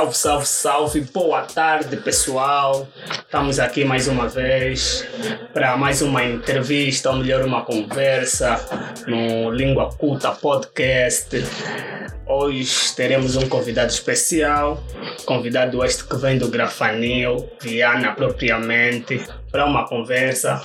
Salve, salve, salve, boa tarde pessoal. Estamos aqui mais uma vez para mais uma entrevista, ou melhor, uma conversa no Língua Culta Podcast. Hoje teremos um convidado especial, convidado este que vem do Grafanil, Viana propriamente, para uma conversa.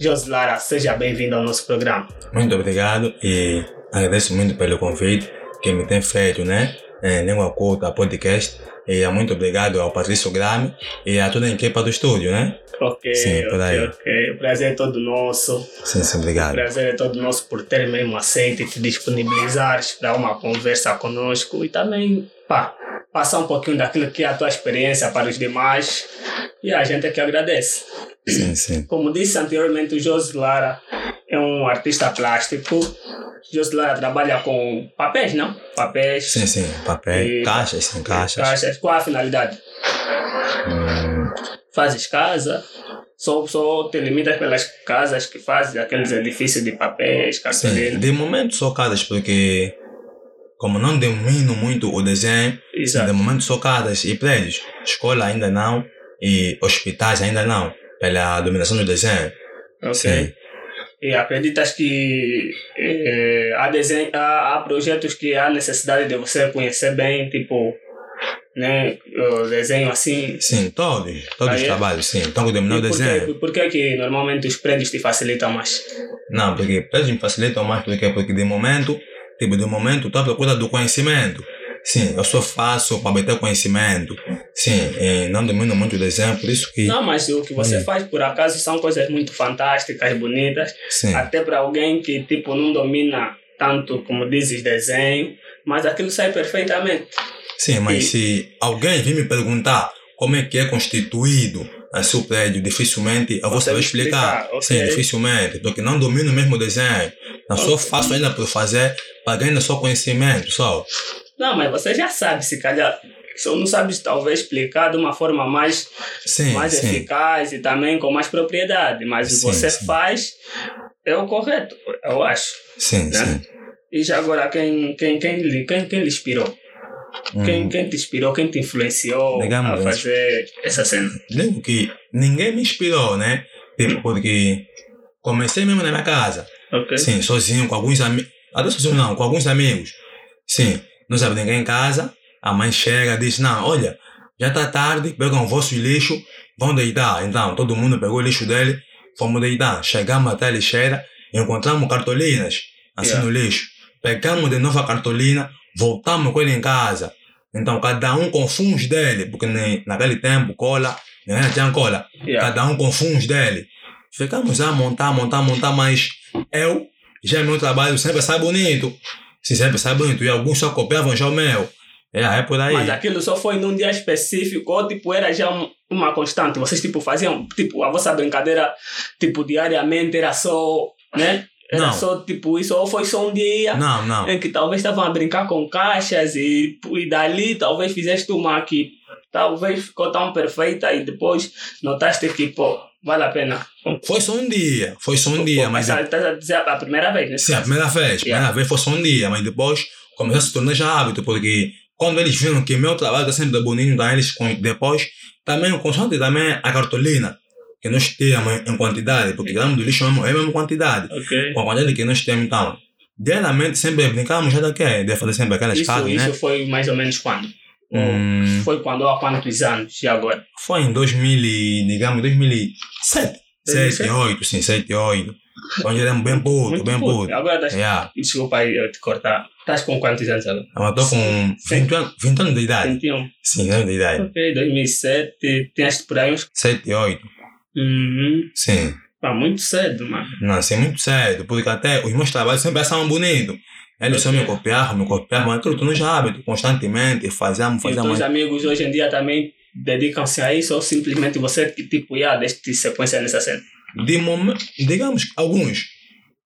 Joslara, seja bem-vindo ao nosso programa. Muito obrigado e agradeço muito pelo convite que me tem feito, né? Em Língua Culta Podcast. E muito obrigado ao Patrício Grame e a toda a equipe do estúdio, né? Ok, Sim, por aí. ok. O prazer é todo nosso. Sim, sim, O obrigado. prazer é todo nosso por ter mesmo aceito e te disponibilizares para uma conversa conosco e também pá, passar um pouquinho daquilo que é a tua experiência para os demais. E a gente é que agradece. Sim, sim. Como disse anteriormente, o José Lara é um artista plástico. José Lara trabalha com papéis, não? Papéis, Sim, sim. Papel, E- caixas, sim, caixas. caixas. Qual a finalidade? Hum, Fazes casa? Só, só te limitas pelas casas que fazes, aqueles edifícios de papéis, cartolina. De momento só casas, porque como não domino muito o desenho, de Exato. momento só casas e prédios. Escola ainda não e hospitais ainda não, pela dominação do desenho. Ok. Sim. E acreditas que eh, há, desenho, há, há projetos que há necessidade de você conhecer bem, tipo, né, o desenho assim? Sim, todos, todos os é? trabalhos, sim. Então, que dominar o E por, desenho. que, por que que normalmente os prédios te facilitam mais? Não, porque prédios me facilitam mais, porque, porque de momento, tipo, de momento, estou à procura do conhecimento. Sim, eu só faço para obter conhecimento. Sim, não domino muito o desenho, por isso que. Não, mas o que você Hum. faz por acaso são coisas muito fantásticas, bonitas, Sim, até para alguém que tipo não domina tanto como dizes desenho, mas aquilo sai perfeitamente. sim, mas e- se alguém vir me perguntar como é que é constituído esse o prédio, dificilmente eu vou saber explicar. explicar, ok. Sim, dificilmente, porque não domino mesmo o desenho. Eu só Ok. faço ainda por fazer para ganhar só conhecimento, só. Não, mas você já sabe, se calhar. Só não sabe talvez explicar de uma forma mais, Sim, mais sim. eficaz e também com mais propriedade. Mas Sim, você faz é o correto, eu acho. Sim, né? sim. E já agora, quem, quem, quem, lhe, quem, quem lhe inspirou? Quem, Hum. quem te inspirou? Quem te influenciou Digamos a fazer essa cena? Digo que ninguém me inspirou, né? Tipo, porque comecei mesmo na minha casa. Ok? Sim, sozinho, com alguns amigos. Até sozinho não, com alguns amigos. Sim, não sabe ninguém em casa. A mãe chega e diz: Não, olha, já está tarde, pegam o vosso lixo, vão deitar. Então, todo mundo pegou o lixo dele, fomos deitar. Chegamos até a lixeira, encontramos cartolinas, assim Yeah. no lixo. Pegamos de novo a cartolina, voltamos com ele em casa. Então, cada um com fundos dele, porque nem- naquele tempo, cola, ninguém tinha cola. Yeah. Cada um com fundos dele. Ficamos a montar, montar, montar, mas eu, já meu trabalho sempre sai bonito. Se sempre sai bonito. E alguns só copiavam já o meu. É, é por aí. Mas aquilo só foi num dia específico ou tipo era já um- uma constante? Vocês tipo faziam, tipo, a vossa brincadeira, tipo, diariamente era só, né? Era Não. só tipo isso, ou foi só um dia Não, não. em que talvez estavam a brincar com caixas e, e dali talvez fizeste uma que talvez ficou tão perfeita e depois notaste que, pô, vale a pena. Foi só um dia. Foi só um dia. Mas Mas estás a dizer a primeira vez, né? Sim, a primeira vez. A primeira vez foi só um dia. Mas depois começou a se tornar já hábito. Porque quando eles viram que meu trabalho está sempre bonito, então eles com- depois também constante também a cartolina. Que nós temos em quantidade. Porque grama do lixo é a mesma- é a mesma quantidade. Ok. com a quantidade que nós temos, então, diariamente sempre brincamos já daqui, de fazer sempre aquelas Isso, casas, isso né? foi mais ou menos quando? Hum, Foi quando há quantos anos e agora? foi em 2000, e, digamos, 2007. 7, 2007? 8, sim, 7, 8. Onde éramos bem puto, bem puto. puto. Agora estás. Yeah. Desculpa aí eu te cortar. Estás com quantos anos agora? Eu estou com 20, anos- 20 anos de idade. 21. Sim, 20 anos de idade. Ok, 2007. Tinhas por aí uns. 7, 8. Uhum. Sim. Pá, muito cedo, mano. Não, assim, muito cedo, porque até os meus trabalhos sempre são bonitos. Eles só me copiavam, me copiavam, mas aquilo tudo já hábito, constantemente, fazemos, E os fazemos. teus amigos hoje em dia também dedicam-se a isso ou simplesmente você que tipo, ia deste sequência nessa cena? De momento, digamos, que alguns.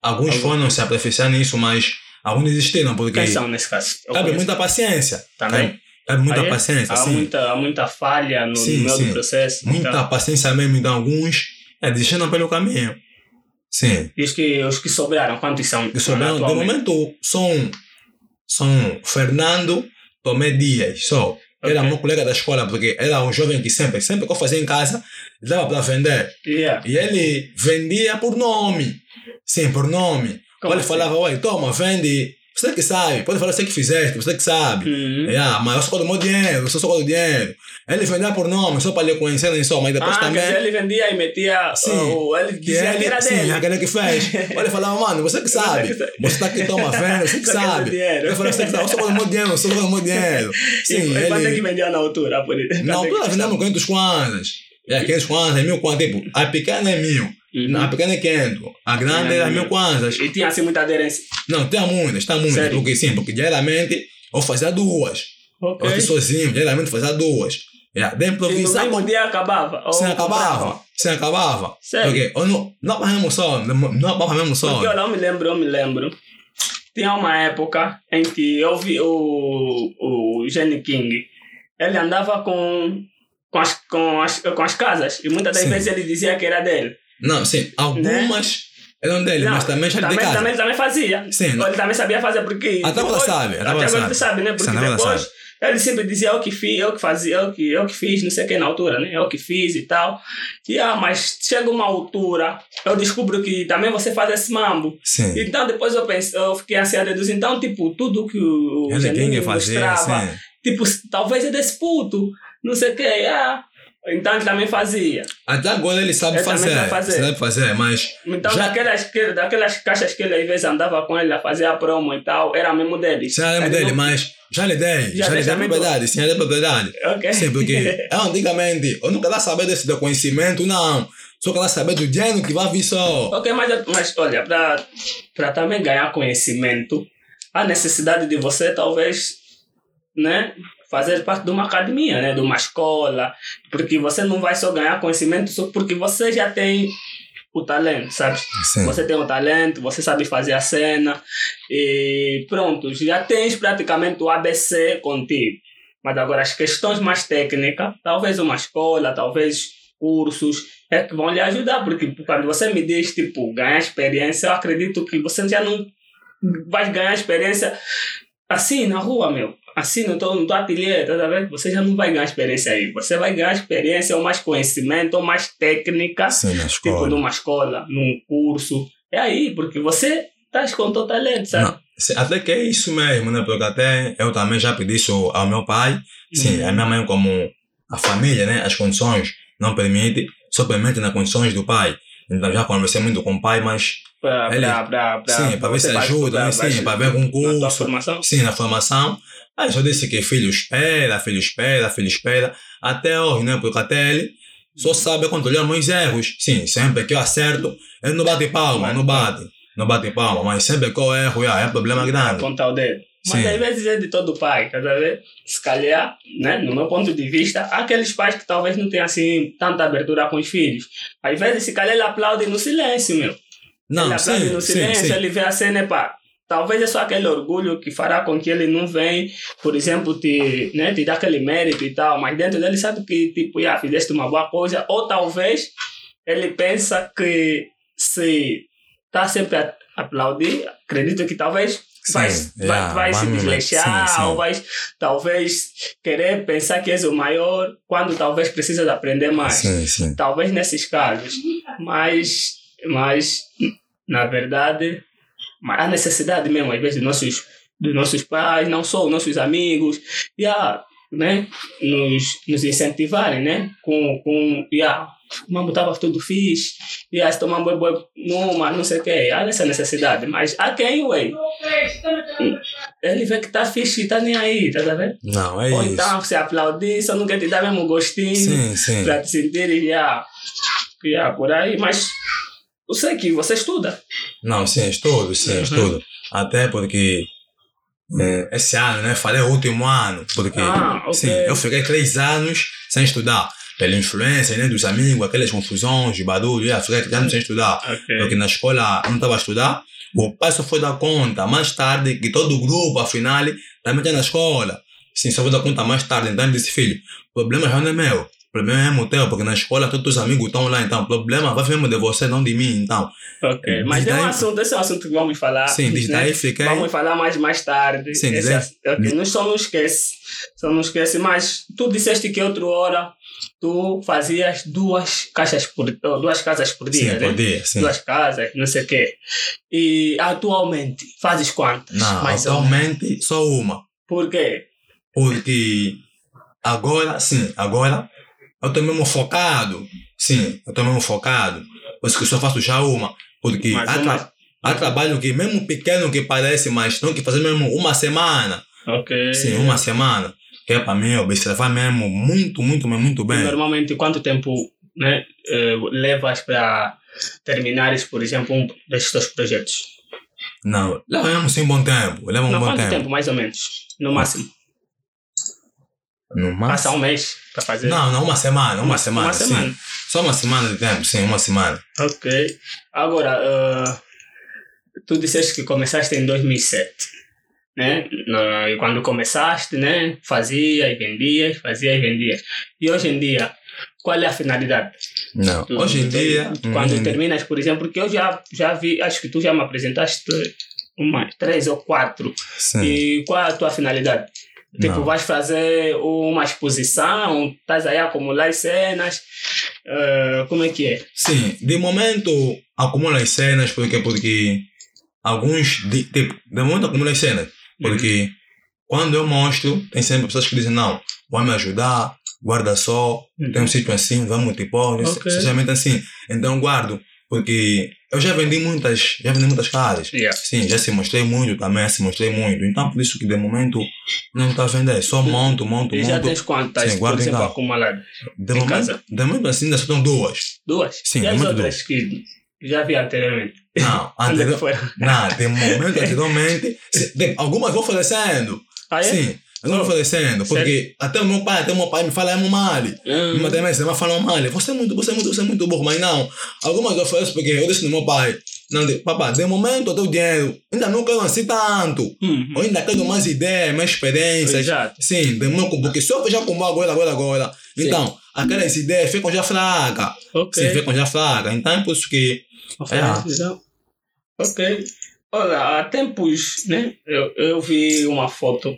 Alguns Alguns. foram se aperfeiçoar nisso, mas alguns desistiram, porque Quem são nesse caso? Eu cabe conheço. muita paciência. Também? Cabe, cabe muita Aí paciência, Há sim. muita, há muita falha no, Sim, meio sim. do processo. Muita Então, paciência mesmo, então alguns é, desistiram pelo caminho. Sim. e os que, os que sobraram, quantos são? Que sobraram, de momento, são, são Fernando Tomé Dias, só. Era Ok. meu colega da escola, porque era um jovem que sempre, sempre que eu fazia em casa, dava para vender. Yeah. E ele vendia por nome. Sim, por nome. Como ele assim? falava, olha, toma, vende. Você que sabe, pode falar você que fizeste, você que sabe. Uhum. Yeah, mas eu só do meu dinheiro, eu só só do dinheiro. Ele vendia por nome, só para lhe conhecerem só, mas depois Ah, também. ele vendia e metia. Sim. o- ele dizia que ele, era sim, dele. aquele que fez. Ele falava, mano, você que sabe. Você tá aqui, toma venda, você que quer sabe. o. Ele falava, você que sabe, eu só do meu dinheiro, eu só do meu dinheiro. Sim, e, e quanto é que ele. vendia na altura? Por? Na altura vendemos 500 kwanzas. É, 500 kwanzas, mil kwanzas. Tipo, a pequena é mil. Uhum. A pequena é 500. A grande É, era mil. mil kwanzas. E tinha assim muita aderência. Não, tem muitas, tem muitas. Sério? Porque sim, porque geralmente eu fazia duas. Ok. Eu fui sozinho, geralmente fazia duas. Yeah, de E no improvisar. mesmo dia acabava. ou Sem comprava. acabava. Sem acabava. Sério? Porque eu não, não apanhamos só. Não não apanhamos só. Porque eu me lembro, eu me lembro. Tinha uma época em que eu vi o, o Jenny King. Ele andava com, com, as, com, as, com as casas. E muitas das Sim. vezes ele dizia que era dele. Não, sim, algumas eram dele, Não, mas também já de também, casa. também, também fazia. Sim, não. Ele também sabia fazer porque. Até agora sabe, até agora sabe. sabe, né? Porque agora depois sabe. ele sempre dizia eu que fiz, eu que fazia, eu que, eu que fiz, não sei o que na altura, né? Eu que fiz e tal. E ah, mas chega uma altura, eu descubro que também você faz esse mambo. Sim. Então depois eu pensei, eu fiquei assim a deduzir. Então, tipo, tudo que o Ele fazia, mostrava, sim. tipo, talvez é desse puto, não sei o que. Ah, então ele também fazia. Até agora ele sabe Ele fazer. sabe fazer. Sabe fazer, mas. Então, Já- daquelas, que- daquelas caixas que ele às vezes andava com ele a fazer a promo e tal, era mesmo dele. Já lembro Ele dele, não- mas já lhe dei. Já Já, lhe dei propriedade, sim, já dei propriedade. Ok. Sim, porque eu antigamente, eu nunca queria saber desse do conhecimento, não. Só queria saber do dinheiro que vai vir só. Ok, mas, mas olha, para também ganhar conhecimento, há necessidade de você talvez, né, fazer parte de uma academia, né, de uma escola, porque você não vai só ganhar conhecimento só porque você já tem o talento, sabe? Sim. Você tem o talento, você sabe fazer a cena e pronto, já tens praticamente o ABC contigo. Mas agora as questões mais técnicas, talvez uma escola, talvez cursos, é que vão lhe ajudar, porque quando você me diz, tipo, ganhar experiência, eu acredito que você já não vai ganhar experiência assim na rua, meu. Assim no teu, teu ateliê, tá vendo? Você já não vai ganhar experiência aí. Você vai ganhar experiência ou mais conhecimento ou mais técnica Sim, tipo numa escola, num curso. É aí, porque você estás com o teu talento, sabe? Não, até que é isso mesmo, né? Porque até eu também já pedi isso ao meu pai. Sim, Uhum. a minha mãe, como a família, né? As condições não permitem, só permite nas condições do pai. Então já conversei muito com o pai, mas Pra, Ele- pra, pra, pra, sim, para ver se ajuda, estudar, sim, para ver com curso, formação? sim, na formação. Aí só disse que filho espera, filho espera, filho espera, até hoje, né? Porque até ele só sabe controlar meus erros. Sim, sempre que eu acerto, ele não bate palma, não bate, não bate palma, mas sempre que eu erro, já é problema grande. Apontar o dedo. Mas Sim. às vezes é de todo pai, tá vendo? Se calhar, né, no meu ponto de vista, há aqueles pais que talvez não tenham assim tanta abertura com os filhos. Às vezes, se calhar, ele aplaude no silêncio, meu. Não, ele aplaude sim, no sim, silêncio, sim. ele vê a cena e pá. Talvez é só aquele orgulho que fará com que ele não venha, por exemplo, te, né, te dar aquele mérito e tal, mas dentro dele sabe que, tipo, já fizeste uma boa coisa, ou talvez ele pensa que se está sempre a aplaudir, acredito que talvez vai, Sim, vai, yeah, vai se desleixar, sim, sim. ou vai talvez querer pensar que és o maior, quando talvez precisa de aprender mais. Sim, talvez nesses casos, mas, mas na verdade, há necessidade mesmo, às vezes, dos nossos, dos nossos pais, não só os nossos amigos, yeah, né, nos, nos incentivarem, né, com, com yeah, o mambo estava tudo fixe, yeah, se tomar boi boi numa, não sei o que, há essa necessidade, mas há quem, ué, ele vê que tá fixe e tá nem aí, tá vendo? Não, é Ou isso. então, se aplaudir, só não quer te dar mesmo gostinho, Sim, sim. para te sentir já, já por aí, mas eu sei que você estuda. Não, sim, estudo, sim, Uhum. estudo. Até porque eh, esse ano, né? Falei o último ano, porque Ah, ok. sim, eu fiquei três anos sem estudar. Pela influência, né? Dos amigos, aquelas confusões, de barulho, eu fiquei três anos sem estudar. Porque na escola eu não estava a estudar. O pai só foi dar conta mais tarde que todo o grupo, afinal, também está na escola. Sim, só foi dar conta mais tarde. Então ele disse, filho, o problema já não é meu. Problema é mesmo teu, porque na escola todos os amigos estão lá, então o problema vai mesmo de você, não de mim, então. Ok, mas Diz é um daí- assunto, esse é um assunto que vamos falar. Sim, diz né? daí fiquei. Vamos falar mais mais tarde. Sim, Esse dizer- ok, Não só não esquece. Só não esquece, mas tu disseste que outra hora tu fazias duas caixas por oh, duas casas por dia, Sim, né? por dia, sim. Duas casas, não sei o quê. E atualmente fazes quantas? Não, Mais atualmente só uma. Por quê? Porque agora, sim, agora eu estou mesmo focado. Sim, eu estou mesmo focado. Por isso que eu só faço já uma. Porque há, tra- há trabalho que, mesmo pequeno que parece, mas tem que fazer mesmo uma semana. Ok. Sim, uma semana. Que é para mim observar mesmo muito, muito, muito bem. Normalmente, quanto tempo né, eh, levas para terminares, por exemplo, um destes teus projetos? Não, leva mesmo sim um bom tempo. Leva um Não, bom quanto tempo. tempo. mais ou menos? No máximo. No Passa máximo. um mês para fazer? Não, não, uma semana, uma, semana. Uma sim. semana. Só uma semana de tempo, sim, uma semana. Ok. Agora, ah, tu disseste que começaste em 2007, né? E quando começaste, né? Fazia e vendias, fazia e vendias. E hoje em dia, qual é a finalidade? Não, Tu- hoje em dia. Quando hum, terminas, por exemplo, porque eu já, já vi, acho que tu já me apresentaste umas três ou quatro. Sim. E qual é a tua finalidade? Tipo, Não. vais fazer uma exposição, estás aí a acumular cenas, ah, como é que é? Sim, de momento acumula as cenas, porque, porque alguns, de, tipo, de momento acumula as cenas, porque quando eu mostro, tem sempre pessoas que dizem, não, vai me ajudar, guarda só, Uhum. tem um sítio assim, vamos tipo, Ok. sinceramente assim, então guardo, porque eu já vendi muitas, já vendi muitas casas, Yeah. sim, já se mostrei muito também, já se mostrei muito, então por isso que de momento não está a vender, só monto, monto, E já monto, tens quantas, Sim, por guarda em exemplo, acumuladas? de momento, casa? de momento assim ainda só tenho duas, Duas? Sim, e as outras que já vi anteriormente? não, é que anterior, foi? Não, de momento, anteriormente, se- de- algumas vou oferecendo. Ah, é? Sim, eu vou Oh, oferecendo. Porque até o meu pai, até o meu pai me fala, é mal. Hum, Mas também, você vai falar mal. Você é muito, você é muito, você é muito burro. Mas não, algumas eu ofereço porque eu disse no meu pai, não, de, papai, de momento eu tenho dinheiro. Ainda não quero assim tanto. hum, Eu ainda quero mais ideias, mais experiências. Exato. Sim, de momento, porque se eu fechar com agora, agora, agora, Sim. então, aquelas ideias ficam já fracas. Ok. Sim, ficam já fracas. Então, é por isso que Oferece, Ok. Olha, há tempos, né? Eu, eu vi uma foto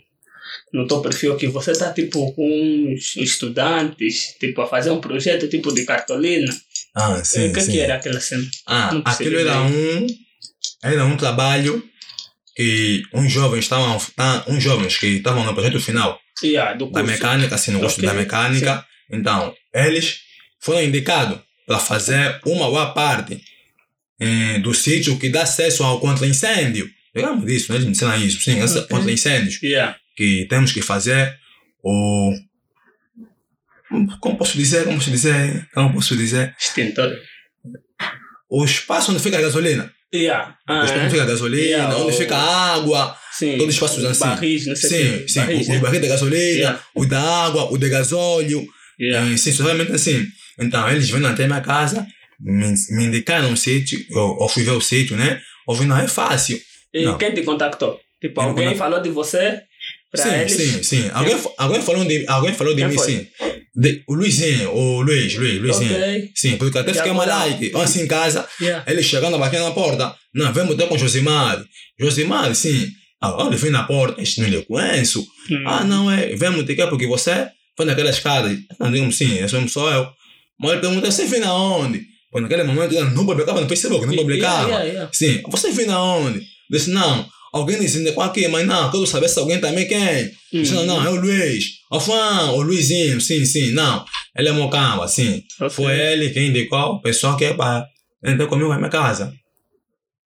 no teu perfil que você tá tipo com uns estudantes, tipo, a fazer um projeto tipo de cartolina. Ah, sim, o que, sim. que era aquela cena? Ah, aquilo era um, era um trabalho que uns jovens estavam, tá, uns jovens que estavam no projeto final Yeah, do da curso. mecânica, assim, no curso Ok, da mecânica. Então, eles foram indicados para fazer uma boa parte eh, do sítio que dá acesso ao contra-incêndio. Pegamos disso, né? eles me ensinam isso, sim, esse Ok. contra-incêndios Yeah. Que temos que fazer o como posso dizer, como posso dizer, como posso dizer, Extintor. o espaço onde fica a gasolina. Yeah. Ah, Depois é? onde fica a gasolina, Yeah, onde o- fica a água, Sim. todos os espaços os assim. Barris, não sei o sim, quê. sim, Barris, o, né? o barril de gasolina, Yeah. o da água, o de gasóleo, Yeah. sim, somente assim. Então, eles vêm até minha casa, me, me indicaram um sítio, eu, eu fui ver o sítio, né? Eu vi, não, é fácil. E Não. quem te contactou? Tipo, me alguém falou de você sim, eles? sim, sim. Alguém, alguém falou de, alguém falou de Quem mim, foi? sim. De, o Luizinho, o Luiz, Luiz, Luizinho. Ok. Sim, porque até fiquei uma agora- like, eu assim em casa, Yeah. ele chegando, batendo na porta. Não, vem botar com Josimar. Josimar, sim. Ah, olha, vem na porta, este não lhe conheço. Hum. Ah, não é, vem me quer porque você foi naquelas casas. Não, digamos sim, eu sou, sou eu. Mas ele pergunta, você vem aonde? Porque naquele momento não publicava no Facebook, não publicava. Yeah, yeah. Sim, você vem aonde? Disse, não. Alguém disse, indicou aqui, mas não, quero saber se alguém também quem. Disse, não, não, é o Luiz. O fã, o Luizinho, sim, sim, não. Ele é mocamba, sim. Ok. Foi ele quem indicou o pessoal que é para entrar comigo na minha casa.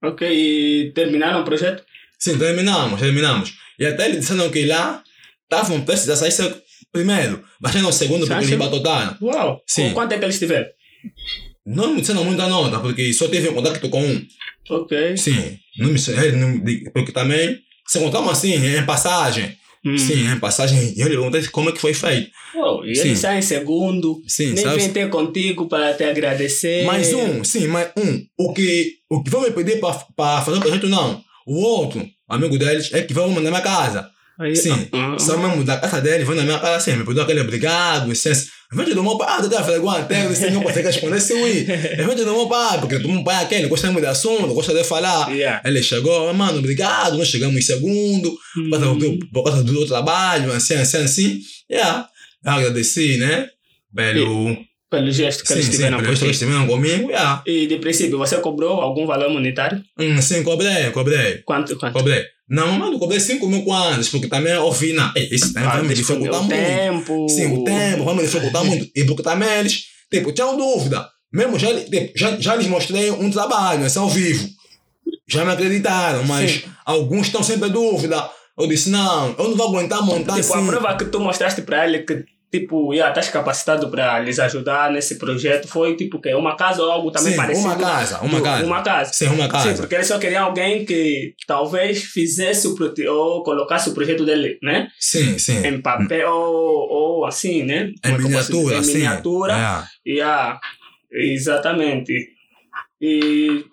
Ok, e terminaram o projeto? Sim, terminamos, terminamos. E até eles disseram que lá estavam prestes a sair primeiro, baixando o segundo porque eles batotaram. Uau! Sim. Quanto é que eles tiveram? Não me disseram muita nota, porque só tive contato com um. Ok. Sim, não me não me- porque também se encontramos assim, em passagem. Hum. Sim, em passagem. E eu lhe perguntei como é que foi feito. Uau, e Sim. eles saem em segundo, Sim, nem vêm ter contigo para te agradecer. Mais um, sim, mais um. O que, o que vão me pedir para fazer o projeto, não. O outro, amigo deles, é que vão mandar minha casa. Aí, Sim. ah, ah, Só mesmo da casa dele, vão na minha casa assim, me pediu aquele obrigado, licença. Evento do meu pai, ah, tá falando até, você não consegue responder se ui. Evento do meu pai, porque o meu pai é aquele, gosta muito de assunto, gosta de falar. yeah. Ele chegou, "Ah, mano, obrigado, nós chegamos em segundo, por causa Hum. do, por causa do trabalho, assim, assim, assim. Yeah. Eu agradeci, né? Pelo. Pelo gesto que Sim, eles sim, tiveram pelo por gesto que eles tiveram comigo, yeah. E de princípio, você cobrou algum valor monetário? Hum, sim, cobrei, cobrei. Quanto? quanto? Cobrei. Não, mano, cobrei 5 mil kwanzas, porque também ouvi, não, ei, esse tempo vai me dificultar muito. tempo. Sim, o tempo vai me dificultar muito. E porque também eles, tipo, tinham dúvida. Mesmo já, tipo, já, já lhes mostrei um trabalho, assim, ao vivo. Já me acreditaram, mas Sim. alguns estão sempre em dúvida. Eu disse, não, eu não vou aguentar montar Tipo, assim. a prova que tu mostraste para ele que, tipo, yeah, estás capacitado para lhes ajudar nesse projeto foi, tipo, que uma casa ou algo também Sim, parecido? uma casa, uma Do- casa. Uma casa. Sim, uma casa. Sim, porque eles só queriam alguém que talvez fizesse o ou colocasse o projeto dele, né? Sim, sim. Em papel ou, ou assim, né? Em Como é que eu posso dizer? miniatura, Em sim. miniatura. É. Yeah, exatamente. E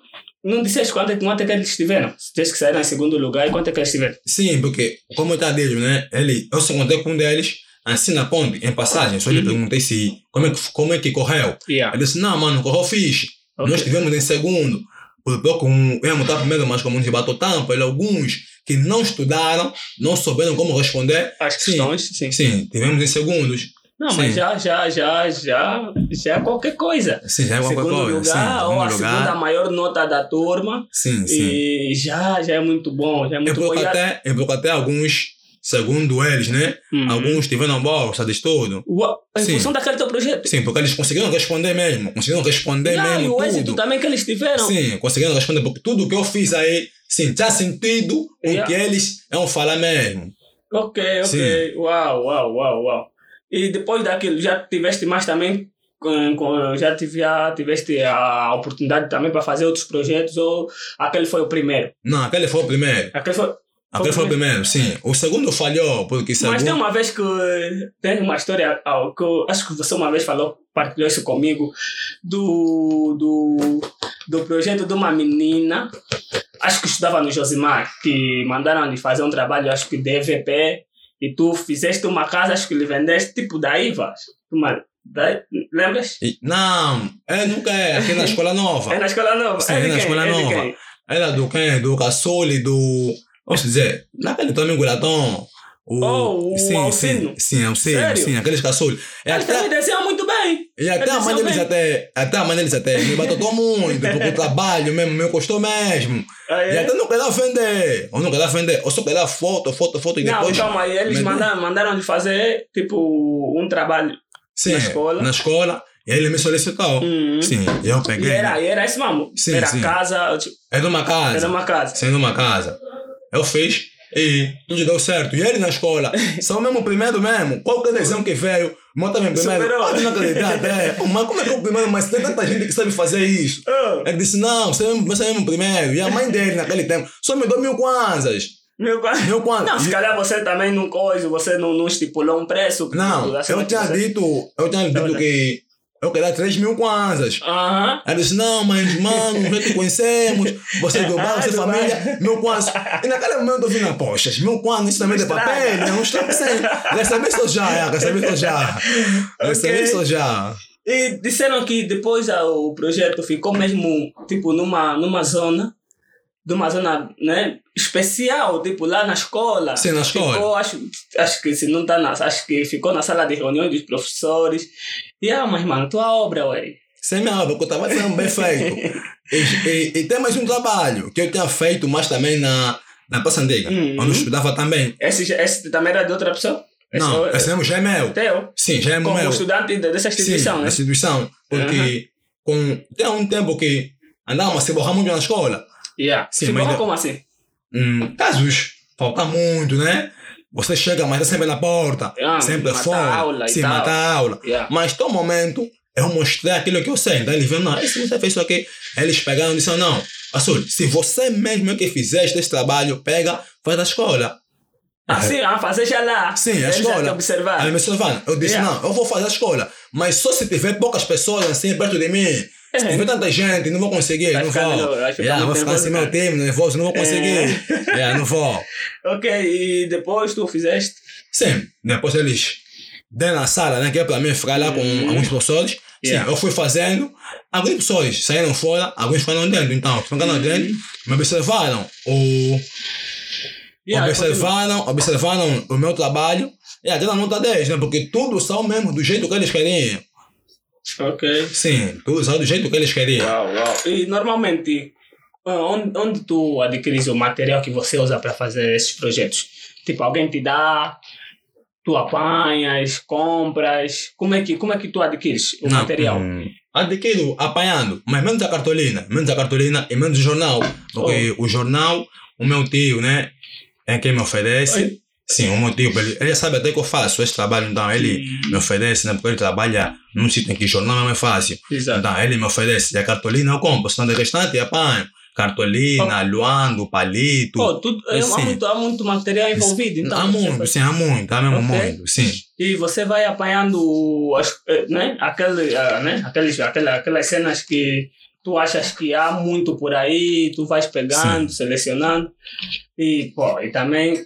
não disseste quanto, é- quanto é que eles tiveram? Disseste que saíram em segundo lugar e quanto é que eles tiveram? Sim, porque, como eu estava dizendo, né? Ele, eu só contei com um deles, assim na ponte, em passagem. Só lhe Uhum. perguntei se, como é, que, como é que correu. Yeah. Ele disse, não, mano, correu fixe. Ok. Nós estivemos em segundo. Por pouco, íamos estar primeiro, mas como nos bateu tampa, ele, alguns que não estudaram, não souberam como responder. As questões, sim. Sim, tivemos em segundos. Não, mas Sim. já, já, já, já, já é qualquer coisa. Sim, já é qualquer segundo coisa. lugar, sim, ou a segundo segunda lugar. maior nota da turma. Sim, sim. E já, já é muito bom, já é É muito bom. porque E a- até, é porque até alguns, segundo eles, né? Uhum. Alguns tiveram bolsa de estudo. Ua- Em Sim. função daquele teu projeto. Sim, porque eles conseguiram responder mesmo. Conseguiram responder Já, e mesmo o êxito tudo. também que eles tiveram. Sim, conseguiram responder, porque tudo que eu fiz aí, sim, tinha sentido com o Yeah. que eles iam falar mesmo. Ok, ok. Sim. Uau, uau, uau, uau. E depois daquilo, já tiveste mais também, com- já tive, já tiveste a oportunidade também para fazer outros projetos ou aquele foi o primeiro? Não, aquele foi o primeiro. Aquele foi... Aquele foi o primeiro, sim. O segundo falhou, porque Mas tem segundo... uma vez que tem uma história ah, que eu acho que você uma vez falou, partilhou isso comigo, do, do, do projeto de uma menina, acho que estudava no Josimar, que mandaram lhe fazer um trabalho, acho que de EVP, e tu fizeste uma casa, acho que lhe vendeste, tipo da IVA. Da, lembras? E- Não, ele nunca é aqui na Escola Nova. É na escola nova. Sim, é é na quem? escola É nova. Era do quem? Do Caçole, do... Posso dizer, naquele também Guratão. O, Oh, o sim, Alcino? sim, sim, Alcino, sim, aqueles caçoles. E Eles até, também desenham muito bem. e até a deles até, até a mãe deles até me bateu muito, porque o trabalho mesmo, meu custou mesmo. Ah, E é? até não queria vender. Eu não queria vender. Eu só queria foto, foto, foto e Não, depois. calma aí, eles mandaram, mandaram de fazer tipo um trabalho. sim, na escola. Na escola. E ele me solicitou. Uhum. Sim, e eu E peguei. era, e era isso mesmo. Sim, era sim. casa, tipo, É de uma casa. era uma casa. Sendo uma casa. Eu fiz e tudo deu certo. E ele na escola, só mesmo o primeiro mesmo. Qualquer desenho que veio, o meu também primeiro. Ah, não acreditar. Oh, mas como é que é o primeiro? Mas tem tanta gente que sabe fazer isso. Oh, Ele disse, não, você é mesmo, você é mesmo primeiro. E a mãe dele naquele tempo só me deu mil kwanzas. meu pai. Mil kwanzas. Não, se calhar você também não coisa, você não, não estipulou um preço. Não, assim, eu tinha você- dito, eu tinha dito que eu queria 3 mil kwanzas. Aham. Ela disse, não, mas mano, já te conhecemos, você é do bar, Ah, você é do família, mil kwanzas. E naquele momento eu vi, na poxa, mil kwanzas, isso também é papel, né? Um estrago sem. Recebi isso já, é, recebi isso já. Recebi Ok. isso já. E disseram que depois ah, o projeto ficou mesmo, tipo, numa, numa zona, numa zona, né, especial, tipo, lá na escola. Sim, na escola. Ficou, acho, acho que se não tá na, acho que ficou na sala de reuniões dos professores. E, ah, mas, mano, tua obra, ué. Sem minha obra, porque eu estava sendo bem feito. E, e, e tem mais um trabalho que eu tinha feito, mas também na, na Praça Antiga, Uhum. onde eu estudava também. Esse, esse também era de outra pessoa? Esse Não, é- esse mesmo já é meu. Teu? Sim, já é Como meu. estudante de- dessa instituição, Sim, né? instituição. Porque com, tem um tempo que andávamos a se borrar muito na escola. Yeah. Sim, Sim, mas mas não- como assim? Hum, casos, falta muito, né? Você chega, mas está sempre na porta, Ah, sempre fora. a aula e sim, tal. matar a aula. Yeah. Mas um momento, eu mostrei aquilo que eu sei. Então eles viram, não, esse você fez isso aqui. Eles pegaram e disseram, não, Azul, se você mesmo é que fizeste esse trabalho, pega, faz da escola. Ah, sim, ah, fazer já lá. Sim, a já escola. te observar. Aí me observaram. Eu disse, Yeah. não, eu vou fazer a escola, mas só se tiver poucas pessoas assim perto de mim. Se tiver tanta gente, não vou conseguir, Vai não vou. Yeah, vou muito ficar nervoso, meu time, nervoso, não vou conseguir. É. Yeah, não vou. Ok, e depois tu fizeste? Sim, depois eles deram na sala, né? Que é para mim ficar lá com Uhum. alguns professores. Sim, Yeah. eu fui fazendo. Alguns pessoas saíram fora, alguns ficaram dentro. Então, ficaram Uhum. dentro, me observaram. O, Yeah, observaram, observaram o meu trabalho. E deram nota 10, né? Porque tudo saiu mesmo do jeito que eles queriam. Ok. Sim, tudo saiu do jeito que eles queriam. Uau, uau. E normalmente, ah, onde, onde tu adquires o material que você usa para fazer esses projetos? Tipo, alguém te dá, tu apanhas, compras. Como é que, como é que tu adquires o Não, material? hum, adquiro apanhando, mas menos a cartolina, menos a cartolina e menos o jornal. Porque o jornal, o meu tio, né, é quem me oferece. Sim, o meu tio, ele, ele sabe até que eu faço esse trabalho, então ele me oferece, né, porque ele trabalha num sítio em que jornal não é fácil. Exato. Então ele me oferece, e a cartolina eu compro, senão de restante eu apanho. Cartolina, luando, palito. Pô, tudo, é, há, Sim. muito, há muito material envolvido. Então há você muito, faz- sim, há muito, há mesmo Ok. muito, sim. E você vai apanhando as, eh, né? Aquele, ah, né? Aqueles, aquela, aquelas cenas que tu achas que há muito por aí, tu vais pegando, selecionando. E, pô, e também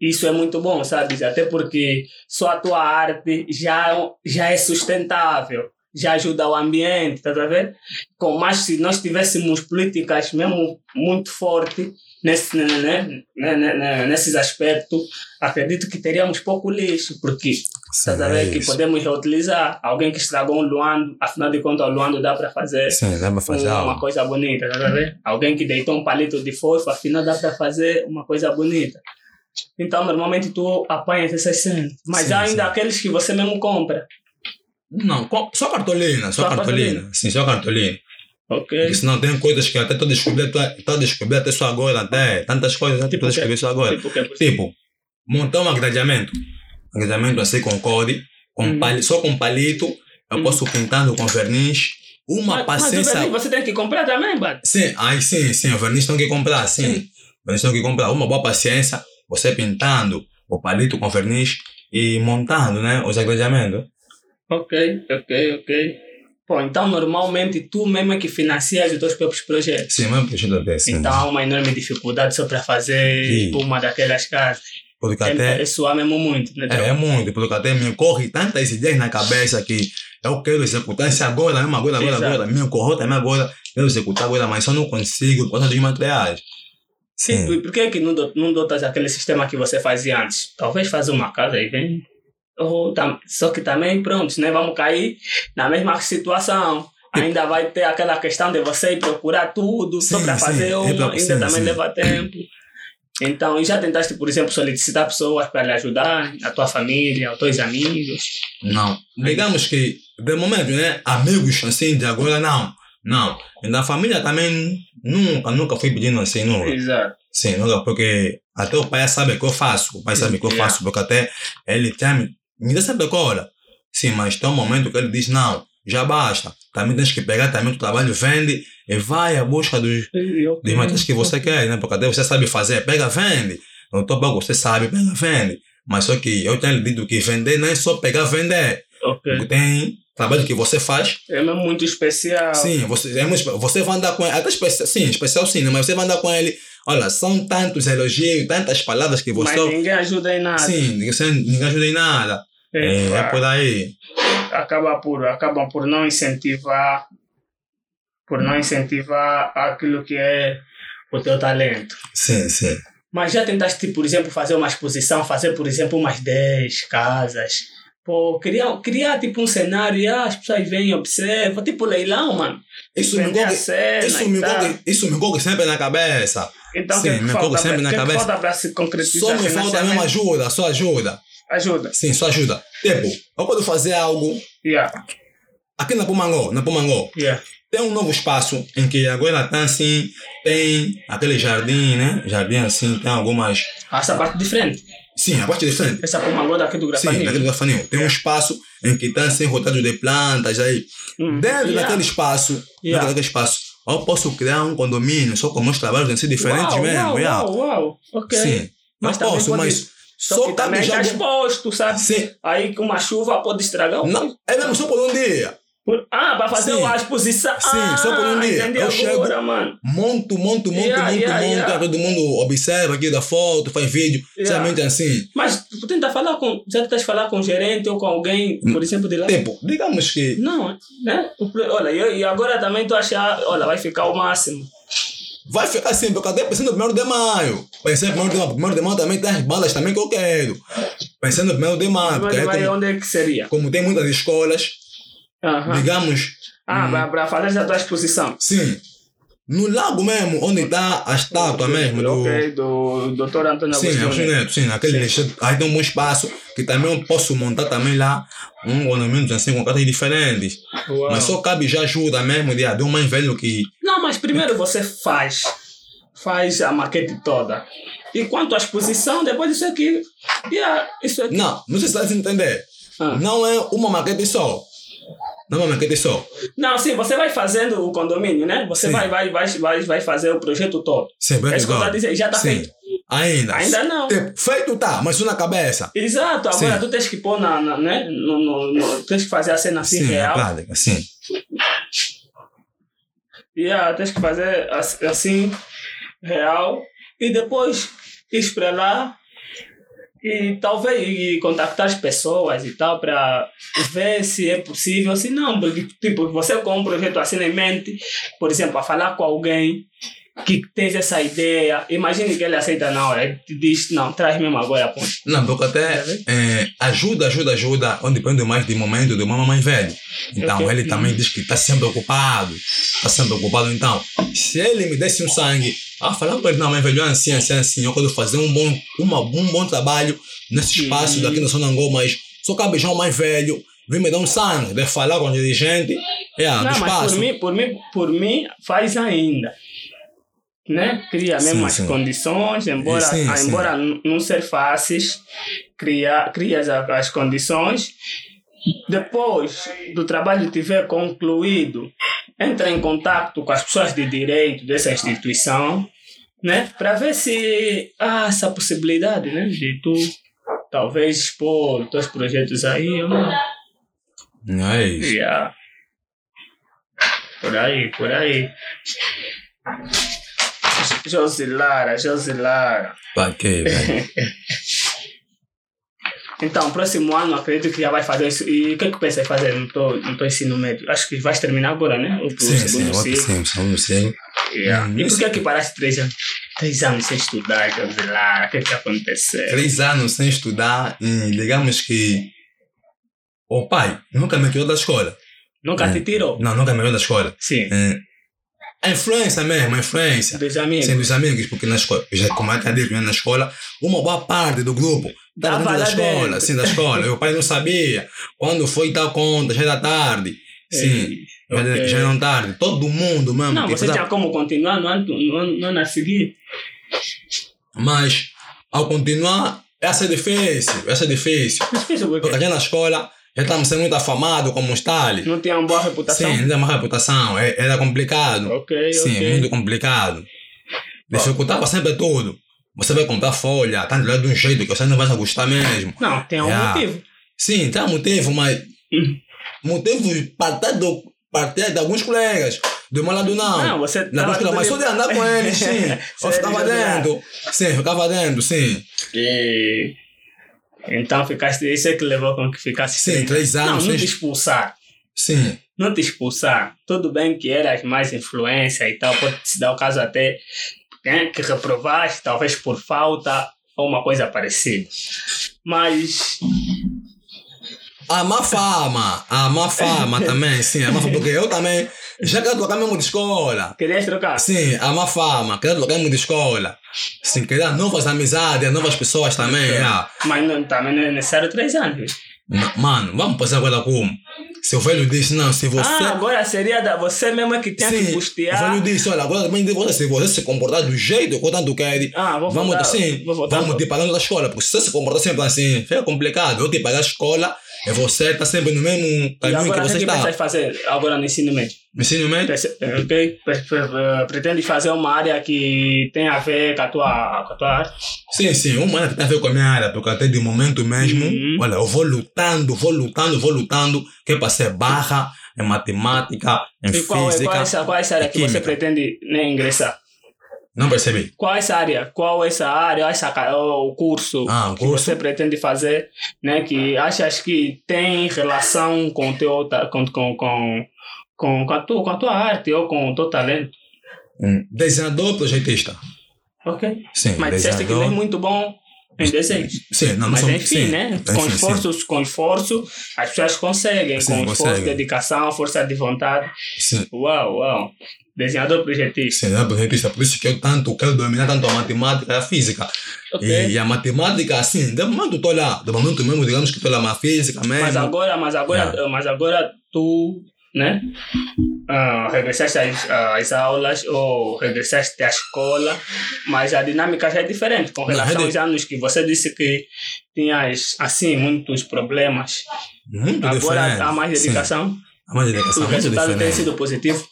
isso é muito bom, sabes? Até porque só a tua arte já, já é sustentável, já ajuda o ambiente, estás a ver? Com, mas se nós tivéssemos políticas mesmo muito fortes nesse, né, né, né, né, né, nesses aspectos, acredito que teríamos pouco lixo, porque estás a ver que isso. podemos reutilizar. Alguém que estragou um luando, afinal de contas, o luando dá para fazer Sim, dá pra fazer uma coisa bonita, tá a ver? Alguém que deitou um palito de fósforo, afinal dá para fazer uma coisa bonita. Então, normalmente tu apanhas essas cenas. Mas Sim, há ainda sim. aqueles que você mesmo compra. Não, só cartolina, só, Só cartolina. cartolina. Sim, só cartolina. Ok. Porque senão tem coisas que até estou a descobrir, estou a descobrir até só agora, até tantas coisas, até Tipo estou a o quê? descobrir só agora. Tipo, o quê? Tipo, montar um agradeamento. Agradeamento assim com code, com pali- só com palito, eu Uhum. posso pintando com verniz. Uma mas, mas o paciência. verniz você tem que comprar também, Bad. Sim, aí sim, sim, o verniz tem que comprar, sim. Sim. O verniz tem que comprar. Uma boa paciência, você pintando o palito com verniz e montando, né, os agradeamentos. Ok, ok, ok. Pô, então normalmente tu mesmo é que financias os teus próprios projetos. Sim, mas projeto desse. Então há uma enorme dificuldade só para fazer Sim. uma daquelas casas. Porque É, até. suar mesmo muito, né? É, é muito, porque até me corre tantas ideias na cabeça que eu quero executar isso agora, mesmo agora, agora, Exato. agora. Me ocorreu também agora, quero executar agora, mas só não consigo por causa dos materiais. Sim. Sim. E por que, que não, não dotas aquele sistema que você fazia antes? Talvez fazer uma casa e vem. Ou tam- só que também, pronto, né? Vamos cair na mesma situação. Ainda vai ter aquela questão de você ir procurar tudo só Sim, para sim. fazer É uma, pra- ainda sim, também sim. leva tempo. Então, e já tentaste, por exemplo, solicitar pessoas para lhe ajudar, a tua família, os teus amigos? Não. Digamos que, de momento, né, amigos assim, de agora, não. Não. E da família também, nunca, nunca fui pedindo assim, nunca. Exato. Sim, nunca, porque até o pai sabe que eu faço. O pai sabe que eu faço, porque até ele tem, me dá sempre cola. Sim, mas tem um momento que ele diz, não, já basta. Também tens que pegar também o trabalho, vende e vai à busca dos, dos materiais que você quer, né? Porque até você sabe fazer, pega, vende. Não tô bom, você sabe, pega, vende. Mas só que eu tenho lhe dito que vender não é só pegar, vender. Ok. Porque tem trabalho que você faz. É mesmo muito especial. Sim, você, é muito você vai andar com ele, até especial, sim, especial sim, né? mas você vai andar com ele. Olha, são tantos elogios, tantas palavras que você. Mas ninguém ajuda em nada. Sim, ninguém ajuda em nada. É, é por aí. acaba por acabam por não incentivar por não incentivar aquilo que é o teu talento. Sim, sim. Mas já tentaste, por exemplo, fazer uma exposição, fazer, por exemplo, umas 10 casas. Pô, criar, criar tipo um cenário e ah, as pessoas vêm e observam, tipo leilão, mano. Isso me Vender a corre, cena isso me corre, isso me corre sempre na cabeça. Então, sim, que, me coloco sempre na que é que cabeça. falta se concretizar? Só me falta mesmo ajuda, só ajuda. Ajuda. Sim, só ajuda. Tipo, eu posso fazer algo Yeah, aqui na Pumangó, na Pumangó. yeah. Tem um novo espaço em que agora tá assim, tem aquele jardim, né? Jardim assim, tem algumas. Essa parte de frente. Sim, a parte de frente. Essa pomangó daqui do Sim, Grafaninho. naquele gafanil. Tem um espaço em que está assim, rotado de plantas aí. Hum, Dentro yeah. daquele espaço, Yeah. dentro daquele espaço, eu posso criar um condomínio só com meus trabalhos têm sido diferentes uau, mesmo. Uau, yeah. uau, uau. Ok. Sim. Mas também posso, pode- mas Só, só que cabe também está exposto, sabe? Sim. Aí com uma chuva pode estragar o Não, é mesmo só por um dia. Por- ah, para fazer Sim. exposição. Sim, ah, só por um dia. Eu agora, chego- mano. Monto, monto, monto, Yeah, monto, yeah, monto. yeah. Todo mundo observa aqui da foto, faz vídeo. Yeah. Somente assim. Mas tu tenta falar com. Já a falar com o gerente ou com alguém, por exemplo, de lá. Tipo, digamos que. Não, né? O Olha, eu, e agora também tu achar, olha, vai ficar o máximo. Vai ficar assim, porque até pensando no primeiro de maio. Pensei no primeiro de maio. Primeiro de maio também tem as bandas também que eu quero. Pensando no primeiro de maio. Aí vai como, onde é que seria? como tem muitas escolas, Aham. digamos, Ah, Hum. para, fazer a tua exposição. sim. No lago mesmo, onde está a estátua mesmo do. Ok, do Dr. Antônio Sim, é Agostinho. Neto, sim, aquele. Aí tem um bom espaço que também eu posso montar também lá um ornamento assim com cartas diferentes. Uau. Mas só cabe já ajuda mesmo de, de um mais velho que. Não, mas primeiro você faz. Faz a maquete toda. E quanto à exposição, depois isso aqui. Yeah, isso aqui. Não, não sei se está a entender. Ah. Não é uma maquete só. Não é uma maquete só. Não, sim, você vai fazendo o condomínio, né? Você Sim. vai, vai, vai, vai, vai fazer o projeto todo. Sim, bem É que legal. dizer, já está feito. Ainda. Ainda não. Feito tá, mas isso na cabeça. Exato, agora Sim. tu tens que pôr na, na- né? No, no, no- tens que fazer a cena assim sim, real. é prática, sim. Yeah, tens que fazer as- assim, real. E depois ir para lá e talvez e contactar as pessoas e tal para ver se é possível. Se não, porque tipo, você com um projeto assim em mente, por exemplo, a falar com alguém que tens essa ideia, imagine que ele aceita na hora, te diz, não, traz mesmo agora, pô. Não, porque até é, ajuda, ajuda, ajuda, onde depende mais de momento do mamãe mais velho. Então, Ok. ele também diz que está sempre ocupado. Está sempre ocupado. Então, se ele me desse um sangue, ah, falar com ele, não, mãe velho, assim, assim, assim, eu quero fazer um bom, uma, um bom trabalho nesse espaço Sim. daqui no Sonangol, mas só cabe já um mais velho, vem me dar um sangue, de falar com o dirigente, é, do Não, mas espaço. por mim, por mim, por mim, faz ainda. Né? Cria as sim. condições, embora, Sim, ah, sim. embora não ser fáceis, cria, cria as, as condições. Depois do trabalho tiver concluído, entra em contato com as pessoas de direito dessa instituição, né? Para ver se há essa possibilidade, né? De tu talvez expor teus projetos aí ou não. Não é isso. Yeah. Por aí, por aí. Josilara, Josilara. Pra quê, velho? Então, próximo ano acredito que já vai fazer isso. E o que é que pensas em fazer no teu, no teu ensino médio? Acho que vais terminar agora, né? O Sim, sim, segundo sim, segundo. Yeah. Hum, E por que é que paraste três anos? Três anos sem estudar, Josilara. O que é que aconteceu? Três anos sem estudar e digamos que o pai nunca me tirou da escola. Nunca É. te tirou? Não, nunca me tirou da escola. Sim. É, a influência mesmo, a influência. Dos amigos. Sim, dos amigos, porque na escola, já como dito, né, na escola, uma boa parte do grupo estava Tava dentro da escola, dentro. assim, da escola. O pai não sabia. Quando foi dar conta, já era tarde. Sim, já, ok. já era tarde. Todo mundo mesmo. Não, você tinha como continuar no ano, no ano, no ano a seguir? Mas, ao continuar, essa é difícil, essa é difícil. O Porque gente na escola já estamos sendo muito afamados como os tales. Não tinha uma boa reputação? Sim, não tem uma reputação, é- era complicado. Ok, Sim, ok. muito complicado. Dificultava sempre tudo. Você vai comprar folha, tá de um jeito que você não vai gostar mesmo. Não, tem um Yeah. motivo. Sim, tem um motivo, mas Uhum. motivos partir do partir de alguns colegas. Do meu lado não. Não, você Na tava escola, mas só tudo de andar com eles, sim. Eu Sério, ficava dentro. Sim, ficava dentro, sim. E... Então ficaste, isso é que levou com que ficasse Sim, três Não, anos. não te sem- expulsar. Sim. Não te expulsar. Tudo bem que eras mais influência e tal, pode se dar o caso até né, que reprovaste, talvez por falta ou uma coisa parecida. Mas A má fama, a má fama também, sim, a má fama, porque eu também já trocar mesmo de escola. querias trocar? Sim, a má fama, trocar mesmo de escola. Sim, querer novas amizades, novas pessoas também. ah. Mas não, também não é necessário três anos. Mano, vamos passar agora como? Se o velho disse, não, se você. Ah, agora seria da, você mesmo é que tem que sim, custear. o velho disse, olha, agora também você, se você se comportar do jeito que tanto quero, Ah, vou vamos voltar, assim, vou voltar. vamos te pagando da escola, porque se você se comportar sempre assim, fica complicado. Eu te pagar a escola e você tá sempre no mesmo caminho agora que o você que está. pensas fazer agora no ensino médio? Ensino médio? Pense- Ok? Pre- pre- eh, Pretende fazer uma área que tem a ver com a tua, com a tua arte? Sim, sim, uma área que tem a ver com a minha área, porque até de momento mesmo, Uhum. olha, eu vou lutando, vou lutando, vou lutando, que é para ser barra, em matemática, em E qual, física. qual, essa, qual essa área que você pretende né, ingressar? Não percebi. Qual essa área? Qual essa área? Essa, o curso Ah, o que curso? você pretende fazer, né? Que achas que tem relação com teu com, com, com, com, com, a tua, com a tua arte ou com o teu talento? Hum, Desenhador, projetista. Ok. Sim, Mas disseste que não é muito bom em desenhos. Sim, não, não Mas sou- enfim, sim, né? enfim, Com sim. esforço, com esforço, as pessoas conseguem. Sim, com esforço, conseguem. dedicação, força de vontade. Sim, Uau, uau. Desenhador projetista. sim, é projetista. Por isso que eu tanto quero dominar tanto a matemática e a física. Ok. E, e a matemática, assim, de momento estou lá. De momento mesmo, digamos que estou lá na física mesmo. Mas agora, mas agora, mas agora tu, né? Ah, regressaste às, às aulas ou regressaste à escola, mas a dinâmica já é diferente com relação aos anos que você disse que tinhas assim muitos problemas. Muito agora diferente. há mais Sim, dedicação. há mais O dedicação, muito resultado tem diferente. sido positivo.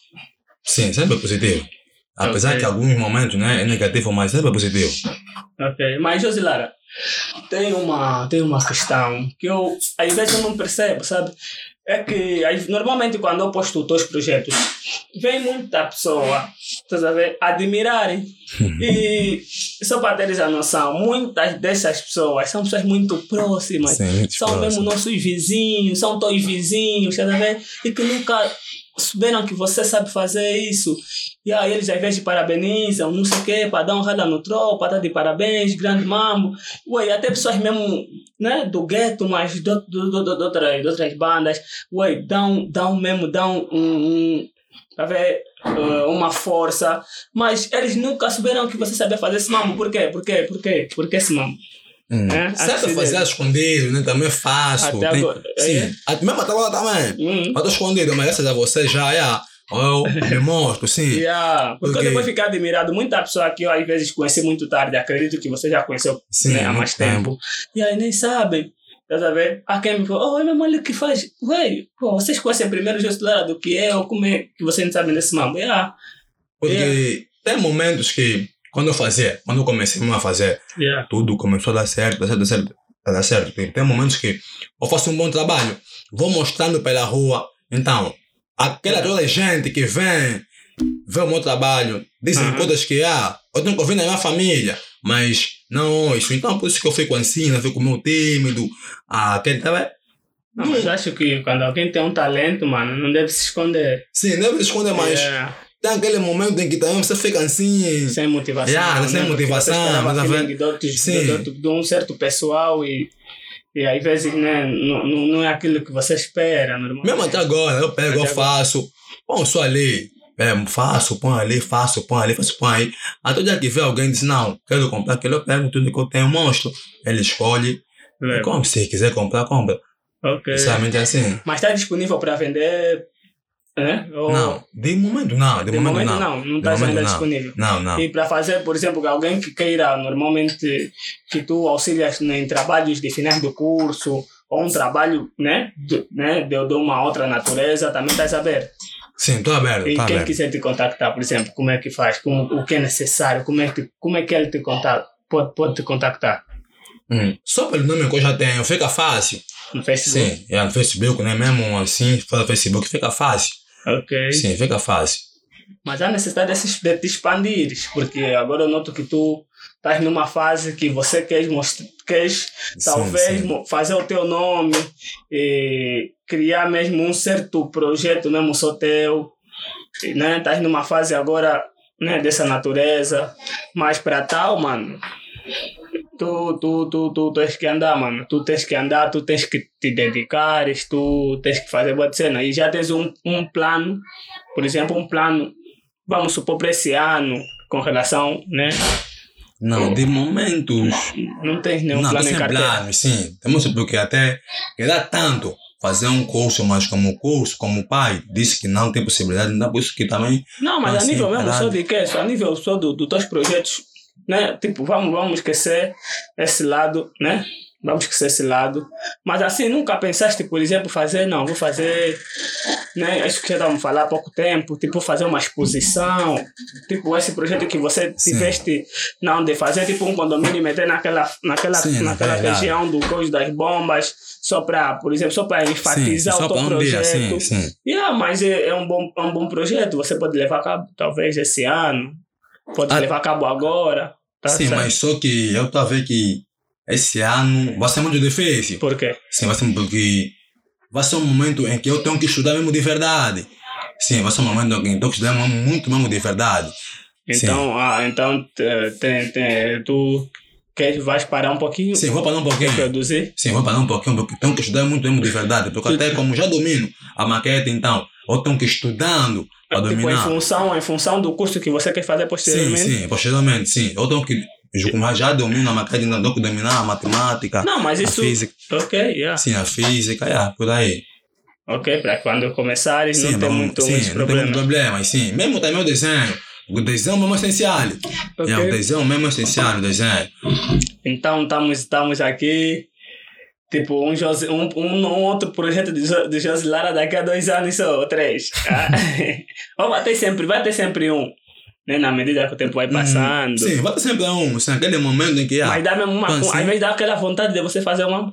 Sim, sempre positivo. Apesar Ok. que alguns momentos né, é negativo, mas sempre positivo. Ok, mas Josilara, tem uma, tem uma questão que eu às vezes eu não percebo, sabe? É que normalmente quando eu posto os teus projetos, vem muita pessoa, estás a ver, admirarem. E só para teres a noção, muitas dessas pessoas são pessoas muito próximas. Sim, muito São próximo. mesmo nossos vizinhos, são teus vizinhos, estás a ver? E que nunca souberam que você sabe fazer isso. E aí eles às vezes parabenizam, não sei o quê, para dar um rada no tropa, tá de parabéns, grande mambo. Ué, até pessoas mesmo, né, do gueto, mas de, de, de, de, de outras, de outras bandas, ué, dão, dão mesmo, dão um, um tá ver, eh, uma força. Mas eles nunca souberam que você sabia fazer esse mambo. Por quê? Por quê? Por quê? Por que esse mambo? Hum. É, acidente. fazer a escondido, né? Também é fácil. Até tem- agora, Sim. é? Até- Mesmo até agora também. Hum. Estou escondido, mas graças a você já é. Eu me mostro, sim. Yeah. Porque eu depois ficar admirado. Muita pessoa que eu às vezes conheci muito tarde, acredito que você já conheceu Sim, né, há mais tempo. E aí nem sabem. Tá a ver? Há quem me falou, oh, meu olha o que faz. Ué, pô, vocês conhecem primeiro o Josulara do que eu, como é que vocês não sabem desse mambo? Yeah. Porque tem momentos que, quando eu fazia, quando eu comecei a fazer, Yeah. tudo começou a dar certo, dar certo, dar certo, dar certo. Tem, tem momentos que eu faço um bom trabalho, vou mostrando pela rua. Então, aquela toda gente que vem, vê o meu trabalho, dizem Uhum. coisas que, ah, eu tenho que ouvir na minha família, mas não isso. Então, por isso que eu fico assim, eu fico meio tímido. Ah, aquele, tá vendo? Não, mas eu acho que quando alguém tem um talento, mano, não deve se esconder. Sim, não deve esconder, mas Yeah. tem aquele momento em que também você fica assim. Sem motivação. Yeah, sem né? Motivação, mas outros, Sim. de, outro- de um certo pessoal e, e às vezes né, não, não, é aquilo que você espera, normalmente. Mesmo até agora, eu pego, eu Até agora. faço, põe só ali, é, faço, põe ali, faço, põe ali, faço, põe aí. Até o dia que vê alguém diz, não, quero comprar aquilo, eu pego tudo que eu tenho, mostro. Ele escolhe, É. como se quiser comprar, compra. Ok. Somente assim. Mas está disponível para vender? Né? Ou- Não, de momento não, de, De momento, momento não. não, está ainda não. disponível. Não, não. E para fazer, por exemplo, alguém que queira normalmente que tu auxilias em trabalhos de finais do curso ou um trabalho né, de, né, de, de uma outra natureza, também estás aberto. Sim, estou aberto, E estou quem aberto. quiser te contactar, por exemplo, como é que faz? Como, o que é necessário? Como é que, como é que ele te contacta? Pode, pode te contactar Hum. Só pelo nome que eu já tenho, fica fácil. no Facebook? Sim, é no Facebook, né? Mesmo assim, fala Facebook, fica fácil. Ok. Sim, fica fácil. Mas há necessidade de, te expandir, porque agora eu noto que tu estás numa fase que você quer mostrar, queres talvez sim, fazer o teu nome e criar mesmo um certo projeto mesmo só teu, né? Estás numa fase agora né, dessa natureza, mas para tal, mano, tu, tu, tu, tu tens que andar, mano. Tu tens que andar, tu tens que te dedicares, tu tens que fazer boa cena. E já tens um, um plano, por exemplo, um plano, vamos supor, para esse ano, com relação, né? Não, de momentos. Não tens nenhum não, plano em carteira. planos, sim. Temos porque até quer tanto fazer um curso, mas como curso, como pai, disse que não tem possibilidade, não por isso que também. Não, mas Ah, a nível mesmo só de? Só a nível só do, dos teus projetos, né? Tipo, vamos, vamos esquecer esse lado, né? Vamos esquecer esse lado. Mas assim, nunca pensaste, por exemplo, fazer, não, vou fazer, né? Acho que já estávamos falar há pouco tempo, tipo, fazer uma exposição, tipo, esse projeto que você Sim. tiveste, não, de fazer tipo um condomínio e meter naquela, naquela, Sim, naquela naquela- região do coisa das bombas, só para, por exemplo, só para Sim, enfatizar o só teu projeto. sim, sim. Yeah, mas é, é um, bom, é um bom projeto, você pode levar a cabo talvez esse ano, pode Ah. levar a cabo agora. Tá Sim, certo? mas só que eu estou a ver que esse ano vai ser muito difícil. Por quê? Sim, vai ser porque vai ser um momento em que eu tenho que estudar mesmo de verdade. Sim, vai ser um momento em que eu tenho que estudar muito mesmo de verdade. Então, ah, então te- tem, tem, tu queres, vais parar um pouquinho? Sim, vou parar um pouquinho. Produzir? Sim, vou parar um pouquinho, porque tenho que estudar muito mesmo de verdade. Porque até como já domino a maquete, então, eu tenho que estudando para Tipo, em dominar. função, em função do curso que você quer fazer Sim, posteriormente? sim, posteriormente, sim. Eu tenho que. Já, já domino a maquete, então tenho que dominar a matemática, Não, mas a isso. física. Ok, yeah. Sim, a física, yeah, por aí. Ok, para quando começares Sim, não tem muito sim, muitos não tem problemas. muito problema, sim. Mesmo também o desenho. O desenho mesmo é essencial. Ok. Yeah, o desenho mesmo é essencial, o desenho. Então estamos, estamos aqui. Tipo, um, José, um, um, um outro projeto de, de José Lara daqui a dois anos só, ou três. Ou vai ter sempre, vai ter sempre um. Né? Na medida que o tempo vai passando. Hum, Sim, vai ter sempre um. Sim, aquele momento em que ah, Mas dá mesmo uma. Às vezes dá aquela vontade de você fazer uma.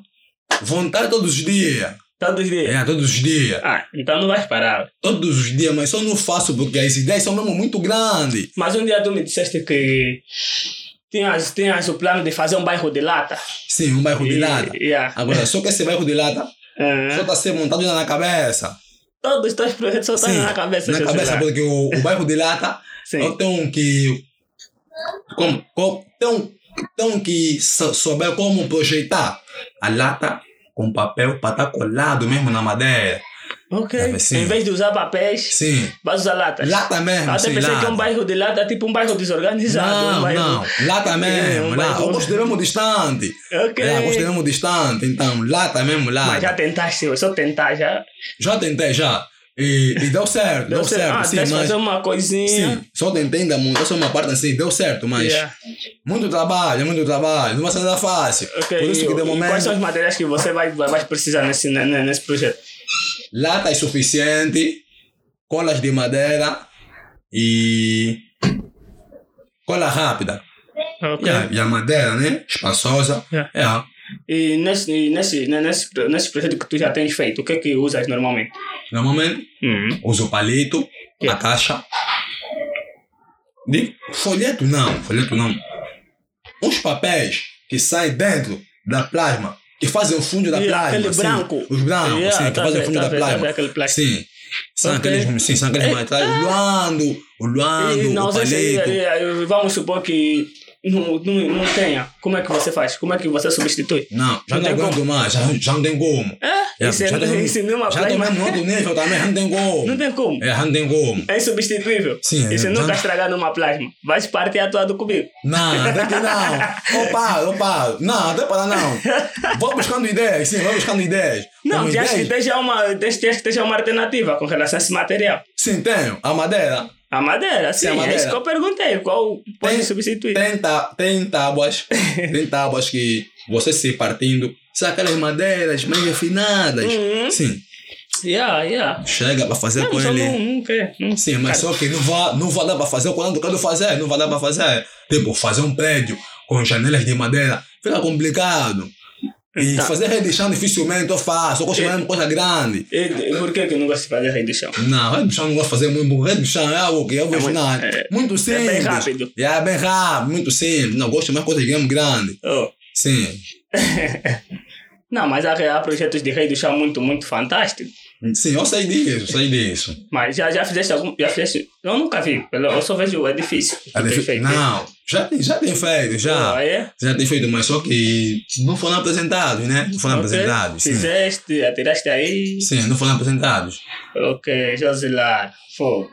vontade todos os dias. Todos os dias. É, todos os dias. Ah, então não vais parar. Todos os dias, mas só não faço porque as ideias são mesmo muito grandes. Mas um dia tu me disseste que tinhas, tinhas o plano de fazer um bairro de lata. Sim, um bairro de E- lata. yeah. Agora, só que esse bairro de lata Ah, só está a ser montado na cabeça. todos os teus projetos só estão Sim, na cabeça. na cabeça, Lara. porque o, o bairro de lata Sim. eu tenho que. Como, como, tenho, tenho que saber como projetar a lata com papel para estar colado mesmo na madeira. Ok. Ser. Em vez de usar papéis, Sim. vais usar latas. Lata mesmo. Até sim, pensei lata. que um bairro de lata é tipo um bairro desorganizado. um Não, bairro... não. Lata É, mesmo. um lá. bairro- Eu gosto de mesmo distante. Ok. É, mesmo distante. Então, lata mesmo, lata. Mas já tentaste, eu só tentar já. Já tentei, já. E, e deu certo, deu, Deu certo. certo. Ah, sim, mas, fazer uma coisinha. sim, só ainda montar só uma parte assim, deu certo, mas Yeah. muito trabalho, muito trabalho. Não vai ser nada fácil. Ok, Por isso e, que de e momento, quais são os materiais que você vai, vai, vai precisar nesse, ne- ne- nesse projeto? lata é suficiente, colas de madeira e cola rápida. Ok. E, a, e a madeira, né? Espaçosa. Yeah. É. E nesse, nesse, ne- nesse, nesse projeto que tu já tens feito, o que é que usas normalmente? Normalmente, Hum. uso o palito, Yeah. a caixa. De folheto não, folheto não. Uns papéis que saem dentro da plasma, que fazem o fundo da E plasma. aquele sim. branco. Os brancos, Yeah, sim, que tá fazem o fundo tá da tá plasma. plástico. Sim. São Ok. aqueles, sim, são aqueles materiais. ah. O luando, o luando, E não o sei palito. e- vamos supor que não, não, não tenha. Como é que você faz? Como é que você substitui? Não, já Não não, aguento como. mais, já, já não tem como. É? Já, isso é, já tem- isso é numa já tem plasma. mesmo no outro nível também, já não tem como. Não tem como. É, já não tem como. É insubstituível. Sim, E se é, nunca já- estragar numa plasma, vais partir atuado comigo. Não, até que não. Opa, opa. Não, até para não. Vou buscando ideias, sim, vou buscando ideias. Não, Como que, ideias, ter já uma, tens, tens que já uma alternativa com relação a esse material. Sim, tenho. A madeira. A madeira, sim, a é madeira. isso que eu perguntei. Qual pode Tem- substituir? Tem, tá, tem tábuas. tem tábuas que você se partindo. São aquelas madeiras meio afinadas. Uhum. Sim. Yeah, yeah. Chega para fazer Não, com ele. não, não quer. Não. Sim, mas só que não vai, não vai dar para fazer quando eu quero fazer. Não vai dar para fazer. Tipo, fazer um prédio com janelas de madeira fica complicado. E Tá. fazer redição dificilmente eu faço. Eu gosto É. de coisa grande. E, e por que que não gosta de fazer redução? Não, redução não gosto de fazer muito. Redução é algo que eu vejo muito- não, é- muito simples. bem rápido. É bem rápido, muito simples. Não gosto mais de coisas mesmo grandes. Oh. Sim. Não, mas há, há projetos de redução muito, muito fantásticos. Sim, eu sei disso, sei disso. Mas já, já fizeste algum. Já fizeste. Eu nunca vi. pelo- Eu só vejo o edifício. que É tu tens difí- feito. Não, já tem, já tem feito, já. Ah, é? Já tem feito, mas só que não foram apresentados, né? Não foram Ok. apresentados. Sim. Fizeste, atiraste aí. sim, não foram apresentados. Ok, Josilar. Fogo.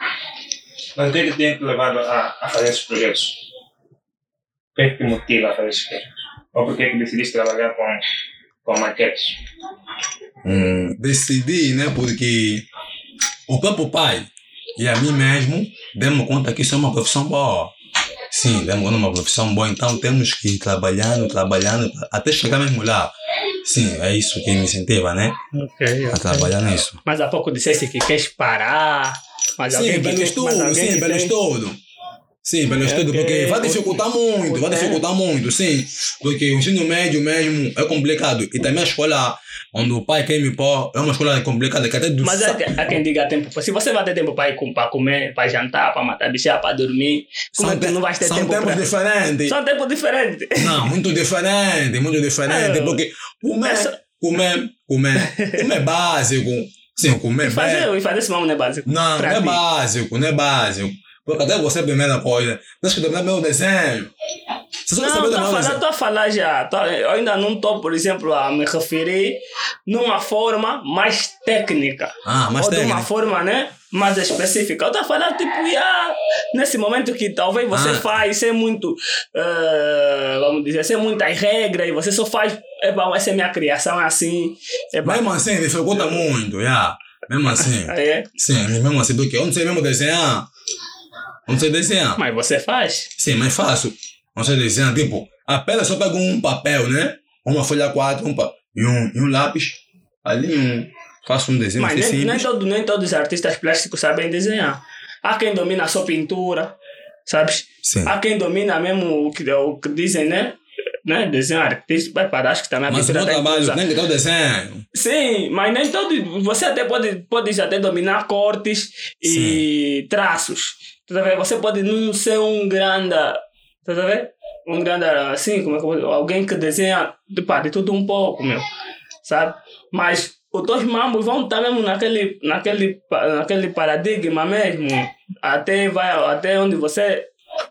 Mas o que é que tem que levar a, a fazer esses projetos? O que é que te motiva a fazer esses projetos? Ou por que é que decidiste trabalhar com, com maquetes? Decidi, né? Porque o próprio pai e a mim mesmo demos conta que isso é uma profissão boa. Sim, demos conta uma profissão boa, então temos que ir trabalhando, trabalhando, até chegar mesmo lá. Sim, é isso que me incentiva, né? Ok, A ok. trabalhar nisso. Mas há pouco disseste que queres parar. Mas alguém Sim, que tem- estudo, mas alguém sim, pelo tem- estudo. Sim, pelo estudo, Ok. porque vai dificultar muito, vai Ok. dificultar muito, sim. Porque o ensino médio mesmo é complicado. E também a escola onde o pai quer me pôr é uma escola complicada, que até do Mas é sa- há, há quem diga tempo. Se você vai ter tempo para ir para comer, para jantar, para matar bicha, para dormir, como é tu não vais ter são tempo tempos para... diferentes. São tempos diferentes. Não, muito diferente, muito diferente. É. Porque comer, É só- comer, comer, comer é básico. Sim, comer E bem. fazer, e fazer esse não é básico. Não, não Pra é mim. básico, não é básico. Porque até você, a primeira coisa, tens que dominar meu desenho. Você só Não, estou a falar, desenho. estou a falar já. Tô- eu ainda não estou, por exemplo, a me referir numa forma mais técnica. Ah, mas ou de uma técnica. forma, né? Mais específica. Eu estou a falar, tipo, yeah, nesse momento que talvez você Ah. faz sem muito, eh, vamos dizer, sem muitas regras, e você só faz, epá, essa é minha criação é assim. Epá, Mesmo assim, dificulta muito, yeah. Mesmo assim. é. Sim, mesmo assim, porque eu não sei mesmo desenhar. Não sei desenhar. Mas você faz. Sim, mas faço. Não sei desenhar, tipo, apenas só pego um papel, né? Uma folha 4 um pa- e, um, e um lápis. Ali um, faço um desenho Mas nem, nem, todo, nem todos os artistas plásticos sabem desenhar. Há quem domina só pintura, sabes? Sim. Há quem domina mesmo o que, o que dizem, né? né? Desenho artístico, vai parar, acho que também a Mas o meu trabalho tem que o desenho. Sim, mas nem todo. Você até pode, pode até dominar cortes e traços. Tá vendo? Você pode não ser um grande. Tá vendo? Um grande, assim, como é que eu? Alguém que desenha de, pá, de tudo um pouco, meu. Sabe? Mas os teus mambos vão estar mesmo naquele, naquele, naquele paradigma mesmo. Até, vai, até onde você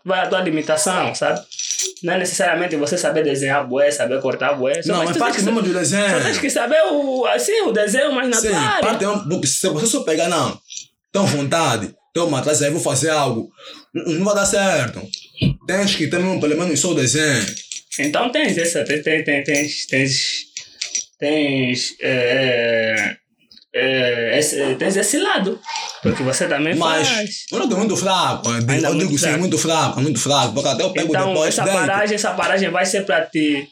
vai a tua limitação, sabe? Não é necessariamente você saber desenhar bué, saber cortar bué. Não, mas mas parte mesmo do Só desenho. tens que saber o, assim, o desenho mais Sim, natural. parte mesmo, porque se você só pegar, não, tem vontade, tem uma atrás aí, vou fazer algo, n- não vai dar certo. Tens que ter mesmo, pelo menos só o desenho. Então tens essa, tens, tens, tens, tens, tens, tens, é, é, esse, tens esse lado, porque você também Mas faz. eu não tô muito fraco. Eu digo, eu digo sim, fraco. muito fraco, muito fraco. Porque até eu pego Então depois. essa deito. paragem, essa paragem vai ser para te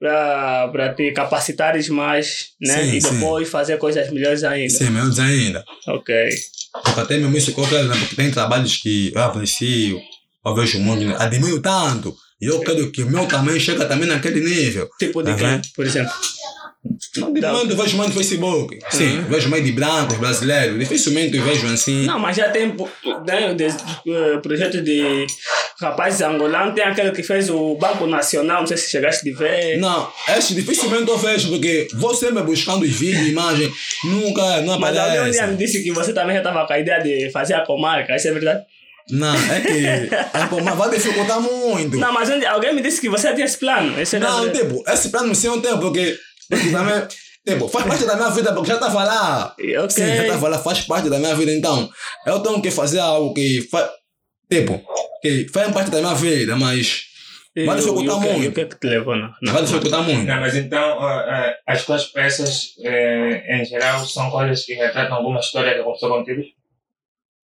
para te capacitares mais, né? Sim, e sim. depois fazer coisas melhores ainda. Sim, menos ainda. Ok. Porque até mesmo isso que eu quero, né? Porque tem trabalhos que eu aprecio, eu vejo muito, né? admiro tanto. E eu quero que o meu também chegue também naquele nível. Tipo de Tá quem, por exemplo? Dificilmente eu vejo mais no Facebook. Sim, Uhum. vejo mais de brancos brasileiros. Dificilmente vejo assim. Não, mas já tem né, de, eh, projeto de rapazes angolanos. Tem aquele que fez o Banco Nacional, não sei se chegaste de ver. Não, esse dificilmente eu vejo, porque vou sempre buscando os vídeos, imagens, nunca, não Mas alguém um dia me aparece. disse que você também já estava com a ideia de fazer a comarca, isso é verdade? Não, é que é, pô, mas vai dificultar muito. Não, mas um alguém me disse que você tinha esse plano. Esse Não, verdade. tipo, esse plano sim eu tenho, porque, porque também, tipo, faz parte da minha vida, porque já estava lá. Ok. Sim, já estava lá, faz parte da minha vida, então, eu tenho que fazer algo que faz, tipo, que faz parte da minha vida, mas E vai dificultar muito. E o que é que te levou? Não, não. vai dificultar muito. Não, mas então ah, ah, as tuas peças, eh, em geral, são coisas que retratam alguma história que aconteceu contigo?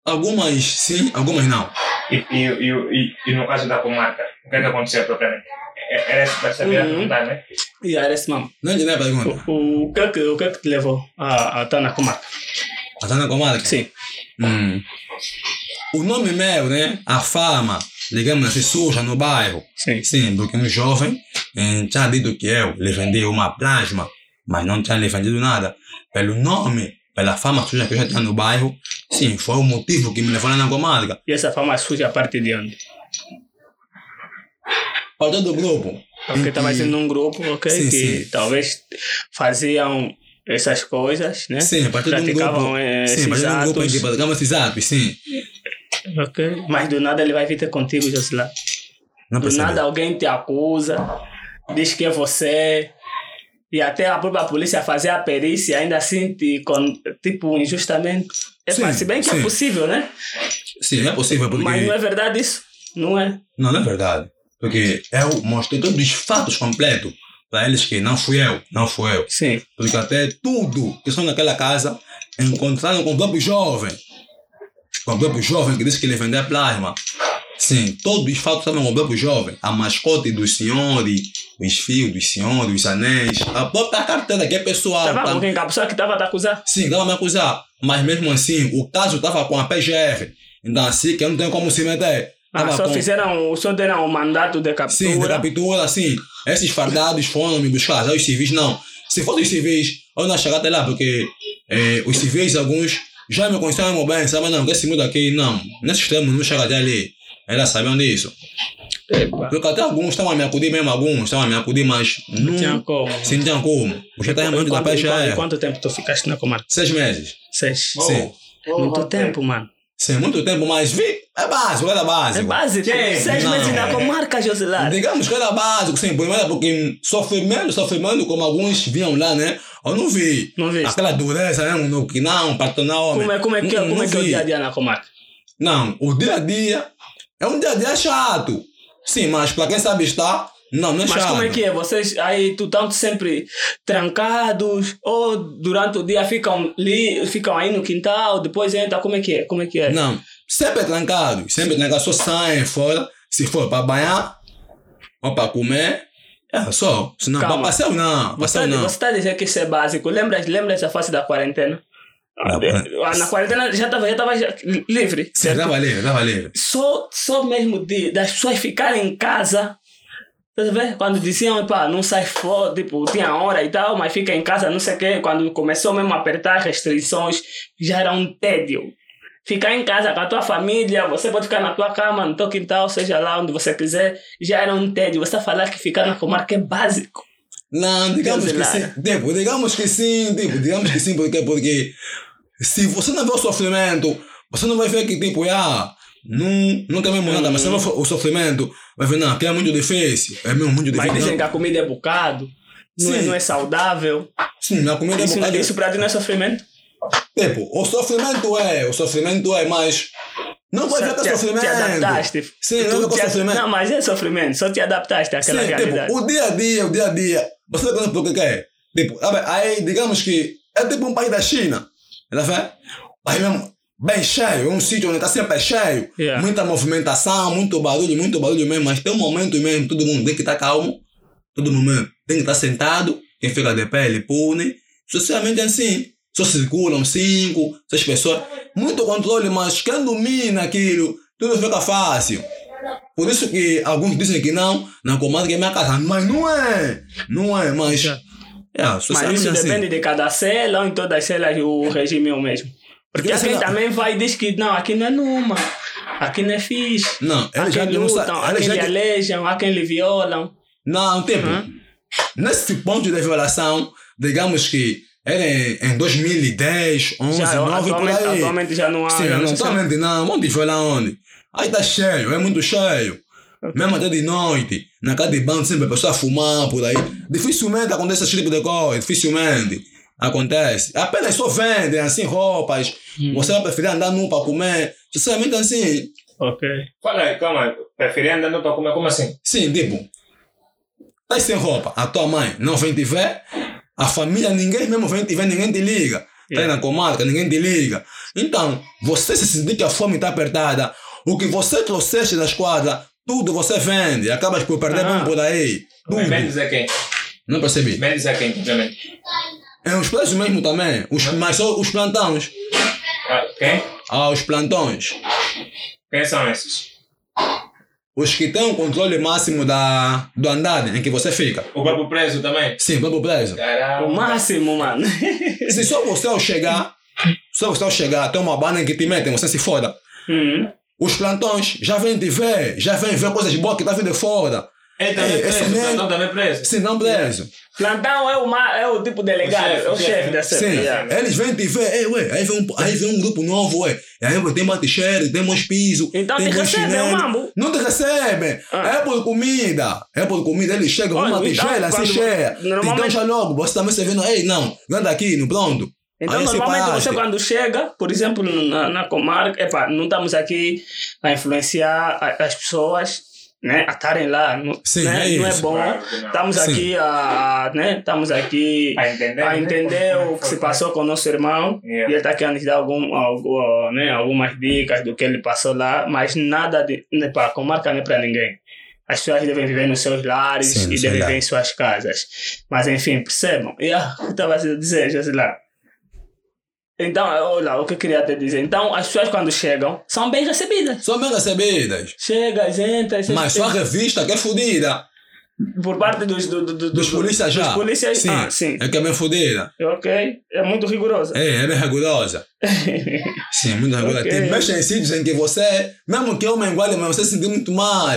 Algumas sim, algumas não. E, e, e, e, e no caso da comarca, o que é que aconteceu propriamente? É- Era essa a Uhum. perguntar, né? E era esse mesmo. Não entendi a pergunta. O, o, que é que, o que é que te levou a, a estar na comarca? A Tana Comarca? Sim. Hum. O nome meu, né? A fama, digamos assim, suja no bairro. Sim. Sim, porque um jovem eh, tinha dito que eu lhe vendi uma plasma, mas não tinha lhe vendido nada. Pelo nome, pela fama suja que eu já tinha no bairro, sim, foi o motivo que me levou lá na comarca. E essa fama suja a partir de onde? Partiu do grupo. Porque estava E- sendo um grupo, ok? Sim, que sim. talvez faziam essas coisas, né? Sim, a partir de um Praticavam grupo. eh, Sim, a esses partir de um grupo em que praticamos esses atos, sim. Ok. Mas do nada ele vai vir ter contigo, Josilá. Não Do nada alguém te acusa, diz que é você. E até a própria polícia fazer a perícia, ainda assim, te, con- tipo, injustamente. É, Sim, se bem que sim. é possível, né? Sim, é possível, porque... Mas não é verdade isso. Não é. Não, não é verdade. Porque eu mostrei todos os fatos completos para eles que não fui eu, não fui eu. Sim. Porque até tudo que estão naquela casa encontraram com o próprio jovem. Com o próprio jovem que disse que ele vendia plasma. Sim, todos os fatos estavam com o próprio jovem. A mascote do senhor, e os fios do senhor, os anéis, a própria carteira que é pessoal. Estava tá? com quem? A pessoa que estava a acusar? Sim, estava a me acusar. Mas mesmo assim, o caso estava com a PGR. Então assim, que eu não tenho como se meter. Ah, só com... fizeram, só deram o mandato de captura. Sim, de captura, assim. Esses fardados foram me buscar. Já os civis, não. Se fossem os civis, eu não chegar até lá, porque eh, os civis, alguns, já me conheciam bem, sabem, não, esse mundo aqui, não. Nesse extremo, não chega até ali. Elas sabiam disso. Epa, Porque até alguns estavam a me acudir mesmo, alguns estavam a me acudir, mas não, não tinha como. sim, não tinham como. Você está muito da Quanto- quanto- PGR. Quanto tempo tu ficaste na comarca? Seis meses. Seis. Sim. Muito tempo, mano. Sim, muito tempo, mas vi, é básico, era É básico. básico. Sim. Seis Não. meses na comarca, Josilar. Digamos que era básico, sim, primeiro porque sofrimento, sofrimento, como alguns vinham lá, né? Eu não vi. Não viste? Aquela dureza, né? No que não, homem. Como é, como é que, Não- como é, não que é o vi. dia a dia na comarca? Não, o dia a dia é um dia a dia chato. Sim, mas para quem sabe estar, não, não é Mas chato. como é que é? Vocês aí, tu estão sempre trancados ou durante o dia ficam, li, ficam aí no quintal, depois entra, como é que é? Como é que é? Não, sempre trancado, sempre trancado, só saem fora, se for para banhar ou para comer, é só. Senão, para Calma. passeio não, Você passeio não. está a dizer que isso é básico. Lembras, lembras da fase da quarentena? Na Ah, Na quarentena já estava já tava livre, Sim, certo? dava livre, dava livre. Só, só mesmo de, das pessoas ficarem em casa. Tá? Quando diziam, pá, não sai fora, tipo, tinha hora e tal, mas fica em casa, não sei o quê. Quando começou mesmo a apertar restrições, já era um tédio. Ficar em casa com a tua família, você pode ficar na tua cama, no teu quintal, seja lá onde você quiser, já era um tédio. Você falar que ficar na comarca é básico. Não, digamos que sim. Tipo, digamos que sim, tipo, digamos que sim, porque, porque se você não vê o sofrimento, você não vai ver que, tipo, ah, não, tem mesmo nada, mas não vê o sofrimento, vai ver, não, aqui é muito difícil, é mesmo muito difícil. dizem não. que a comida é bocado, não é, não é saudável. Sim, a comida é Isso, bocado. isso para ti não é sofrimento? Tipo, o sofrimento é, o sofrimento é, mas não vai é sofrimento. te adaptaste. Sim, Tu não vai é sofrimento. Não, mas é sofrimento. Só te adaptaste àquela Sim, realidade. tipo, o dia a dia, o dia a dia, você tá por que é? Tipo, sabe, aí digamos que é tipo um país da China, tá vendo? Aí mesmo, bem cheio, é um sítio onde está sempre cheio, Yeah. muita movimentação, muito barulho, muito barulho mesmo, mas tem um momento mesmo, todo mundo tem que estar calmo, todo mundo tem que estar sentado, quem fica de pé ele pune, socialmente é assim, só circulam cinco, seis pessoas, muito controle, mas quem domina aquilo, tudo fica fácil. Por isso que alguns dizem que não, na comarca é minha casa. Mas não é. Não é, mas. Já. É, Mas isso é assim. depende de cada cela ou em todas as celas o regime é o mesmo. Porque quem não- também vai e diz que não, aqui não é numa, aqui não é fixe. Não, eles já não lutam, sabem. há quem lhe já alejam, há quem lhe violam. Não, tipo, Hã? nesse ponto de violação, digamos que era em, em 2010, 11, Já, 9, por atualmente, aí. atualmente já não há. Sim, não, totalmente não. Onde lá onde? Aí tá cheio, é muito cheio. Mesmo até de noite, na casa de banco, sempre a pessoa fumar por aí. Dificilmente acontece esse tipo de coisa, dificilmente acontece. Apenas só vendem assim roupas. Hum. Você vai preferir andar nu para comer. Sinceramente assim, Ok. Fala aí, calma. Preferi andando para comer, como assim? sim, tipo, tá sem roupa, a tua mãe não vem te ver, a família, ninguém mesmo vem te ver, ninguém te liga. Tá aí Yeah. na comarca, ninguém te liga. Então, você se sentir que a fome está apertada, o que você trouxeste da esquadra, tudo você vende, acabas por perder Ah. bem por aí. Tudo. Mas vendes a quem? Não percebi. Vendes a quem, simplesmente? É os preços mesmo também, os, mas só os plantões. Ah, quem? Ah, os plantões. Quem são esses? Os que têm o controle máximo da, do andar em que você fica. O próprio preso também? Sim, próprio preso. Caramba. O máximo, mano. Se só você ao chegar, só você ao chegar, tem uma banda em que te metem, você se foda. Hum. Os plantões já vêm te ver, já vêm ver coisas boas que tá vindo de fora. Ele também é esse preso, man- plantão também é preso. Se não preso. Plantão é o, ma- é o tipo delegado, O chefe, é o chefe, chefe né? da Sim, yeah. eles vêm te ver, ei, ué, aí vem um, aí vem um grupo novo, ué. E aí ué, tem t-shirt, tem mais piso, Então tem te recebem, o mambo. Não te recebem, Ah. é por comida, é por comida, eles chegam, uma então, tigela, assim cheia, normalmente- então já logo, você também se vendo, ei, não, anda aqui, no pronto. Então, Aí você normalmente você quando chega, por exemplo, na, na comarca, epa, não estamos aqui a influenciar as pessoas, né, a estarem lá. Não, Sim, né, é não é bom. Claro que não. Estamos Sim. aqui a, né, estamos aqui A entender, a né? entender Como- o que se passou com o nosso irmão Yeah. e ele está aqui a nos dar algum, algo, né, algumas dicas do que ele passou lá, mas nada de, né, pá, com marca não é para ninguém. As pessoas devem viver nos seus lares Sim, e devem viver lares. em suas casas. Mas enfim, percebam. E ah, eu estava a dizer, já sei lá. Então, olha, o que eu queria te dizer. Então, as pessoas quando chegam são bem recebidas. São bem recebidas. Chega, entra, Mas só a revista que é fodida. por parte dos, do, do, do- Dos do- polícias já. Dos polícias, Sim. ah, sim. É que é bem fodida. Ok, é muito rigorosa. É, é bem rigorosa. Sim, muito rigorosa. Ok. Tem mexe em sítios em que você, mesmo que homem igual, mas você se sentir muito mal.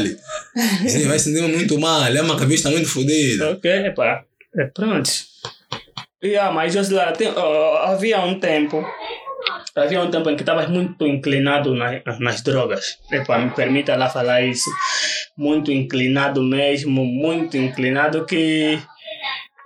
Sim, vai se sentir muito mal. É uma revista muito fodida. ok, pá. É pronto. Yeah, mas Josla, tem, ó, havia um tempo. Havia um tempo em que estavas muito inclinado na, nas drogas. Epa, me permita lá falar isso. Muito inclinado mesmo, muito inclinado que.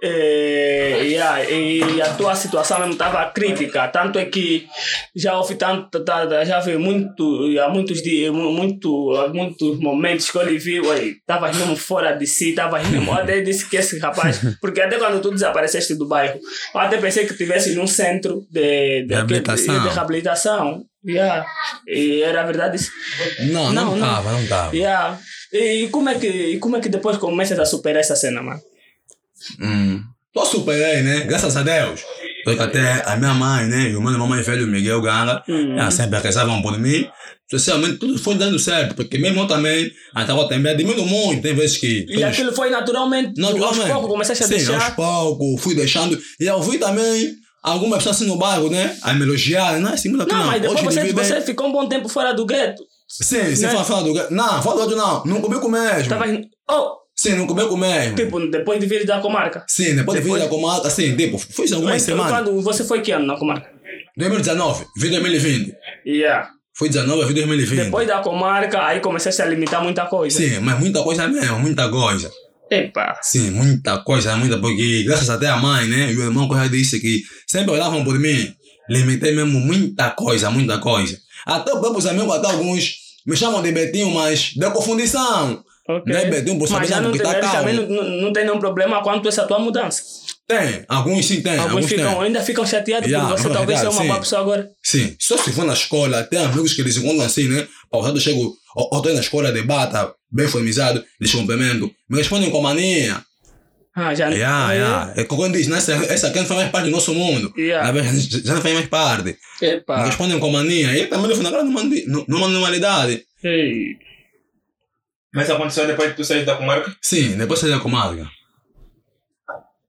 Eh, yeah, e a tua situação mesmo estava crítica. Tanto é que já houve tanto, já houve muito, há muitos dias, mu- muito, há muitos momentos que eu lhe vi, estavas mesmo fora de si, estavas mesmo. Até disse que esse rapaz, porque até quando tu desapareceste do bairro, eu até pensei que estivesse num centro de, de, Reabilitação. de, de reabilitação. Yeah. E era verdade isso. Não, Não, não não. estava, não estava. Yeah. E como é que, e como é que depois começas a superar essa cena, mano? Hum. Só superei, né? Graças a Deus. Porque até a minha mãe, né? E o meu irmão mais velho, Miguel Ganga, Hum. sempre rezavam por mim. Socialmente, tudo foi dando certo. Porque mesmo eu também, até agora também admiro muito. Tem vezes que. E aquilo foi naturalmente, Naturalmente. aos poucos começaste a Sim, deixar. aos poucos, fui deixando. E eu vi também algumas pessoas assim no bairro, né? A me elogiar. Não, assim, muito Não, não. mas depois Hoje você, você bem. ficou um bom tempo fora do gueto. Sim, sim, né? fala, fala do gato. Não, fala do gato não. Não comigo mesmo. Tava, oh, Sim, não comigo mesmo. tipo, depois de vir da comarca. Sim, depois de vir depois- da comarca, assim, tipo, fui algumas Mas semanas. quando você foi que ano na comarca? 2019, vi 2020. Yeah. Foi 19, vi 2020. Depois da comarca, aí começaste a limitar muita coisa. Sim, mas muita coisa mesmo, muita coisa. Epa. Sim, muita coisa, muita, porque graças até a mãe, né? E o irmão já disse que sempre olhavam por mim. Limitei mesmo muita coisa, muita coisa. Até os próprios amigos, até alguns me chamam de Betinho, mas de confundição. Ok. Não é por Mas já não, não, porque tem, tá também não, não, não tem nenhum problema quanto a essa tua mudança. Tem, alguns sim tem, Alguns alguns ficam, tem. ainda ficam chateados Yeah, por você não, talvez verdade, uma sim. boa pessoa agora. Sim, só se for na escola, tem amigos que eles encontram assim, né? Pausado, chego, ou estou na escola, debata, bem formizado, eles cumprimentam, me respondem com mania. Ah, já Yeah, yeah. É como diz, né? essa, essa aqui não faz mais parte do nosso mundo. Yeah. Já não faz mais parte. Me Epa. respondem com mania. E também na cara numa, numa normalidade. Ei. Mas aconteceu depois que tu saíste da comarca? Sim, depois saí da comarca.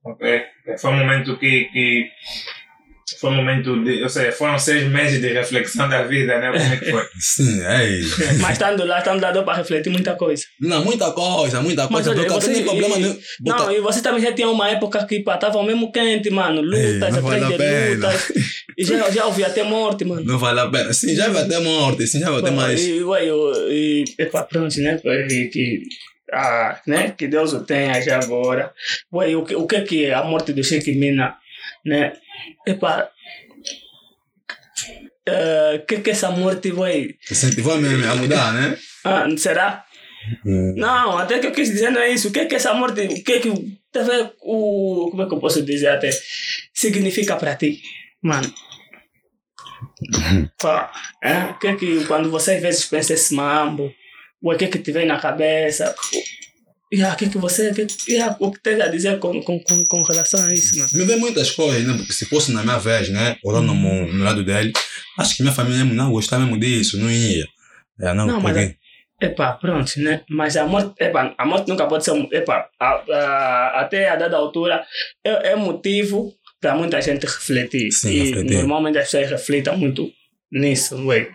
Ok. Foi um momento que, que foi um momento de, ou seja, foram seis meses de reflexão da vida, né? Como é que foi? Sim, é isso. Mas estando lá, estando lá, deu para refletir muita coisa. Não, muita coisa, muita Mas coisa. olha, porque você, tem problema e, de não, e você também já tinha uma época que pá, tava mesmo quente, mano. Lutas, atrás vale a de pena. lutas. E já, já ouvi até morte, mano. Não vale a pena. Sim, já vai até morte, sim, já vai até mais. E, ué, eu, e, epa, pronto, né? E, que, ah, né? Que Deus o tenha já agora. Ué, o, que- o que é que a morte do Sheikh Mina, né? Epa, o que é que essa morte, ué? Incentivou mesmo a mudar, né? Ah, será? Hum. Não, até que eu quis dizer não é isso. O que é que essa morte, o que é que vendo, o como é que eu posso dizer até significa para ti, mano? Pá, é? O que é que quando você às vezes pensa esse mambo, o que é que te vem na cabeça? E ah, o que é você, o que, e, ah, o que tem a dizer com, com, com, com relação a isso, mano? Me vê muitas coisas, né? Porque se fosse na minha vez, né? Olhando no, no lado dele, acho que minha família mesmo não gostava mesmo disso, não ia. É, não, Não, mas porque... Epá, pronto, né? Mas a morte, epá, a morte nunca pode ser, epá, a, a, até a dada altura é, é motivo para muita gente refletir. Sim, e refletir. normalmente as pessoas refletem muito nisso, ué.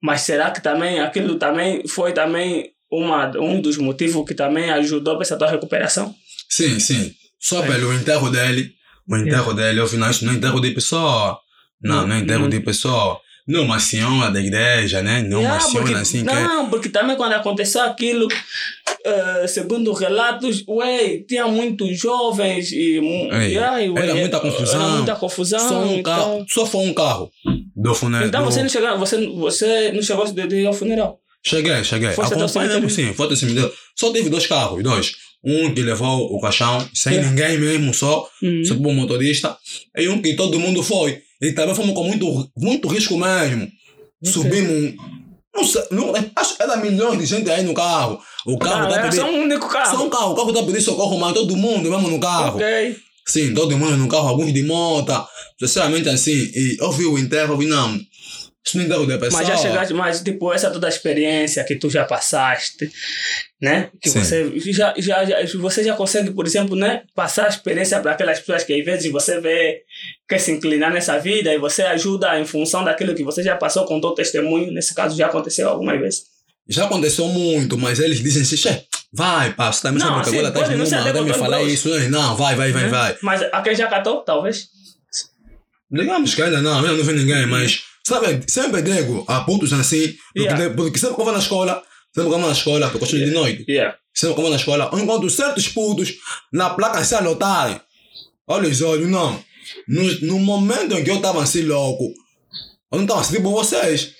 Mas será que também aquilo também foi também uma, um dos motivos que também ajudou para essa tua recuperação? Sim, sim. Só É. pelo enterro dele, o enterro dele, eu vi não, é enterro de pessoa. Não, Não, não é enterro não. de pessoa. Não uma senhora da igreja, né? Não uma Yeah, senhora porque- assim que... não, porque também quando aconteceu aquilo, eh, segundo relatos, ué, tinha muitos jovens e, Ei, yeah, e, era ué, muita confusão. Era muita confusão. Só um então- carro, só foi um carro do funeral. Então do- você não chegou, você, você não chegou de ir ao funeral. Cheguei, cheguei. Foste Acompanhamos sim, foi até o cemitério. Só teve dois carros, dois. Um que levou o caixão, sem É. ninguém mesmo, só, Hum. só um motorista. E um que todo mundo foi. E também fomos com muito, muito risco mesmo. Subimos. Não sei, não, acho que era milhões de gente aí no carro. O carro Ah, tá era pedindo. só um único carro. Só um carro, o carro tá pedindo socorro, mas todo mundo mesmo no carro. Ok. Sim, todo mundo no carro, alguns de moto. Sinceramente assim, e eu vi o enterro, eu vi não. Isso não é enterro de pessoa. Mas já chegaste, mas tipo, essa toda a experiência que tu já passaste, né? Que Sim. você já, já, já, você já consegue, por exemplo, né? Passar a experiência para aquelas pessoas que às vezes você vê quer se inclinar nessa vida e você ajuda em função daquilo que você já passou com teu testemunho. Nesse caso, já aconteceu algumas vezes. Já aconteceu muito, mas eles dizem assim, "Che, vai, também Não, sabe que assim, agora pode estás não me falar isso. né? Não, vai, vai, vai, né? vai. Mas a quem já catou, talvez. Digamos que ainda não, ainda não vi ninguém, mas sabe, sempre digo a pontos assim, porque, Yeah. porque sempre que eu vou na escola, sempre que eu vou na escola, porque eu estudo de noite, Yeah. sempre que eu vou na escola, eu encontro certos putos na placa se anotarem. Olha os olhos, não. No, no momento em que eu estava assim louco, eu não estava assim tipo vocês.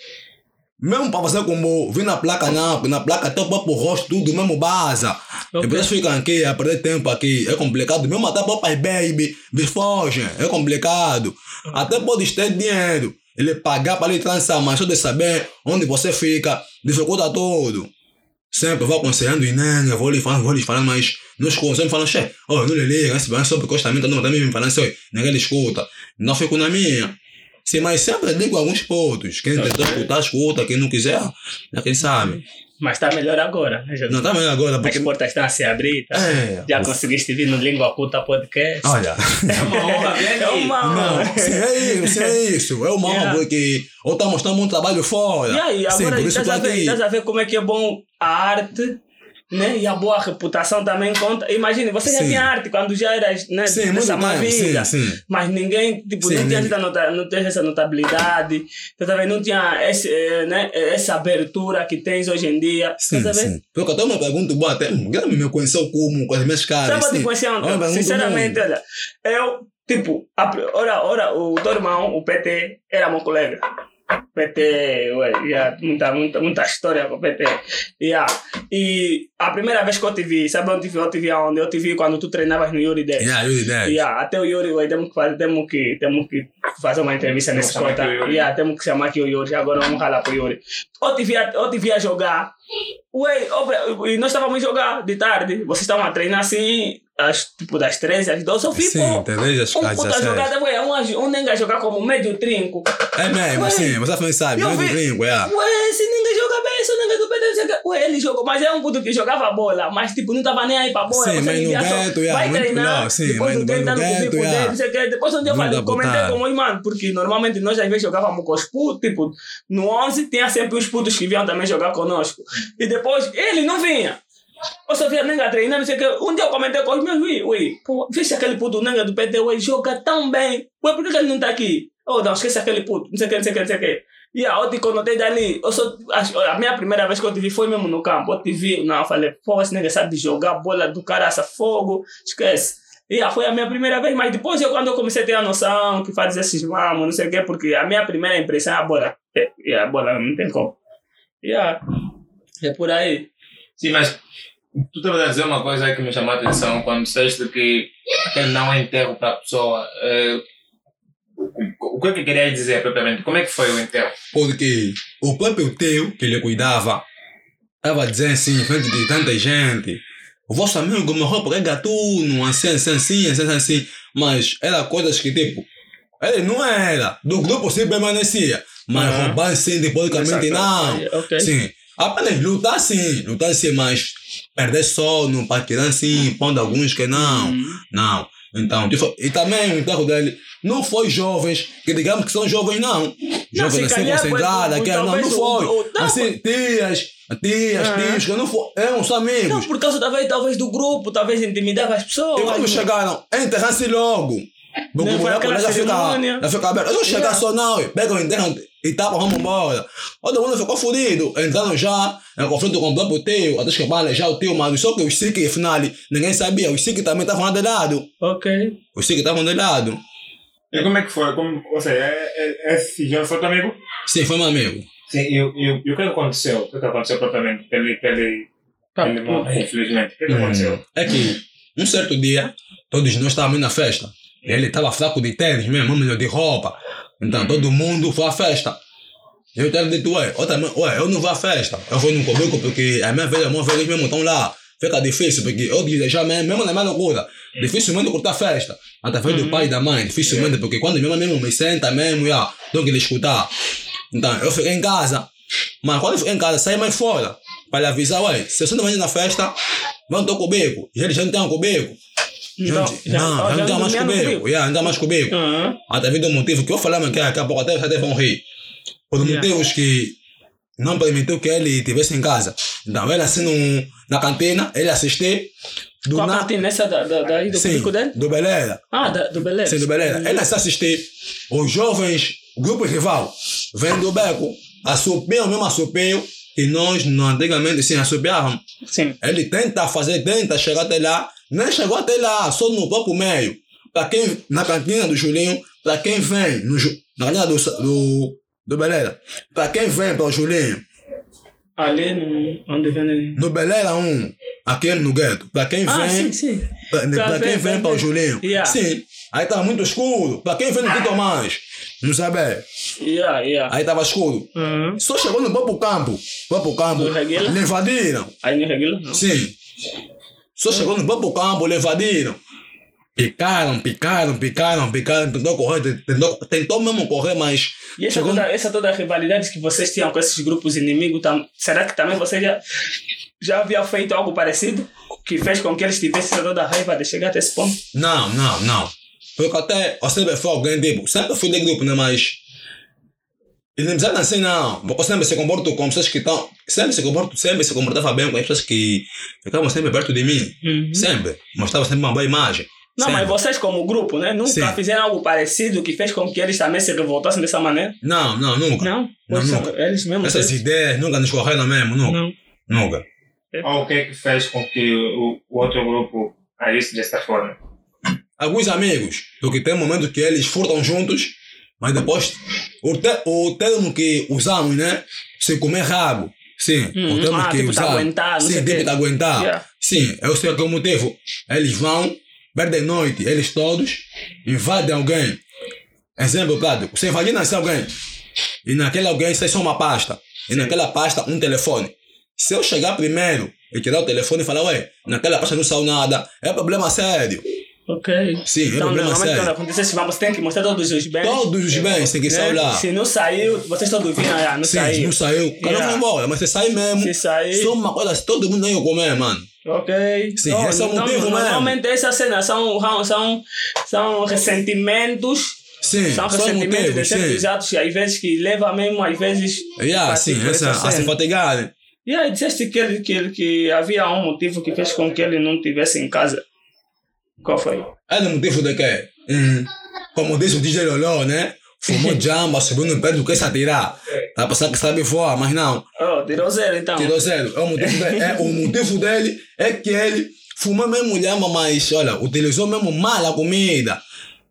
Mesmo para você como vir na placa, não, na placa até o próprio rosto, tudo, mesmo baza. Ok. E vocês ficam aqui a perder tempo aqui, é complicado. Mesmo até próprias baby, eles fogem, é complicado. Até pode ter dinheiro, ele pagar para ele trançar, mas só de saber onde você fica, dificulta tudo. Sempre vou aconselhando e nem, eu vou lhe falando, vou lhe falando, mas nos conselhos falam, che, oh, não lhe liga, esse banho sobre encostamento, não, também me falando assim, ninguém lhe escuta. Não fico na minha. Sim, mas sempre digo alguns pontos. Quem tentar escutar, escuta. Quem não quiser, já quem sabe. Mas está melhor agora, né, Jesus? Não tá melhor agora, As porque. portas estão a se abrir, tá? É. Já conseguiste vir no Língua Culta Podcast. Olha. É uma honra, vem É aqui. uma Não, honra. sim, é isso, sim, é isso. É uma honra Yeah. porque eu estou mostrando muito trabalho fora. E aí, sim, agora por isso a, ver, estás a ver como é que é bom a arte, né? E a boa reputação também conta. Imagine, você já Sim. tinha arte quando já eras, né? Sim, dessa má tempo, vida. sim, sim. Mas ninguém, tipo, Sim, não, tinha essa nota, não tinha essa notabilidade, tá a ver? não tinha esse, eh, né, essa abertura que tens hoje em dia. Sim, tá sim. Porque até uma pergunta boa, até Guilherme me conheceu como com as minhas caras. Sabe sim. conhecer ontem? pergunta Sinceramente, olha, eu, tipo, a, ora, ora, o teu irmão, o PT, era meu colega. PT, ué, yeah, muita, muita, muita história com o PT. Yeah. E a primeira vez que eu te vi, sabe onde eu te vi? Eu te vi aonde? Eu te vi quando tu treinavas no Yuri 10. Yeah, eu ideia. Yeah, até o Yuri, ué, temos que fazer, temos que, temos que fazer uma entrevista nesse conta. Yuri. Yeah, temos que chamar aqui o Yuri, agora vamos ralar pro Yuri. Eu te via, eu te via jogar, ué, e nós estávamos a jogar de tarde, vocês estavam a treinar assim, às, tipo das 13 às 12, eu vi, Sim, pô. entendeu? As Um puta jogada, ué, um, um nenga jogar como médio trinco. É mesmo, Ué, assim, você sabe, não é vi- do gringo, é. Ué, esse ninguém joga bem, esse ninguém do PT, ninguém- ué, ele jogou, mas é um puto que jogava bola, mas tipo, não tava nem aí pra bola. Sim, mas no gueto, yeah, vai muito treinar, melhor, sim, depois mas do no gueto, dentro, não sei o quê. Depois um dia eu falei, comentei com o irmão, porque normalmente nós às vezes jogávamos com os putos, tipo, no 11 tinha sempre os putos que vinham também jogar conosco. E depois ele não vinha. Eu só via Nenga treinando, não sei o que. Um dia eu comentei com os meus, ui, ui, pô, viste aquele puto Nenga do PT, ui, joga tão bem. Ué, por que que ele não tá aqui? Oh, não, esquece aquele puto, não sei o que, não sei o que, não sei o que. E a outra, quando eu te dali, eu só, a, a minha primeira vez que eu te vi foi mesmo no campo. Eu te vi, não, eu falei, pô, esse nega sabe jogar bola do caraça, fogo, esquece. E ah, foi a minha primeira vez, mas depois eu, quando eu comecei a ter a noção que faz esses mamos, não sei o quê, porque a minha primeira impressão é a bola. É, é a bola, não tem como. Yeah. É por aí. Sim, mas tu estavas a dizer uma coisa aí que me chamou a atenção quando disseste que aquele não é enterro para a pessoa. Eh, o- que é que querias dizer propriamente? Como é que foi o enterro? Porque o próprio teu, que ele cuidava, estava dizendo assim, em frente de tanta gente, o vosso amigo morreu porque é gatuno, assim, assim, assim, assim, assim. Mas era coisas que, tipo, ele não era. Do grupo sim permanecia. Mas Aham. roubar sim, diabolicamente não. Ok. Sim. Apenas lutar sim, lutar sim, mas perder sono, partilhar sim, pondo alguns que não. Hum. Não. Então, tipo, e também o enterro dele não foi jovens, que digamos que são jovens, não. Jovens assim, pois, que não, não o- foi. o- não, assim, tias, tias, Ah. tios, que não foi. Eram só amigos. Não, por causa talvez, talvez do grupo, talvez intimidava as pessoas. E quando chegaram, enterram-se logo. Não o foi aquela fica, cerimônia. já fica aberto. Eles não chegaram Yeah. só não, pegam, enterram e tapam, vamos embora. Todo mundo ficou fodido. Entraram já em conflito com o próprio teu, até que já o teu, mas só que os Sikh, afinal, ninguém sabia. Os Sikh também estavam de lado. Ok. Os Sikh estavam de lado. E como é que foi? Como, ou seja, é, é, esse João foi teu amigo? Sim, foi meu amigo. Sim, e, o- e, o- e o que é aconteceu? O que é aconteceu propriamente? Ele, ele, Tá. ele morreu, infelizmente. O que é que aconteceu? Hum, É que um certo dia, todos nós estávamos na festa. Ele estava fraco de tênis mesmo, melhor de roupa. Então todo mundo foi à festa. Eu tenho dito, ué, eu também, ué, eu não vou à festa. Eu vou no Cobeco porque a minha velha, a minha velha mesmo estão lá. Fica difícil, porque eu desejar mesmo, mesmo na minha loucura. Dificilmente cortar a festa. Através do Uhum. pai e da mãe, dificilmente, porque quando minha mãe mesmo me senta mesmo, já, tenho que lhe escutar. Então, eu fiquei em casa. Mas quando eu fiquei em casa, saí mais fora. Para lhe avisar, ué, se você não vai na festa, vão ter. E eles já não têm Cobeco. Não, já não tem mais dormia no Cobeco. Cobeco. Já, não tem mais Cobeco. Aham. Através do motivo que eu falei, que daqui a pouco até, até vão rir. Por Yeah. motivos que não permitiu que ele estivesse em casa. Então, ele assim no, na cantina, ele assistiu. Do Qual a nada. cantina nessa da, da, daí do Sim, público dele? do Beleza. Ah, da, do Beleza. Sim, do Beleza. Ele assim assistiu. Os jovens, o grupo rival, vem do beco, assopiam mesmo assopiam, que nós não, antigamente sim assopiávamos. Sim. Ele tenta fazer, tenta chegar até lá, nem chegou até lá, só no próprio meio. Para quem, na cantina do Julinho, para quem vem no, na cantina do, do, do Beleza, para quem vem para o Julinho, Ali no, onde vem... no Beleza 1, aquele no gueto, para quem Ah, vem, sim, sim. para quem vem para o. Julinho, Yeah. sim, aí estava muito escuro, para quem vem no Tito Mais, não sabe, Yeah, yeah. aí estava escuro. Uhum. Só chegou no próprio campo, próprio campo, Do Regueira? lhe invadiram. Aí no regular? Não. Só chegou no próprio campo, lhe invadiram. Picaram, picaram, picaram, picaram, tentou correr, tentou, tentou mesmo correr, mas E essa chegou toda, essa toda a rivalidade que vocês tinham com esses grupos inimigos, tam, será que também você já, já havia feito algo parecido? Que fez com que eles tivessem toda a raiva de chegar até esse ponto? não, não, não. Porque até eu sempre fui alguém tipo, sempre fui de grupo, né? Mas. Inimizade assim não, porque eu sempre se comporto com pessoas que estão. Sempre se comporto, sempre se comportava bem com as pessoas que ficavam sempre perto de mim. Sempre. Mostrava sempre uma boa imagem. Não, sempre. mas vocês como grupo, né? Nunca Sim. fizeram algo parecido que fez com que eles também se revoltassem dessa maneira? Não, não, nunca. Não? Não, Pois nunca. Eles mesmos. Essas eles- ideias nunca nos correram mesmo, nunca. Não. Nunca. Ou o que é que fez com que o, o outro grupo agisse desta forma? alguns amigos, porque tem momentos que eles furtam juntos, mas depois o, te, o termo que usamos, né? Se comer rabo. Sim, Hum, o termo ah, que tipo, tá usamos. aguentar, sei Sim, o tipo quê. de aguentar. Yeah. Sim, eu sei que é o motivo. Eles vão, perdem noite, eles todos, invadem alguém. Exemplo prático, você invadiu nasce alguém. E naquele alguém sai só uma pasta. E naquela pasta um telefone. Se eu chegar primeiro e tirar o telefone e falar, ué, naquela pasta não saiu nada, é problema sério. Ok. Sim, é Então, problema normalmente quando acontece, vamos ter que mostrar todos os bens. Todos os bens têm que né? sair lá. Se não saiu, vocês todos viram, ah, não Sim, saiu. não saiu. O cara Yeah. vai embora, mas você sai mesmo. Se sair. Só uma coisa, se todo mundo nem ia comer, mano. Ok. Sim, esse é o então, motivo mesmo. Normalmente essas cenas são, são, são, ressentimentos. Sim, São ressentimentos de certos sim. atos, e às vezes que leva mesmo, às vezes. Yeah, sim, por essa, essa a se cena. fatigar. E aí disseste que, ele, que, ele, que havia um motivo que fez com que ele não estivesse em casa. Qual foi? É no motivo de quê? Hum, como disse o DJ Loló, né? Fumou jamba, subiu no pé do que se atirar. Vai passar que sabe voar, mas não. Oh, tirou zero então. Tirou zero. É o motivo dele, é, o motivo dele é que ele fumou mesmo lhama, mas olha, utilizou mesmo mal a comida.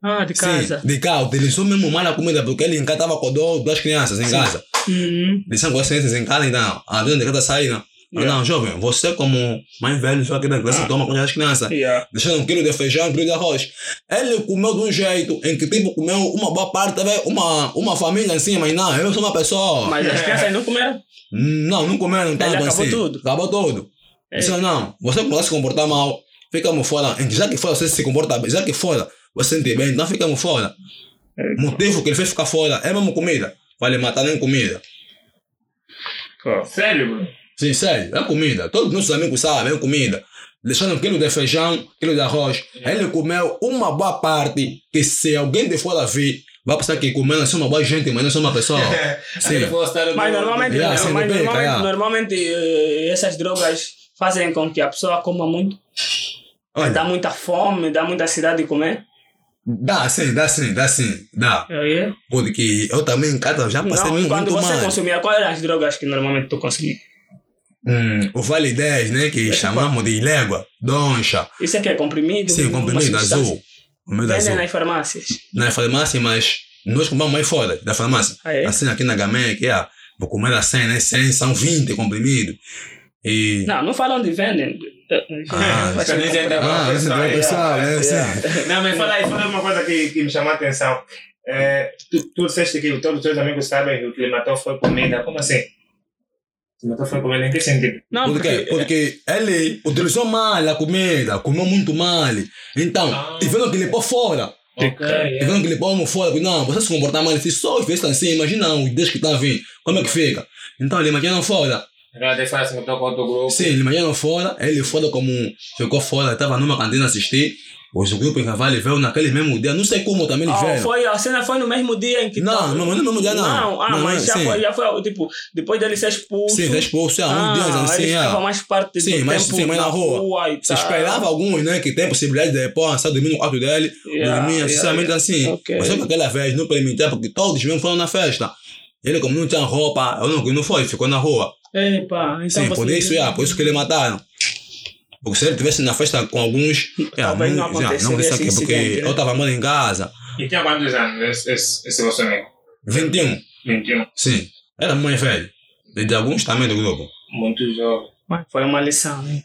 Ah, de casa. Sim, de cá, utilizou mesmo mal a comida, porque ele em casa estava com duas crianças em casa. Uhum. Eles são com as crianças em casa, então, a dona de casa saíram. Ah, Yeah. não, jovem, você como mãe velho, só que da criança toma com as crianças. Yeah. Deixando um quilo de feijão, um quilo de arroz. Ele comeu de um jeito em que, tipo, comeu uma boa parte, teve uma, uma família assim, mas não, eu sou uma pessoa. Mas as crianças não comeram. Não, não comeram tanto acabou assim. tudo? Acabou tudo. É. Disse, não, você começa a se comportar mal, ficamos fora. Em já que fora você se comporta bem, já que fora você sente bem, então ficamos fora. É. Motivo que ele fez ficar fora é mesmo comida. Vai lhe matar nem comida. Sério, bro? Sim, sério, é comida. Todos os nossos amigos sabem, é comida. Deixando um quilo de feijão, quilo de arroz. Ele comeu uma boa parte que se alguém de fora vir, vai pensar que comendo assim uma boa gente, mas não sou uma pessoa. Sim. Mas normalmente, Yeah, sim, mas peca, normalmente, yeah. normalmente essas drogas fazem com que a pessoa coma muito. Dá Olha, muita fome, dá muita ansiedade de comer. dá sim, dá sim, dá sim, dá. Porque eu também em casa já passei Não, muito, quando muito você mal. consumia, quais eram as drogas que normalmente tu consumia? Hum, o Vale 10, né, que Esse chamamos de légua, doncha. Isso aqui é comprimido? Sim, comprimido azul. Comprimido Vendem azul. nas farmácias. Na farmácia, mas nós compramos mais fora da farmácia. Ah, é? Assim aqui na Gamé, que é. vou comer a 100, né? 100 são 20 comprimidos. E. Não, não falam de vendem. Ah. Ah, esse é o pessoal, né? Sim. Não, mas fala aí, fala uma coisa que, que me chamou a atenção. É, tu, tu disseste que todos os teus amigos sabem que o climator foi comida. Como assim? O climator foi comida em que sentido? Não, Por quê? porque Porque ele utilizou mal a comida, comeu muito mal. Então, Ah. tiveram que limpar fora. Ok, Tiveram que limpar um fora. Não, você se comportar mal, se só os estão assim, imagina os 10 que estão vindo, como é que fica? Então, ele imagina fora. Assim. Sim, ele imagina fora, ele fora como ficou fora, estava numa cantina assistir. Os grupos em Cavalo veio naquele mesmo dia, não sei como também eles Ah, vieram. foi, a cena foi no mesmo dia em que. Não, tava- não, não é no mesmo dia, não. Não, ah, Não, mas não, já, foi, já foi, tipo, depois dele ser expulso. Sim, expulso, há uns dias ah, assim, ficava ah. mais parte Sim, do mas- tempo sim, mas na rua. e Se tal. esperava alguns, né, que tem possibilidade de pô, só dormir no quarto dele, Yeah, dormir, yeah, sinceramente yeah. assim. Ok. Mas só que aquela vez não permitia, porque todos mesmo foram na festa. Ele, como não tinha roupa, não, não foi, ficou na rua. Epa, então Sim, você- por isso, yeah, por isso que ele mataram. Porque se ele estivesse na festa com alguns, Talvez não não, yeah, aconteceria não disse esse aqui, porque incidente, né? eu estava morando em casa, E tinha quantos anos esse, esse, esse vosso amigo? 21, 21. sim. Era mais velho. E de alguns também do grupo. Muito jovem. Mas Foi uma lição, né?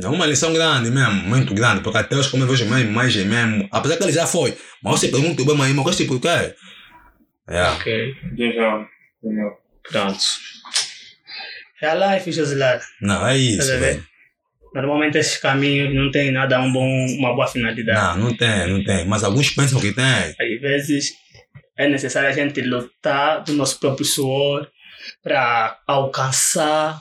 É uma lição grande mesmo, muito grande, porque até os como eu vejo mesmo, mais mesmo, apesar que ele já foi, mas você pergunta bem, mas mas por quê? É. Ok. Muito jovem. Entendeu? Pronto. É a life, Josilar. Não, é isso, Tá velho. Normalmente esses caminhos não tem nada um bom, uma boa finalidade. Não, não tem, não tem. Mas alguns pensam que tem. Às vezes é necessário a gente lutar do nosso próprio suor para alcançar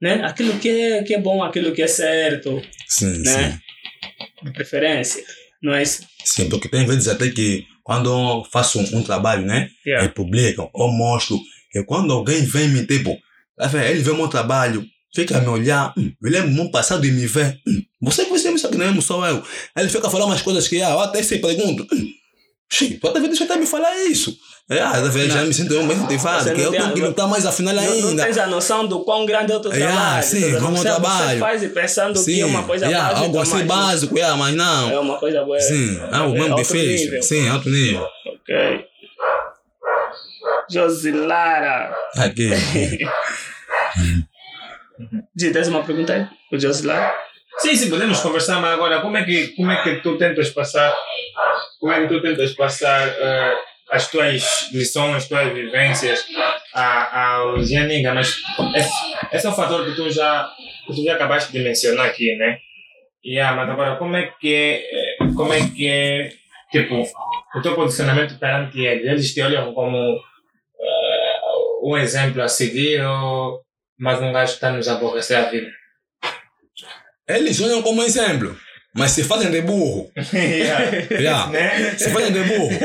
né? aquilo que é, que é bom, aquilo que é certo, Sim, Né? sim. de preferência. Não é isso? Sim, porque tem vezes até que quando eu faço um, um trabalho, né? Yeah. Aí publicam, ou mostro. E quando alguém vem me tipo, tá ele vê o meu trabalho, fica a me olhar, hum, eu lembro meu passado e me vê. Hum, você que você isso aqui não é só eu. Ele fica falando umas coisas que ah, eu até se pergunto. Hum, Xiii, tu até deixa até me falar isso. É, ah, tá vendo? já me sinto eu mais motivado, que não eu tenho que a- lutar mais afinal Não, não ainda. tens a noção do quão grande é o teu Yeah, trabalho. sim, como você, trabalho. Você faz e pensando que é uma coisa yeah, básica. algo assim básico, yeah, mas não. É uma coisa boa. Sim, é algo mesmo difícil. nível. Sim, alto nível. Ok. Josilara. Aqui. Tens uma pergunta? O Josilara? Sim, sim, podemos conversar, mas agora como é que, como é que tu tentas passar, como é que tu tentas passar eh, as tuas lições, as tuas vivências a, aos Yaninga, mas esse, esse é um fator que tu já, que tu já acabaste de mencionar aqui, né? Yeah, mas agora como é que é, eh, como é que é, tipo, o teu posicionamento perante eles? Eles te olham como eh, um exemplo a seguir ou mais um gajo que está nos aborrecer a vida? Eles olham como exemplo, mas se fazem de burro. yeah. Yeah. né? Se fazem de burro.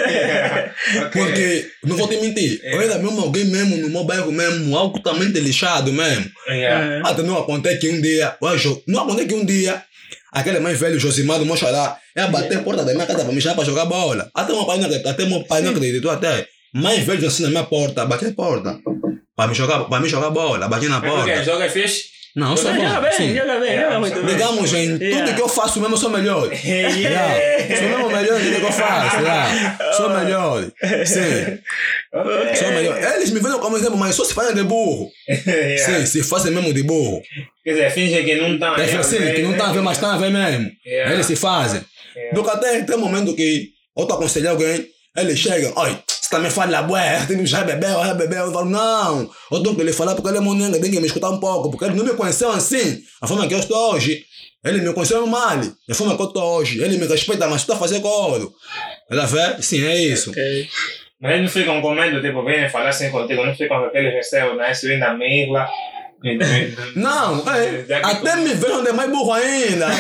Ok. Porque, não vou te mentir, eu era mesmo alguém mesmo no meu bairro mesmo, altamente lixado mesmo. Yeah. Até não acontece que um dia, acho- não acontece que um dia, aquele mais velho, Josimar do Moxará, ia bater a porta da minha casa para me chamar para jogar bola. Até meu pai não acreditou, até meu pai não acreditou até. Mais velho assim na minha porta, bati a porta. Para me jogar, para me jogar bola, bati na quê? porta. Joga fixe? Não, eu sou bom. Joga bem, sim. joga bem, joga muito bem. Digamos, em Yeah. tudo que eu faço mesmo, eu sou melhor. Yeah. Sou mesmo melhor em tudo que eu faço. Yeah. Sou melhor. Sim. Sou melhor. Eles me veem como exemplo, mas só se fazem de burro. Yeah. Sim, se fazem mesmo de burro. Quer dizer, finge que não estão É assim, que não está a ver, mas está a ver mesmo. Yeah. Eles se fazem. Yeah. Do que até tem um momento que eu estou aconselhando alguém, eles chegam, oi, você também fala, bué, tem que já bebeu, já bebeu. Eu falo, não, eu tenho que lhe falar porque ele é monenga, tem que me escutar um pouco, porque ele não me conheceu assim, a forma que eu estou hoje. Ele me conheceu mal, a forma que eu estou hoje. Ele me respeita, mas estou a fazer coro. Ela vê? Sim, é isso. Ok. Mas eles não ficam medo, tipo, vêm falar assim contigo, não ficam com aquele receio, né? Subindo a mirla. Não, é, até me vejo onde é mais burro ainda.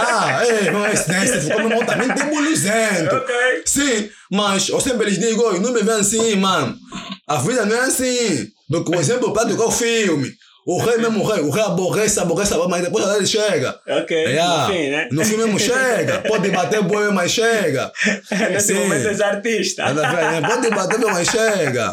Ah, é, mas né, se ficou meu também tem buluzento. Ok. Sim, mas eu sempre lhes digo, "Oi, não me vê assim, mano. A vida não é assim. Porque o exemplo prático é o filme. O rei mesmo, o rei, o rei aborrece, aborrece, mas depois ele chega. Ok. Yeah. No fim, né? No filme mesmo chega. Pode bater boi, mas chega. Nesse Sim. momento és artista. Né? Pode bater boi, mas chega.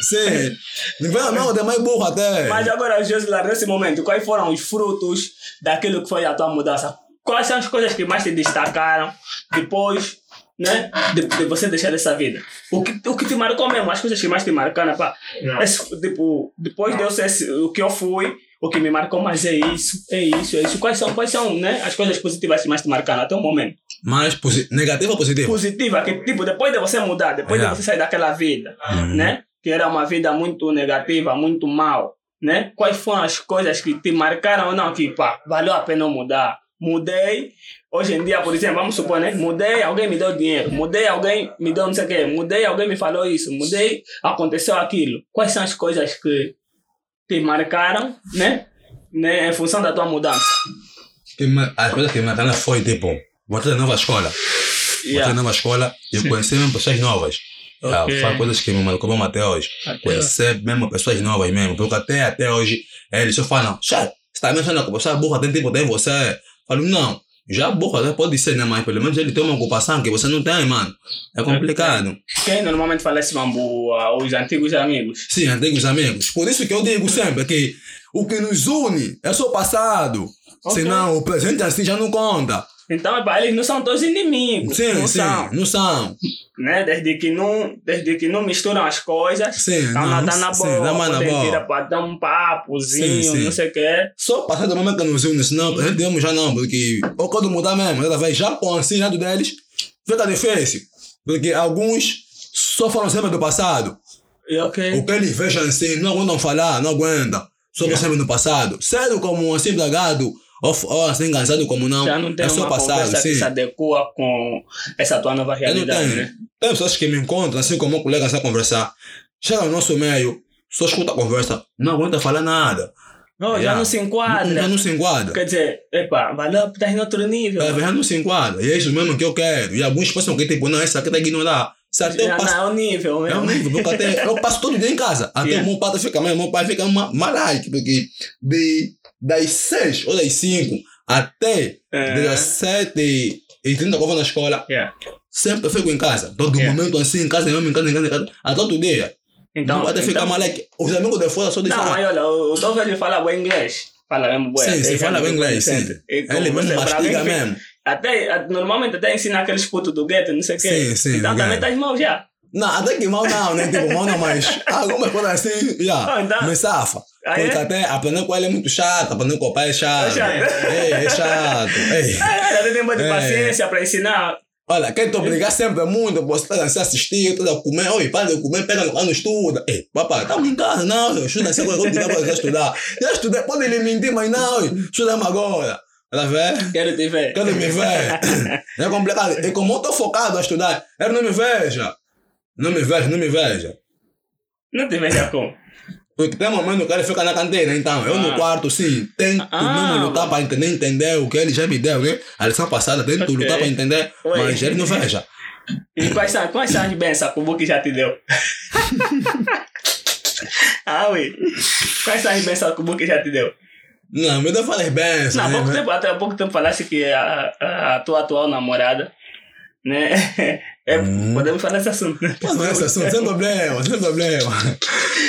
Sim. Não não, é mais burro até. Mas agora, Josilar, nesse momento, quais foram os frutos daquilo que foi a tua mudança? Quais são as coisas que mais te destacaram depois né? De, de você deixar essa vida. O que, o que te marcou mesmo, as coisas que mais te marcaram, pá. Esse, tipo, depois de eu ser o que eu fui, o que me marcou mais é isso, é isso, é isso. Quais são, quais são né, as coisas positivas que mais te marcaram até o momento? Posi negativa ou positiva? Positiva, que tipo, depois de você mudar, depois Yeah. de você sair daquela vida, Uhum. né? Que era uma vida muito negativa, muito mal, né? Quais foram as coisas que te marcaram ou não? Que, pá, valeu a pena mudar. Mudei. Hoje em dia, por exemplo, vamos supor, né? Mudei, alguém me deu dinheiro. Mudei, alguém me deu não sei o quê. Mudei, alguém me falou isso. Mudei, aconteceu aquilo. Quais são as coisas que te marcaram, né? né? Em função da tua mudança. Que As coisas que me marcaram foi tipo, voltei da nova escola. Da Yeah. nova escola e eu conheci mesmo pessoas novas. Yeah, Ok. Foi coisas que me marcou mesmo até hoje. Conhecer mesmo pessoas novas mesmo. Porque até, até hoje eles só falam, "Chá, você tá mesmo sendo conversar burra, tem tempo tem você. Falo, não. Já burra até pode ser, né? Mas pelo menos ele tem uma ocupação que você não tem, mano. É complicado. Quem normalmente fala esse bambu? Ah, Os antigos amigos. Sim, antigos amigos. Por isso que eu digo sempre que o que nos une é só o passado. Ok. Senão o presente assim já não conta. Então, epá, eles não são todos inimigos. Sim, não sim, são. não são. Né? Desde, que não, desde que não misturam as coisas. Sim, Estão não, não- na sim, dá mais na boa. tirar para dar um papozinho, Sim, sim. não sei o quê. Só passar do momento que nos a gente mesmo já não, porque ou quando mudar mesmo, outra vez, já com o ensino deles, fica difícil. Porque alguns só falam sempre do passado. E ok. O que eles vejam assim, não aguentam falar, não aguenta. Só yeah. sempre no passado. Sério como assim bragado, ou, ou assim cansado como não. Já não tem é só uma passado, conversa que sim. se adequa com essa tua nova Eu não realidade, tenho. né? Tem pessoas que me encontram, assim como o colega está a conversar. Chega no nosso meio, só escuta a conversa, não aguenta falar nada. Não, já Yeah. não se enquadra. Já não se enquadra. Quer dizer, epa, valeu, tá em outro nível. É, já não se enquadra. E é isso mesmo que eu quero. E alguns pensam que, tipo, não, essa aqui tá ignorar. Isso até eu Já passo. não é o nível É um mesmo. nível, porque até eu passo todo dia em casa. Até Yeah. o meu pai fica, meu pai fica ma- malaique, porque de, das seis ou das cinco até É. das sete e trinta que eu vou na escola, Yeah. sempre eu fico em casa. Todo Yeah. momento assim, em casa, mesmo em casa, em casa, em casa, até outro dia. Então, não pode ficar então- malaique. Os amigos de fora só dizem, Não, ah, mas olha, o Dove ele fala bom inglês. Fala mesmo bom. sim, se fala bem inglês, sim. Ele mesmo mastiga mesmo. Até, normalmente até ensina aqueles putos do gueto, não sei o quê. Sim, sim, Então também estás mal já. Não, até que mal não, né? Tipo, mal não, mas alguma coisa assim, já, Ah, então- me safa. Ah, Porque é? até aprender com ele é muito chato, aprender com o pai é chato. É chato. Ei, é chato. Ei. É, tem um pouco de É. paciência para ensinar. Olha, quem te obrigar sempre é muito, você tá a assistir, tá a comer, oi, para de comer, pega no ano, estuda. Ei, papai, estamos em casa, não, estuda essa coisa, vou estudar. Já estudei, pode lhe mentir, mas não, estudamos agora. Ela vê? Quero te ver. Quando me vê, é complicado. E como eu estou focado a estudar, ele não me veja. Não me veja, não me veja. Não te veja como. Porque tem um momento que ele fica na cantina, então eu no Ah. quarto, sim, tento Ah, mesmo lutar para entender, entender o que ele já me deu, né? A lição passada, tento Ok. lutar para entender, Oi. mas ele não veja. E quais são, quais são as bênçãos que o Book já te deu? ah, ui. Quais são as bênçãos que o Book já te deu? Não, me dá falar bem, Não, há pouco né? tempo, até há pouco tempo falaste que a, a, a tua atual namorada, né? É, Hum. Podemos falar desse assunto, né? Mas não é esse assunto, sem problema, sem problema.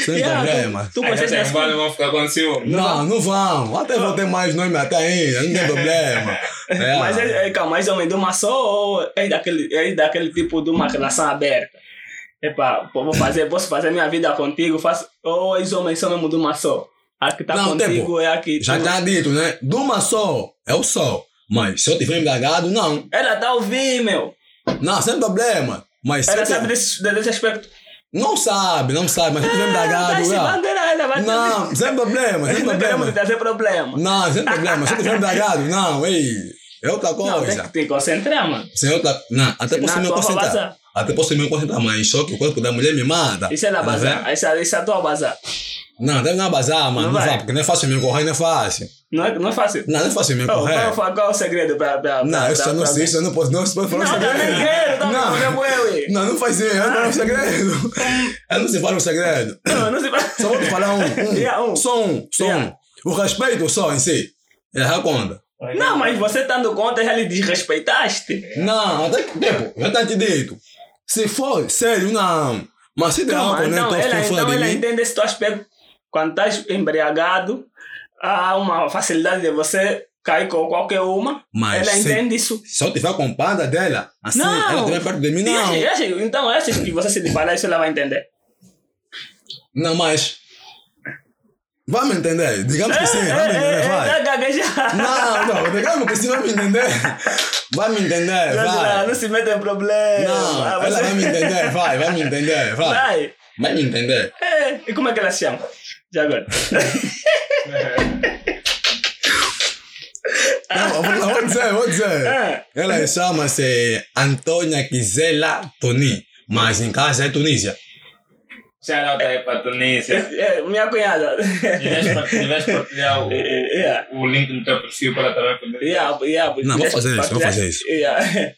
Sem Yeah, problema. Tu, tu tem desse embalo, vão ficar com ciúme. Não, não vão. Até vou ter mais nome até ainda, não tem problema. É. Mas é, é, calma, és homem de uma só ou és daquele, és daquele tipo de uma relação aberta? Epa, vou fazer, posso fazer minha vida contigo, faço, ou és homem só mesmo de uma só? A que tá Não, contigo tipo, é a que. Já tinha dito, né? De uma só, é o só. Mas se eu tiver embriagado, não. Ela tá ouvindo, meu. Não, sem problema. Mas Ela sabe desse, desse aspecto. Não sabe, não sabe, mas eu tiver Ah, tá Não, sem problema, sem Não problema. te trazer problema. Não, sem problema. Se tiver não, ei. É outra Não, tem coisa. que te concentrar, mano. Sem outra. Não, até posso me concentrar. Até posso me concentrar, mas só que o corpo da mulher me mata. Isso é da Tá bazar. Isso é, isso é a tua bazar. Não, deve não bazar, mano. Não Não, vai. porque não é fácil me correr, não é fácil. Não é, não é fácil. Não, não é fácil me correr. qual, qual, qual é o segredo pra. pra Não, pra, eu não pra- sei, isso eu não posso, não posso falar Não, um eu nem segredo. tá Não. não. eu. Não, não faz isso, eu não falo um segredo. Eu não sei falar um segredo. Não, não se Só vou te falar um. um. Yeah, um. Só um, só Yeah. um. O respeito só em si. É a conta. Não, mas você estando conta, já lhe desrespeitaste. Não, até que tempo, já tá te dito. Se for sério, não. Mas se der álcool, né? então, Tô ela, então ela mim. entende esse teu aspecto. Quando estás embriagado, há uma facilidade de você cai com qualquer uma, Mas ela se- entende isso. Se eu tiver com panda dela, assim, Não. ela estiver perto de mim, não. acha- acha- então, acha que você se lhe falar isso, ela vai entender. Não, mas. Vai me entender. Digamos que sim, é, vai me entender, vai. Não, não, digamos que sim, vai me entender. Vai me entender, vai. não se mete em problema. Não, Ah, ela vai me entender, vai, vai me entender, vai. Vai. Vai me entender. E como é que ela se chama? Já agora. Não, vou- dizer, vou dizer. Ah, Ela chama-se Antônia Quizela Toni, mas em casa é Tunísia. Shout out aí para a Tunísia. é, minha cunhada. Deves par- deves partilhar o, Yeah. o, o link no teu perfil para também poder. Yeah, yeah, Não, vou fazer isso, vou fazer isso. Yeah.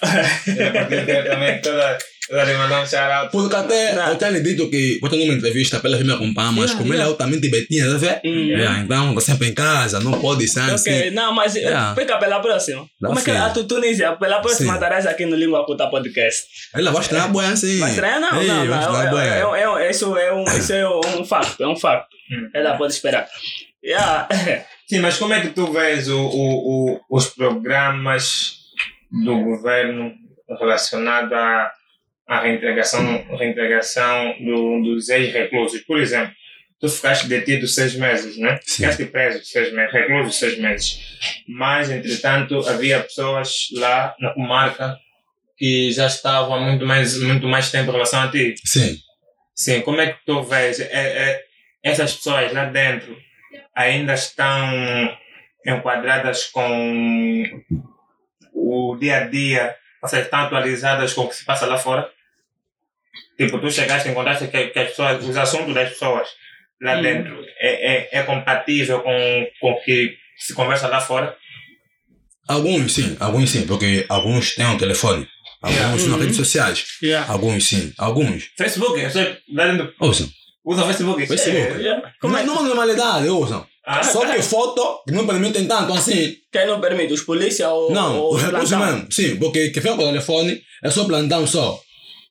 Poder também toda, toda lhe mandar um shout out. Porque até Não. eu tinha lhe dito que você numa entrevista para ela vir me acompanhar, mas Yeah, como ela é yeah. altamente betinha, tá vendo? Yeah, então tá sempre em casa, não pode ser assim. Ok, não, mas Yeah. fica pela próxima. Dá Como é que sim. a tu, Tunísia, pela próxima estarás aqui no Língua Culta Podcast. Ela vai estranhar boa assim. Vai estranhar? Não, Ei, não, não. bué. É, é, é, isso, é um, isso é um facto, é um facto. Hum. Ela pode esperar. Yeah. Sim, mas como é que tu vês o, o, o, os programas do governo relacionados à, à reintegração, reintegração do, dos ex-reclusos? Por exemplo, tu ficaste detido seis meses, né? Sim. Ficaste preso seis meses, recluso seis meses. Mas, entretanto, havia pessoas lá na comarca que já estavam há muito mais, muito mais tempo em relação a ti. Sim. Sim, como é que tu vês? É, é, essas pessoas lá dentro ainda estão enquadradas com o dia a dia, ou seja, estão atualizadas com o que se passa lá fora? Tipo, tu chegaste e encontraste que, que as pessoas, os assuntos das pessoas lá Hum. dentro é, é, é compatível com, com o que se conversa lá fora? Alguns sim, alguns sim, porque alguns têm um telefone. Alguns Yeah. nas Uhum. redes sociais. Yeah. Alguns sim, alguns. Facebook, eu sei, lá dentro, Usam. usa Facebook. Facebook. Yeah. Como é? Não, não normalidade, usam. Ah, Só que foto não permitem tanto assim. Quem não permite? Os polícia ou, Não, ou os os recursos mesmo. Sim, porque quem fica com o telefone é só plantão só.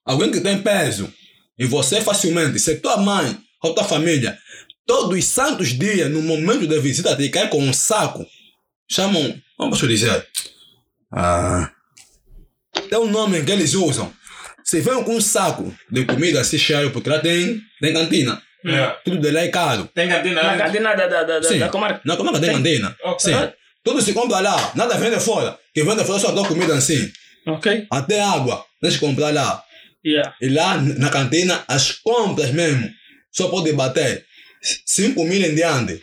Alguém que tem peso. E você facilmente, se tua mãe ou tua família, todos os santos dias, no momento da visita, te cai com um saco. Chamam, como posso dizer? Ah, tem um nome que eles usam. Se vem com um saco de comida assim cheio, porque lá tem, tem cantina. yeah. Tudo de lá é caro. Tem cantina Na dentro? cantina da, da, da, Sim. da comarca. Não, como é que tem cantina? Ok. Sim. Tudo se compra lá. Nada vende fora. Quem vende fora só dá comida assim. Ok. Até água. Deixa eu comprar lá. Yeah. E lá na cantina, as compras mesmo. Só pode bater 5 mil em diante.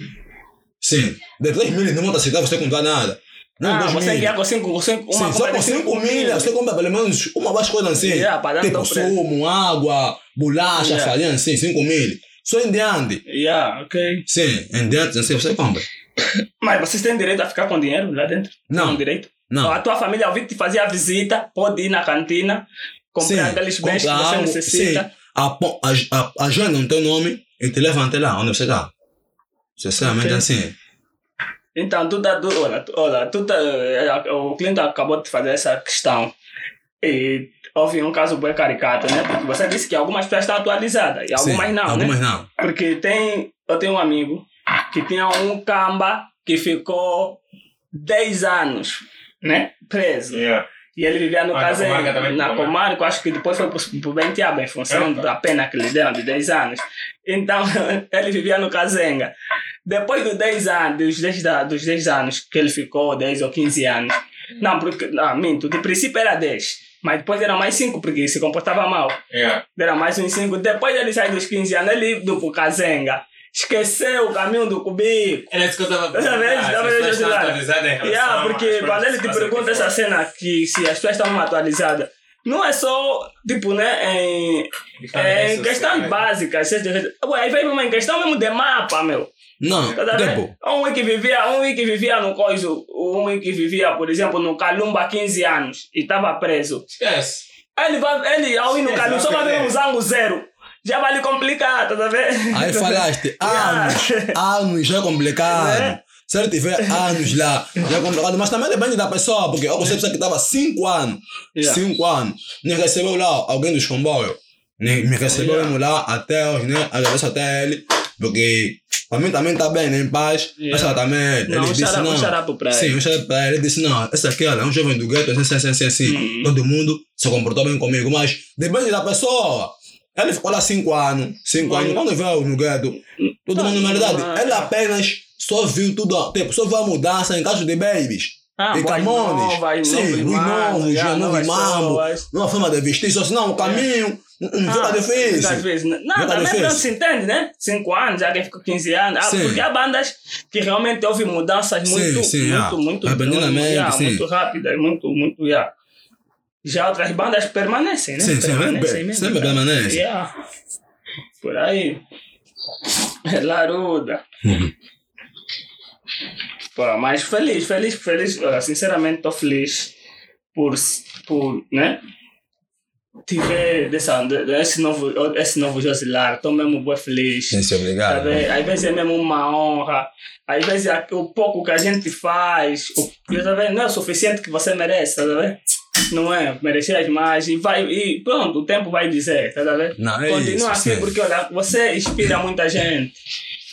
Sim. De 3 mil não vão aceitar você comprar nada. Não, ah, 2 você mil. com 5 com cinco, uma Sim, só com de 5 mil você compra pelo menos uma das coisas assim. Yeah, tipo sumo, água, bolacha, Yeah. farinha, assim, 5 mil. Só em diante. Yeah, ok. Sim, em diante assim você compra. Mas vocês têm direito a ficar com dinheiro lá dentro? Não. Tem direito? Não. A tua família, ao vir te fazer a visita, pode ir na cantina, comprar Sim, aqueles bens que você algo, necessita. sim. Apo- a- a- Agenda no teu nome e te leva até lá, onde você está. Sinceramente Ok. assim. Então, tu tá, tu, olha, tu, olha tu tá, eh, o cliente acabou de fazer essa questão. E houve um caso bem caricato, né? Porque você disse que algumas pessoas estão atualizadas e algumas Sim, não, né? Algumas não. Porque tem, eu tenho um amigo que tinha um camba que ficou 10 anos, né? Preso. Yeah. E ele vivia no Ah, na Casenga, comarca também, na comarca. acho que depois foi pro, Bentiaba, em função da pena que lhe deram de 10 anos. Então, ele vivia no Casenga. Depois dos 10 anos, dos 10, da- dos 10 anos que ele ficou, 10 ou 15 anos, não, porque, não, minto, de princípio era 10, mas depois eram mais 5, porque se comportava mal. Yeah. Era mais uns 5. Depois ele sai dos 15 anos, ele indo pro Casenga. Esqueceu o caminho do cubico. Era isso que eu estava Dessa vez, dessa vez, estão eu atualizadas em relação Yeah, às porque quando ele que te pergunta essa cena que se as pessoas estão atualizadas, não é só, tipo, né, em, Questão é, em básicas. seja- Ué, aí vem mesmo em questão mesmo de mapa, meu. Não, Tá tipo, Um que vivia, um que vivia no coiso, um que vivia, por exemplo, no Calumba há 15 anos e estava preso. Esquece. Ele, vai, ele ao ir no Calumba só vai ver um zango zero. Já vai lhe complicar, tá vendo? aí falaste anos, anos já é complicado. Né? Se ele tiver anos lá, já é complicado. Mas também depende da pessoa, porque eu você pessoa que estava 5 anos, Yeah. 5 anos, nem recebeu lá alguém dos comboios. Me recebeu Yeah. lá até hoje, né? Agradeço até ele. Porque para mim também está bem, né, em paz. Yeah. Essa também, Não, ele um disse xará- um não. xarapo pra Sim, um xarapo para ele. Ele disse não, esse aqui olha, é um jovem do gueto, assim, assim, assim, assim. Uhum. Todo mundo se comportou bem comigo, mas depende da pessoa. Ele ficou lá cinco anos, cinco Uhum. anos, quando veio no gueto, todo mundo, na verdade, Ah, ele ah. apenas só viu tudo, tipo, só viu a mudança em casos de babies. Ah, e Camones. novas, Sim, já novo novas mambo. pessoas. Numa forma de vestir, só senão o caminho hum, hum, fica Ah, difícil. Às vezes, não, Fica também não se entende, né? 5 anos, já quem fica 15 anos. Ah, Sim. porque há bandas que realmente houve mudanças Sim, muito, sim, muito, ah. muito, Repentinamente, yeah, sim. muito rápidas, muito, muito, yeah. Já outras bandas permanecem, né? Sim, sim, permanecem sempre- sempre permanecem. Yeah. Por aí. É Laruda. Uhum. Pô, mas feliz, feliz, feliz. Sinceramente, estou feliz por, por, né? Tiver dessa, desse novo, esse novo Josilar, estou mesmo bem feliz. Sim, obrigado. Sabe? Às vezes é mesmo uma honra. Às vezes é o pouco que a gente faz, o, tá não é o suficiente que você merece, tá vendo? Não é? Mereces mais e vai e pronto, o tempo vai dizer, tá vendo? Não, é Continua isso, assim sim. porque olha, você inspira muita gente,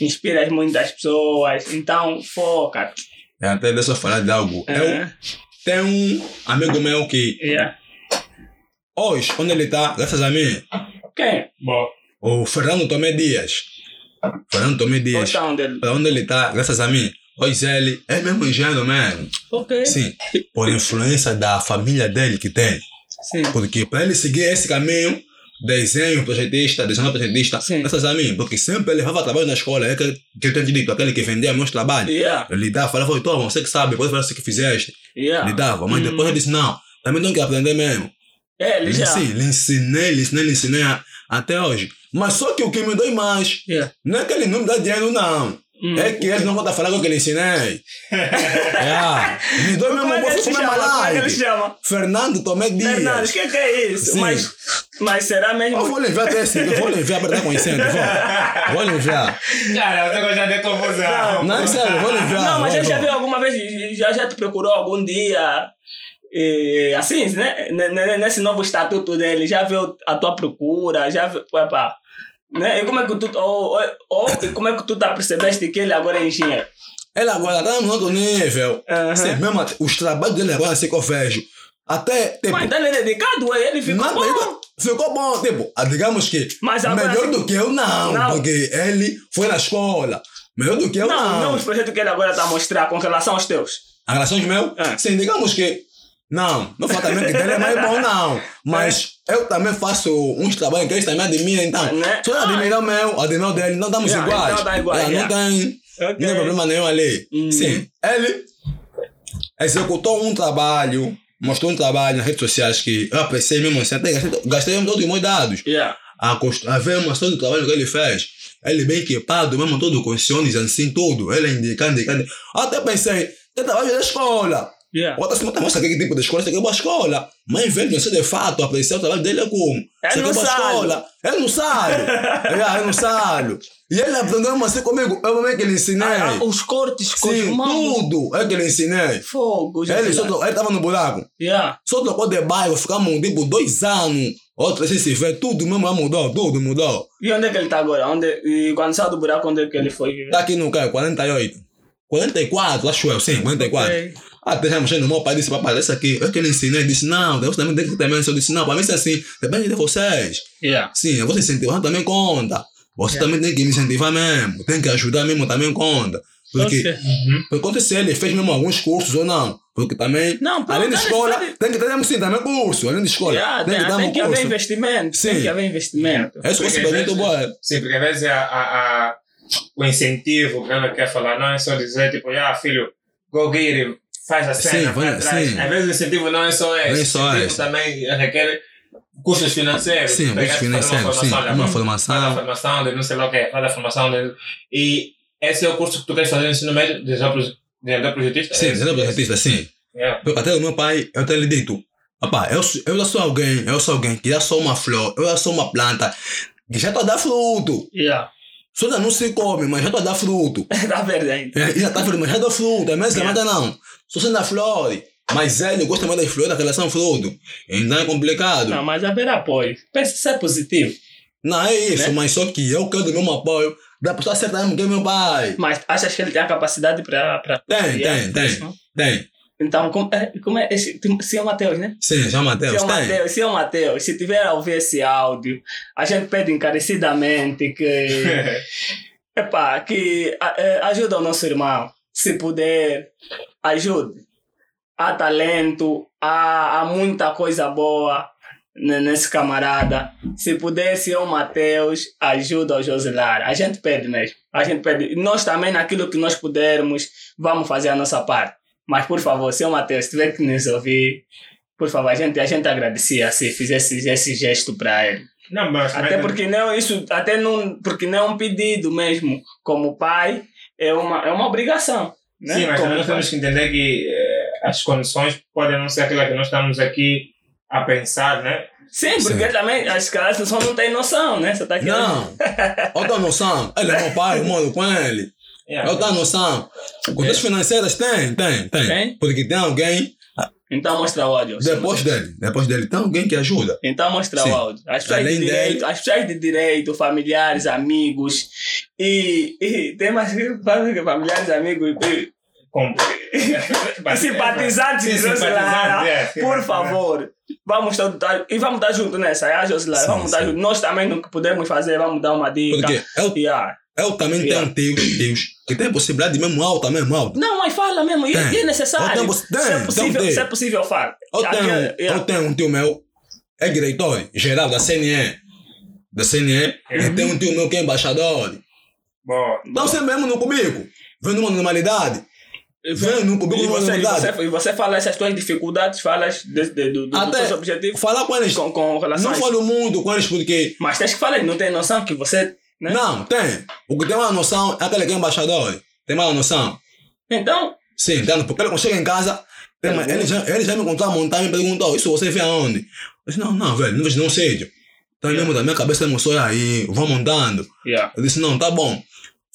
inspira muitas pessoas, então foca. É, até deixa eu falar de algo. Eu É, tenho um amigo meu que yeah. hoje, onde ele está, graças a mim, Quem? Bom, o Fernando Tomé Dias. Fernando Tomé Dias. Para onde ele está, graças a mim. Hoje ele é mesmo engenheiro mesmo. Ok. Sim, por influência da família dele que tem. Sim. Porque para ele seguir esse caminho, desenho, projetista, desenho projetista, Sim. graças a mim. Porque sempre ele levava trabalho na escola, é que, que eu tenho dito, aquele que vendia meus trabalhos. Yeah. Ele dava, falava, "Ô, toma, você que sabe, pode fazer o que fizeste. Yeah. Ele dava, mas depois Hum. ele disse, não, também tenho que aprender mesmo. É, ele já. Sim, lhe ensinei, lhe ensinei, lhe ensinei a- até hoje. Mas só que o que me dói mais, Yeah. não é que ele não me dá dinheiro, não. Hum. É que ele não conta falar com o que lhe ensinei. é. Me dói mesmo, é eu comer é que ele chama? Fernando Tomé Dias. Fernandes, o que, que é isso? Sim. Mas, mas será mesmo. Eu vou lhe enviar até esse, eu vou lhe enviar para estar conhecendo. Vou, vou lhe enviar. cara, você gosta de confusão. Não, é sério, eu vou lhe enviar. Não, mas já vou. viu alguma vez, já, já te procurou algum dia, eh, assim, né? N- n- Nesse novo estatuto dele, já viu a tua procura, já viu, epa, né? E como é que tu, ou, ou, ou e como é que tu tá percebeste que ele agora é engenheiro? Ele agora está no outro nível. Sim, mesmo os trabalhos dele agora, assim que eu vejo. Até, tipo, Mas ele é dedicado, ele ficou Nada, bom. Ficou bom, tipo, ah, digamos que Mas agora melhor do que eu não, Não. porque ele foi na escola. Melhor do que eu Não, não. não os projetos que ele agora está a mostrar com relação aos teus. A relação de meu? É. Sim, digamos que. Não, não falo também que dele é mais bom, não. Mas eu também faço uns trabalhos que eles também admiram, então. Né? Só admirar o meu, admirar o dele, não estamos Yeah, iguais. então tá igual, Yeah, yeah. Não tem Ok. não tem problema nenhum ali. Uhum. Sim, ele executou um trabalho, mostrou um trabalho nas redes sociais que eu apreciei mesmo assim, até gastei, gastei todos os meus dados. Yeah. a, cost- a ver uma ação do trabalho que ele fez. Ele bem equipado, mesmo todo com condições, assim, tudo. Ele indicando, indicando. Até pensei, tem trabalho da escola. Yeah. Outra semana mostra que tipo de escola, aqui é boa escola. Mas velho, não sei de fato, apreciar o trabalho dele é como. Ele não é sabe. escola. Ele não sabe. é, ele não sabe. E ele aprendeu mesmo assim comigo. Eu mesmo que ele ensinei. Ah, os cortes com Sim, tudo. É que ele ensinei. Fogo, Ele, sei só, lá. tro- ele tava no buraco. Yeah. Só trocou de bairro, ficamos tipo dois anos. Outro assim se vê, tudo mesmo mudou, tudo mudou. E onde é que ele tá agora? Onde, e quando saiu do buraco, onde é que ele foi viver? Tá aqui no carro, 48. 44, acho eu, sim, 44. Ok. Até já mexendo no meu pai disse, papai, esse aqui, eu que ele ensinei, ele disse, não, Deus também tem que ter Eu disse, não, para mim isso é assim, depende de vocês. Yeah. Sim, eu vou te incentivar também conta. Você Yeah. também tem que me incentivar mesmo, tem que ajudar mesmo também conta. Porque, Ok. porque quando se ele fez mesmo alguns cursos ou não, porque também, Não, pô, além da cara, escola, sabe- tem que ter sim, também curso, além da escola, Yeah, tem que tem, dar tem um que haver investimento. Sim. Tem que haver investimento. Esse curso é Porque muito bom. Sim, porque às vezes a, a, a- o incentivo que ela quer falar não é só dizer, tipo, ah, filho, go get it, faz a Sim, cena, vai vai- atrás. sim. Às vezes o incentivo não é só esse. É só o incentivo esse. também requer custos financeiros. Sim, custos financeiros, sim, olha, uma vamos formação. Faz a formação de não sei lá o quê, faz a formação de... E esse é o curso que tu queres fazer no ensino médio de desenvolvedor projetista? Sim, É você é projetista, sim. Yeah. Porque até o meu pai, eu tenho lhe dito, rapaz, eu, sou- eu já sou alguém, eu sou alguém que já sou uma flor, eu já sou uma planta, que já está a dar fruto. Yeah. Só ainda não se come, mas já está a dar fruto. tá verdade. É, já está fruto, mas já dá fruto, é mesmo Yeah. yeah. não. Só sendo a flor. Mas ele gosta mais das flores da relação fruto. Então é complicado. Não, Não, mas haver apoio. Pensa ser positivo. é isso, Né? mas só que eu quero do meu apoio da pessoa certa mesmo que é meu pai. Mas achas que ele tem a capacidade para. Tem, tem, tem. Tem. Então, como é, como é esse, se é o Matheus, né? Sim, se é o. Matheus, se é o Matheus, se tiver a ouvir esse áudio, a gente pede encarecidamente que, epá, que a- eh, ajude o nosso irmão. Se puder, ajude. Há talento, há, há muita coisa boa ne- nesse camarada. Se puder, se é o Matheus, ajuda o Josilar. A gente pede mesmo. A gente pede. Nós também, naquilo que nós pudermos, vamos fazer a nossa parte. Mas, por favor, se o Matheus tiver que nos ouvir, por favor, a gente, a gente agradecia se fizesse esse gesto para ele. Não, mas Até porque não isso, até não, porque não é um pedido mesmo. Como pai, é uma, é uma obrigação. Né? Sim, mas também nós temos que entender que eh, as condições podem não ser aquelas que nós estamos aqui a pensar, né? Sim, porque Sim. também as caras pessoas não têm noção, né? Você tá querendo... Não. Outra noção. Ele é meu pai, eu moro com ele. Yeah. Outra noção. Condições financeiras tem, tem, tem. Tem? Porque tem alguém Então mostra o áudio. depois dele. Depois dele tem alguém que ajuda. Então mostra Sim. o áudio. As pessoas, de Além direito, dele- as pessoas de direito, familiares, amigos. E, e tem mais que familiares, amigos. E, Com... simpatizantes Sim, de Josilara, é, por favor, vamos estar, e vamos estar juntos nessa, é, Josilara? Sim, Vamos estar sim. juntos. Nós também, no que pudermos fazer, vamos dar uma dica. Porque eu, Yeah. eu também Yeah. tenho tios, tios que tem possibilidade mesmo alta, mesmo alta. Não, mas fala mesmo, e, e é necessário. Tenho- se, é tem, possível, tem. se é possível, fala. Eu tenho, yeah. eu tenho um tio meu, é diretor geral da CNE. Da CNE. E tem um tio meu que é embaixador. Bom, Então você mesmo no cubico. Vem numa normalidade. Vem E numa você, e, você, e você fala essas tuas dificuldades, falas de, de, do, do, Até- dos teus objetivos Falar com eles. com, com relação Não falo muito com eles porque. Mas tens que falar, não tem noção que você. Né? Não, tem. O que tem uma noção é aquele que é embaixador. Tem uma noção. Então, Sim, tem, porque ele chega em casa, tem ele, já, ele já me encontrou a montar e me perguntou: Isso você vê aonde? Eu disse: Não, não, velho, não vejo nenhum sítio. Então mesmo da minha cabeça um sonho aí, vou montando. yeah. Eu disse, não, tá bom.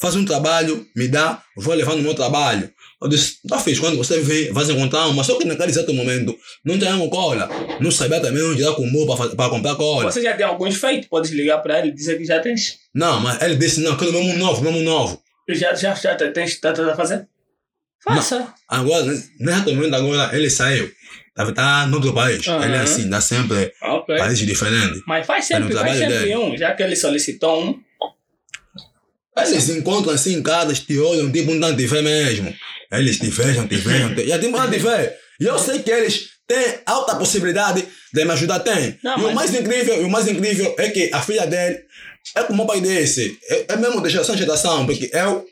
Faz um trabalho, me dá, vou levar no meu trabalho. Eu disse, tá fixe, quando você vem, vai encontrar um, mas só que naquele exato momento não tinha cola. Não sabia também onde dar combo para, para comprar cola. você já tem alguns feitos, podes ligar para ele e dizer que já tens. Não, mas ele disse, não, quero mesmo novo, mesmo novo. Já, já, já tens, tá, tá a fazer? Faça. Agora, nesse momento agora, ele saiu. Deve estar no outro país. Aham. Ele é assim, dá sempre Ok. países diferentes. Mas faz Tá sempre, faz sempre dele. um, já que ele solicitou um. Eles se encontram assim em casa, te olham, tipo um tanto de fé mesmo. Eles te vejam, te vejam, te... já tem um tanto de fé. E eu sei que eles têm alta possibilidade de me ajudar, tem. Não, e mas- o mais incrível, e o mais incrível é que a filha dele é como o pai desse. É, é mesmo de geração em geração, porque eu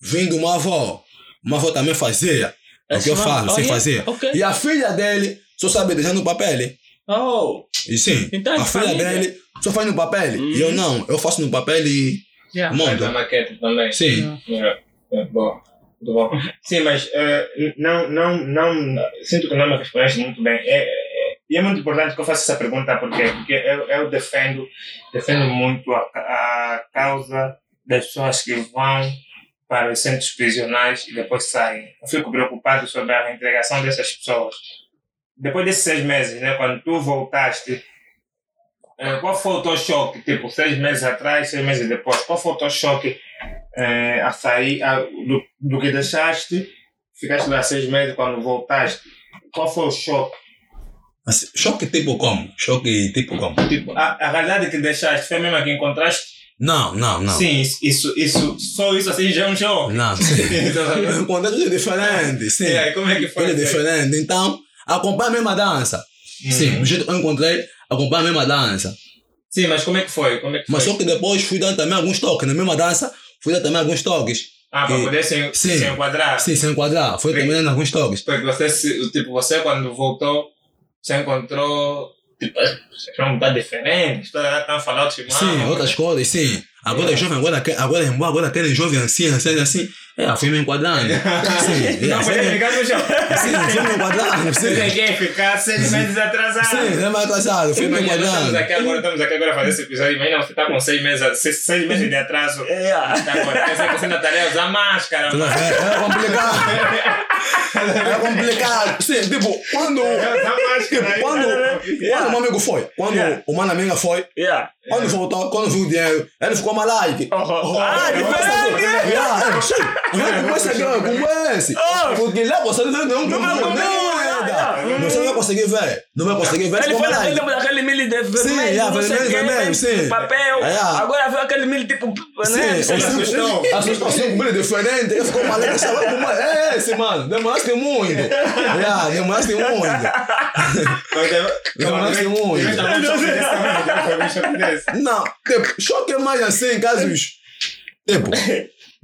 vim de uma avó. Uma avó também fazia. É o que eu falo, sem yeah, fazer. ok. E a filha dele só sabe desenhar no papel. Oh, E sim, Então é a filha família. dele só faz no papel. Uhum. E eu não, eu faço no papel e yeah. Faz monto. a maquete também. Sim. É, é, bom. Bom. Sim, mas eh, não, não, não, sinto que não me respondeste muito bem. É, é, e é muito importante que eu faça essa pergunta porque, porque eu, eu defendo, defendo muito a, a causa das pessoas que vão para os centros prisionais e depois saem. Eu fico preocupado sobre a reintegração dessas pessoas. Depois desses seis meses, né, quando tu voltaste, eh, qual foi o teu choque? Tipo, seis meses atrás, seis meses depois, qual foi o teu choque eh, a sair a, do, do que deixaste? Ficaste lá seis meses quando voltaste. Qual foi o choque? Assim, choque tipo como? Choque tipo como? Tipo, a, a realidade que deixaste foi mesmo a que encontraste? Não, não, não. Sim, isso, isso, só isso assim já é um choque. Não, sim. o contexto é diferente, sim. E aí, como é que foi? É diferente. Então, acompanha a mesma dança. Hum. Sim, do jeito que eu encontrei, acompanha a mesma dança. Sim, mas como é que foi? Como é que Mas foi? só que depois fui dar também alguns toques. Na mesma dança, fui dar também alguns toques. Ah, para poder se, sim. se enquadrar. Sim, sem enquadrar. Fui Sim. também alguns toques. Porque você, se- tipo, você quando voltou, você encontrou, tipo, vocês vão estar diferentes, toda hora estão falando de Sim, outras coisas, sim. Agora é jovem, agora, agora é embora, agora aquele jovem assim, assim, assim. É, fui me enquadrando. Sim, Não é, sim. ficar no chão. Sim, fui me enquadrando, Você sim. quer ficar seis meses atrasado. Sim, não é mais atrasado, Imagina, nós estamos enquadrando. aqui agora, estamos aqui agora a fazer esse episódio. Imagina, você está com seis meses, seis, seis meses de atraso. Yeah. Tá agora, você ainda estaria a usar máscara. É complicado. É complicado. Sim, tipo, quando. Tipo, quando, quando o meu amigo foi, quando o mano amiga foi, Yeah. Quando voltou, quando viu o dinheiro, ele ficou malaique. Oh, ah, diferente! Yeah, é, sim. Não conhece aqui, não conhece. Oh. Porque lá você não não não vai não comer, moeda. yeah. Você não vai conseguir ver. Não vai conseguir ver. Ele foi malaique. tempo daquele milho de vermelho, Sim, yeah, vermelho, vermelho, sim. papel. Yeah. Agora veio aquele milho tipo, né? Sim, sei lá. assustou. Assustou, sim, com milho diferente. Ele ficou malaique. Essa vai com mais. É esse, mano. Demoraste muito. Yeah, demoraste muito. Demoraste muito. Não, tipo, choque é mais assim, casos. Tipo,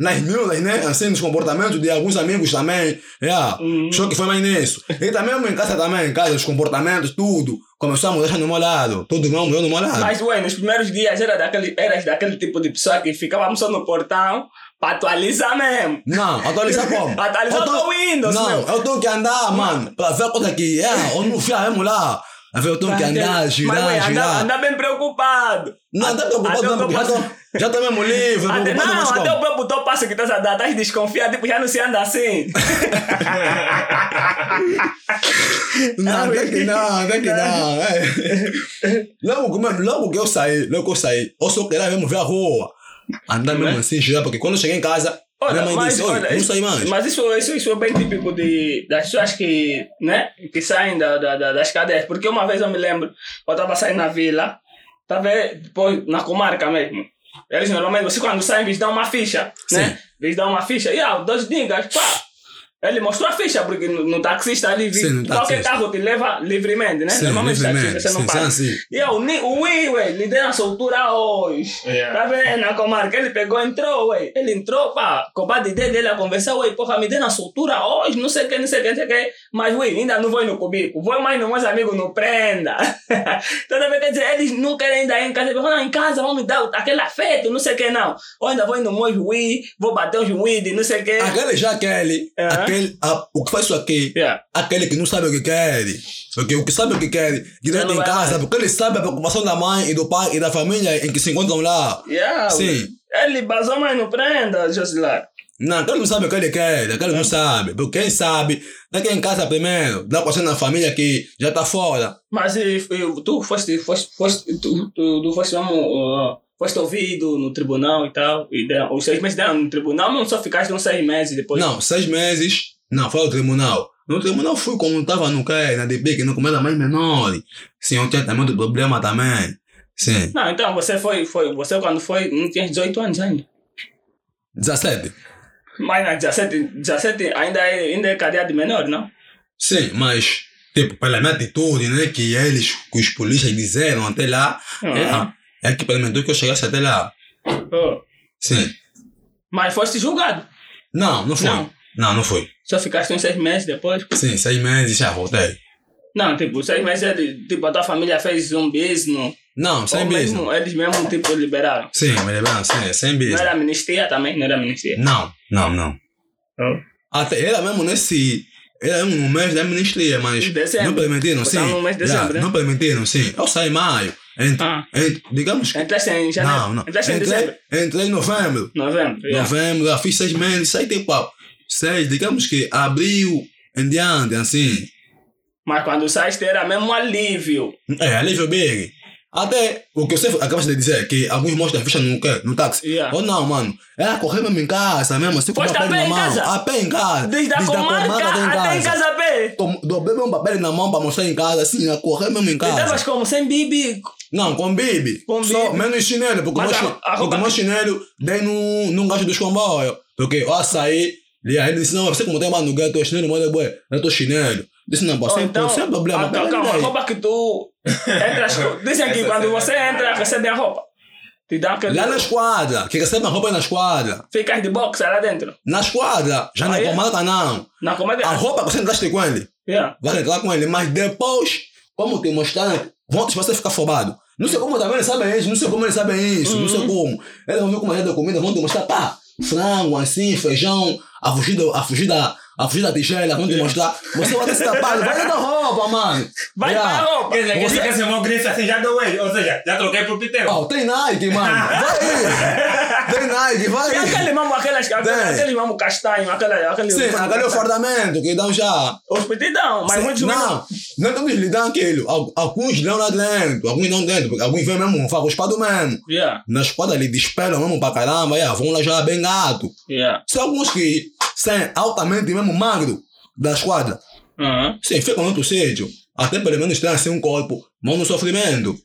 nas miúdas, né? Assim, nos comportamentos de alguns amigos também. Yeah, Choque foi mais nisso. E também em casa também, em casa, os comportamentos, tudo. Começou a mudar no meu lado. Todo mundo mudou no meu lado. Mas, ué, nos primeiros dias era daquele, eras daquele tipo de pessoa que ficava só no portão para atualizar mesmo. Não, atualizar como? Atualizar o Windows, Não, meu. eu tenho que andar, mano, pra ver a coisa que é. Eu não fui mesmo lá. A ver, eu tenho que andar, girar, Mas, ué, anda, girar. anda bem preocupado. Não, tá preocupado, Até o não, porque tô, já tô mesmo livre, Até, mas não, até o próprio teu passo que estás a dar, estás desconfiado, tipo, já não se anda assim. Não, até que não, até que não. É. Logo, logo que eu saí, logo que eu saí, eu só queria mesmo ver a rua. Andar mesmo assim, girar, porque quando eu cheguei em casa, Olha, mãe mas, disse, olha, isso-. Mas isso, isso, isso é bem típico de, das pessoas que, né, que saem da, da, da- das cadeias. Porque uma vez eu me lembro, eu estava saindo na vila, estava depois na comarca mesmo. Eles normalmente, você quando sai, eles dão uma ficha, né? Sim. Eles dão uma ficha. E ah, dois niggas, pá. Ele mostrou a ficha, porque no, no taxista ali, Sim, no qualquer taxista. carro te leva livremente, né? Sim, Normalmente livremente, taxistas você não sim, paga. sim, sim. E eu, ni- o Wii, ué, lhe dei a soltura hoje. Yeah. Tá vendo? Na comarca, ele pegou, entrou, ué. Ele entrou, pá, com o pai de dele a conversar, ué, porra, me dê na soltura hoje, não sei o que, não sei o que, não sei o que. Mas, ué, ainda não vou no cubico. Vou mais nos meus amigos no prenda. Toda vez, quer dizer, eles não querem dar em casa. Eles falam, não, em casa, vão me dar aquele afeto, não sei o que, não. Ou ainda vou no meu juiz, vou bater os juiz, não sei o que. Aquele já aquele, Aham. Aquele, a- o que faz isso aqui, Yeah. aquele que não sabe o que quer. O que sabe o que quer, direto não em casa, porque ele sabe a preocupação da mãe e do pai e da família em que se encontram lá. Yeah, Sim. Ele basou mais no prenda, Josilar. Não, aquele não sabe o que ele quer, aquele não sabe. Porque quem sabe, tá aqui em casa primeiro, dá pra ser na família que já tá fora. Mas e, e, tu foste, foste, foste, tu, tu, tu foste mesmo, uh, foste ouvido no tribunal e tal, e deram, os seis meses deram no tribunal, não só ficaste uns seis meses depois. Não, seis meses, não, foi ao tribunal. No tribunal fui como estava no que, na DP, que não como era mais menor. Sim, eu tinha também outro problema também. Sim. Não, então você foi, foi, você quando foi, não tinha 18 anos ainda. 17. Mas na 17, 17 ainda é, ainda é cadeia de menor, não? Sim, mas, tipo, pela minha atitude, né, que eles, que os polícias disseram até lá, Ah. é, é que permitiu que eu chegasse até lá. Oh. Sim. Mas foste julgado. Não, não foi. Não. Não, não foi. Só ficaste uns seis meses depois. Sim, seis meses já voltei. Não, tipo, seis meses, é de- tipo, a tua família fez um business. Não, sem bis. mesmo, eles mesmo, tipo, liberaram. Sim, me lembram, sim, sem bis. Não era amnistia também? Não era amnistia. Não, não, não. Oh. Até era mesmo nesse. Era no mês da amnistia, mas Dezembro. não permitiram, sim. no mês de Já, dezembro, né? Não permitiram, sim. Eu saí em maio. Ent, Ah. ent- digamos que. Entraste em janeiro? Não, não. Entraste em dezembro? Entrei, entrei em novembro. Novembro. yeah. Novembro, já fiz seis meses, saí tipo. ah, Seis, digamos que abril em diante, assim. Mas quando saíste era mesmo alívio. É, alívio big. Até o que você acabaste de dizer, que alguns mostram ficha no, quê? no táxi. Yeah. Ou não, mano. É correr mesmo em casa, mesmo assim, com o a pé na em mão. casa? A pé em casa. Desde a comarca até em casa a pé. Dobrei meu papel na mão pra mostrar em casa, assim, a correr mesmo em casa. estavas como? Sem bibi? Não, com bibi. Com Só bibi. menos chinelo, porque o meu o chinelo dei num, num gajo dos comboios. Porque eu açaí, e aí ele disse, não, você como tem mais no gato, teu chinelo, mas é bué, é teu chinelo. Disse, não, Ou sem, então, sem problema. ah, calma, calma, a roupa que tu entras. Dizem que Essa quando cena. você entra, recebe a roupa. Te dá aquele. Lá na esquadra, que recebe a roupa é na esquadra. Ficas de boxe lá dentro. Na esquadra, já Ah, na é? comarca não. Na comédia. A roupa que você entraste com ele, Yeah. vai entrar com ele, mas depois, como te mostraram, vão te fazer ficar afobado. Não sei como também eles sabem isso, não sei como eles sabem isso, não sei como. Eles vão ver como é da comida, vão te mostrar, pá, frango, assim, feijão, a fugir, do- a fugir da, a fugir da tigela, vão te mostrar. Você vai ter esse trabalho, vai dar roupa, mano. Vai Yeah. pra roupa. Quer dizer, quer Você- dizer que esse meu grife assim já deu ele. Ou seja, já troquei pro Piteu. Oh, tem Nike, mano. Vai aí. Tem Nike, vai Tem aí. aquele mesmo, aquelas, Tem. aquele mesmo castanho, aquele, aquele... Sim, aquele o fardamento que dão já. Os petidão, mas Sim, muitos não, não lhe dão aquilo. Al- Alguns dão lá dentro, alguns não dentro, porque alguns vêm mesmo, fazem o espado mesmo. Yeah, Na espada lhe despelam mesmo pra caramba, yeah, vão lá já bem gato. yeah. São alguns que são altamente mesmo magro da esquadra. Uhum. Sim, ficam no outro sítio. Até pelo menos tem assim um corpo, vão no sofrimento.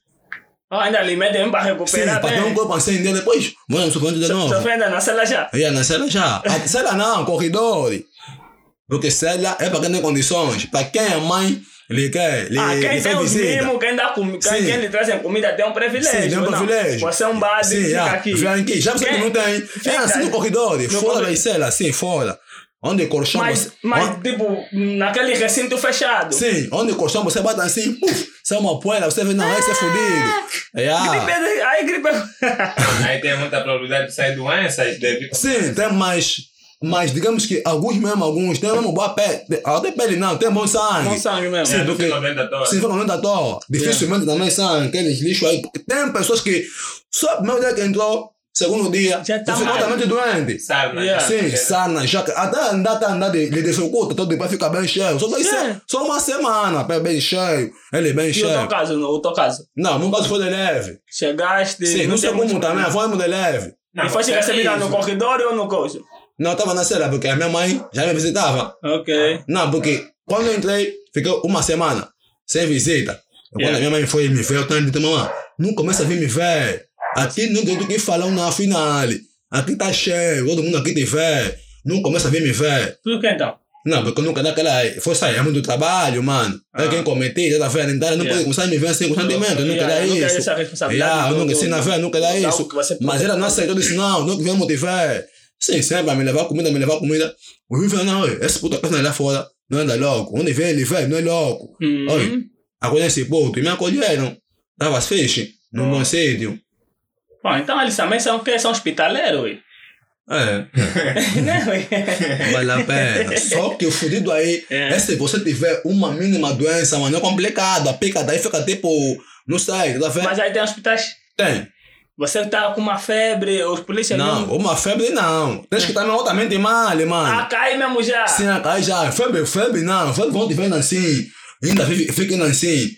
Ah, ainda ali metem pra Sim, recuperar para ter um bem. corpo assim, depois vão no sofrimento de novo. Sofrendo na cela já. Ia na cela já. A cela não, corredor. Porque cela é para quem tem condições. Para quem é mãe, ele quer, ele, Ah, quem ele tem os mimos, quem dá comida, quem, quem lhe trazem comida tem um privilégio. Sim, tem um não? privilégio. Você é um base, Sim, fica yeah. aqui. Vem aqui. Já você que não tem. É Fica assim aí. no corredor, No fora corredor. da cela, assim, fora. Onde colchão Mas, você. mas onde- tipo, naquele recinto fechado. Sim, onde colchão você bate assim, puf, sai uma poeira, você vê, não, esse é fudido. Yeah. Gripe, aí gripe. Aí tem muita probabilidade de sair doenças devido Sim, tem mais. Mas digamos que alguns mesmo, alguns, tem mesmo boa pele. Até pele não, tem bom sangue. Bom sangue mesmo. Sim, do porque- que 90 toda. Sim, fica à toa. Dificilmente também são aqueles lixos aí. Porque tem pessoas que só o primeiro dia que entrou, segundo dia, Já tá totalmente doente. Sarna. Yeah. Sim, sarna, já até andar, tá andar de, de dificulta, todo dia fica bem cheio. Só, é- Sim. só uma semana, pé bem cheio, ele bem E o cheio. teu caso, no o teu caso? Não, meu caso foi de leve. Chegaste. Sim, não no tem muito- segundo também, foi de leve. E foste recebida no corredor ou no coisa? Não, eu tava na cela, porque a minha mãe já me visitava. Ok. Não, porque quando eu entrei, fiquei uma semana sem visita. Quando Yeah. a minha mãe foi me ver, eu tenho dito, mamãe, não começa a vir me ver. Aqui não tem do que falar na final. Aqui tá cheio, todo mundo aqui te vê. Não começa a vir me ver. Tudo que então? Não, porque nunca daquela. Foi sair do trabalho, mano. É Ah. quem cometi, já tá vendo? Então, não Yeah. pode começar a me ver sem consentimento. Eu não Yeah, quero isso. essa responsabilidade Yeah, eu do- nunca do- ensino a ver, queria do- isso. Mas ela não aceitou, disse, não, não queremos te ver. Sim, sempre a me levar comida, me levar comida. O Rio não, oi, esse puta coisa lá fora não anda louco. Onde vem, ele vem, não é louco. Hum. Oi. Agora esse puto, e me acolheram. Tava fixe, bom sítio. Pô, então eles também são? São hospitaleiros, ui. É, né, ui? vale a pena. Só que o fudido aí É. é se você tiver uma mínima doença, mano, é complicado. A pica daí fica tipo, não sei, tá vendo? Mas aí tem hospitais. Tem. Você tá com uma febre, os polícias Não, mesmo- uma febre não. Tens que estar altamente mal, mano. Ah, cai mesmo já. Sim, aí já, febre, febre não. Febre vão te vendo assim. Ainda fica- fiquem assim.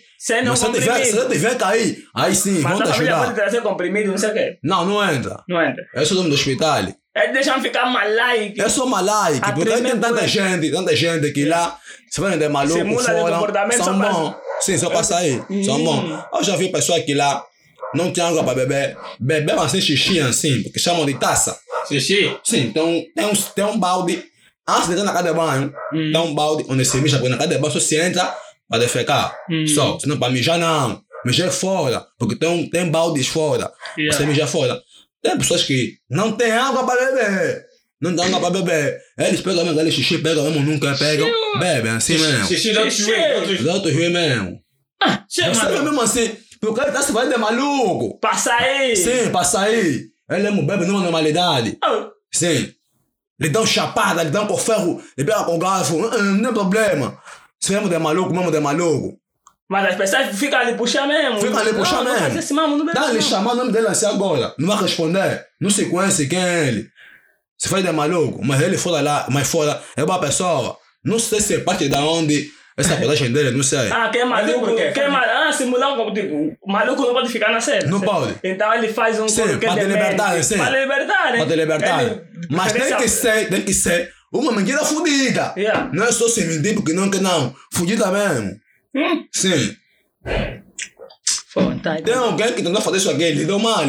Não Mas se eu tiver, se comprimido. eu tiver cair, aí sim, Mas vão te família pode ajudar. trazer comprimido, não sei o quê. Não, não entra. Não entra. É só o nome do hospital. É deixam ficar malaique. É só malaique, A porque aí tem tanta gente, tanta gente que lá, se vão de maluco Simula de fora, comportamento são bons. Sim, só pra sair, são Hum. bons. Eu já vi pessoas que lá não tinham água pra beber, beber assim xixi assim, porque chamam de taça. Xixi? Sim, então tem um, tem um balde, antes de entrar na casa de banho, Hum. tem um balde onde se mija, porque na casa de banho só se entra para defecar. Hum. Só, senão para mijar não. Mijar é fora, porque tem, um, tem baldes fora. Yeah. Você mija fora. Tem pessoas que não tem água para beber. Não tem água para beber. Eles pegam mesmo, eles xixi pegam mesmo, nunca pegam. Bebem assim mesmo. Xixi Xixi. juízes, outros- Os outros riem mesmo. Chega, Você vê mano. mesmo assim, o cara tá se fazendo maluco. Passa aí. Sim, para sair. Ele mesmo bebe numa normalidade. Oh, Sim. Lhe dão chapada, lhe dão com ferro, lhe pega com garfo, ah, ah, não é problema. Se mesmo de maluco, mesmo de maluco. Mas as pessoas ficam ali puxando mesmo. Ficam ali puxando não, mesmo. esse mamo, não bebe Dá lhe não. chamar o nome dele assim agora. Não vai responder. Não se conhece quem é ele. Se faz de maluco, mas ele fora lá, mas fora, é boa pessoa. Não sei se é parte da onde essa abordagem dele, não sei. Ah, quem é maluco? Quem é maluco? Ah, simular um tipo, o maluco não pode ficar na cena. Não pode. Então ele faz um Sim, que é te demente. libertar, sim. Né? Pra te libertar. Ele- Mas tem que ser, tem que ser uma mentira fudida. Yeah. Não é só se mentir porque não quer não. Fudida mesmo. Hum? Sim. Pô, tá. Tem alguém que tentou fazer isso aqui, ele deu mal.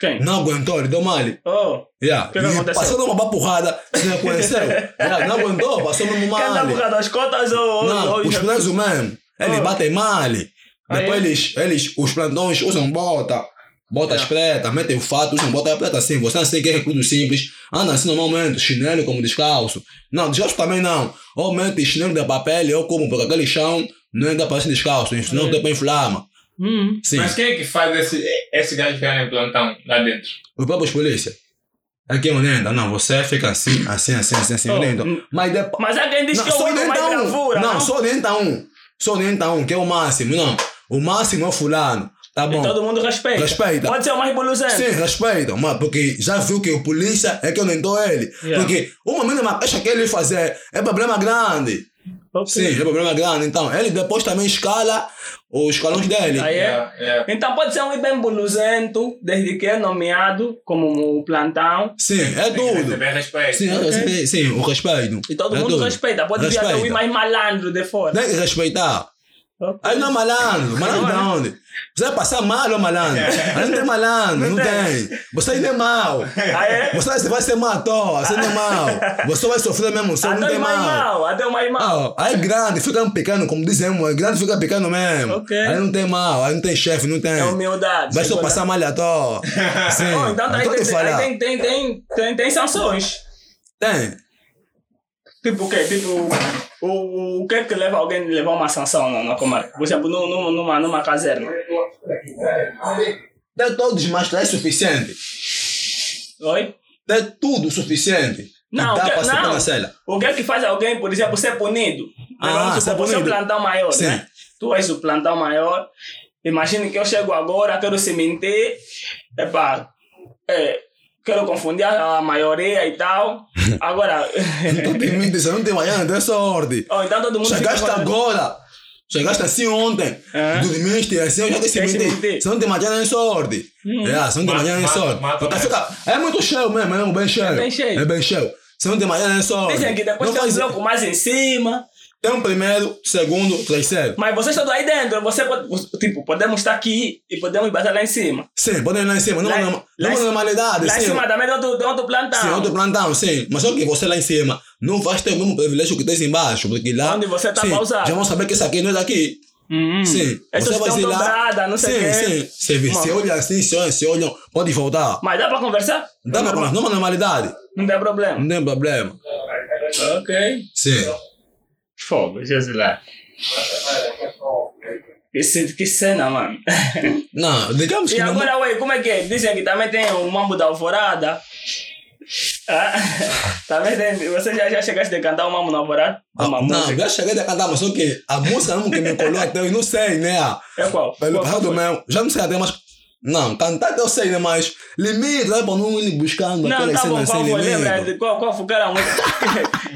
Quem? Não aguentou, ele deu mal. Oh. Yeah. que que E? Passou uma papurrada, você não conheceu. yeah, não aguentou, passou mesmo mal. Quem dá por causa das cotas ou... Não, ou- os presos mesmo. Eles Oh. batem mal. Depois é? eles, eles, os plantões usam bota. Botas É. pretas, metem o fato, usam bota preta assim. Você não sei que é recruto simples. Anda assim normalmente, chinelo como descalço. Não, descalço também não. Ou mete chinelo de papel ou como, porque aquele chão não dá para ser descalço, senão É. o tempo inflama. Hum. Sim, Mas quem é que faz esse, esse gajo ficar em plantão lá dentro? os próprios polícia. Aqui é honesta. Não, você fica assim, assim, assim, assim, assim, Oh, honesta. hum. Mas depois. Mas quem diz Não, que eu uso mais um. bravura, Não, não? só orienta um. Só orienta um, que é o máximo. Não. O máximo é o fulano. Tá E bom. todo mundo respeita. Respeita. Pode ser o mais buluzento. Sim, respeitam, mas porque já viu que o polícia é que orientou ele. Yeah. Porque uma mínima queixa que ele fazer é problema grande. Sim, é problema grande. Então, ele depois também escala os escalões dele. Aí é? Yeah, yeah. Então pode ser um bem buluzento, desde que é nomeado como plantão. Sim, é Tem que tudo. respeito. Sim, é- sim, sim, o respeito. E todo é mundo tudo. respeita. Pode vir até o mais malandro de fora. Tem que respeitar. Aí não é malandro. Malandro de onde? Você vai passar mal ou malandro? Aí não tem malandro, não, tem. Você ainda é mal. Ah, é? Você vai ser mal à toa, você não é mal. Você vai sofrer mesmo, você não tem mais mal. até o mais mal. Ah, aí grande fica pequeno, como dizemos, é grande fica pequeno mesmo. Aí não tem mal, aí não tem chefe, não tem. É humildade. Vai só passar mal à toa. Sim. então aí tem, tem, tem, tem, tem sanções. Tem. Tipo o quê? Tipo, o, o que é que leva alguém a levar uma sanção na, na comarca? Por exemplo, num- num- numa, numa caserna. Tem todos, mas é suficiente. Oi? Tem tudo suficiente. Não, dá na cela. O que é que faz alguém, por exemplo, ser punido? Ah, ser supor, você é o punido. plantão maior, Sim. né? Tu és o plantão maior. Imagine que eu chego agora, quero se mentir. Epá, é, quero confundir a maioria e tal. Agora. Tu tem mente, você não tem manhã, não tem sorte. oh, então todo mundo Chegaste agora. Chegaste assim ontem. Ah. Dormiste assim, eu já disse Quer se não tem manhã nem sorte. Hum. É, você não tem manhã mesmo. fica, é muito cheio mesmo, é bem cheio. É bem cheio. É bem cheio. Você não tem manhã nem sorte. Dizem que depois Não tem um bloco mais em cima. Tem um primeiro, segundo, terceiro. Mas vocês estão aí dentro. Você pode, tipo, podemos estar aqui e podemos bater lá em cima. Sim, podem ir lá em cima. Não Lá- é lá em- normalidade, Lá em sim. cima também tem outro, tem outro plantão. Sim, outro plantão, sim. Mas só que você lá em cima não vai ter o mesmo privilégio que tens embaixo. Porque lá. Onde você tá sim, pausado. Já vão saber que esse aqui não é daqui. Hum. Sim. Você vai ir lá. dobradas, não sei sim, quê. sim. Você vê, olha assim, se olha, se olham, pode voltar. Mas dá pra conversar? Dá pra conversar, não é normalidade. Não tem problema. Não tem problema. Ok. Sim. Fogo, Jesus lá. Que, ce- que cena, mano. Não, digamos que E não. agora, ué, como é que é? Dizem que também tem o mambo da alvorada. Ah, também tem. Você já, já chegaste a cantar o mambo na alvorada? Ah, não, música. já cheguei a cantar, mas só que a música mesmo que me colou até eu não sei, né? É qual? Pelo Qual foi? mesmo, já não sei até, mas. Não, cantar até eu sei, né? Mas limite, né? Pra não ir buscando Não, aquelas tá bom, cenas qual sem foi? Lembra limite. de qual, qual foi aquela música?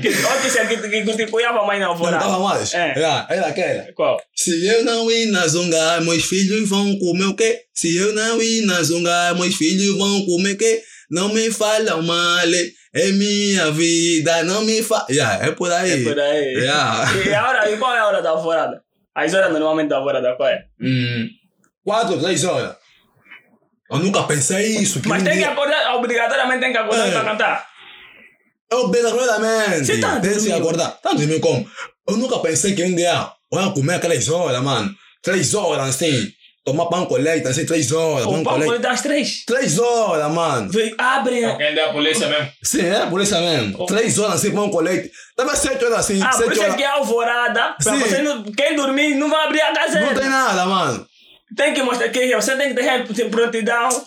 que, que, que, que, que constituía mais na Não alvorada? tava mais? É. Era, era aquela. Qual? Se eu não ir na zunga, meus filhos vão comer o quê? Se eu não ir na zunga, meus filhos vão comer o quê? Não me falam mal, é minha vida, não me fa... Yeah, é por aí. É por aí. Yeah. E, a hora, e qual é a hora da alvorada? As horas normalmente da alvorada qual é? Hum, quatro, três horas. Eu nunca pensei isso. Que Mas tem que acordar, obrigatoriamente tem que acordar É. pra cantar. Obrigatoriamente. Você tá Tem que acordar. Tá dormindo como? Eu nunca pensei que um dia eu ia comer aquelas horas, mano. Três horas, assim. Tomar pão com leite, assim, três horas. O Pão com pão leite. das três. Três horas, mano. Vem, Abre. Alguém da polícia mesmo. Sim, é por isso mesmo. Três horas assim, pão com leite. Tava sete horas assim, Ah, por sete isso é horas. que é alvorada. Pra Sim. você não, quem dormir não vai abrir a Não caserna. tem nada, mano. Tem que mostrar que você tem que ter prontidão.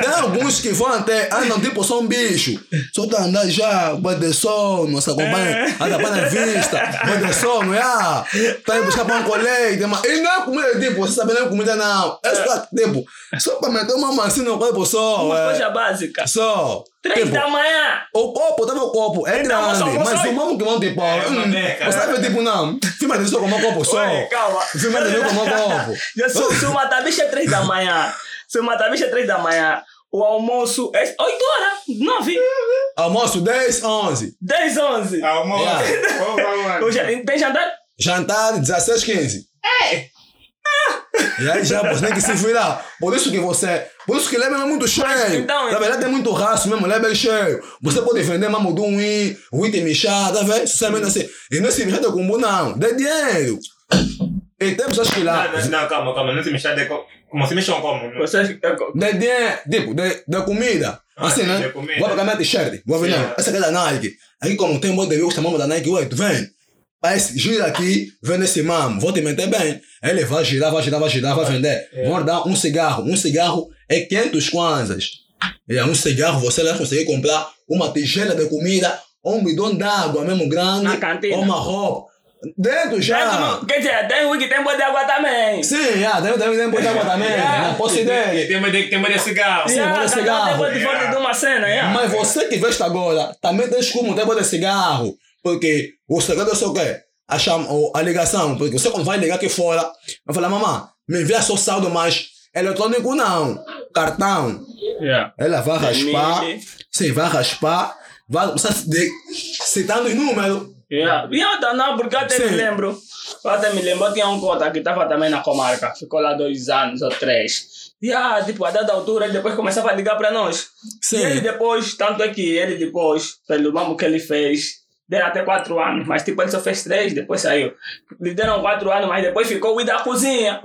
Tem alguns que vão até, andam tipo só um bicho. Só tá andando já, vai de sono, se acompanha, anda para na vista, vai de sono, já. Tá indo buscar pão com leite, mas e não é comida tipo, você sabe, não é comida não. É só, tipo, só para meter uma massinha no corpo só, Uma é. coisa básica. Só. Três Tipo, da manhã. O copo, tava o copo, é Então, grande, moço, mas o mamo que vão tipo, É, hum, uma beca. você sabe, tipo, não, filma de só como copo só. Oi, calma. Filma de como copo. Já sou, se o matabicho é três da manhã. Se o matabicho é três da manhã. O almoço é 8 horas, 9, Almoço 10, 11. 10, 11. Almoço. Yeah. Vamos, vamos, Eu já- Tem jantar? Jantar 16, 15. E aí já você tem que se virar. Por isso que você. Por isso que Lebe é muito cheio. então- Na verdade é muito raço mesmo, Lebe é cheio. Você pode vender mamo do win, win tem michá, tá vendo? Sinceramente assim. E não é se michá de combo, não. Dê dinheiro. E tem pessoas que lá. Não, não, calma, calma. Não se mexer de co- Como se mexam como? Vocês. De dinheiro, tipo, de, de comida. Ah, Assim, sim, né? Vou pegar minha t-shirt. Vou ver, não. Essa aqui é da Nike. Aqui, como tem um monte de amigos chamamos da Nike, ué, tu vem. Parece, gira aqui, vende esse mamo. Vou te meter bem. Aí Ele vai girar, vai girar, vai girar, vai vender. Vou dar um cigarro. Um cigarro é 500 kwanzas. É, um cigarro, você lá consegue comprar uma tigela de comida, ou um bidão d'água mesmo grande, ou uma roupa. Dentro já. Quer dizer, tem um que tem boa de água também. Sim, ah, tem, tem, tem botar água também. Yeah. Não posso ideia. Tem uma de, tem de cigarro. Sim, Yeah, bota cada um cigarro. tem boa de fora de uma cena, yeah. Mas você que veste agora, também tens como ter botar cigarro. Porque o segredo é só o quê? A, cham, ou a ligação. Porque você quando vai ligar aqui fora, vai falar, mamãe, me envia só saldo, mas eletrônico não. Cartão. Yeah. Ela vai raspar. Mili. Sim, vai raspar. Vai começar a de, citando os números. Yeah. Eu não, porque eu até me Sim. lembro. Até me lembro, eu tinha um cota que estava também na comarca. Ficou lá dois anos ou três. E ah, tipo, a dada altura, ele depois começava a ligar para nós. Sim. E ele depois, tanto é que ele depois, pelo mesmo que ele fez, deram até quatro anos, mas tipo, ele só fez três, depois saiu. Lhe deram quatro anos, mas depois ficou o I da cozinha.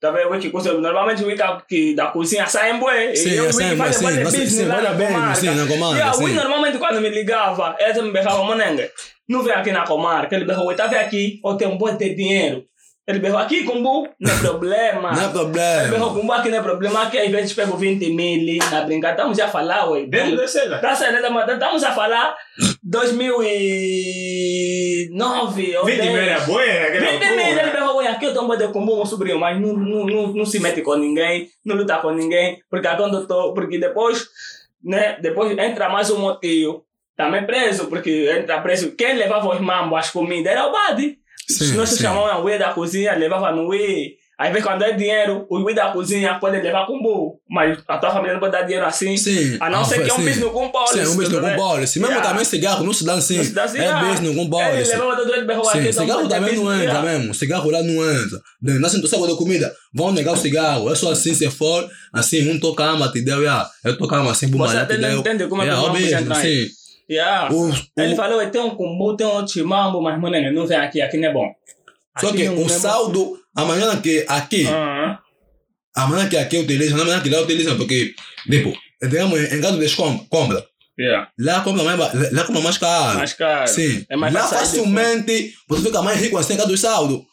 Tá vendo? O que cozinha- Normalmente o I da, que da cozinha sai em bué. Sim, e eu, o I sai em que bué, faz sim. de Mas, business sim, lá na bem, comarca. sim, na comarca, Yeah, o sim. normalmente quando me ligava, ele me berrava, monenga, não vem aqui na comarca. Ele berrou, tá vendo aqui, ou tem um bom de dinheiro. Ele berrou aqui, Kumbu, não é problema. Não é Ele berrou, problema. Kumbu, aqui não é problema, aqui às vezes pego 20 mil na brincadeira. Estamos já a falar, ué. Dentro da cena. Tá certo, estamos- estamos a falar 2009 ou 20 mil 10. era boa, era aquela 20 mil, ele pegou, "Oi, aqui eu tô um de combo, meu sobrinho, mas não, não, não, não se mete com ninguém, não luta com ninguém, porque quando eu tô, porque depois, né, depois entra mais um motivo, também preso, porque entra preso, quem levava os mambos, as comidas, era o Badi. Sim, Nós sim. chamamos o Wii da cozinha, levava no Wii. Às vezes quando é dinheiro, o Wii da cozinha pode levar com bu, mas a tua família não pode dar dinheiro assim. Sim. A não Ah, ser que é um business com policy. Sim, um business tá com policy. Mesmo Yeah. também cigarro não se dá assim. Não se dá assim, É ah. business com Ele policy. levava todo ele berrou aqui, cigarro também não entra yeah. mesmo. Cigarro lá não entra. Não sabe da comida. Vão negar o cigarro. É só assim se for. Assim, um toca ama, te deu. Yeah. Eu tocava assim, bum, Você te deu. entende como é que Yeah, o mambo já business, entra aí. sim. Yeah. O- Ele o- falou, tem um combo, tem um chimambo, mas mano, não vem aqui, aqui não é bom. Só Aqui que não- não é o saldo, amanhã que aqui, Ah, amanhã que aqui utiliza, não amanhã que lá utiliza, porque, tipo, digamos, em caso de compra, yeah. Lá compra mais, lá compra mais caro. Mais caro. Sim. É mais Lá facilmente você fica mais rico assim, cada do saldo.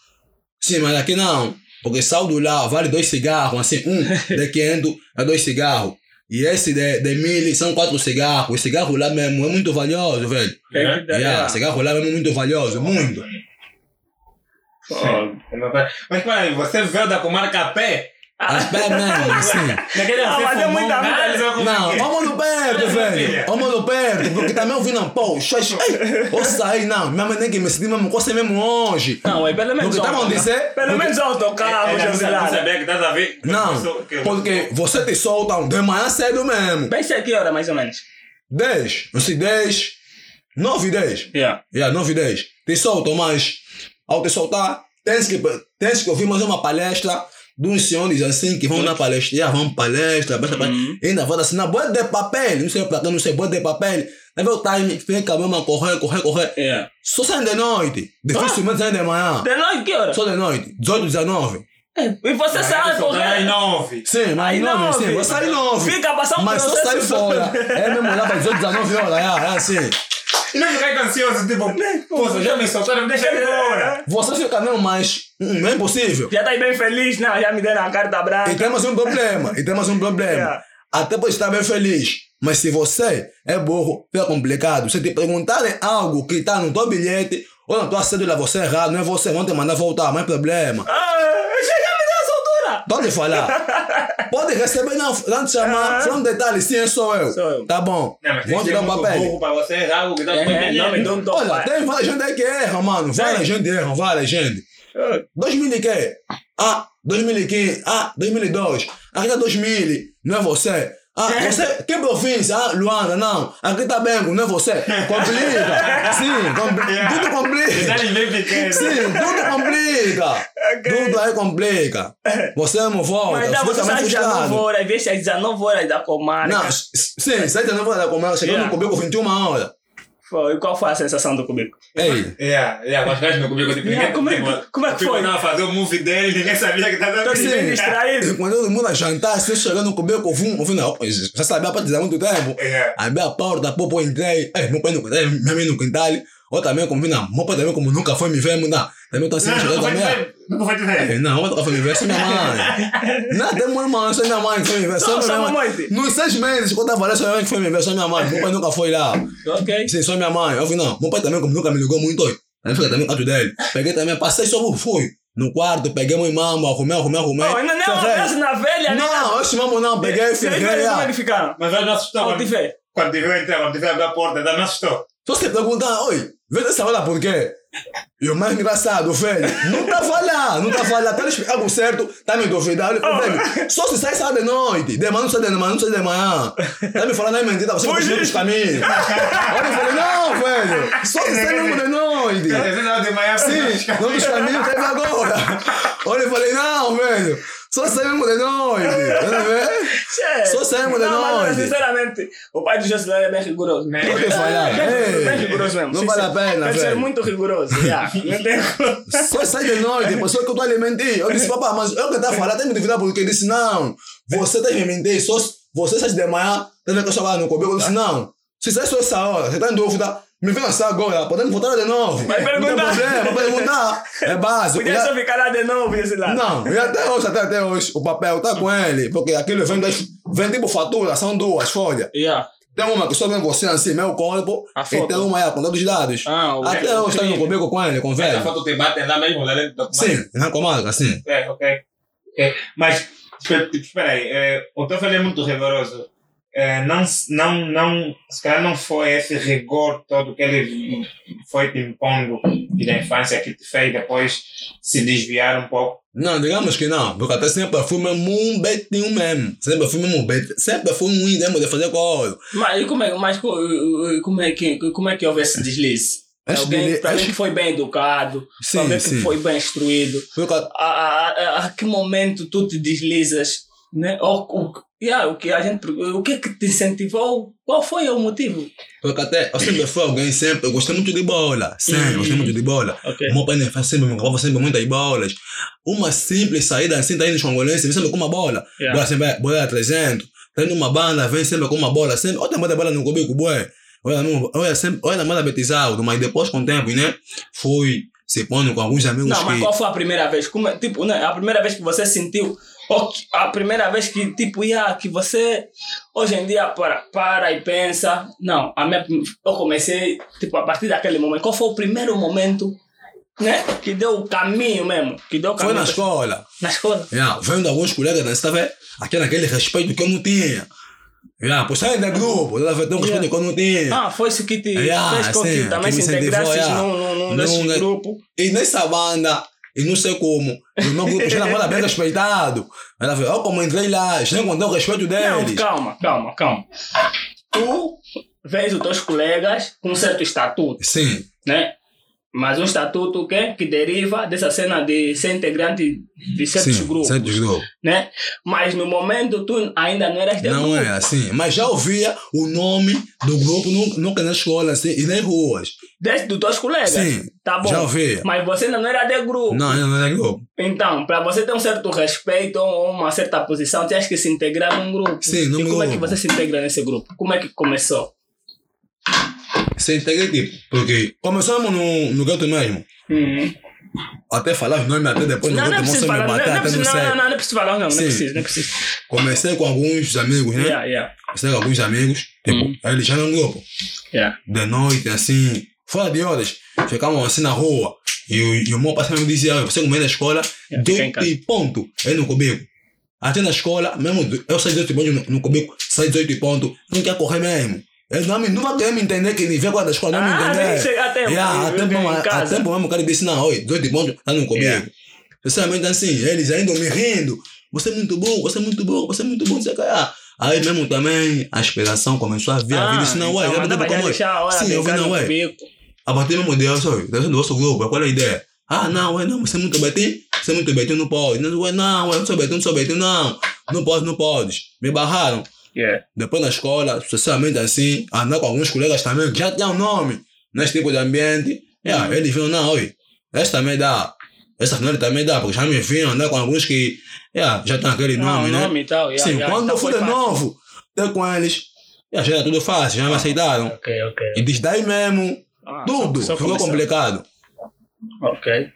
Sim, mas aqui não. Porque saldo lá vale dois cigarros, assim, um de 500 é dois cigarros. E esse de, de mil são quatro cigarros. O cigarro lá mesmo é muito valioso, velho. É que dá- Yeah, cigarro lá mesmo é muito valioso, muito. Oh. Mas peraí, você veio da comarca a pé? As pés mesmo, assim. Naquele Ah, você mas é muita ou como Não, é é? vamos no perto, velho. Vamos no perto, porque também eu vi, não, pô, xixi, ei, vou sair, não. Minha mãe nem que me senti mesmo, coisa mesmo longe. Não, é pelo menos Porque estavam a dizer. Pelo menos autocarro, Ela não José não Lara. sabia que estás a ver? Não, porque você te soltam de manhã cedo mesmo. Pensa que hora, mais ou menos. 10, não sei, 10, 9 e 10. Yeah. Yeah, 9 e 10. Te soltam, mas ao te soltar, tens que, tens que ouvir mais uma palestra de uns senhores assim que vão na palestra. Vão palestra, palestra. Uhum. E ainda vão assinar boa de papel. Não sei pra quem, não sei, boa de papel. Aí vê o time, fica mesmo a correr, correr, correr. Yeah. Só saem de noite. Dificilmente saem de manhã. De noite, que hora? Só de noite. 18, 19. E você sai Aí correr. nove. Sim, mas Aí nove, nove. sim. Vou sair 9. Fica passando Mas só sai fora. É mesmo lá para 18, 19 horas. É, é assim. E não ficar ansioso, tipo, pô, já me soltaram, deixa eu ir embora. Você fica mesmo mais. Hum, não é impossível. Já tá aí bem feliz, não? Já me deram a carta E branca. temos um problema. E temos um problema. Yeah. Até pode estar bem feliz. Mas se você é burro, fica complicado. Se te perguntarem algo que está no teu bilhete ou na tua cédula, você é errado, não é você, vão te mandar voltar, não é problema. Ah, já já me deu essa altura. Pode falar. Pode receber, não, não te chamar, só um detalhe, sim, sou eu. Sou eu. Tá bom. Não, mas Vão te dar um papel. burro para você errar algo que É, não me deu bilhete. um Olha, tem várias gente aí que erra, mano. Várias gente erra, várias gente. 2000 e quê? Ah, 2015. Ah, 2002. Aqui tá 2000. Não é você. Ah, você. Que província? Ah, Luanda, não. Aqui tá Bengo, não é você. Complica. Sim, compli tudo complica. Detalhes bem pequenos. Sim, tudo complica. Tudo aí complica. Você não volta. Mas dá você sai mais 19 frustrado. horas, às vezes às 19 horas da comarca. Não, sim, sai de novo da comer, chegando Yeah. no Cobeco 21 horas. Foi. Qual foi a sensação do cubico? Ei, Yeah, yeah, mas gajo não comigo, tipo, Yeah, como é que- como é que foi? tava a fazer o movie dele, ninguém sabia que estava Tô bem distraído. Quando todo mundo a jantar, você chegando no Cobeco, vum, vum, não, já sabia para dizer há muito tempo. Yeah. Abri a porta, pô, pô, entrei. Ei, meu pai no quintal, minha mãe no quintal. Ou também, como vi, não, meu pai também, como nunca foi me ver, não, também tô assim, Não, também. ver. Nunca foi te ver. É, Não, nunca foi me ver, só minha mãe. Não, tem uma irmã, só minha mãe que foi me ver, só Não, minha mãe. Nos seis meses, quando eu lá, só minha mãe que foi me ver, só minha mãe. Meu pai nunca foi lá. Ok. Sim, só minha mãe. Eu vi, não, meu pai também, como nunca me ligou muito. Aí fica também no quarto dele. Peguei também, passei só, fui. No quarto, peguei meu irmão, arrumei, arrumei, arrumei. Não, ainda não é uma na velha, né? Não, esse mambo não, peguei, E como é ah. que ficaram? Mas ele não assustou. Não, Quando tive. quando te viu entrar, quando te viu abrir a porta, ele não assustou. Só se perguntar, oi, vê dessa hora por quê? E o mais engraçado, velho, não tava lá, não tava lá, tá me explicando algo certo, tá me duvidando, Oh. velho, só se sai sábado de noite, de manhã não sai de manhã, não sai de manhã, tá me falando aí mentira, você Fugi. continua os caminhos. Olha, eu falei, não, velho, só se sai mesmo de noite. Dizer, não, de manhã. Sim, não dos caminhos teve agora. Olha, eu falei, não, velho, só sai mesmo de noite, tá vendo? Che. Só saímos de Não, mas sinceramente, o pai do Jocelyn é bem rigoroso. Né? Não tem falhar. Bem, Ei, bem rigoroso mesmo. Não Sim, vale sim. a pena, Deve ser velho. muito rigoroso. yeah. Não tem como. Só sai de noite, pessoa que eu tô alimentando. Eu disse, papai, mas eu que tá falando, tem me duvidar porque ele disse, não, você tá me mentir, só você sai de manhã, tá vendo que eu estava no coberto? Eu disse, não, se sai só essa hora, você tá em dúvida, me vem lançar agora, podemos voltar de novo. Vai Não tem perguntar. problema, vai perguntar. É básico. Podia Já- só ficar lá de novo, esse lá. Não, e até hoje, até, até hoje, o papel tá com ele, porque aquilo vem, das- vem tipo fatura, são duas folhas. Yeah. Tem uma que só vem você assim, meu corpo, A e tem uma aí com todos os dados. Ah, o Até hoje tá no incrível. comigo com ele, com o A velho. foto te batem lá mesmo, lá dentro do documento. Sim, na comarca, sim. É, ok. ok. Mas, espera espera aí, é, o teu filho é muito rigoroso. É, não, se- não, não, se calhar não foi esse rigor todo que ele foi te impondo da infância que te fez depois se desviar um pouco. Não, digamos que não, porque até sempre fui mesmo um betinho mesmo. Sempre fui mesmo um betinho. Sempre fui um mesmo de fazer coisa. Mas, como é, mas co- como, é que, como é que houve esse deslize? Esse Alguém, para esse- que foi bem educado, Sim, para alguém que sim. foi bem instruído. Porque, A, a, a, a que momento tu te deslizas? Né? Ou, o, yeah, o, que a gente, o que é que te incentivou? Qual foi o motivo? porque até eu sempre fui alguém sempre. Eu gostei muito de bola. Sempre, Uhum. gostei muito de bola. Ok. O meu pai faz sempre, me acabava sempre muitas bolas. Uma simples saída assim, tá indo vem sempre com uma bola. Yeah. Bola sempre, bola a 300. Tá indo uma banda, vem sempre com uma bola. Sempre, outra banda bola no cubico, boé. Olha, não- olha, sempre, olha na manda betizado, mas depois com o tempo, né? Fui se pondo com alguns amigos Não, que. mas qual foi a primeira vez? Como, é- tipo, né, a primeira vez que você sentiu, a primeira vez que, tipo, yeah, que você hoje em dia para, para e pensa, não, a minha, eu comecei, tipo, a partir daquele momento. Qual foi o primeiro momento, né, que deu o caminho mesmo? Que deu o Foi caminho na escola. Na escola. Yeah, vendo alguns colegas, tá vendo? Aquele, aquele respeito que eu não tinha. Yeah, por sair do grupo, tá vendo? Tem um respeito Yeah. que eu não tinha. Ah, foi isso que te Yeah, fez com que também que se integrasses yeah. num, num, num grupo. E nessa banda, e não sei como, meu grupo já era bem respeitado. Ela falou, ó, como entrei lá, já encontrei o respeito Não, deles. calma, calma, calma. Tu vês os teus colegas com um certo estatuto. Sim, né? Mas um estatuto que, que deriva dessa cena de ser integrante de certos sim, grupos, certos grupos. né? Mas no momento tu ainda não eras de Não grupo. é assim, mas já ouvia o nome do grupo nu- nunca na escola, assim, e nas ruas. Desde dos teus colegas. Sim, Tá bom. já ouvia. Mas você ainda não era de grupo. Não, ainda não era grupo. Então, para você ter um certo respeito ou uma certa posição, tens que se integrar num grupo. Sim, num E como é que grupo. você se integra nesse grupo? Como é que começou? Sem integra tipo, porque começamos no, no gueto mesmo. Uhum. Até falar os nomes, até depois no Não, não é gueto só me falar. Não, bater, não, é até não não, sei. não, não, não é preciso falar, não. Não é Sim. preciso, não é preciso. Comecei com alguns amigos, né? Yeah, yeah, Comecei com alguns amigos, tipo, Uhum. eles já um grupo. yeah. de noite, assim, fora de horas, ficamos assim na rua. E o, e o meu parceiro me dizia, "Olha, você comer na escola, É, deite casa. e ponto, aí no cubico. Até na escola, mesmo eu saí 18 pontos no, no cubico, saí 18 pontos, não quer correr mesmo. Ele não, me, não vai querer me entender que ele vem agora da escola, não me Ah, entender. nem chega a tempo. Yeah, a tempo, mesmo- a tempo mesmo o cara disse, não, oi, 18 pontos, tá no cubico. Yeah. Sinceramente assim, eles ainda me rindo, você é muito bom, você é muito bom, você é muito bom, não sei o que. Ah, Aí mesmo também a inspiração começou a vir, a vir, disse, não, ué, então já já como é? deixar hora Sim, eu vi, não, ué. A partir mesmo de oi, deve do nosso grupo, qual é a ideia? Ah, não, ué, não, você é muito betinho, você é muito betinho, não pode. Não, ué, não, ué, não sou betinho, não sou betinho, não. Não pode, não pode. Me barraram. Yeah. Depois na escola, socialmente assim, andar com alguns colegas também que já tinham nome nesse tipo de ambiente. Yeah, eles viram, não, oi, essa também dá. Essa final também dá, porque já me viram andar com alguns que yeah, já tem aquele Não, nome, né? nome tal. yeah, Sim, yeah, quando então eu fui de novo, ter com eles, yeah, já era tudo fácil, já me aceitaram. Ok, ok. E desde daí mesmo, Ah, Tudo. só- só Ficou começar. complicado. Ok.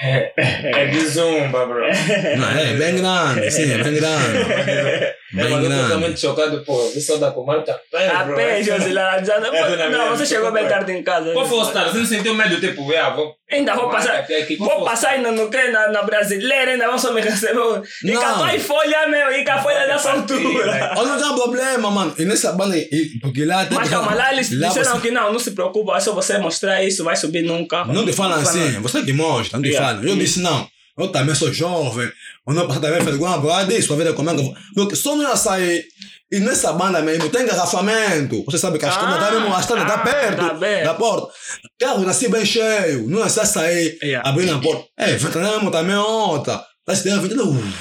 É de zumba, bro. É bem grande, sim, é bem grande. É, mas eu tô totalmente chocado, pô. Isso só dá com marca a pé, A bro. pé, Josilana. já não- É, Não, você chegou bem tarde em casa. Qual foi o estado? Você não sentiu medo, tipo, ah, vou... Ainda vou passar. Vou passar ainda no que? Na, na brasileira, ainda vão só me receber. E tua folha, meu, e a folha dessa altura. Olha, não tem problema, mano. E nessa banda, e- porque lá tem Mas calma, lá eles lá disseram você- que não, não se preocupa, é só você mostrar isso, vai subir num carro. Não te falam assim, você que mostra, não te falam. Eu disse não. Eu também sou jovem. Eu não posso também fazer alguma coisa disso pra ver como é que eu vou. Porque só não ia sair. E nessa banda mesmo tem engarrafamento. Você sabe que a estrada tá Ah, mesmo, a estrada tá ah, perto tá da porta. Carro nasci bem cheio. Não é só sair, Yeah. abrir na porta. É, ventana também é outra. Tá se dando ventana.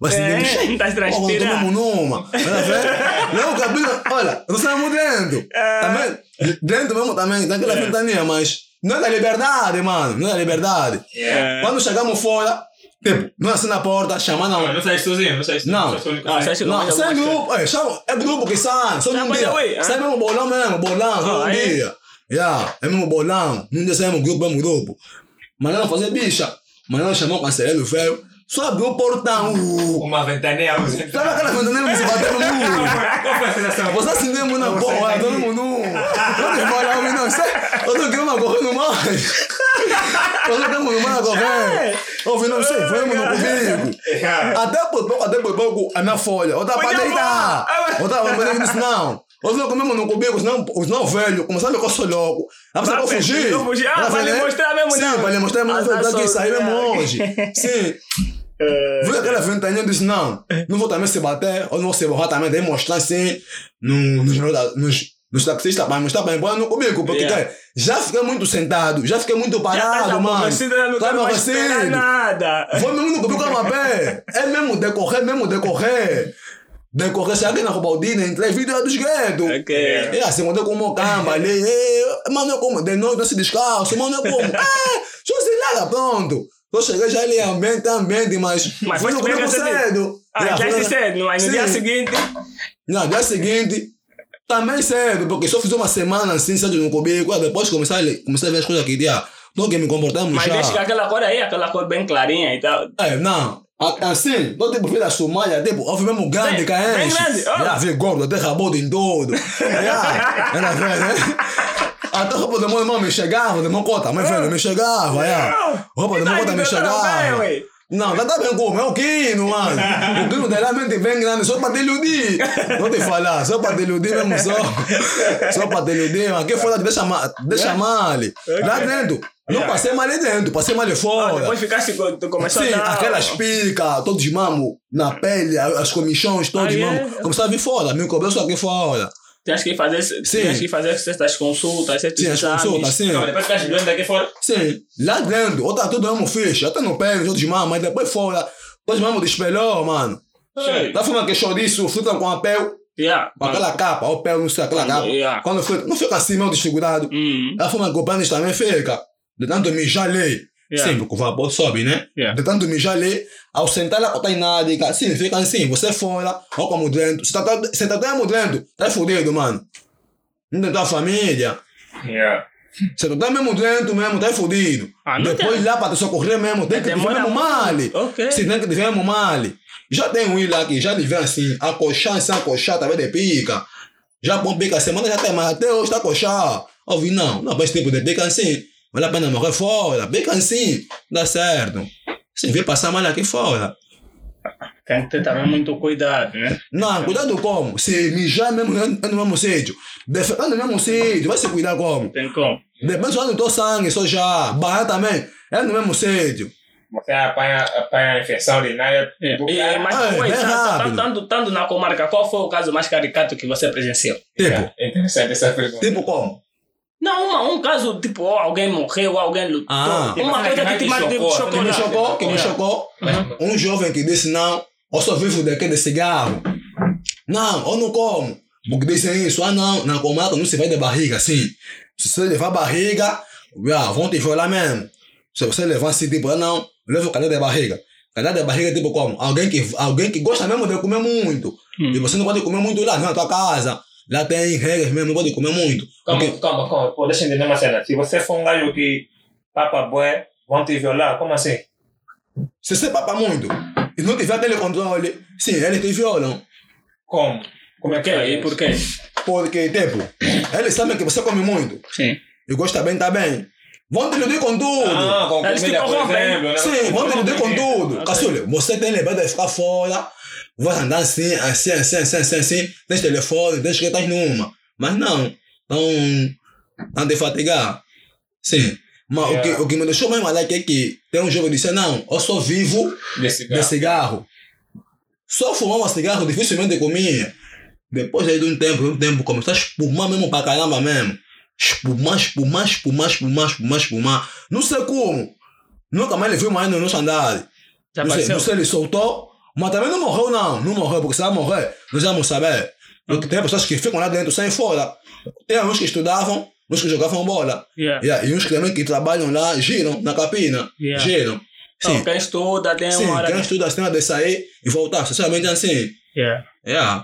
Vai se É, cheio. tá transpirando. Tomamos numa. Vai ver? Não, cabelo. Olha, nós estamos dentro. É. Também, dentro mesmo também, tem aquela ventania, mas não é da liberdade, mano. Não é da liberdade. É. Quando chegamos fora, tipo, não é assim na porta, chama Não, não. não sai sozinho, não sai sozinho. Não. Não sai. Ah, Não, vou grupo, é, chama, é grupo que sai, só num Sai dia. ah? Sai mesmo bolão mesmo, bolão, só Ah, num é? dia. Yeah, é mesmo bolão, num dia saímos grupo, mesmo grupo. Mas não fazer bicha, mas não chamou o cancelheiro velho, só abriu o portão. Uma ventania ausente. sabe aquela ventana que se bateu no muro? Qual foi a sensação? Você assim mesmo na porra, todo mundo. Não te fala, homem, não. Eu tô querendo correndo mais. Eu tô querendo mais correr. Ouvi, não sei, foi no comigo. Até por pouco, até pouco, a minha folha. Eu tava pra Olha, deitar. boa. Eu tava pra deitar, não. Eu vi comemos no comigo, os não velhos começaram a ver que eu sou louco. A pessoa Vai fugir. Ah, vai lhe né? mostrar mesmo, Sim, não. vai lhe mostrar mesmo. Ah, Daqui sair mesmo hoje. Sim. Viu aquela ventania eu disse, não, não vou também se bater, ou não vou se borrar também, daí mostrar assim no, nos, nos, nos taxistas para mostrar para embora no comigo, porque Yeah. cara, já fiquei muito sentado, já fiquei muito Já tá parado, mano. não Tá quero esperar aborrecido. nada. Vou mesmo no comigo com a pé. É mesmo decorrer, mesmo decorrer. Decorrer, se alguém na vídeo é dos guetos. Ok. É assim, quando eu como camba ali, é, mano, eu como, de noite, se descalço, mano, eu como. Deixa eu lá, pronto. Eu cheguei já ali, ambiente, ambiente, mas. Mas foi no recebido. cedo. Ah, já é cedo, mas no Sim. dia seguinte. Não, dia seguinte, também cedo, porque só fiz uma semana assim, cedo no comigo, depois comecei a, ler- comecei a ver as coisas aqui, dia. Tô que me comportamos Mas já. deixa que aquela cor aí, aquela cor bem clarinha e tal. É, não. Assim, tô tipo filho da Somália, tipo, houve mesmo grande Bem- caense. bem grande, oh. Já vi gordo, até em tudo. Já, era velho, né? Até roupa do meu irmão me chegava, do meu cota, mas velho, me chegava, já. Roupa do meu cota me chegava. Não, tá, tá bem como? É o Kino, mano. O Kino dela mente bem grande, só pra te iludir. Não te falar, só pra te iludir mesmo, só. Só pra te iludir, mano. Quem for lá, deixa, deixa mal. Lá dentro. Não passei mal dentro, passei mal ali fora. Depois ficasse, com- tu começou Sim, a dar... aquelas picas, todos mamo na pele, as comichões, todos Ah, é? mamo. Começaram a vir fora, meu cabelo só aqui fora. Tens que fazer, tens que fazer certas consultas, certos Sim, as exames. consultas, sim. Não, depois ficaste doente aqui fora. Sim, lá dentro, outra tudo mesmo fixe, até no pé, todos mamo, mas depois fora, todos mamo despelhou, mano. Sim. Da forma que chouriço, fruta com a pele, Yeah. com aquela capa, o pele, não sei, aquela capa. Yeah. Quando fica, não fica assim, meio desfigurado. Hum. Da forma que o pênis também fica. De tanto mijar ali. Yeah. Sim, porque o vapor sobe, né? Yeah. De tanto mijar ali, ao sentar lá, tá nada, sim, fica assim, você fora, ou como dentro. Se tá, se tá mesmo dentro, tá fudido, mano. Não tem tua família. Yeah. Tu tá mesmo dentro mesmo, tá fudido. Ah, Depois tem. lá pra te socorrer mesmo, tem que te ver mal. muito. Ok. Se tem que te ver mal. Já tem um lá que já te vê assim, acochar, sem acochar, vendo de pica. Já bom pica, semana já tem, mas até hoje tá acochar. Ouvi, não, não, esse tipo de pica assim, vale a pena morrer fora. Pica assim, dá certo. Sim, vê passar mal aqui fora. Tem que ter também muito cuidado, né? Não, cuidado como? Se mijar mesmo é no mesmo sítio. Defecar no mesmo sítio, vai se cuidar como? Tem como. Depois só no teu sangue, só já. Barra também, é no mesmo sítio. Você apanha, apanha a infecção urinária É. do E, mas Ah, é, foi, bem tanto, tanto na comarca, qual foi o caso mais caricato que você presenciou? Tipo, É interessante essa pergunta. tipo como? Não, uma, um caso tipo, ó, alguém morreu, alguém lutou. Ah. uma coisa que te Chocou, chocou. Que me chocou, que me Yeah. chocou. Um jovem que disse não, eu só vivo daquele cigarro. Não, eu não como. Porque dizem isso, ah não, na comarca não se vai de barriga assim. Se você levar barriga, ah, vão te violar mesmo. Se você levar assim, tipo, ah não, leva o cadê de barriga. Cadê de barriga, tipo como? Alguém que, alguém que gosta mesmo de comer muito. Hum. E você não pode comer muito lá, não, na tua casa. Lá tem regras mesmo, não pode comer muito. Calma, Porque- calma, calma. Pô, deixa eu entender uma cena. Se você for um gajo que papa bué, vão te violar. Como assim? Se você papa muito e não tiver telecontrole, sim, eles te violam. Como? Como é que é E por quê? Porque, tipo, eles sabem que você come muito Sim. e gosta bem, tá bem. Vão te iludir com tudo. Ah, com comida, por exemplo. né? Sim, vão te iludir com tudo. Ok. Caçulha, você tem lembrado de ficar fora, vai andar assim, assim, assim, assim, assim, assim, tens telefone, tens que estar numa. Mas não, estão te fatigar. Sim. Mas o, Yeah. que, o que me deixou mais maluco é que tem um jogo que disse, não, eu só vivo De cigarro. de cigarro. Só fumava cigarro, dificilmente comia. Depois aí de um tempo, de um tempo, começou a espumar mesmo pra caramba mesmo. Espumar, espumar, espumar, espumar, espumar, espumar. Não sei como. Nunca mais levei mais no nosso andar. Já Não sei, não sei, ele soltou, mas também não morreu não. Não morreu, porque se ela morrer, nós vamos saber. Porque tem pessoas que ficam lá dentro, saem fora. Tem uns que estudavam, uns que jogavam bola. Yeah. Yeah, e uns que também que trabalham lá, giram na capina. Yeah. Giram. Sim. Então, quem estuda tem Sim, uma hora. quem estuda tem hora de sair e voltar, sinceramente assim. Yeah. É.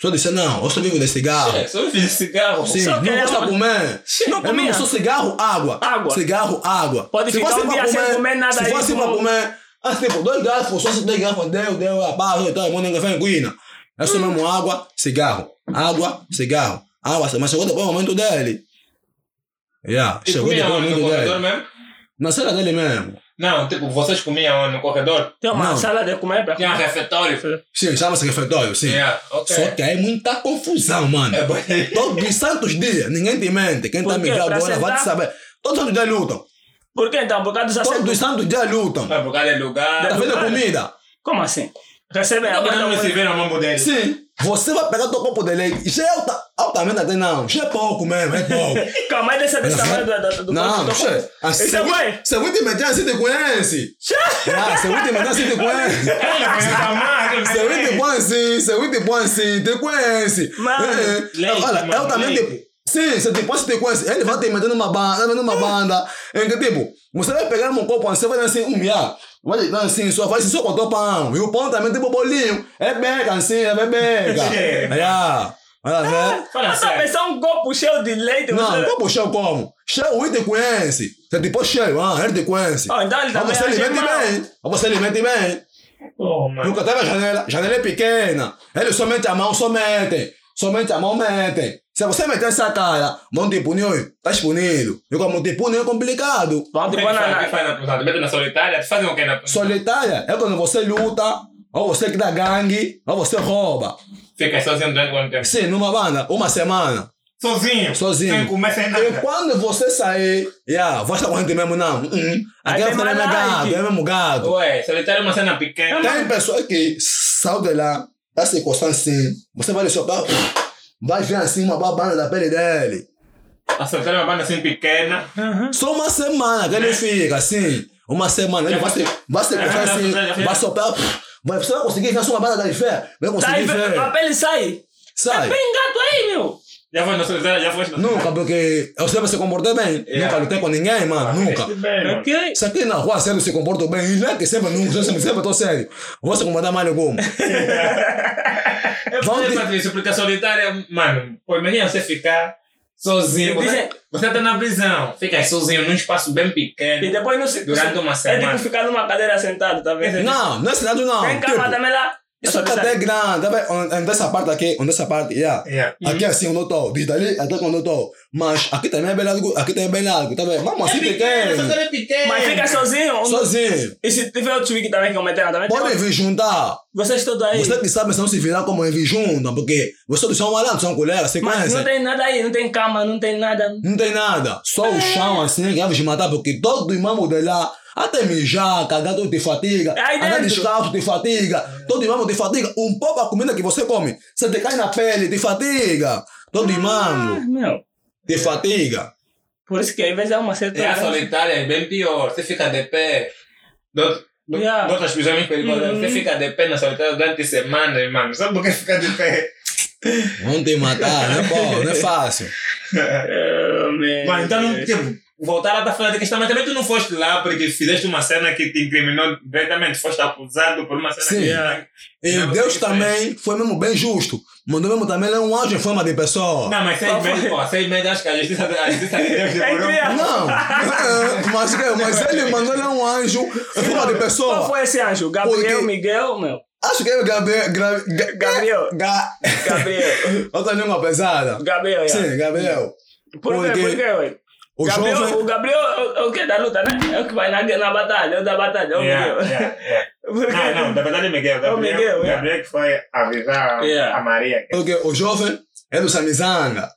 Só disse, não, eu só vivo de cigarro. É, só vive de cigarro. Sim, Só não gosta de comer. Não comia. mesmo só cigarro, água. Água. Cigarro, água. Pode Se ficar um pra dia sem comer nada Se aí, fosse pra pô. comer, ah, tipo, dois garfos, só se dois garfos, deu, deu, rapaz, então, manda um café em cuina. É só mesmo água, cigarro. Água, cigarro. Água, mas chegou depois o momento dele. Yeah, E chegou depois o? No momento dele. mesmo? Na cela dele mesmo. Não, tipo, vocês comiam onde? No corredor? Tem uma Não. sala de comer pra Tinha um refeitório? Sim, chama-se refeitório, sim. Yeah, ok. Só que aí é muita confusão, mano. É. Todos os santos dias, ninguém te mente. Quem tá Por me vendo Pra agora vai te saber. Todos os santos dias lutam. Por que então? Por causa dos Todos os santos dias lutam. É por causa do lugar. Tá vendo lugar. comida? Como assim? Recebem a Não, vê no mambo dele. Sim. Você vai pegar teu copo de leite. Isso é alta, altamente até não. Isso é pouco mesmo, é pouco. Calma aí, desse desse tamanho do, do, do não, do- isso é. Assim, Isso é bem. Se muito meter assim te conhece. Ah, se muito meter assim te conhece. Se muito bom assim, se muito bom assim, te conhece. Mano, É, leite, Olha, mano, eu também leite. te- Sim, se depois te conhece, ele vai te meter numa banda, numa banda, em que tipo, você vai pegar um copo assim, vai dar assim, um miá, vai deitar assim, só faz só com o teu pão, e o pão também tipo bolinho, é beca assim, é beca. É. É, olha sério. pessoa é um copo cheio de leite. Não, você- não copo cheio como? Cheio, ele te conhece. Se depois cheio, ah, ele te conhece. Oh, então ele Mas também você acha alimente bem, mas você alimente bem. Oh, mano. Nunca teve a janela. Janela é pequena. Ele somente a mão, somente. Somente a mão mete. Se você meter essa cara, mão te punir, tá punido. E como te punir é complicado. Que tipo faz? O que na... faz mete na solitária? Te fazem o quê na Solitária é quando você luta, ou você cria gangue, ou você rouba. Fica sozinho durante quanto tempo? Sim, numa banda, uma semana. Sozinho. Sozinho. Sem comer, sem E nada. quando você sair, yeah, vai estar com a gente mesmo, não. Aí aquela tem é mais gado, é mesmo gado. Ué, solitário é uma cena pequena. Tem pessoas que saem de lá, tá se coçando assim, você vai deixar vai ver assim uma babana da pele dele. A solitária é uma banda assim pequena. Só uma semana que ele fica assim, uma semana, ele vai se, vai se coçar assim, vai soprar, vai, você vai conseguir ver só uma banda da fé, vai Tá conseguir ver, a pele sai. sai. Tem gato aí, meu. Já foi na solitária? Já foi na Nunca, porque eu sempre se comportei bem, Yeah. nunca lutei com ninguém, mano, nunca. Ok. Isso aqui na rua sempre se comporta bem, e não é que sempre, nunca, sempre, sempre tô sério. Vou se comportar mal Vamos falei, de- Patrícia, porque a solitária, mano, pô, imagina você ficar sozinho. Você, você tá na prisão, fica sozinho num espaço bem E pequeno. depois não se... Durante uma É semana. tipo ficar numa cadeira sentado, tá vendo? Não, não é cidade não. Tem cama tipo, também lá. Isso aqui até é grande, tá vendo? Onde- essa parte aqui, onde essa parte, yeah. Yeah. Aqui assim onde eu tô, desde ali até quando eu tô. Mas aqui também é bem largo, aqui também é bem largo, tá vendo? Vamos assim pequeno, solitária é pequena. Mas fica sozinho. sozinho. E se tiver outros wiki também que cometeram também? Podem vir juntar. Vocês todos aí. Você que sabe se não se virar como vir juntam, porque vocês são malandros, são colegas, se Mas não tem nada aí, não tem cama, não tem nada. Não tem nada, só o chão assim que vai te matar, porque todo imamo de lá, até mijar, cagar, tudo te fatiga, É aí andar dentro. descalço te fatiga, todo imamo te fatiga, um pouco a comida que você come, você te cai na pele, te fatiga, todo Ah, imamo meu. te fatiga. Por isso que às vezes é uma certa. E a solitária é bem pior. Você fica de pé. Do, do, Yeah. de outras prisões perigosas. Uhum. Você fica de pé na solitária durante semanas, mano. Sabe por que fica de pé? Vão te matar, não é bom, não é fácil. Oh, Mano, então, não, tipo, voltar a estar falando de questão, mas também tu não foste lá porque fizeste uma cena que te incriminou diretamente, foste acusado por uma cena Sim. que. E Não, Deus também foi mesmo bem justo. Mandou mesmo também ele é um anjo em forma de pessoa. Não, mas seis Qual meses, pô, seis meses acho que a justiça, a justiça de Deus demorou. Entre Não, é, mas, que- mas ele mandou ele é um anjo em forma de Qual pessoa. foi esse anjo? Gabriel, Porque- Miguel, meu? Acho que é o Gabriel. Gra, Ga- Gabriel. Ga, Gabriel. outra língua pesada. Gabriel, yeah. Sim, Gabriel. Por quê? Por quê, ué? O Gabriel, jovem. O Gabriel é o- é o que da luta, né? É o que vai na, na batalha, é o da batalha, é o Yeah, Miguel. yeah, yeah. Por quê? Não, não, da verdade é Miguel. Gabriel, Miguel, yeah. Gabriel que foi avisar Yeah. a Maria. que- Porque o jovem é do Samizanga.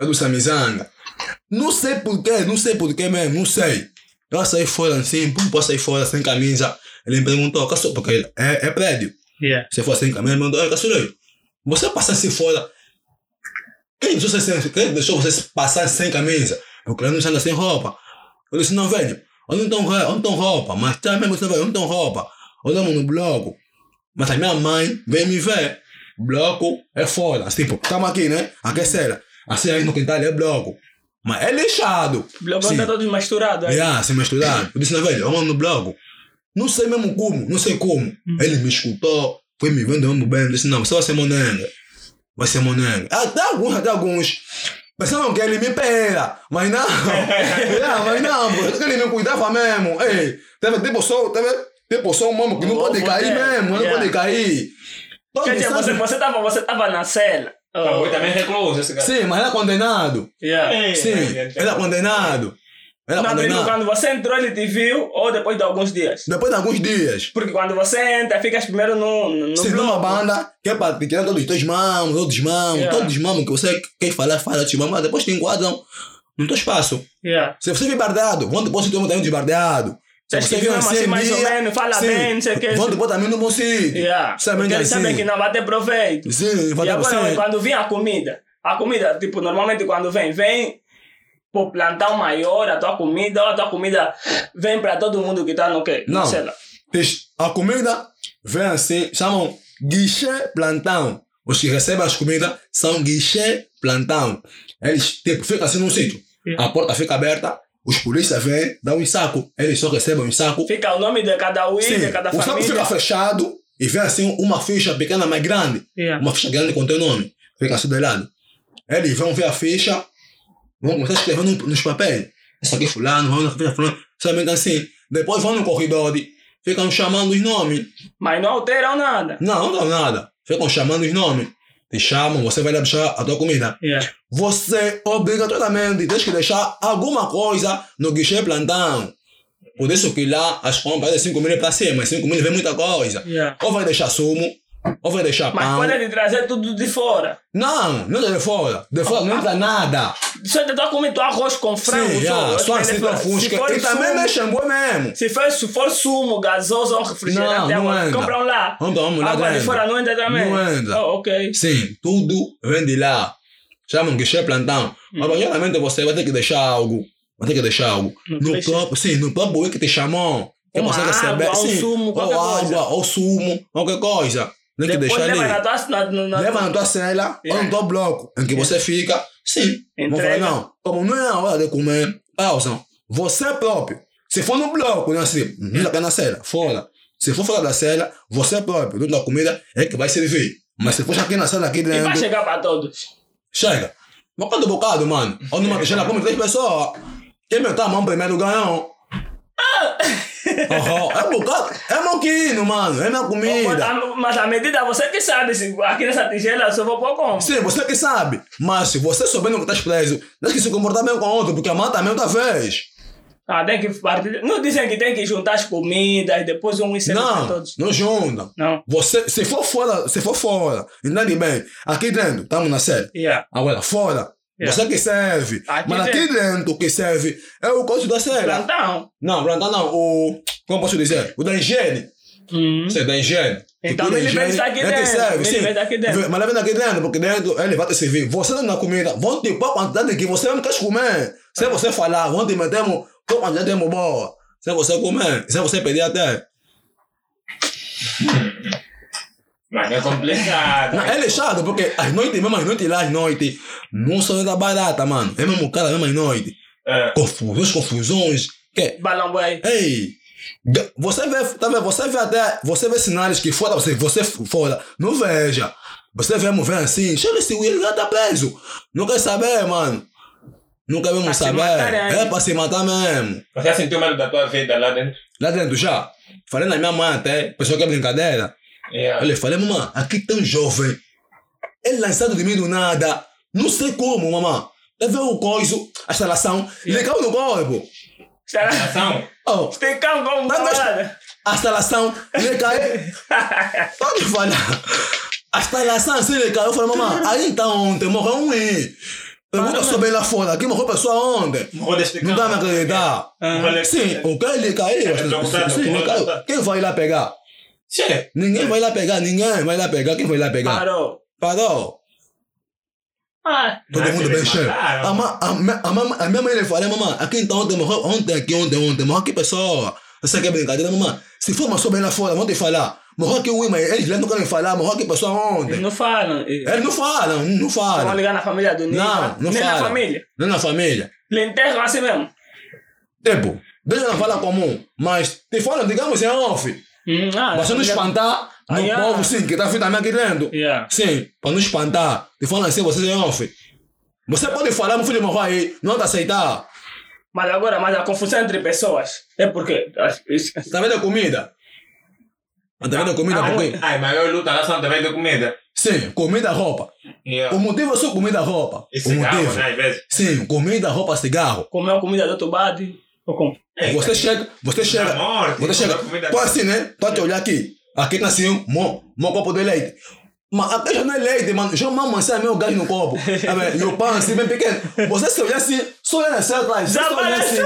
É do Samizanga. Não sei porquê, não sei porquê mesmo, não sei. Eu saí fora assim, pum, posso sair fora sem camisa. Ele me perguntou, "Caço-" porque é, é prédio. Yeah. Se for sem camisa, ele me perguntou, "Ei, Caçulei, você passar assim fora. Quem deixou você, sem- quem deixou você passar sem camisa? Não anda sem roupa. Eu disse, não, velho, roupa, eu não tenho roupa, mas tá mesmo, assim, velho, eu não tenho roupa. Olhamos no bloco. Mas a minha mãe veio me ver. Bloco é foda. Assim, Tipo, estamos aqui, né? Aquecera. Assim aí no quintal é bloco. Mas é lixado. O bloco Sim. tá todos misturados. aí. É, se misturar. Eu disse, não, velho, vamos no bloco. Não sei mesmo como, não sei como. Ele me escutou, foi me vendo mesmo bem. Eu disse, não, você vai ser monenga. Vai ser monenga. Até alguns, até alguns. Pensavam que ele me pera, mas não. é, mas não, pô. que ele me cuidava mesmo. Ei, teve tipo só, teve tipo só um mamo que não pode cair modelo. mesmo, não pode cair. Quer dizer, você, você, tava, você tava na cela. Oh. Também recluso esse cara. Sim, mas era condenado. Yeah. É, Sim, é, é. era condenado. Era Não, menino, condenado. quando você entrou, ele te viu ou depois de alguns dias? Depois de alguns dias. Porque quando você entra, ficas primeiro no, no Sim, bloco. numa banda que é para tirar todos os teus mamos, todos os Yeah. todos os mamos que você quer falar, fala, te mama, depois te enquadram no teu espaço. Yeah. Se você vir bardeado, vão depois te também de bardeado. Vocês que viram assim, mais ou menos, fala bem, não sei o que. Vão depois também no bom sítio. Yeah. Porque eles assim? sabem que não vai ter proveito. Sim, vai E dar agora, você. quando vem a comida, a comida, tipo, normalmente quando vem, vem por plantão maior, a tua comida, ou a tua comida vem para todo mundo que está no quê? Não. Sei lá. A comida vem assim, chamam guichê plantão. Os que recebem as comidas são guichê plantão. Eles, tipo, ficam assim num sítio. A porta fica aberta, os polícias vêm, dão um saco. Eles só recebem um saco. Fica o nome de cada um, Sim, de cada o saco família. fica fechado e vem assim uma ficha pequena, mais grande. Yeah. Uma ficha grande com teu nome. Fica assim do lado. Eles vão ver a ficha, vão começar no- nos papéis. Isso aqui é fulano, vão ficha fulano. Somente assim. Depois vão no corredor, ficam chamando os nomes. Mas não alteram nada. Não, não dá nada. Ficam chamando os nomes. Te chamam, você vai deixar a tua comida. Yeah. Você obrigatoriamente tem que deixar alguma coisa no guichê plantão. Por isso que lá as compras é de 5 mil para cima, 5 mil vem muita coisa. Yeah. Ou vai deixar sumo, ou vai deixar Mas pão. pode te trazer tudo de fora. Não, não é de fora. De fora não entra nada. Só te dá comer arroz com frango. Sim, só. só assim tua fusca. se for E também mexe em boi mesmo. Se for, se for sumo, gasoso ou refrigerante, Não, não entra. compram lá. Vamos lá água de fora não entra também? Não entra. Oh, ok. Sim, tudo vem de lá. Chamam guichê plantão. Hum. Mas geralmente você vai ter que deixar algo. Vai ter que deixar algo. No No próprio, sim, no próprio boi que te chamou. Que Uma você receber. água, um sim, sumo, ou coisa. água, ou sumo, qualquer coisa. Tem que Depois deixar leva ali. na tua... Na, Leva na tua cela ou Yeah. no teu bloco em que você fica. Sim. Vamos falar, não. Como não é a hora de comer, pausa. Você próprio. Se for no bloco, não é assim, não está na cela, fora. Se for fora da cela, você próprio, dono da comida, é que vai servir. Mas se for aqui na cela, aqui E vai dentro, chegar para todos. chega. Mas quando bocado, mano. Ou numa tigela come três pessoas. Quem meteu a mão primeiro ganhou. É bocado. É moquino, mano. É minha comida. A- Mas a medida, você que sabe, aqui nessa tigela eu só vou pôr como. Sim, você que sabe. Mas se você souber no que estás preso, tens que se comportar bem com o outro, porque a mata também outra vez. Ah, tem que partir. Não dizem que tem que juntar as comidas, depois um e Não, todos. não junta. Não. Você, se for fora, se for fora, entende bem? Aqui dentro, estamos na série. Yeah. Agora, fora, Yeah. você que serve. Aqui Mas aqui dentro, que serve é o coisa da série. Plantão. Não, plantão não. O. Como posso dizer? O da higiene. Hum. Você é da higiene. Então Tudo ele vem daqui é dentro, serve, ele vem daqui dentro. Mas ele vem daqui dentro, porque dentro ele vai te servir. Você dando na comida, vão te pôr a quantidade que você não quer comer. Se você falar, vão te meter qual quantidade de boa. Se você comer, se você pedir até. Mano, é complicado. Não, é lixado, porque as noites, mesmo as noites lá, as noites, não são da barata, mano. É mesmo cara, mesmo as noites. Ah, Confusões, confusões. Que, Balamboy. ei, ga- você vê, tá vendo? Você vê até, você vê sinais que fora, você, você fora, não veja. Você vê, vê assim, chega esse Will, ele tá preso. Não quer saber, mano. Pra se saber. matarem aí. É pra se matar mesmo. Você já sentiu medo da tua vida lá dentro? Lá dentro já. Falei na minha mãe até, pessoal que é brincadeira. Yeah. Olha, falei, mamãe, aqui tão jovem. Ele lançado de mim do nada. Não sei como, mamãe. Levei o coiso, a instalação, ele caiu no corpo. Será? Ação. Oh, Tem cão como a instalação, ele caiu. Pode falar. A instalação, assim, ele caiu. Eu falei, mamãe, aí então ontem morreu um I. Pergunta só bem lá fora, aqui morreu pessoa ontem. Morreu deste Não dá pra acreditar. Sim, o que ele caiu? ele caiu. preocupado. Quem vai lá pegar? Che, Ninguém vai lá pegar, ninguém vai lá pegar. Quem vai lá pegar? Parou. Parou. Ah, Todo Mas mundo eles bem cheio. A, ma- a, a, ma- a minha mãe falou, mamãe, aqui então ontem morreu, ontem aqui, ontem, ontem, morreu aqui pessoa. Você quer brincadeira, mamãe? Se for uma bem lá fora, vão te falar. Morreu aqui um, mas eles lá não querem falar, morreu aqui pessoa eles ontem. não falam. Eles Eles não falam, não vão falam. ligar na família do Nico. Não, não Nem na fala. família. Nem na família. Lhe enterram assim mesmo. Tipo, deixa na fala comum, mas te falam, digamos, em off. Hum, ah, Pra você não espantar no Ah, yeah. povo, sim, que tá também aqui dentro. Yeah. Sim, para não espantar. Te falam assim, vocês em off. Você pode falar, meu filho morreu aí, não te aceitar. Mas agora, mas a confusão entre pessoas é porque. Tá vendo a comida? Tá vendo a comida? Ah, Porque... Maior luta lá são também de comida. Sim, comida, roupa. Yeah. O motivo é só comida, roupa. E o cigarro, motivo. né, às vezes. Sim, comida, roupa, cigarro. Comeu comida do outro. Ei, Você chega, você chega, morte, você chega. Pô, assim, né? Pode olhar aqui. Aqui nasceu um mo copo de leite. Mas aqui já não é leite, mano. Já mamãe sai meu gás no copo. Vendo? E o pão assim, bem pequeno. Você se olhar assim, só olhar assim atrás. Só olhar assim,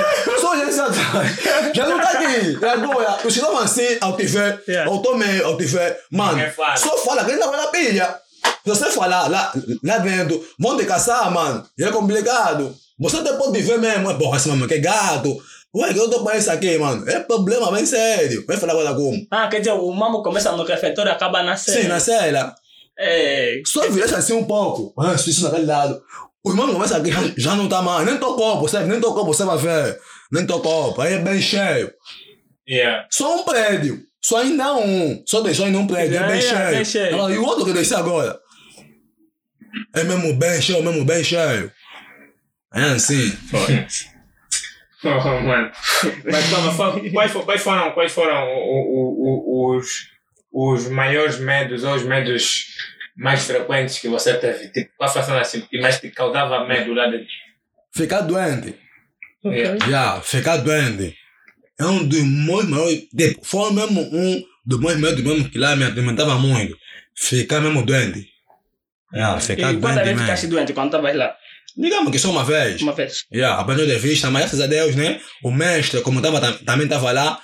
só olhar assim atrás. Já não tá aqui. E agora, eu chegava assim, ao tiver, ao tomei, ao tiver. Mano, só fala, que ele não vai na pilha. Se você falar lá, lá dentro, vão te caçar, mano. E é complicado. Você até pode ver mesmo, é porra, esse mano, que é gato. Ué, que eu tô com isso aqui, mano. É problema bem sério. Vai falar agora como? Ah, quer dizer, o mamo começa no refeitório e acaba na cena. Sim, na cela. É. Só virar assim um pouco. Ah, isso naquele lado. O irmão começa aqui, já, não tá mais. Nem tocou, percebe? Nem tocou, você vai ver. Nem tocou. Aí é bem cheio. Yeah. Só um prédio. Só ainda um. Só deixou ainda um prédio. Já é bem é, cheio. bem cheio. E o outro que desceu agora? É mesmo bem cheio, mesmo bem cheio. É assim. Oh, mano. Mas toma, fa- quais, fo- quais foram, quais foram os, os maiores medos ou os medos mais frequentes que você teve? Tipo, qual foi a assim que mais te causava medo lá dentro? Ficar doente. Yeah. Já, ficar doente. É um dos meus maiores. Foi mesmo um dos meus medos mesmo que lá me atormentava muito. Ficar mesmo doente. É, ficar E quantas doente vezes ficaste doente quando estavas lá? Digamos que só uma vez. Uma vez. Yeah, apanhou de vista, mas graças a Deus, né? O mestre, como tava, tam- também estava lá,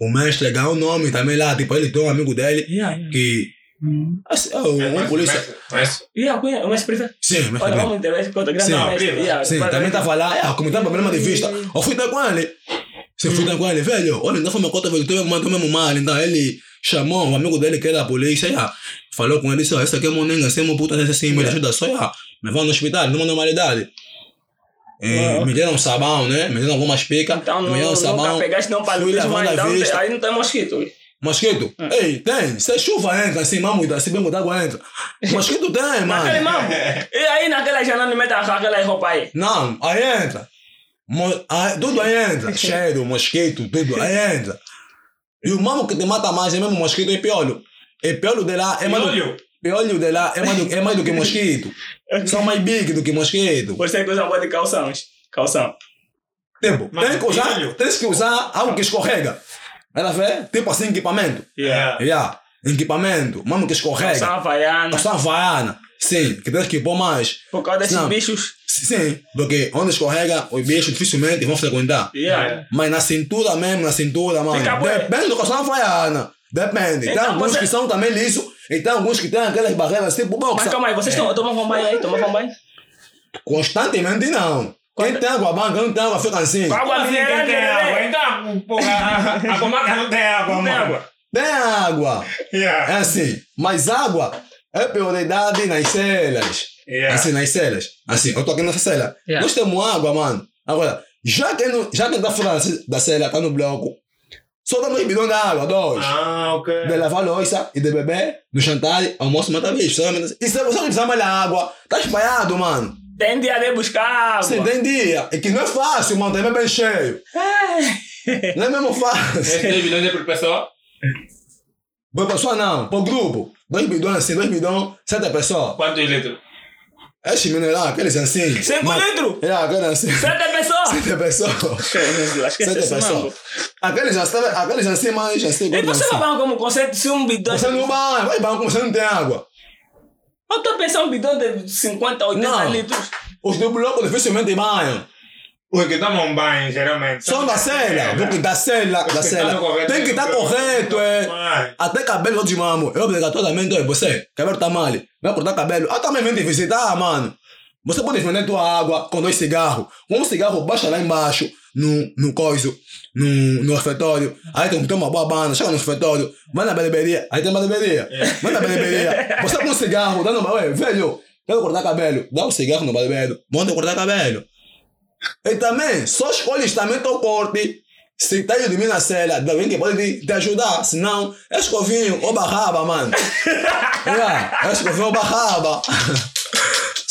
o mestre ganhou o nome também lá, tipo, ele tem um amigo dele Yeah, yeah. que. Assim, é, um, polícia. Mas, Yeah, conhe- mas prefere. Sim, mas Olha, outra grande Sim. mestre. Prima. Yeah, Sim, também estava lá, é, como tem problema de vista. Eu fui ter com ele. Se fui ter com ele, velho, olha, então foi minha conta, velho, tu me mandou mesmo mal. Então ele chamou um amigo dele que era da polícia, já, falou com ele, disse, ó, esse aqui é Moninga, esse é meu puta, esse assim, me ajuda só, já, me vão no hospital, numa normalidade. É, Ah. me deram um sabão, né? Me deram algumas picas, Então me não, deram um nunca sabão. pegaste não paludismo, lavando mas a então, vista. aí não tem mosquito. Mosquito? Ah. Ei, tem. Se chuva entra, assim, mamuita, assim, bem d'água entra. Mosquito tem, Naquele mano. mamo. E aí naquela janela não mete aquela roupa aí. Não, aí entra. Mo aí, tudo aí entra. Cheiro, mosquito, tudo aí entra. E o mamo que te mata mais é mesmo mosquito e piolho. E piolho de lá é mais do, olho. Piolho de lá é mais do, é mais do que mosquito. São mais big do que mosquito. Você que usa boa de calções. Calção. Tipo, Mas tem que usar, tens que usar algo que escorrega. Ela vê? Tipo assim, equipamento. Yeah. Yeah. Equipamento, mamo que escorrega. Calção havaiana. Calção havaiana. Sim, que tens que pôr mais. Por causa desses Não. bichos. Sim, porque onde escorrega, os bichos dificilmente vão frequentar. Yeah. Mas na cintura mesmo, na cintura, mano. Depende do calção havaiana. Depende. tem Então alguns você- que são também lisos e tem alguns que têm aquelas barreiras tipo Mas boxa. calma aí, vocês tomam tomam banho aí? Tomam banho? Constantemente não. Quem tem água branca, não tem água, fica assim. Com água assim quem tem água? Então, porra, a, a comarca não tem água, Não tem mano. água. Tem água. Yeah. É assim. Mas água é prioridade nas celas. Yeah. Assim, nas celas. Assim, eu tô aqui nessa cela. Yeah. Nós temos água, mano. Agora, Já que não, já que tá fora da- da cela, tá no bloco, só dá dois bidões de água, dois. Ah, ok. De lavar louça e de beber, no jantar, almoço, mata assim. E se você não precisar mais da água, tá espalhado, mano. Tem dia de buscar água. Sim, tem dia. É que não é fácil, mano, é bem cheio. Não é mesmo fácil. Esse 2 bilhões é por pessoa? Boa pessoa não, por grupo. Dois bidões assim, dois bidões, sete pessoas. Quantos litros? Esses minerais, aqueles assim. Cinco mas- litros? É, aqueles assim. Sete pessoas. Sete pessoas. Acho que é Sete pessoas. Aqueles assim, aqueles assim, mas assim, E você vai como conceito se um bidão. Você não vai, vai banco, você não tem água. Eu estou pensando um bidão de 50, 80 Não. litros. Os do bloco dificilmente banham. Os que tomam banho, geralmente. São da cela, porque da cela, da cela. Tem que estar correto, é. Até cabelo eu desmamo. É obrigatoriamente, é você. Cabelo tá mal. Vai cortar cabelo. Ah, também vem te visitar, mano. Você pode vender tua água com dois cigarros. Um cigarro, baixa lá embaixo, no, no coiso, no, no refeitório. Aí tem que ter uma boa banda, chega no refeitório, vai na barbearia, aí tem barbearia. Vai na barbearia. Você com um cigarro, dando uma. Ué, velho, quero cortar cabelo. Dá um cigarro no barbeiro. Manda cortar cabelo. E também, só escolhes também teu corte. Se tá de dormir na cela, de alguém que pode te, te ajudar. Senão, é escovinho ou barraba, mano. é, é escovinho ou barraba.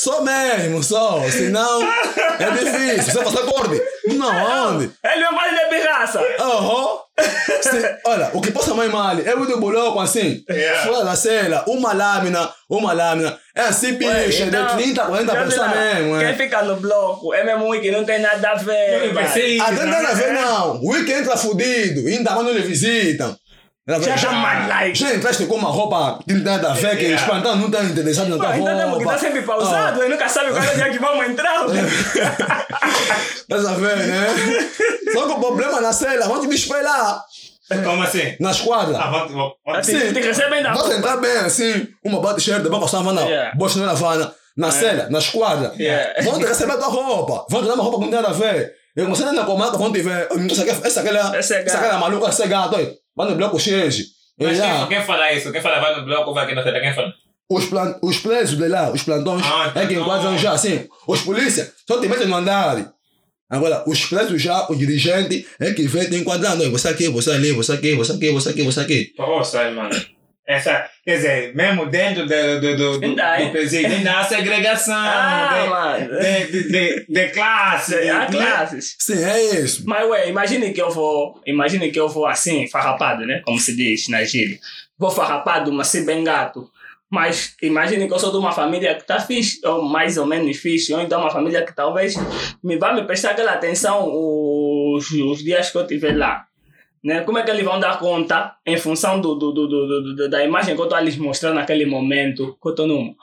Só mesmo, só. Senão, é difícil. Você passar corte. Não, onde? Ele não vai de pirraça. Aham. Se- Olha, o que passa mais mal é o do assim, Yeah. fora da cela, uma lâmina, uma lâmina, é assim, bicha, Então, de 30, 40 quer pessoas mesmo, Quem é. fica no bloco é mesmo um que não tem nada a ver. Não, tem nada a ver, não. O weekend entra fudido, ainda mais não lhe visitam. Já já mais like. Já entraste com uma roupa que não tem nada a ver, que Yeah. os pantanos não estão interessados na tua então temos que roupa. estar sempre pausado e nunca sabe qual é o dia que vamos entrar. Estás a ver, né? Só que o problema na cela, vamos me esperar Como assim? na esquadra. Ah, vamos, vamos. Assim, Sim. te recebem da Você roupa. entrar bem assim, uma bate shirt, depois passar a vana, Yeah. bosta na vana, na cela, na esquadra. Yeah. Vão te receber a tua roupa, vão te dar uma roupa que não tem nada a ver. Eu comecei a na comanda, vão te ver, essa aqui, é essa aqui gato. é maluca, essa é gato, aí. Vai no bloco xixi. Mas quem, quem fala isso? Quem fala vai no bloco, vai aqui na sede? Quem fala? Os, plan, os presos de lá, os plantões, Ah, é que então. enquadram já assim. Os polícias só te metem no andar. Agora, os presos já, os dirigentes, é que vem te enquadrando. Você aqui, você ali, você aqui, você aqui, você aqui, você aqui. Poxa, mano. Essa, quer dizer, mesmo dentro do, do, do, do, do presídio, ainda há segregação Ah, de, mano. de, de, de, de classe. Há né? classes. Sim, é isso. Mas ué, imagine que eu vou. Imagine que eu vou assim, farrapado, né? Como se diz na gíria. Vou farrapado, mas assim bem gato. Mas imagine que eu sou de uma família que está fixe, ou mais ou menos fixe, ou então uma família que talvez me vai me prestar aquela atenção os, os dias que eu estiver lá. Né? Como é que eles vão dar conta em função do, do, do, do, do- da imagem que eu estou a lhes mostrar naquele momento que eu estou numa?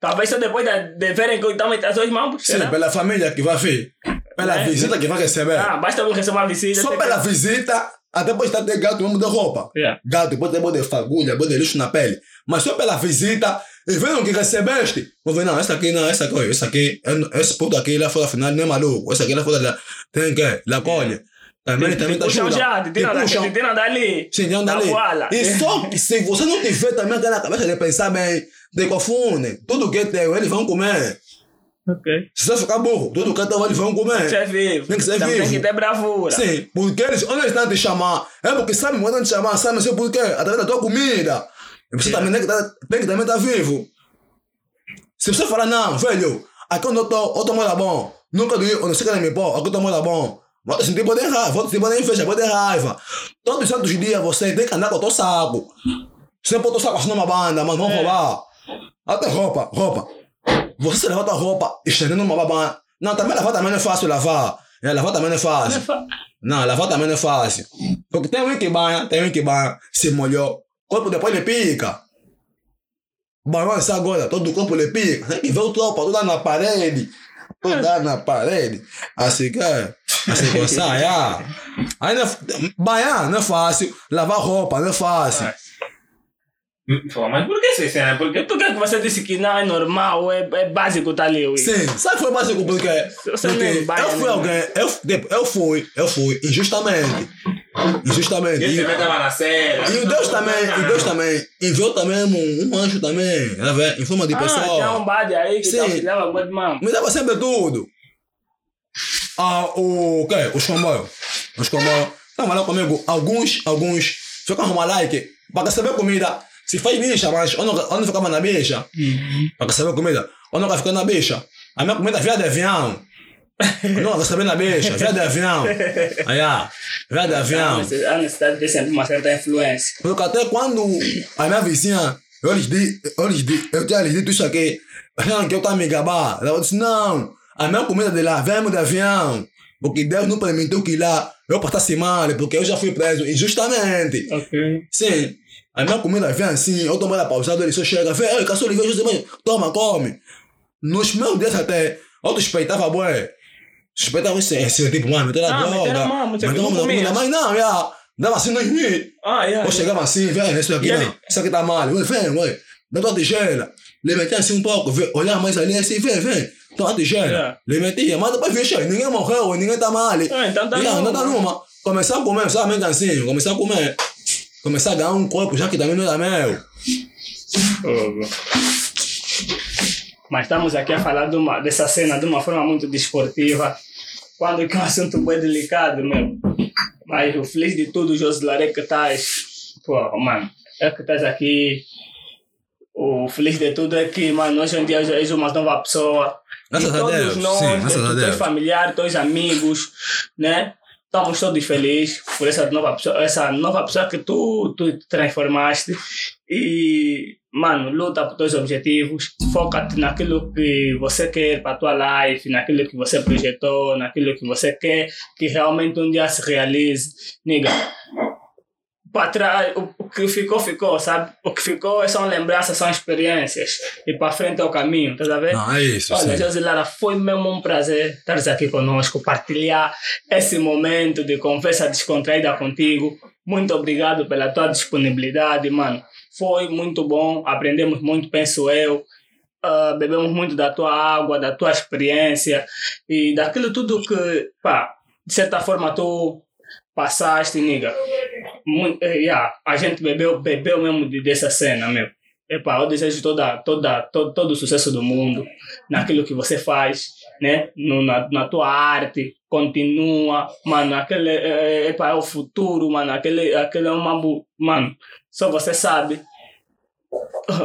Talvez só depois de, de verem que eu estou metendo as duas mãos. Sim, será? pela família que vai vir. Pela É. visita que vai receber. Ah, basta eu receber uma visita. Só pela que- visita, até pode estar de gato mesmo de roupa. Yeah. Gato pode ter boa de fagulha, boa de lixo na pele. Mas só pela visita, e vendo que recebeste. Vou ver, não, essa aqui não, essa aqui, essa aqui, é- esse puto aqui lá fora afinal não é maluco. Essa aqui lá fora lá, tem que, lá colhe. Também, também tá já, te puxam. te dali. Sim, não dali. voala. E só que se você não tiver também aquela cabeça de pensar bem, te confunde. Tudo que é teu, eles vão comer. Ok. Se você ficar burro, tudo que é teu, eles vão comer. Você é vivo. Tem que ser Também vivo. Tem que ter bravura. Sim, porque eles, onde eles estão te chamar, é porque sabem quando te chamar, sabem assim por quê? Através da tua comida. E você também tem que, tá, tem que também estar vivo. Se você falar, não, velho, aqui onde eu tô, eu tô muito bom. Nunca doí, onde você quer me pôr, aqui eu tô muito bom. Vou te sentir poder de raiva, te sentir poder de inveja, poder de raiva. Todos os santos dias você tem que andar com o teu saco. Você o saco assim numa banda, mas vão É. roubar. Até roupa, roupa. Você leva tua roupa estendendo numa babana. Não, também lavar também não é fácil lavar. É, lavar também não é fácil. Não, lavar também não é fácil. Porque tem um que banha, tem um que banha, se molhou, o corpo depois ele pica. Banhou isso agora, todo o corpo ele pica. Tem que ver o tropa, toda na parede. Toda na parede. Assim que é. Assim que você ah. Aí não é, banhar não é fácil, lavar roupa não é fácil. Pô, mas por que essa cena? E Porque por que que você disse que não é normal, é, é básico tá ali? Ui? Sim, sabe foi básico porque, Você porque banha, eu fui né? alguém, eu, eu fui, eu fui injustamente. Injustamente. ele E- também estava na. E Deus também, e Deus também enviou também um, um anjo também, vendo? em forma de Ah, tinha um pessoa. bade aí que Sim. tá mão. Me dava sempre tudo. ah, o, quê? Os comboios. Os comboios. Estavam lá comigo. Alguns, alguns ficam arrumar like para receber comida. Se faz bicha, mas eu não, eu não ficava na bicha. Para receber comida. Eu nunca fiquei na bicha. A minha comida via de avião. Eu nunca recebi na bicha. Via de avião. Aí, ah, via de avião. A necessidade de ter sempre uma certa influência. Porque até quando a minha vizinha, eu lhes di, eu lhes eu tinha lhes dito isso aqui, que eu estava me gabar. Ela disse, não, a minha comida de lá vem de avião. Porque Deus não permitiu que lá eu passasse mal, porque eu já fui preso injustamente. Ok. Sim, a minha comida vem assim, eu tomo ela pausada, ele só chega, vem, ei, caçou ele veio, toma, come. Nos meus dias até, eu suspeitava, bué. Suspeitava esse, esse tipo, mano, meteu na Ah, droga. meteram a mão, não mão não, já. Dava assim, não, não. Ah, yeah. Eu chegava assim, velho, isso aqui E ele- não, isso aqui tá mal, Ué, vem, ué, dá tua tigela. Lhe metia assim um pouco, vê, olhar mais ali assim, vem, vem, toma a tigela. Yeah. Lhe metia, mas depois vixe, ninguém morreu, ninguém tá mal. Ah, então tá Yeah, bom. não tá numa. Começar a comer, sabe, bem cansinho, começar a comer. Começar a ganhar um corpo, já que também não era meu. Mas estamos aqui a falar de uma, dessa cena de uma forma muito desportiva. Quando que é um assunto bem delicado, meu. Mas o feliz de tudo, Josilaré, que estás. Pô, mano, é que estás aqui. O feliz de tudo é que, mano, hoje em dia és uma nova pessoa. Graças e a todos Deus, nós, sim, graças a teus Deus. familiares, teus amigos, né? Estamos todos felizes por essa nova pessoa, essa nova pessoa que tu, tu te transformaste. E, mano, luta por teus objetivos. Foca-te naquilo que você quer para a tua life, naquilo que você projetou, naquilo que você quer que realmente um dia se realize. Niga, para trás, o, que ficou, ficou, sabe? O que ficou são lembranças, são experiências. E para frente é o caminho, estás a ver? Não, é isso, Olha, sim. Josilara, foi mesmo um prazer estar aqui conosco, partilhar esse momento de conversa descontraída contigo. Muito obrigado pela tua disponibilidade, mano. Foi muito bom, aprendemos muito, penso eu. Ah, bebemos muito da tua água, da tua experiência e daquilo tudo que, pá, de certa forma tu passaste, niga. Muito, eh, yeah, a gente bebeu, bebeu mesmo de, dessa cena, meu. Epá, eu desejo toda, toda, todo, todo o sucesso do mundo naquilo que você faz, né? No, na, na tua arte, continua, mano, aquele é, é, é o futuro, mano, aquele, aquele é bu- mano, só você sabe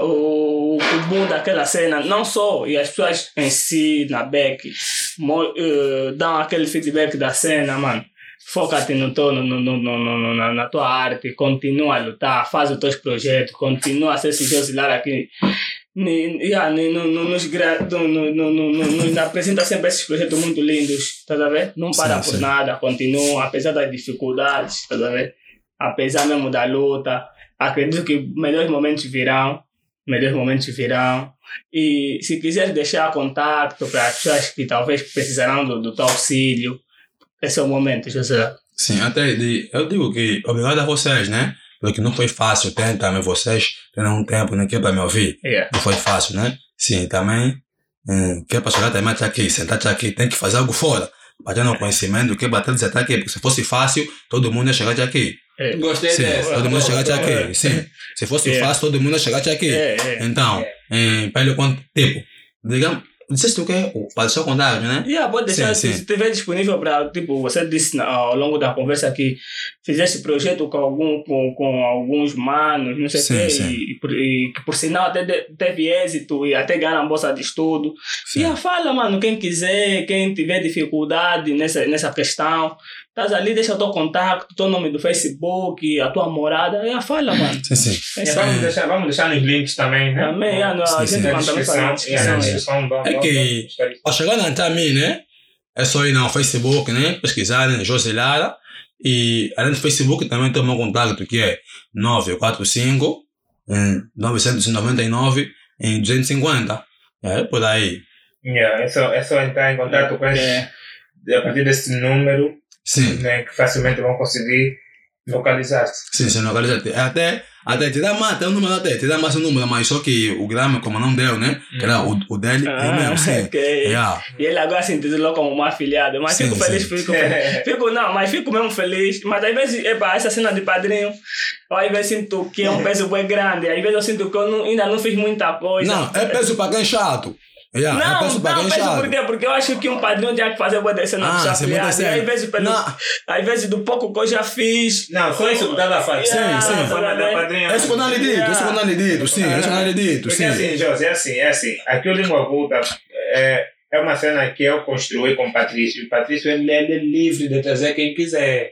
o, o boom daquela cena, não só, e as pessoas em si, na Beck, eh, dão aquele feedback da cena, mano. Foca-te no teu, no, no, no, na, na tua arte, continua a lutar, faz os teus projetos, continua a ser Josilar aqui. Ni- yeah, no- no- nos, no- no- no- nos apresenta sempre esses projetos muito lindos, tá a ver? Não para Sim, por sim. nada, continua, apesar das dificuldades, tá a ver? Apesar mesmo da luta, acredito que melhores momentos virão, melhores momentos virão. E se quiser deixar contato para as pessoas que talvez precisarão do, do teu auxílio, esse é o momento, José. Sim, até de, eu digo que obrigado a vocês, né? Porque não foi fácil, tem também vocês, tem um tempo, né? É para me ouvir. Yeah. Não foi fácil, né? Sim, também, hum, que é para chegar também até aqui, sentar aqui, tem que fazer algo fora. Ter um conhecimento, que é bater dizer até aqui, porque se fosse fácil, todo mundo ia chegar até aqui. Gostei Sim, dessa. todo mundo ia chegar até aqui. Sim, se fosse É. fácil, todo mundo ia chegar até aqui. É, é. Então, em pelo quanto tempo? Digamos, disseste o quê? O Padre Contágio, né? Yeah, pode deixar, Sim, se sim. estiver disponível para, tipo, você disse na- ao longo da conversa que fizeste projeto com, algum, com, com alguns manos, não sei o quê, sim. e, por- e que por sinal até teve êxito e até ganharam bolsa de estudo. Sim. E fala, mano, quem quiser, quem tiver dificuldade nessa, nessa questão, estás ali, deixa o teu contato, teu nome do Facebook, a tua morada, e fala, mano. Sim, sim. É, sabe? vamos, deixar, vamos deixar nos links também, né? Também, yeah, no- a gente. Na fazer na descrição. na é. É que-. Para chegar até a mim, né? É só ir no Facebook, né? Pesquisarem José Lara. E além do Facebook, também tem o meu contato, que é 945 em 999 em 250. É por aí. Yeah, é, só, é só entrar em contato com É. a partir desse número, Sim, né, que facilmente vão conseguir localizar-se. sim, sim, localiza. Até, até te dá mais, tem um número até, te dá mais um número, mas só que o grama, como não deu, né? Que era o, o dele, é Ah, mesmo, sim. ok. Yeah. E ele agora se intitulou como um afiliado. Mas Sim, fico feliz, sim. fico feliz. Fico, não, mas fico mesmo feliz. Mas às vezes, epa, essa cena de padrinho, às vezes sinto que é um peso bem grande. Às vezes eu sinto que eu não- ainda não fiz muita coisa. Não, é peso para quem é chato. Yeah, Não, para não, chave. por quê? Porque eu acho que um padrinho tinha que fazer boa descer na Ah, puxa é. E às vezes, pelo, Não. às vezes do pouco que eu já fiz. Não, só isso que estava a fazer. Yeah, sim. Esse que eu não lhe dito, esse que eu não lhe dito, sim, esse que eu não lhe dito, Porque sim. assim, José, é assim, é assim. Aqui o Língua Culta é, é uma cena que eu construí com o Patrício. O Patrício, ele, ele é livre de trazer quem quiser.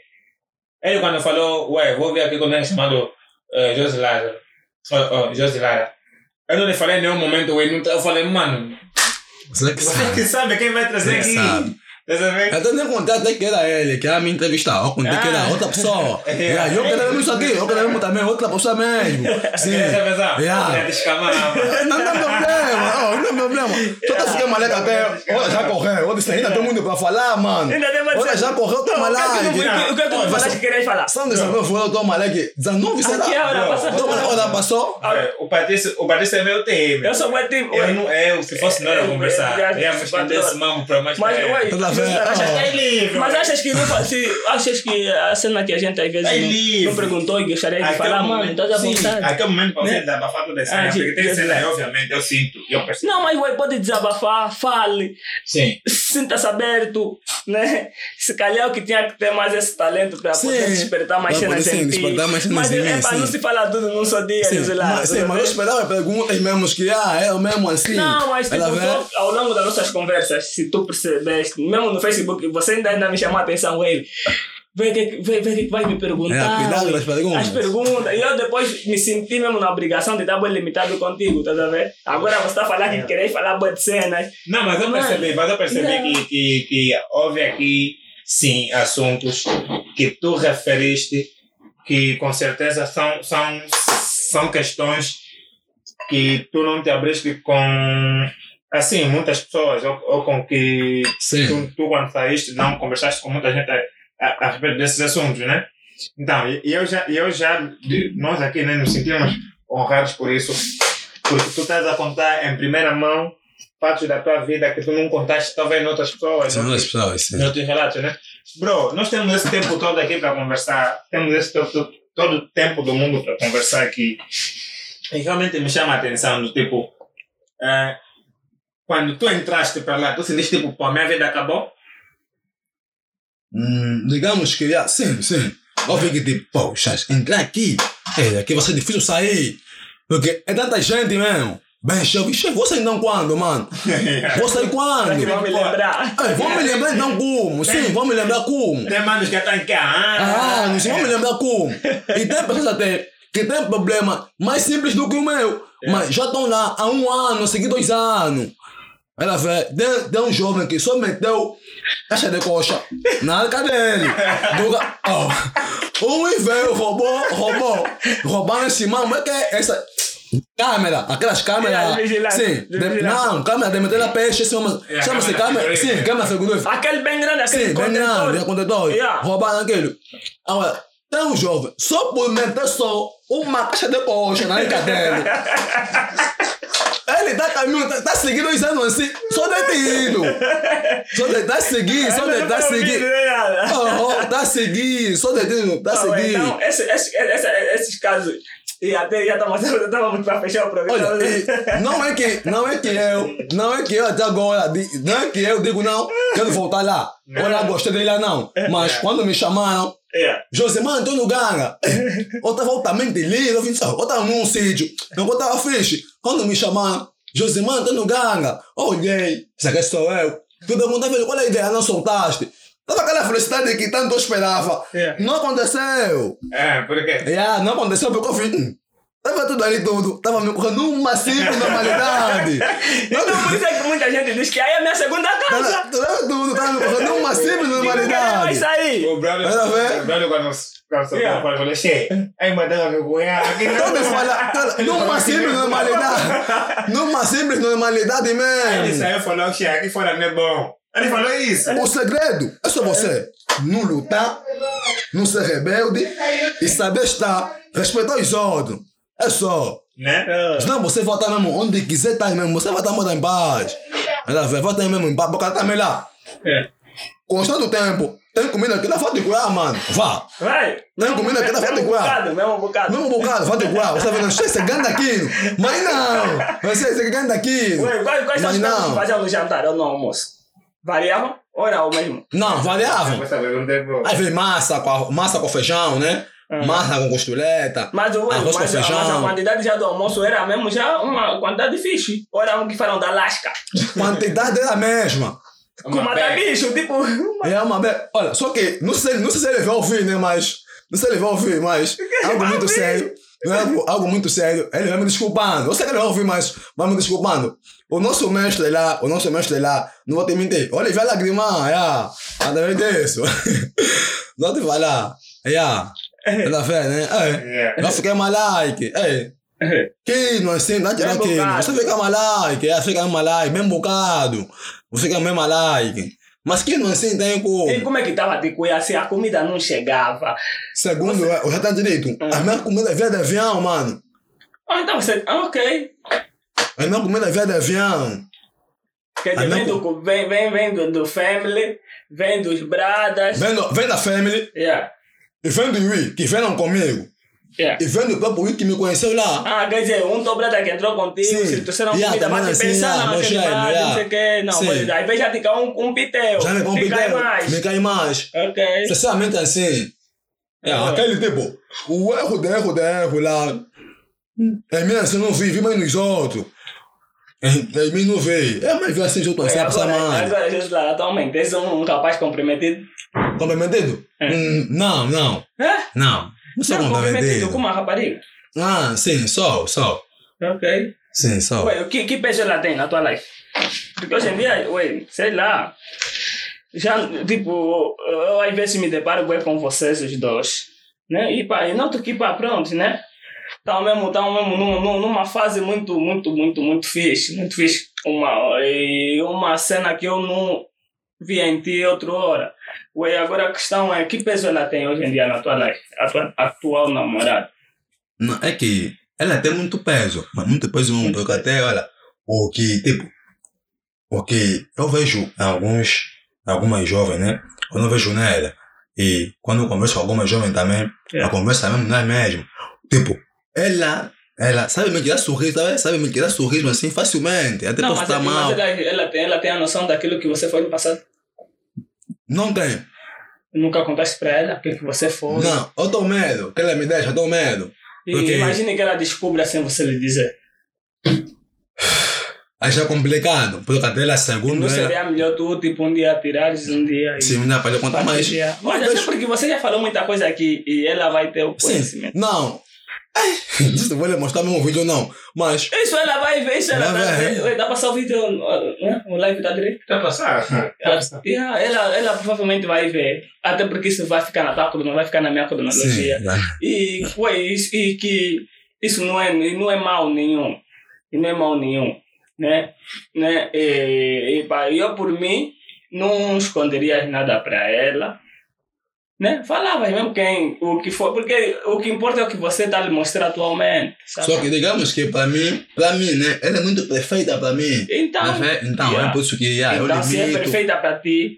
Ele quando falou, ué, vou ver aqui com alguém chamado uh, José Lara. Oh, oh, José Lara. Eu não lhe falei em nenhum momento, ué, não, eu falei, mano, Você que você sabe. que sabe quem vai trazer Você aqui. sabe. Sabendo? Eu nem contei até que era ele, que era me entrevistar. Eu contei que era outra pessoa. É. Yeah, eu quero mesmo isso aqui, eu quero mesmo também, outra pessoa mesmo. Sim. Yeah. é descamar. Não tem problema, não tem problema. Só tá ficando maleca até. Olha, já correu. Olha, isso ainda tem muito pra falar, mano. Ainda tem mais Olha, já correu, toma Não, lá. O que é que tu- o que é que tu falaste que querias falar? São 19 foi, toma lá. 19 será? Que hora? Toma, hora passou? É, O Patrício, o Patrício é meu TM. Eu sou muito tipo. Eu, não, eu, se fosse nós a Eu- conversar, eu- eu- íamos estender esse mambo para mais Mas, ué. Achas- Oh. É livre. Mas achas que, se, achas que a cena que a gente às vezes É não, livre. não perguntou e gostaria de Aquele falar, mano, momento- estás à sim, vontade. Aquele momento para você Né? desabafar toda a Ah, cena, porque tem cena, obviamente, eu sinto, eu percebo. Não, mas ué, pode desabafar, fale, Sim. Sinta-se aberto, né? Se calhar o que tinha que ter mais esse talento para poder despertar mais cenas em ti. despertar mais Mas mim, é para não se falar tudo num só dia, Sim, José Lara, mas, sim, mas eu esperava perguntas mesmo que, ah, é o mesmo assim. Não, mas tipo, vê? só ao longo das nossas conversas, se tu percebeste, mesmo no Facebook, você ainda, ainda me chamou a atenção, ele. Vê o que, vê, vê que vai me perguntar. É, cuidado das perguntas. As perguntas. E eu depois me senti mesmo na obrigação de estar bem limitado contigo, tá a ver? Agora você está a falar que querer falar boas de cenas. Não, mas eu percebi, mas eu percebi que, que, que houve aqui, sim, assuntos que tu referiste que com certeza são, são, são questões que tu não te abriste com, assim, muitas pessoas, ou, ou com que tu, tu quando saíste não conversaste com muita gente a, respeito desses assuntos, né? Então, eu já, eu já nós aqui né, nos sentimos honrados por isso, porque tu estás a contar em primeira mão fatos da tua vida que tu não contaste talvez em outras pessoas, em duas outros, pessoas, sim. em outros relatos, né? Bro, nós temos esse tempo todo aqui para conversar, temos esse to- to- todo o tempo do mundo para conversar aqui. E realmente me chama a atenção, do tipo, eh, quando tu entraste para lá, tu sentiste tipo, pô, minha vida acabou? Hum, digamos que, ah, sim, sim. Óbvio que tipo, poxa, entrar aqui, é, aqui vai ser difícil sair. Porque é tanta gente mesmo. Bem, chefe, chefe, vou sair então quando, mano? Vou sair que vão quando? me lembrar. Ei, vamos me lembrar então como? Sim, vamos me lembrar como? Tem manos que estão aqui, ah, Ah, não sei, vamos me lembrar como? E tem pessoas até que tem problema mais simples do que o meu. Mas já estão lá há um ano, a seguir dois anos. Ela vê, tem, um jovem que só meteu caixa de coxa na. Do, ga- oh. Um veio, roubou, roubou, roubando esse mão, mas que é essa câmera, aquelas câmeras. Vigilância, sim, de não, câmera de meter a peixe, Yeah, chama-se câmera câmera, sim, câmera frigorífica. Aquele bem grande, aquele Sim, bem grande, é contentor. Yeah. Roubaram aquilo. Agora, tem um jovem, só por meter só uma caixa de coxa na dele. Ele tá caminhando, tá, tá seguindo os anos assim, só detido. Só de, tá seguindo, só de, tá seguindo. Oh, tá seguindo, só detido, tá Não, seguindo. Então, esse, esse, esse, esses casos. E até já estávamos para fechar o programa. Olha, não é que, não é que eu, não é que eu até agora, não é que eu digo não, quero voltar lá. Olha, gostei dele lá não. Mas quando me chamaram, Yeah. Josemar Antônio Ganga. Eu estava altamente lindo, eu vim eu estava num sítio, eu estava fixe. Quando me chamaram, Josemar Antônio Ganga, olhei, isso aqui sou eu. Tu perguntava qual é a ideia, não soltaste. Tava aquela felicidade que tanto eu esperava. Yeah. Não aconteceu. É, porque Yeah, não aconteceu porque eu fiz. Tava tudo ali tudo. Tava me correndo numa simples normalidade. Então, por isso é que muita gente diz que aí é a minha segunda casa. Tava tava tudo, tava me correndo numa simples Vai normalidade. sair. o brother, o brother eu falei, che, aí mandava vergonha, aqui Todos falam, numa simples normalidade. Numa simples normalidade Ele mesmo. saiu e falou, che, aqui fora não é bom. Ele falou isso. O segredo é só você não lutar, não ser rebelde e saber estar, respeitar os outros. É só. Né? Senão você vai estar mesmo onde quiser estar mesmo, você vai estar muito em paz. Ela vai vai estar mesmo em paz, porque também lá. É. Com o estado do tempo, Tem comida aqui, dá foto de curar, mano. Vá. Vai. Tem comida aqui, dá foto de bocado, mesmo bocado. Mesmo bocado, foto de curar. Você tá vendo? Você é grande aqui. Mas não. Você é grande aqui. Ué, quais, quais são os pratos que não. faziam no jantar ou no almoço? Variavam ou era o mesmo? Não, variava. É. Aí vem massa com, a- massa com feijão, né? Ah. Massa com costeleta. Mas, o, Arroz com mas, a- mas a feijão. quantidade já do almoço era mesmo já uma quantidade de fish. Ou era um que falam da lasca. Quantidade era a mesma. Com mata bicho, tipo. uma- É uma be... Olha, só que não sei, não sei se ele vai ouvir, né? Mas. Não sei se ele vai ouvir, mas. Algo muito sério. Não é algo, algo muito sério. Ele vai me desculpando. Eu sei que ele vai ouvir, mas vai me desculpando. O nosso mestre lá, o nosso mestre lá, não vou te mentir. Olha, ele vai lagrimar, já. Através disso. Não te falar. Já. Tá vendo, né? É. Yeah. Vai ficar malaique. É. Que não assim, não tirar bocado. Você fica malaique, é, fica malaique, bem bocado. Você fica bem malaique. Mas que não assim tem como. E como é que tava de cuia se a comida não chegava? Segundo, eu já tenho direito. Ah. A minha comida veio de avião, mano. Ah, então você. ah, ok. A minha comida veio de avião. Quer dizer, vem do, vem, vem, vem do, do family, vem dos bradas. Vem, do- vem da family Yeah. E vem do Wii, que vieram comigo. Yeah. E vem do próprio Wii que me conheceu lá. Ah, quer dizer, um teu brada que entrou contigo, Sim. se trouxeram Yeah, comida, mas assim, yeah, não, meu aquele chefe, brada, yeah. não sei o quê. Não, pois, aí já cai um, um pitel. Já me Te cai competeu. mais. Me cai mais. Ok. Sinceramente assim. É, Ah. aquele tipo, o erro de erro de erro lá. É assim, não vi, vi mais nos outros. É, é mim não veio. É, mas vi assim, junto assim, É, a passar agora, mais. agora, lá, atualmente, és um, um rapaz comprometido. Comprometido? É. Hum, não, não. É? Não. Não sou Não, comprometido comprometido. com uma rapariga. Ah, sim, só, só. Ok. Sim, só. Ué, que, que peso ela tem na tua life? Porque hoje em dia, ué, sei lá. Já, tipo, eu às vezes me deparo bué, com vocês, os dois. Né? E, pá, e noto que, pá, pronto, né? Tá mesmo, tá mesmo num- num- numa fase muito, muito, muito, muito fixe. Muito fixe. Uma, e uma cena que eu não vi em ti outra hora. Ué, agora a questão é, que peso ela tem hoje em dia na tua life? A tua atual namorada. Não, é que ela tem muito peso, mas muito peso mesmo, porque até, olha, o que, tipo, o que eu vejo alguns, algumas jovens, né? Eu vejo nela, e quando eu converso com algumas jovens também, É. a conversa mesmo não é mesmo. Tipo, ela, ela sabe me tirar sorriso, sabe, sabe me tirar sorriso assim facilmente, até Não, posso mas, estar é mal. ela, ela, tem, ela tem a noção daquilo que você foi no passado. Não tem. Nunca contaste pra ela o que você foi. Não, eu tô medo, que ela me deixa, eu tô medo. E porque- imagine que ela descubra sem você lhe dizer. Aí já é complicado, porque até ela Não segundo ela, seria melhor tu, tipo, um dia tirares, um dia... e se não lhe contar mais. Mas Mas até porque você já falou muita coisa aqui e ela vai ter o Sim, conhecimento. não. Isso não vou lhe mostrar mesmo vídeo, não. Mas, Isso ela vai ver, isso ela Vai tá ver. Oi, Dá pra passar o vídeo, né? o live tá direito? Tá a passar? Tá a passar. Yeah, ela, ela provavelmente vai ver. Até porque isso vai ficar na tua coluna, vai ficar na minha sim. cronologia. E, ué, isso, e que isso não é, não é mal nenhum. E não é mal nenhum. Né? né? E, e, pá, eu, por mim, não esconderia nada para ela. Né? Falava mesmo quem, o que for, porque o que importa é o que você está lhe mostrando atualmente. Sabe? Só que digamos que para mim, para mim, né? Ela é muito perfeita para mim. Então, vendo? então yeah. é por isso que yeah, então se é perfeita para ti,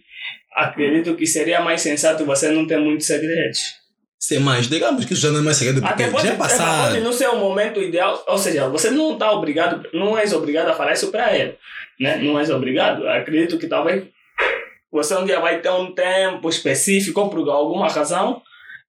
acredito que seria mais sensato você não ter muitos segredos. Sim, mas digamos que isso já não é mais segredo, porque Até pode, já é pode passado. não ser o momento ideal, ou seja, você não está obrigado, não és obrigado a falar isso para ele, né? Não és obrigado. Acredito que talvez você um dia vai ter um tempo específico ou por alguma razão,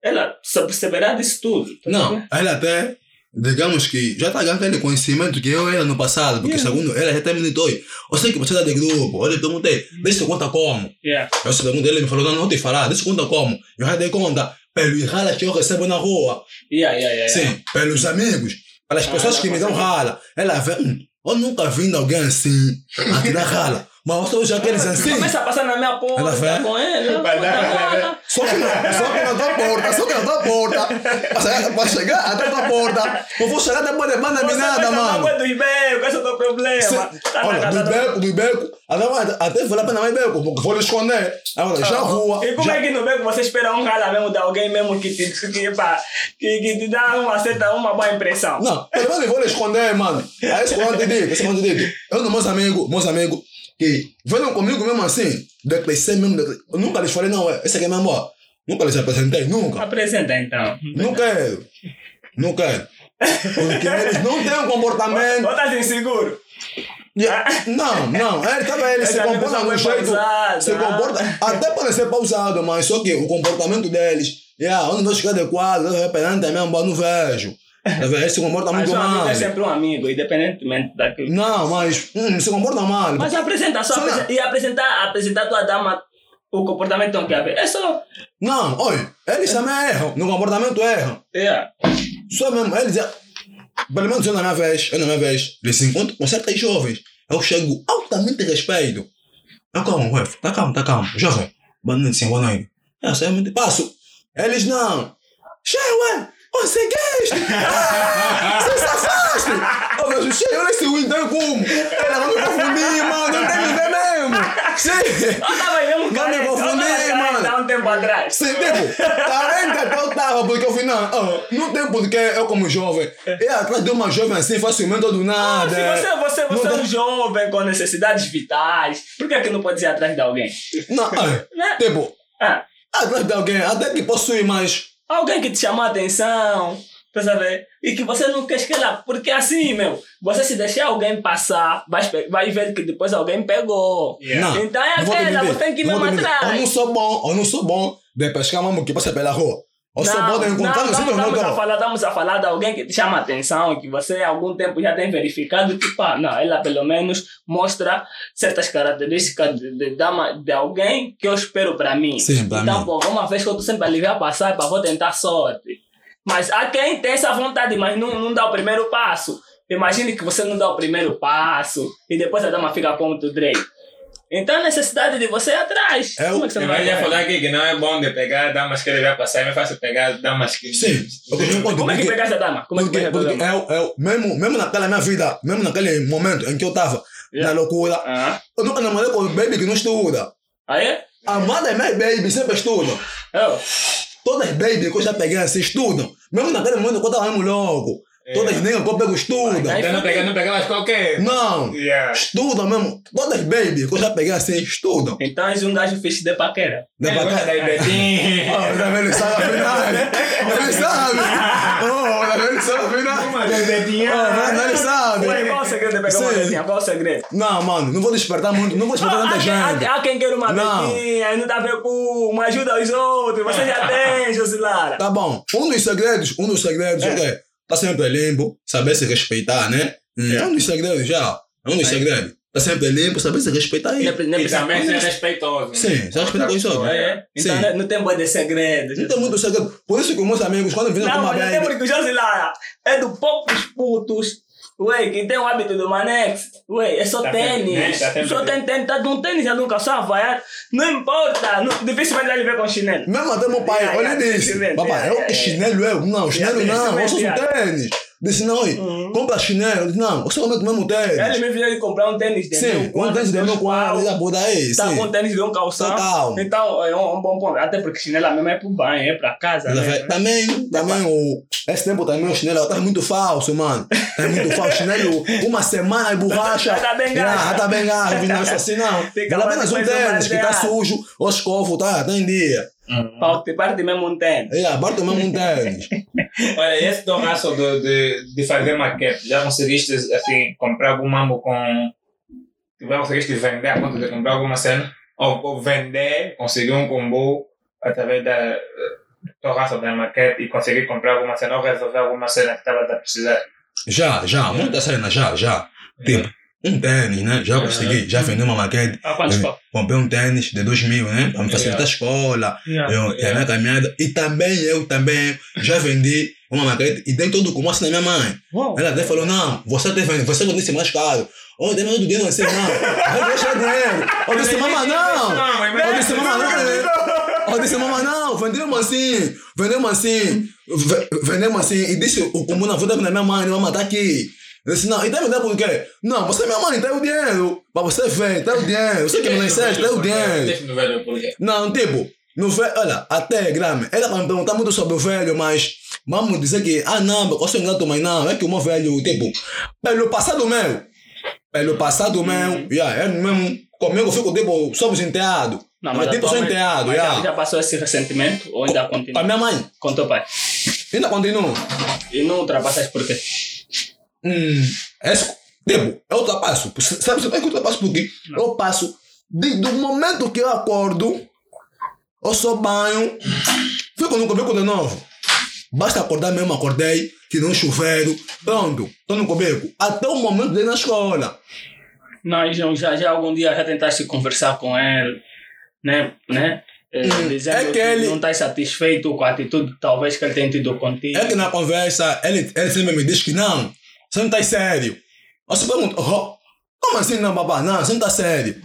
ela só perceberá disso tudo. tá Não, ela até, digamos que já está ganhando conhecimento que eu era no passado, porque Yeah. segundo ela já me ditou, eu sei que você é de grupo, eu lhe perguntei, deixa eu conta como. Yeah. Eu se perguntei, ele me falou, não, não vou te falar, deixa eu conta como. Eu já dei conta, pelos ralas que eu recebo na rua, Yeah, yeah, yeah, yeah. sim, pelos amigos, pelas Ah, pessoas que me dão rala. Ela hum, eu nunca vi alguém assim, a tirar rala. Mas eu já aqueles assim. Começa a passar na minha porta Ela vai? com ela. Vai dar, puta, vai dar. mano. Só que, na, só que na tua porta, só que na tua porta. Chegar, pra chegar até a tua porta. Eu vou chegar depois de banda Você nada, vai tomar mano. banho dos becos, esse é o teu problema. Cê- Tá olha, do do- beco, do beco. Até, vai- até vou lá pra mais beco, porque vou lhe esconder. Agora, já a rua. E como já- é que no beco você espera um rala mesmo de alguém mesmo que te, que, pá, que, que te dá uma certa, uma boa impressão? Não, pelo menos eu vou lhe esconder, mano. Aí isso que eu te digo, isso que eu te digo. Eu, meus amigos, meus amigos, que venham comigo mesmo assim, decrescer mesmo. decre- Eu nunca lhes falei, não, é, esse aqui é mesmo, ó. Nunca lhes apresentei, nunca. Apresenta então. Não quero. Não quero. Porque eles não têm um comportamento. Botas inseguro. Não, não. Ele, tá, ele se comporta de um jeito. pausado, Se comporta. Até pode ser pausado, mas só que o comportamento deles. Yeah, vejo que é adequado, perante mesmo, eu não vejo. Tá vendo? Ele se comporta Mas muito amigo mal. é sempre um amigo, independentemente daquilo. Não, mas hum, se comporta mal. Mas apresenta, só apresen- e apresentar, apresentar a tua dama o comportamento não quer ver. É só. Não, olha, eles também erram. No comportamento erram. É. Só mesmo, eles. é- Pelo menos eu na minha vez, eu na minha vez, eles se encontram com certas jovens. Eu chego altamente respeito. Tá calmo, ué, tá calmo, tá calmo. Jovem, boa noite, sim, boa noite. É, passo. Eles não. Cheio, ué, conseguiste! Ah, Você se afaste! Oh, mas cheio, olha esse então como? Ela vai me confundir, mano, não tem ninguém mesmo! Cheio! Eu tava mesmo Não me carente, eu tava confundi, carente mano. há um tempo atrás. Sem tempo, carente até eu tava, porque eu fui, não, oh, não tem porque eu como jovem, ir atrás de uma jovem assim facilmente ou do nada. Se você, você, você Não é um jovem com necessidades vitais, por que, que não pode ir atrás de alguém? Não, é, Né? tipo, Ah, atrás de alguém, até que possui mais. Alguém que te chamou a atenção, tá saber? E que você não quer escalar. Porque assim, meu, você se deixar alguém passar, vai, vai ver que depois alguém pegou. Yeah. Não, Então é aquela, você tem que ir mesmo atrás. Eu não sou bom, eu não sou bom de pescar mesmo que passa pela rua. Bom de encontrar não, estamos, a falar, estamos a falar de alguém que te chama a atenção, que você há algum tempo já tem verificado que, pá, não, ela pelo menos mostra certas características de, de, dama- de alguém que eu espero para mim. Sim, pra então, mim. pô, uma vez que eu tô sempre a passar, pá, vou tentar sorte. Mas há quem tem essa vontade, mas não, não dá o primeiro passo. Imagine que você não dá o primeiro passo e depois a dama fica como tu Drake. Então a necessidade de você ir atrás. É o- Como é que você não vai já falar aqui que não é bom de pegar damas que ele vai passar, é mais fácil pegar damas que. Sim, Como é que porque- pegaste a dama? Como é que pegaste a dama? eu, eu, mesmo, mesmo naquela minha vida, mesmo naquele momento em que eu tava Yeah. na loucura, Ah, eu nunca namorei com um baby que não estuda. aí? A mãe das minhas baby sempre estudam. Eu? Todas as baby que eu já peguei assim estudam. Mesmo naquele momento que eu tava mesmo louco. É. Todas as negras eu pego estudam. Então não pegar, não pegar mais qualquer. Não, Yeah. estudam mesmo. Todas as baby que eu já peguei assim estudam. Então és um gajo fixe de paquera. Da Ele gosta bacana. da Ibetinho. Oh, tá vendo? Sabe afinal. Ele sabe. Oh, tá vendo? Sabe afinal. Uma Ibetinho. Oh, ele sabe. Ué, qual o segredo de pegar uma betinha? Qual o segredo? Não, mano, não vou despertar muito. Não vou despertar Ah, tanta quem, gente. há, há quem quer uma betinha, não dá a ver com uma ajuda aos outros. Você já tem, Josilara. Tá bom. Um dos segredos, um dos segredos, É. ok. Tá sempre limpo, saber se respeitar, né? Hum, É um dos segredos já. É um dos segredos. Tá sempre limpo, saber se respeitar aí. Nem nem E também ser respeitoso. Sim, você respeita com isso. É, é. Então Sim. não- não tem boa de segredos. Não tem muito segredo. Por isso que os meus amigos, quando viram com Não, uma mas até baby. porque o Josilara é do poucos putos. Ué, que tem o hábito do Manex. Ué, é só Tá sempre- né? tênis. Tá só tem tênis. Tá de um tênis e de um calção. Não importa. Não, dificilmente ele vê com chinelo. Mesmo até meu pai, olha yeah, Papai, yeah, eu yeah, que yeah. chinelo eu? Não, chinelo não, eu sou um tênis. Disse, não, Uhum. compra chinelo. Disse, não, eu só meto mesmo Ele tênis. me viu ele comprar um tênis de Sim, um tênis de meu pau. já por aí, Tá com tênis de um calção. Total. Então, é um, um bom ponto. Até porque chinelo mesmo é pro banho, é pra casa. Né? Também, também o. Esse tempo também o chinelo tá muito falso, mano. Tá muito falso. Chinelo, uma semana e borracha. Tá bem gasto. tá bem gasto. Não é assim, não. Mais apenas um tênis que tá sujo, o escofo, tá, tá em dia. Pra te parte mesmo um tênis. É, bota mesmo um tênis. Olha, esse teu raço de, de, de fazer maquete, já conseguiste assim, comprar algum mambo com. Já conseguiste vender a ponto de comprar alguma cena? Ou, ou vender, conseguir um combo através da tua raça da maquete e conseguir comprar alguma cena ou resolver alguma cena que estava a precisar? Já, já, muita cena, já, já. Tipo, um tênis, né? Já consegui, já vendi uma maquete. Ah, Eu comprei um tênis de 2 mil, né? Pra me facilitar a escola. Eu, e a minha caminhada. E também eu também já vendi uma maquete e dei todo o comércio na minha mãe. Uau. Ela até falou, não, você tem vende, você vendesse mais caro. Oh, tem mais do dinheiro, assim, não. Eu deixei dinheiro. Eu disse, mamãe, não. Eu disse, mamãe, não. Eu disse, mamãe, não. Vendemos assim. Vendemos assim. ve- Vendemos assim. E disse, o comum não, vou dar pra minha mãe, mamãe, tá aqui. Eu disse, não, e tá me dando por quê? Não, você é minha mãe, tem o dinheiro. Pra você ver, tem o dinheiro. Você que me lançaste, tem o dinheiro. Não, tipo, no velho, olha, até grame, ela vai me perguntar muito sobre o velho, mas vamos dizer que, ah não, eu sou ingrato, mas não, é que o meu velho, tipo, pelo passado meu, Pelo passado mesmo, yeah, é mesmo. Comigo eu fico tipo, somos enteados. Não, mas tipo, sou enteado, mas já, yeah. já passou esse ressentimento ou ainda Com a continua? minha mãe, Com teu pai. ainda continua. E não ultrapassas por quê? Hum, esse, tipo, eu ultrapasso. Sabe, sabe que eu ultrapasso porque eu passo, desde o momento que eu acordo, eu só banho, fico no cubico de novo. Basta acordar mesmo, acordei, tirei um chuveiro, pronto, tô no cubico. Até o momento de ir na escola. Não, João, já, já algum dia já tentaste conversar com ele, né? né? Eh, Hum, dizendo é que que, ele- não estás satisfeito com a atitude talvez que ele tenha tido contigo. É que na conversa, ele, ele sempre me diz que não, você não tá sério. Eu se pergunto, oh, como assim não, papá? Não, você não tá sério.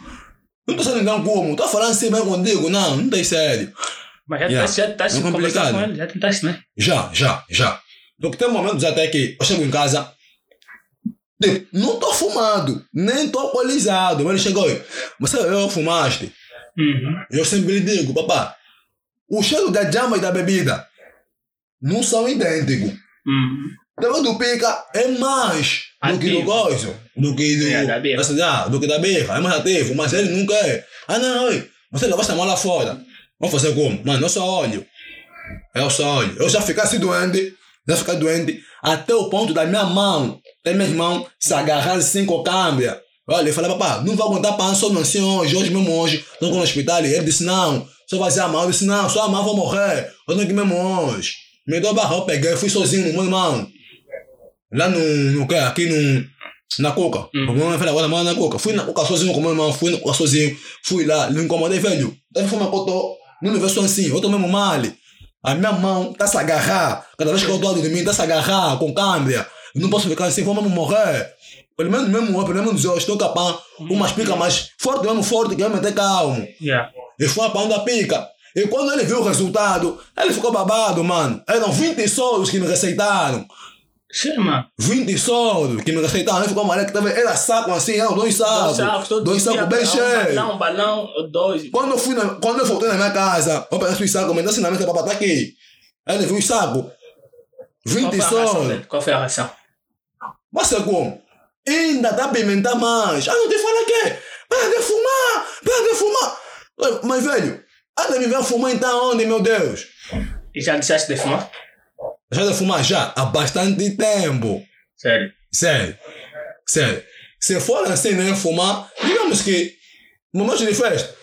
Não tô sendo não como? Tô falando assim bem contigo? Não, não tá sério. Mas já Yeah. tentaste, já tentaste É conversar com ele, já tentaste, né? Já, já, já. Porque tem momentos até que eu chego em casa, tipo, não tô fumado, nem tô alcoolizado. Mas ele chegou, você eu fumaste? Uhum. Eu sempre lhe digo, papá, o cheiro da jama e da bebida não são idênticos. Uhum. Depois do pica é mais do que do Ativo. coisa, do que do, É, da birra. assim, ah, do que da birra, é mais ativo, mas ele nunca é. Ah não, oi, você levaste a mão lá fora. Vamos fazer como? Mano, eu só olho. Eu só olho. Eu já ficasse doente, já ficar doente, até o ponto da minha mão, até minha mão se agarrar assim com câmbia. Olha, eu falei, papá, não vou aguentar para só não assim hoje, hoje mesmo hoje, estou no hospital. Ele disse, não, só vai ser a mão. Eu disse, não, só a mão vou morrer, eu tenho que mesmo hoje. Me deu barra, eu peguei, fui sozinho meu irmão. Lá no, no? Aqui no, na Coca. Meu irmão falou, agora manda na Coca. Fui na Coca sozinho com o meu irmão, fui na Coca sozinho, fui lá, não incomodei, velho. Deve fumar eu tô, não me vejo assim, eu tô mesmo mal. A minha mão tá se agarrar, cada vez que eu tô a dormir, tá se agarrar com câmbia. Eu não posso ficar assim, vou mesmo morrer. Pelo menos mesmo, pelo menos eu estou capaz, umas pica mais forte, mesmo forte, que vai meter calmo. Yeah. E foi a pica. E quando ele viu o resultado, ele ficou babado, mano. Eram 20 solos que me receitaram. Chama. 20 solos que me receitaram. Ele ficou maluco. Tava, era saco assim, eram dois sacos. Dois sacos, todo Dois sacos bem um cheios. balão, um balão, dois. Quando eu fui na, quando eu voltei na minha casa, eu peguei os sacos, me assim na mesa, papai, tá aqui. Aí ele viu os sacos. Qual 20 foi a reação solos. dele? Qual foi a reação? Mas é como? Ainda dá pra inventar mais. Ah, não te fala que? Para de fumar! Para de fumar! Mas, velho, anda me ver fumar então onde, meu Deus? E já deixaste de fumar? Já de fumar já há bastante tempo. Sério. Sério. Sério. Se for assim, né, fumar, digamos que momentos de festa.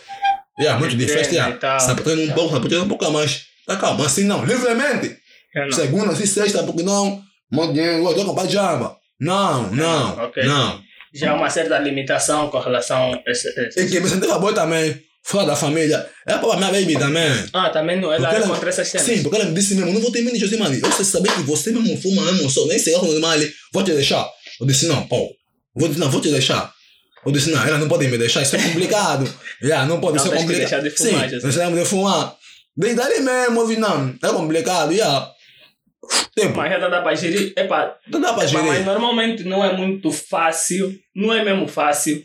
Yeah, muito de festa, yeah. treino um pouco, treino um pouco mais. Tá calmo, assim não, livremente. Eu não. Segunda, assim, sexta, porque não, muito dinheiro, eu tô com jamba. Não, não, Ok. não. Já há uma certa limitação com relação a esse, E que me sentia bom também, fora da família. É para minha baby também. Ah, também não. Ela Porque ela- encontra essas cenas. Sim, porque ela me disse mesmo, não vou ter medo de mano. Eu sei saber que você mesmo fuma mesmo, só nem sei onde mal, vou te deixar. Eu disse, não, pô, vou, não, vou te deixar. Eu disse, não, ela não pode me deixar, isso é complicado. yeah, não pode Não, ser complicado. deixar de fumar, Sim, deixar de fumar. Desde ali mesmo, eu vi, não, é complicado, yeah. Tipo, Mas já dá para pra epa, mas normalmente não é muito fácil, não é mesmo fácil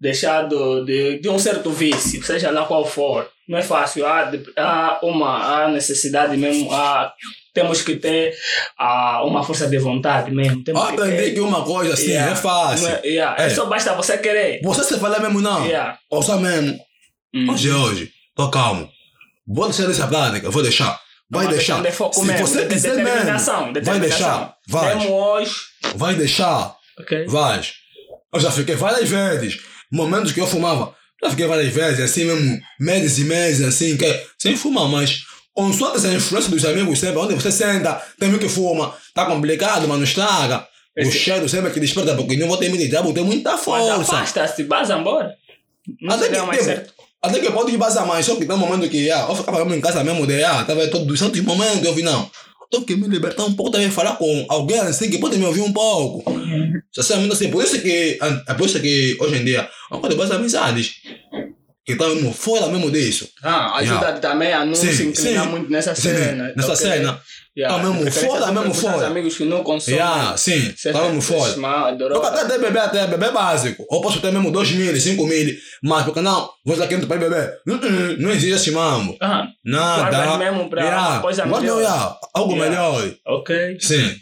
deixar do, de, de um certo vício, seja lá qual for. Não é fácil. Há, há uma há necessidade mesmo. Há, temos que ter ah, uma força de vontade mesmo. Temos Eu que ter, que uma coisa assim Yeah. é fácil. é, yeah, é É. só basta você querer. Você se falar mesmo não, Yeah. ou só mesmo, Hum. hoje é hoje, tô calmo. Vou deixar essa prática, vou deixar. Vai deixar. de foco Se mesmo, você quiser mesmo, determinação, vai determinação. deixar. Vai. Mesmo. Vai deixar. Ok. Vai. Eu já fiquei várias vezes. Momentos que eu fumava. Já fiquei várias vezes, assim mesmo, meses e meses, assim, que, sem fumar, mas consoante essa influência dos amigos sempre, onde você senta, tem um que fuma, tá complicado, mas não estraga. O Esse- cheiro sempre que desperta, porque não vou ter medo de diabo, tem muita Mas força. afasta-se, vaza embora. Não Até que, mais tipo, certo. Até que pode ir passar mais, só que tem um momento que ah, eu ficava em casa mesmo, de ah, tava todos os santos momentos, eu vi, não, tenho que me libertar um pouco, também falar com alguém assim que pode me ouvir um pouco. Sinceramente, assim, por isso que, é por isso que hoje em dia, eu pode fazer amizades que estão mesmo fora mesmo disso. Ah, ajuda Yeah. também a não Sim, se inclinar sim. muito nessa Sim, cena. nessa ok? cena. Yeah. Ah, mesmo de mesmo fora. amigos que não consomem. Yeah, sim, tá mesmo coisas, mal, Eu até beber, até beber básico. Ou posso ter mesmo 2 mil, 5 mil, mas porque não, vou usar aqui para beber. Não, não, não existe esse mambo. Ah, Nada. Guardas mesmo pra yeah. coisa Guarda, melhor. yeah. Algo Yeah. melhor. ok. Sim.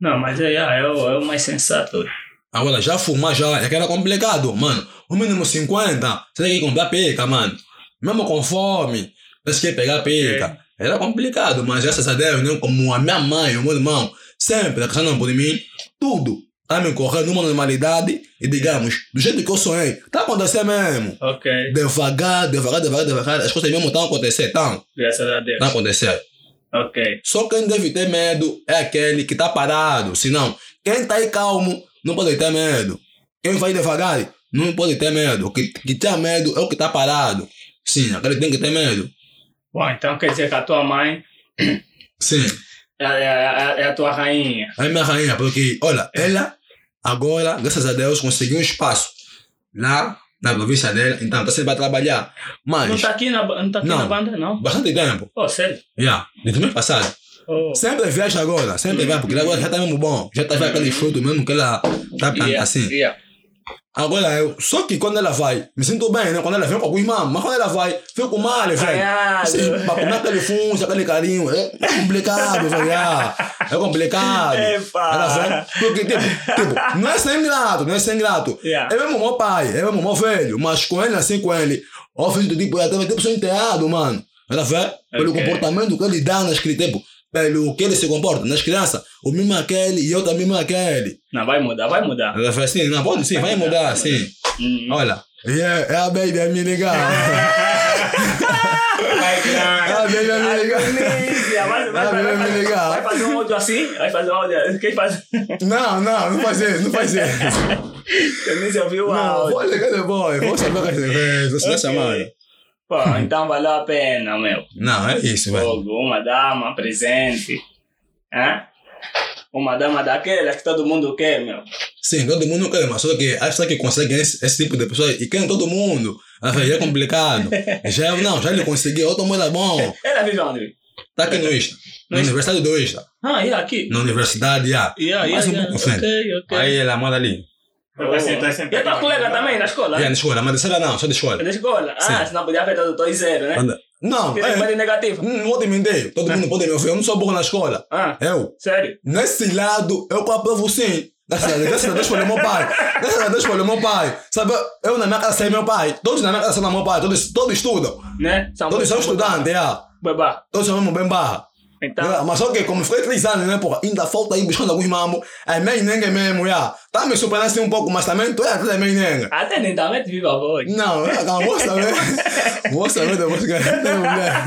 Não, mas é, é, o, é o mais sensato. Agora, já fumar já é que era complicado, mano. O mínimo 50, você tem que comprar peca, mano. Mesmo com fome, você quer pegar peca. Era complicado, mas graças a Deus, né, como a minha mãe, o meu irmão, sempre acreditando por mim, tudo tá me correndo numa normalidade e digamos, do jeito que eu sonhei, tá acontecendo mesmo. Ok. Devagar, devagar, devagar, devagar, as coisas mesmo estão a acontecer, estão, Graças a Deus. estão a acontecer. Ok. Só quem deve ter medo é aquele que tá parado. Senão, quem tá aí calmo não pode ter medo. Quem vai devagar não pode ter medo. O que, que tem medo é o que tá parado. Sim, aquele tem que ter medo. Bom, então quer dizer que a tua mãe Sim. é, é, é, é a tua rainha. É minha rainha, porque, olha, ela agora, graças a Deus, conseguiu um espaço lá na província dela. Então, tá sempre a trabalhar. Mas, Não tá aqui na, não tá aqui Não. na banda, não? bastante tempo. Oh, sério? Já, desde o mês passado. Oh. Sempre viaja agora, sempre viaja, porque agora já tá mesmo bom. Já tá vendo aquele fruto mesmo que ela tá plantando Yeah, assim. yeah. Agora eu, só que quando ela vai, me sinto bem, né? Quando ela vem com alguns mamães, mas quando ela vai, fico mal, velho. Ganhado. Sim, pra comer aquele fungo, aquele carinho, é complicado, velho. É complicado. Epa. Ela vem, porque, tipo, tipo, não é sem grato, não é sem grato. Yeah. É mesmo meu pai, é mesmo meu velho, mas com ele, assim, com ele, ó, filho do tipo, até tipo, sou enteado, mano. Ela vê, pelo Ok. comportamento que ele dá nas crianças, tipo, pelo que ele se comporta nas crianças, o mesmo é aquele e eu também mesmo é aquele. Não, vai mudar, vai mudar. Assim, não, pode sim, vai mudar, sim. Hum. Olha, é, é a baby, é me ligar. Vai, É cara. a baby, é me ligar. Vai, vai, Ah, vai, vai, vai me vai, vai fazer um áudio assim? Vai fazer um áudio. Quem faz? Não, não, não faz isso, não faz isso. Denise ouviu o Não, áudio. vou ligar depois, vou saber o que você fez, você está chamando. Pô, então valeu a pena, meu. Não, é isso, velho. Uma dama presente. Hã? Uma dama daquelas que todo mundo quer, meu. Sim, todo mundo quer, mas só que as pessoas que conseguem esse, esse tipo de pessoas e querem todo mundo. Vezes é complicado. Já não, já ele conseguiu, outro mundo é bom. Ela vive onde? Tá aqui no Ista. Na No Universidade do Ista. Ah, yeah, aqui. Na Universidade, já. Yeah, Mais yeah, um yeah. pouco frente. Ok, ok. Aí ela mora ali. E a tua colega também, na escola? Já na escola, mas de não, só de escola. Na escola? Ah, Sim. senão podia haver todo 2-0, né? Não, é, é. negativo. não vou te mentir. Todo mundo pode me ouvir. Eu não sou burro na escola. Ah, Eu, sério? nesse lado, eu aprovo sim. Graças a Deus, foi meu pai. Graças a Deus foi meu pai. Sabe, eu na minha casa sei meu pai. Todos na minha casa são meu pai. Todos, todos estudam. Né? São Todos são estudantes, é. Babá. Todos são mesmo bem barra. Então, Yeah, mas só que como três anos, né, porra, ainda falta aí buscando alguns mamos. É meio nengue mesmo, já. Tá me surpreendendo assim um pouco, mas também tu é até meio nengue. até lentamente viva a voz. Não, é, calma, vou saber. Vou saber depois que tem mulher.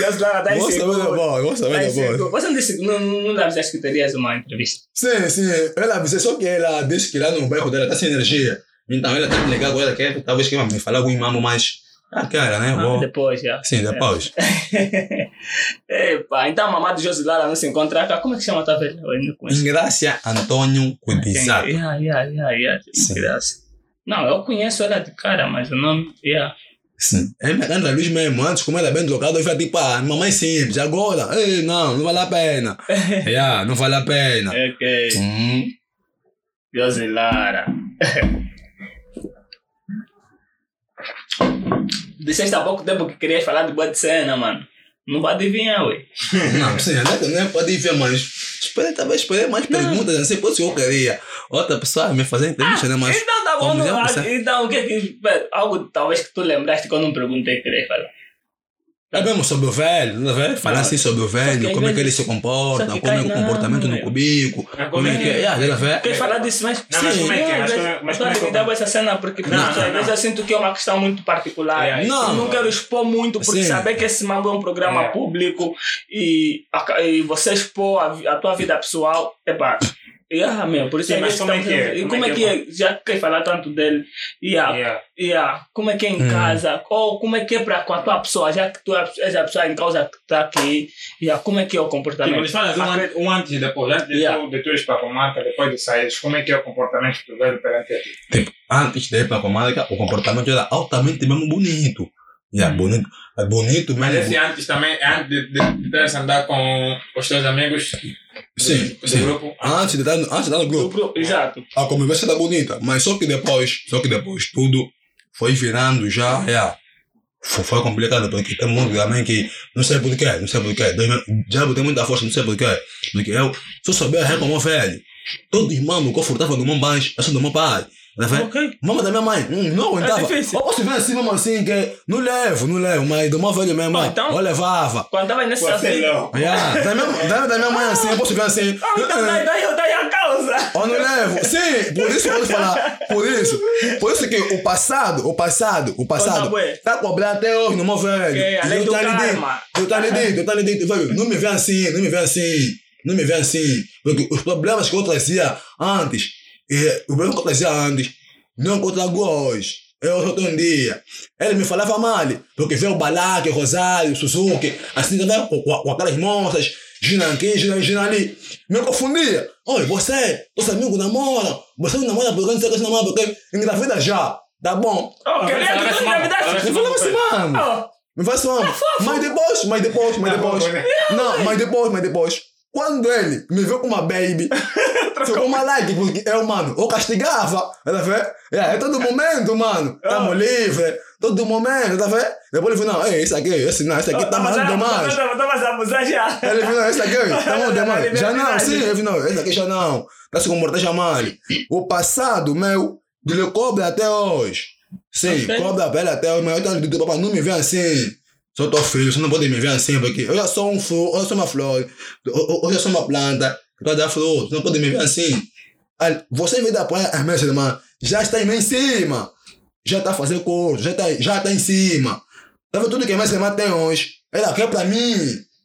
Já se leva, tá Vou saber depois, vou saber depois. Você não disse, não, não não avisaste que terias uma entrevista? Sim, sim, ela avisou, só que ela disse que lá no bairro dela tá sem energia. Então ela tá me ligando agora, quer, talvez que vai me falar algum mamo mais. Ah, cara, né? Ah, Vou. depois já. Sim, depois. Epa, então a mamá do Josilara não se encontra cá. Como é que chama a velha? Conheço. Ingrácia Antônio. Yeah, yeah, yeah, yeah. Sim. Graça. Não, eu conheço ela de cara, mas o nome. Yeah. Sim. É minha grande luz mesmo. Antes, como ela é bem trocada, eu falei tipo, ah, mamãe simples. Agora, ei, não, não vale a pena. yeah, não vale a pena. Ok. Hum. Josilara. Disseste há pouco tempo que querias falar de boa de cena, mano. Não vai adivinhar, ué. Não, sim, até que não pode ver, mas esperei, talvez esperei mais perguntas, não sei quanto eu queria. Outra pessoa me fazer entrevista, né? Mas então tá bom, não, ah, então o que é que. Algo talvez que tu lembraste quando não perguntei que querias falar. É mesmo sobre o velho, tá vendo? Falar Não, assim sobre o velho, como é que ele se comporta, como é o comportamento no é. cubico, Mas como é que é. Yeah, vê? Queres falar disso, mas. Não, mas como é que é? não, Mas como é- é que- a com essa cena porque Não, às não, vezes eu sinto que é uma questão muito particular. É, Não. Eu não quero expor muito, porque saber que esse mambo é um programa É. público e, e você expor a, tua vida pessoal, é pá. E ah, meu, por isso Sim, mas como é que é? E Como como é é que é? Já que quer falar tanto dele, e ah, Yeah. e ah, como é que é em Hum. casa? Ou como é que é pra, com a tua pessoa, já que tu és a pessoa em causa que está aqui, e ah, como é que é o Tipo, comportamento? eles falam de um, an- um antes e depois. Antes de, Yeah. tu, de tu ires para a comarca, depois de sair, como é que é o comportamento do velho perante a ti? Tipo, antes de ir para a comarca, o comportamento era altamente mesmo bonito. Yeah, bonito, é bonito Mas mesmo. esse antes também, é antes de, de, de andar com os teus amigos do, Sim, do sim. grupo. Antes de estar no, antes de estar no Do grupo, grupo, Exato. a convivência era bonita, mas só que depois, só que depois tudo foi virando já, yeah. Foi, foi complicado, porque tem mundo também que não sei porquê, não sei porquê. Já botei muita força, não sei porquê. Porque eu só sabia rir como velho. Todos, mano, o confortável do meu pai, eu sou do meu pai. Tá vendo? Ok. Mamãe da minha mãe, hum, não aguentava. É difícil. Eu posso ver assim, mesmo assim, que não levo, não levo, mas do meu velho mesmo, Ah, então? eu levava. Quando tava nesse Você não. Yeah, da, minha, da, da minha mãe assim, eu posso ver assim. Oh, então daí, daí eu daí a causa. Eu não levo. Sim, por isso eu posso falar. Por isso. Por isso que o passado, o passado, o passado. Tá cobrando até hoje no meu velho. Ok, além eu tenho lhe dito. Eu tenho lhe dito, eu tenho lhe dito, velho. Não me vê assim, não me vê assim. Não me vê assim. Porque os problemas que eu trazia antes, problemas que eu trazia antes, não trago hoje. Eu só tenho um dia. Ele me falava mal, porque veio o Balaque, Rosário, Suzuki, assim também, com, com, com aquelas moças, Gina aqui, Gina, Gina ali. Me confundia. Oi, você, os amigos namoram, você não namora porque não sei o que você namora, porque engravida já. Tá bom. Oh, queria que tu engravidasse. Me falava assim, mano. Me faz uma. Mas depois, mas depois, mas depois. Não, mas depois, mas depois. Quando ele me viu com uma baby, ficou uma like, porque eu, mano, eu castigava, tá vendo? É, é todo momento, mano. Tamo livre, todo momento, tá vendo? Depois ele falou, não, ei, esse aqui, esse não, esse aqui tá já- demais. Mais a abusar já. Ele falou, não, esse aqui, tá mandando demais. Já não, sim, ele falou, não, esse aqui já não. Tá se comportando já mal. O passado meu, ele cobra até hoje. Sim, cobra pele até hoje, mas eu dito, papai, não me vê assim. Sou teu filho, você não pode me ver assim, porque eu já sou um flor, eu sou uma flor, eu, eu- eu já sou uma planta, que vai dar flor, você não pode me ver assim. Você, em vez de apoiar as minhas irmãs, já está em cima. Já está fazendo curso, já está já tá em cima. Tá vendo tudo que a minha irmã tem hoje? Ela quer pra mim.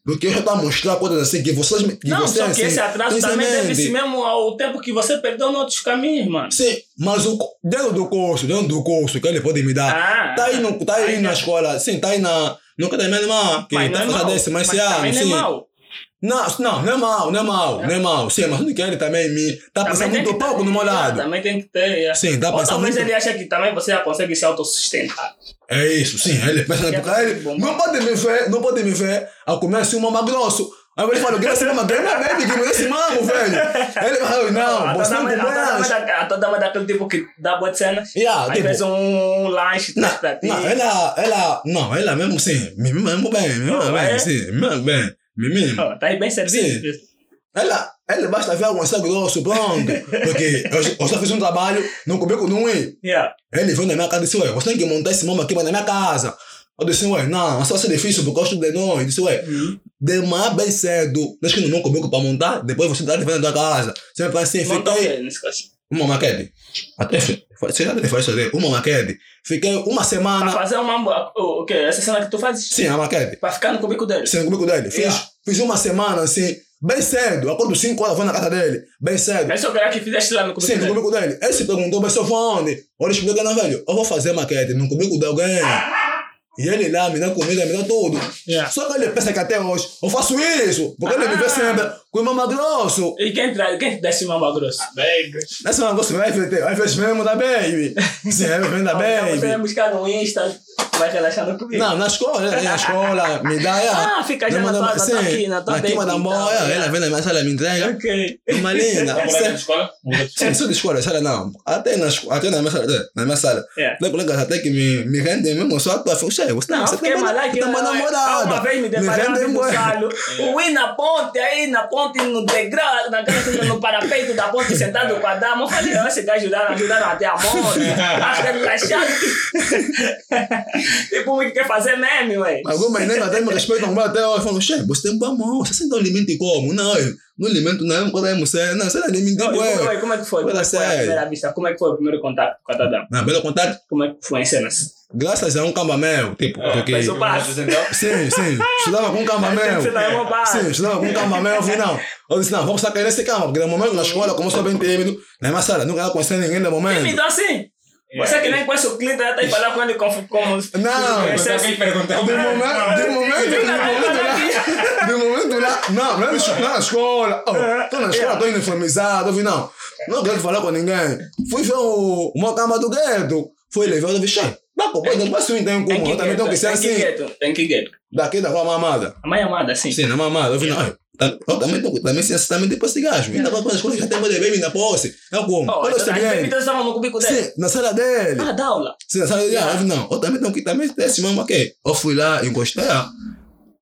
Porque eu já tá mostrando coisas assim que vocês me- que Não, você, só que assim, esse atraso também deve-se mesmo ao tempo que você perdeu em outros caminhos, mano. Sim, mas o, dentro do curso, dentro do curso que ele pode me dar, Ah, tá aí, no, tá aí aí na já- escola, sim, tá aí na, no academia irmã, que mas não tá é mal. desse, mas Mas esse ano, também não é sim. mal. Não, não, não é mal, não é mal, não é mal. Sim, mas não que ele também me. Tá Também tem muito pouco no meu lado. Também tem que ter. é. Sim, tá Ou pensando talvez muito. ele acha que também você já consegue se autossustentar. É isso, sim, ele pensa Que é porque ele bom. não pode me ver, não pode me ver a comer assim um mama grosso. Aí eu ser mama grande, mas baby, que me dê esse mamo, velho. Ele fala, não, você não dama- a tua dama é é daquele tipo que dá boa de cenas. Yeah, Aí tipo, fez um lanche, Não, traz pra ti. não, ela, ela, não, ela mesmo sim, me mesmo bem, me Oh, bem, é? sim, me mima bem, me mima. Oh, tá aí bem servido. Ela, ela basta ver algum sangue grosso, pronto, porque eu, eu já fiz um trabalho, não comi com ir. Yeah. Ele veio na minha casa e disse, ué, você tem que montar esse mamo aqui mas na minha casa. Eu disse, ué, não, só vai ser difícil porque eu estudo de. Eu disse, ué, de manhã bem cedo, deixa que não comigo para montar, depois você dá de frente da tua casa. Assim, Montou o fiquei quê nesse caso? uma maquete. Até, você já deve fazer uma maquete. Fiquei uma Pra semana, fazer uma. O quê? Essa cena que tu fazes? sim, a maquete. Pra ficar no cubico dele. Sim, comigo dele. Fiz, Yeah. fiz uma semana assim, bem cedo. Acordo 5 horas, vou na casa dele, bem cedo. Esse é o cara que fizeste lá no cubico Sim, no dele. cubico dele. Ele se perguntou, mas eu vou onde? Olha, explica, velho. Eu vou fazer maquete no cubico de alguém. E ele lá me dá comida, me dá tudo. Yeah. Só que ele pensa que até hoje eu faço isso. Porque ele me vê Ah. sempre com o mama grosso. E quem, traz, quem esse mamba grosso? Baby. Esse mama grosso vai ver, vai ver mesmo da baby. Sim, vai ver da Você vai baby. buscar no Insta, vai relaxar no cubico. Não, na escola, na escola, me dá, Ah, fica já na tua, na tua sim, aqui, na tua baby, yeah. ela vem na minha sala, me entrega. Ok. Uma linda. Tá morando na escola? Sim, sou de escola, sala não. Até na, até na minha sala, na minha sala. Tem colegas até que me, me rendem mesmo só a tua filha. Você, Não, você eu- namorada. Uma vez me rendem no bué. salo. O na ponte, aí na ponte, no degrau, na, no, no parapeito da ponte, sentado com a dama. Falei, "Ó, esse gajo ajudaram, ajudaram até a morte. Acho que ele relaxado. tipo, muito quer fazer meme, ué. Algumas nem até me respeitam mais até hoje. Falam, chefe, você tem bom amor, você sente um limite como? Não, eu não é você, não, não limite Não, como, bué. é- como é que foi? Como é que foi a primeira vista? Como é que foi o primeiro contato com a dama? Não, pelo contato, Como é que foi em cenas? Graças a um camba meu, tipo, porque... Fez o passo. Sim, sim, estudava com um camba meu. Você não é uma base. Sim, estudava com um camba meu, eu falei, não. Eu disse, não, vamos sacar nesse camba, porque no momento na escola, como eu sou bem tímido, na minha sala, nunca ia conhecer ninguém no momento. Tímido assim? Você que nem conhece o cliente, já aí falar com ele como... como Não, Esse é- Você perguntar. De momento, de momento, de momento lá. De momento lá. Não, não é na escola, não é na escola. Oh, tô na escola, tô uniformizado. Eu vi, não. Não quero falar com ninguém. Fui ver o, o meu cama do gueto. Fui levar, eu vi, Dá pô, depois se eu entendo Tem como. que Eu também tenho que ser Tem que assim. tem que gueto. Daqui da rua mamada. A mãe amada, sim. Sim, na mamada. Eu vi, não. Eu também tenho também sei também depois esse gajo. Ainda vai para a escola, já tem uma de baby na posse. Eu como. Olha o então, as expediente. bebidas estavam no cubico dele. Sim, na sala dele. Ah, dá aula. Sim, na sala dele. Eu vi, não. Eu também tenho que também ter esse mamãe aqui. Eu fui lá, encostei.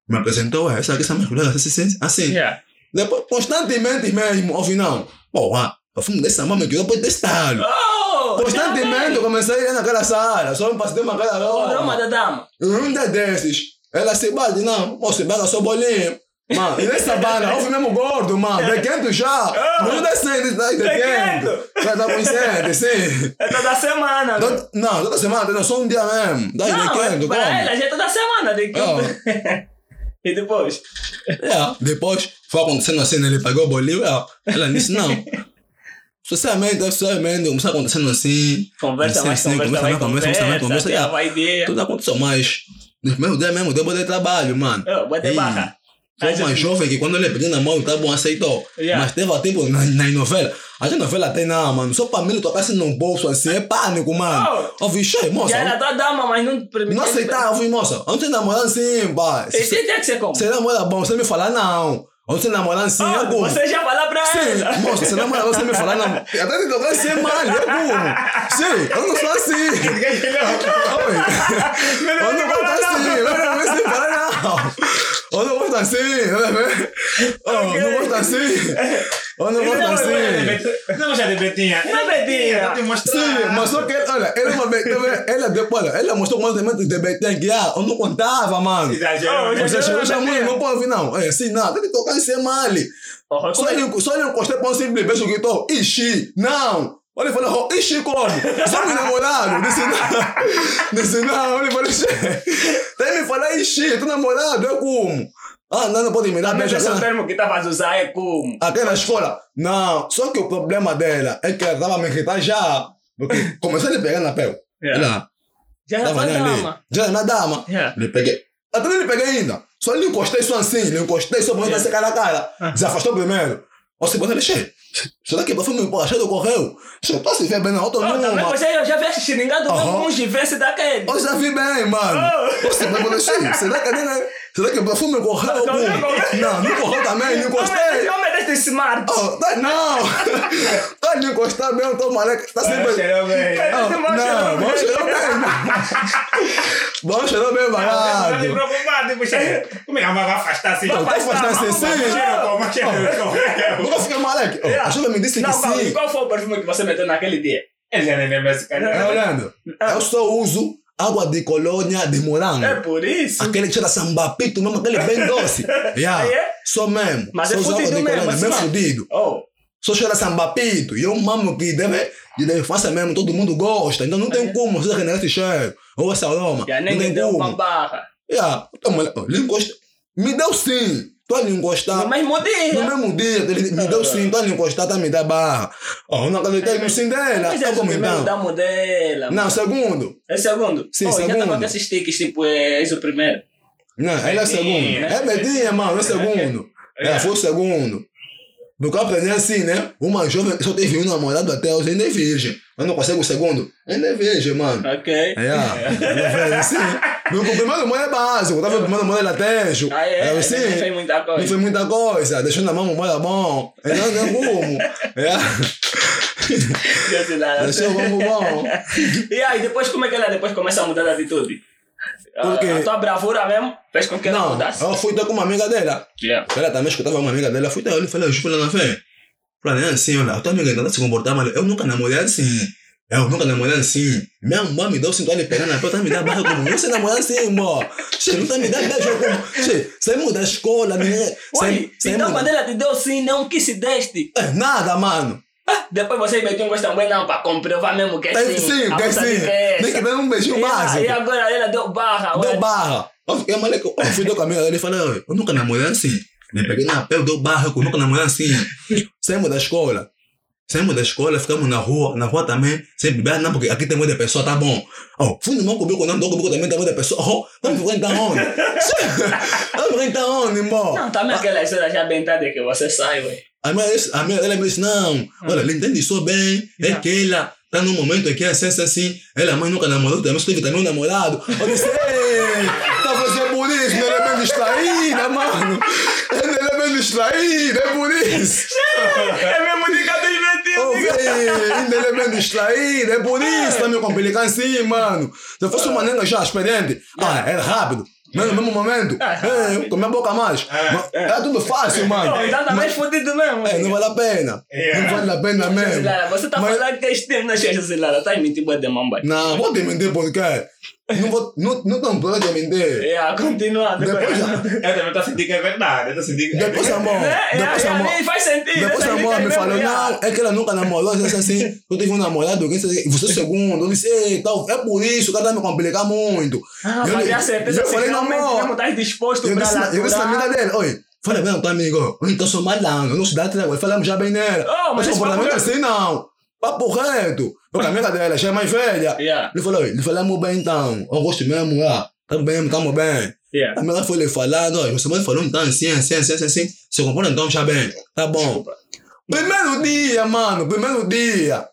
Me apresentou, essa aqui, essa minha colega, assim, assim, assim. Yeah. Depois, constantemente mesmo, ouvi não. Porra, eu mama que eu depois testá-lo. Oh! Constantemente eu comecei a ir naquela sala, só me passei uma cara O aroma louca. da dama. Um dia desses, ela se bate, não, posso bala só bolinho. Mano, e nessa banda, fui mesmo gordo, mano, dequento já. Não descendo, tá dequento. Já tá consciente, sim. É toda semana. né? Todo- Não, toda semana, não, só um dia mesmo. Daí Não, dequento, é, pra como? ela já é toda semana. De... Ah. e depois? É, depois foi acontecendo assim, né? ele pagou o bolinho, é, ela disse não. Socialmente, socialmente, começou acontecendo assim. Conversa Sim, mais, sim, conversa conversa mais, mais, conversa, conversa. conversa, conversa, já. vai ver. Tudo aconteceu, mas no primeiro dia mesmo, deu de trabalho, mano. Oh, Bota Ei, barra. Foi uma assim- jovem que quando ele pediu na mão, tá bom, aceitou. Yeah. Mas teve tempo na, nas novelas. A gente novela tem não, mano. Só pra mim tocar assim no bolso assim, é pânico, mano. Eu vi, cheio, moça. Já era tua dama, mas não permitiu. Não aceitar, eu vi, moça. Eu não tenho namorado assim, pai. Esse Se tinha que ser como? você namora bom, você me falar não. Não tenho namorado assim, Ah, eu como. você já fala pra Sim, ela. moça, você namora você me falar não. Até de tocar assim é mal, eu como. Sim, eu não sou assim. Oi. Eu não gosto assim, eu não gosto de falar não. Eu não gosto assim, tá vendo? Eu não gosto assim. Eu não gosto assim. Não, já de Betinha. Não, Betinha. Te mostrar. Sim, mas só que, olha, ele é ela depois, olha, ela mostrou quantos elementos de BT que há, eu não contava, mano. Exagerou. Oh, já- Você chegou muito, não pode ouvir, não. É assim, não, tem que tocar é mal. Oh, Só é- ele, só ele encostei pra um simples beijo que tô, ixi, não. Olha, ele falou, ixi, como? Só meu namorado. Disse, não. Disse, não. Ele falou, ixi. Tem me falar, ixi, tu namorado, é como? Ah, não, não pode me dar Também beijo. esse aquela- termo que estavas a usar é como? Até na escola. Não, só que o problema dela é que ela tava me irritar já. Porque começou a lhe pegar na pele. Yeah. Ela Já era ali. dama. Já era na dama. Yeah. Lhe peguei. Até lhe peguei ainda. Só lhe encostei só assim. Lhe encostei só pra não dar cara a cara. Desafastou primeiro. Ou se você lixei. Será que você me achou do correio? Se eu tô se ver bem na outra também numa. você já viesse xingando Aham. mesmo um givesse daquele. Eu já vi bem, mano. Você vai deixar. Será que nem. Será que o perfume correu? Correu. Não, não correu também, não encostei. Homem deste smart. Oh, tá, não! tá de encostar mesmo, tô maluco. Tá sempre. Oh, Esse macho não, não vamos cheirar bem. Vamos cheirar bem Não, não barato. te tipo, cheiro. Como é que vai afastar assim? Não, tá afastando assim, sim. Cheiro como, cheiro como. Nunca fiquei moleque. Oh, a Júlia me disse que Não, sim. qual foi o perfume que você meteu naquele dia? Ele nem lembra esse É, cara. olhando. Eu só uso água de colônia de morango. É por isso. Aquele que cheira sambapito mesmo, aquele bem doce. Yeah. Aí é? Só mesmo. Mas só é fudido de mesmo, colônia, assim, bem mano. fudido. Oh, Só cheira sambapito. E eu mamo que deve, de infância mesmo, todo mundo gosta. Então não tem como você generar esse cheiro. Ou esse aroma. já não tem deu uma como. barra. Yeah. Então, mas. Me deu sim. Tu ali encostar. No mesmo No dia. mesmo dia, ele me deu sim. Tu ali encostar, tá me dá barra. Eu não acreditei no sim dela. Mas é É o primeiro então. da modela. Não, segundo. É segundo? Sim, oh, Já segundo. tava com esses tiques, tipo, é esse o primeiro. Não, ele é segundo. né? É Betinha, mano, é segundo. É, foi o segundo. Porque eu aprendi assim, né? Uma jovem só teve um namorado até hoje, ainda é virgem. Eu não consigo o segundo. Ainda é virgem, mano. Ok. É, é, assim. Meu primeiro namoro é básico. Eu tava primeiro namoro é latejo. Ah, é? É, Não assim. fez muita Não coisa. foi muita coisa. Deixou na mão, mora bom. É, não, não como. É. Deixou vamos bom. E aí, depois como é que ela depois começa a mudar de atitude? Por quê? A, a tua bravura mesmo fez com que ela Não, mudasse. eu fui ter com uma amiga dela. Yeah. Ela também escutava uma amiga dela. Eu fui ter olha e falei, eu falei, na fé. Falei, é assim, olha, a tua amiga não se comportar mal. Eu nunca namorei assim. Eu nunca namorei assim. Minha mãe me deu cinto ali pegando na porta, me dá barra como. Você namora assim, mó. Você nunca me dá beijo como. Você saímos da escola, ninguém. Oi, saímos- então quando ela te deu sim, não que se deste. É, nada, mano. Depois vocês metiam um gosto também não para comprovar mesmo que é sim. sim, A tem moça sim. que é Nem que dê um beijinho básico. E agora ela deu barra. Deu ué. barra. Eu maluco. Eu fui ter com a amiga dele e falei, "Oi, eu nunca namorei assim. Me peguei na pele, deu barra, eu nunca namorei assim. Saímos da escola. Saímos da escola, ficamos na rua, na rua também, sem beber, não, porque aqui tem muita pessoa, tá bom. Oh, fui no meu cubico, não, do cubico também tem muita pessoa. Oh, vamos então onde? Vamos então onde, irmão? Não, também aquela história já bem tarde que você sai, ué. A minha, a minha dela me disse, não, olha, ela entende só bem, é que ela tá num momento aqui, assim, assim, assim, ela mãe nunca namorou, também teve também um namorado. Eu disse, ei, tá fazendo por isso, ela é bem distraída, mano. Ela é bem distraída, é por isso. É mesmo de cada véi, ainda ele é bem distraída, é por isso, tá me complicando assim, mano. Se fosse uma nega já experiente, ah, era rápido. Mas no mesmo momento, é, com minha boca mais. Mas É tudo fácil, mano. Não, tá mais fodido mesmo. É, não vale a pena. Não vale a pena mesmo. Você tá Mas- falando que este tempo nas festas, Lara, tá mentindo boa de mambai. Não, vou te mentir porque não vou, não, não tô podendo te mentir. É, continuando. Depois, Eu também estou a sentir que é verdade. Eu tô sentindo que é depois a mão, É, depois é, a mão, é, faz sentido. depois a mão me é falou, não, é que ela nunca namorou, eu disse assim, eu tive um namorado, sabe- você é o segundo, eu disse, ei, tal, é por isso ela tá me complicar muito. Ah, Eu mas é a certeza eu falei, não, mesmo estás disposto para na- eu disse na amiga aturar. dele, oi, fala bem, tua amigo, então sou malandro, não se dá trégua, falamos já bem nela. Oh, mas mas esse comportamento assim não, papo reto. Porque a amiga dela já é mais velha. Yeah, Ele falou, ele falamos bem então, eu gosto mesmo, ah, tamo bem, tamo bem. yeah. A amiga foi lhe falando, olha, você falou então assim, assim, assim, assim, assim, se comporta então já bem, tá bom. Primeiro dia, mano, primeiro dia.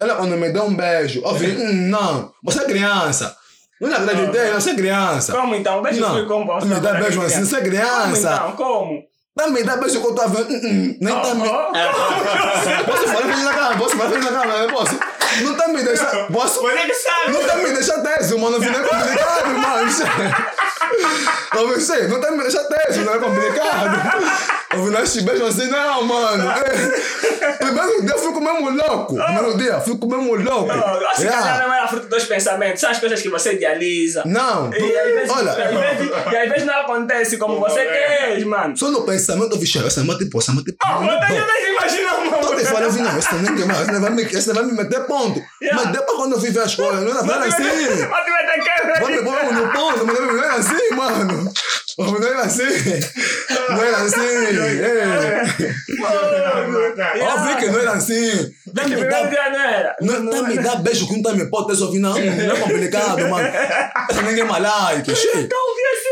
Ela quando me deu um beijo, eu falei, hum, não, você é criança. Não acreditei, você é criança. Como então? Beijo Não, foi como você me dá beijo assim, você é Como criança. então? Como? Não me dá beijo que eu hum, hum, nem tá. Oh, Posso falar feliz na cara, posso falar feliz na cara, eu posso. Não tá me deixando, posso... Você que sabe. Não tá me deixando teso, mano, não é complicado, mano. Você, não tá me deixando teso, não é complicado. Eu não te beijo assim, não, mano. É. Primeiro dia eu fico mesmo louco. Primeiro dia eu fico mesmo louco. Eu acho que Yeah. não é a fruto dos pensamentos. São as coisas que você idealiza. Não, E às vezes, olha, e às vezes, e às vezes não acontece como você quer, mano. só no pensamento eu fiz, essa é tipo, essa é tipo. Oh, mas eu nem imagino, mano. Tô te falando assim, não, esse não queimar, esse não vai me, esse não vai me meter ponto. Yeah. Mas depois quando eu fui ver as coisas, não era assim. Mas tu vai ter que Vamos pôr no ponto, mas não era assim, mano. Não era assim. Não era assim. É. Óbvio que não era assim. Tá Que me primeiro dá, não não, tá me dá beijo que não tá me pode ter só final. Não é complicado, mano. Essa ninguém é malaica. Cheio. Tá ouvindo esse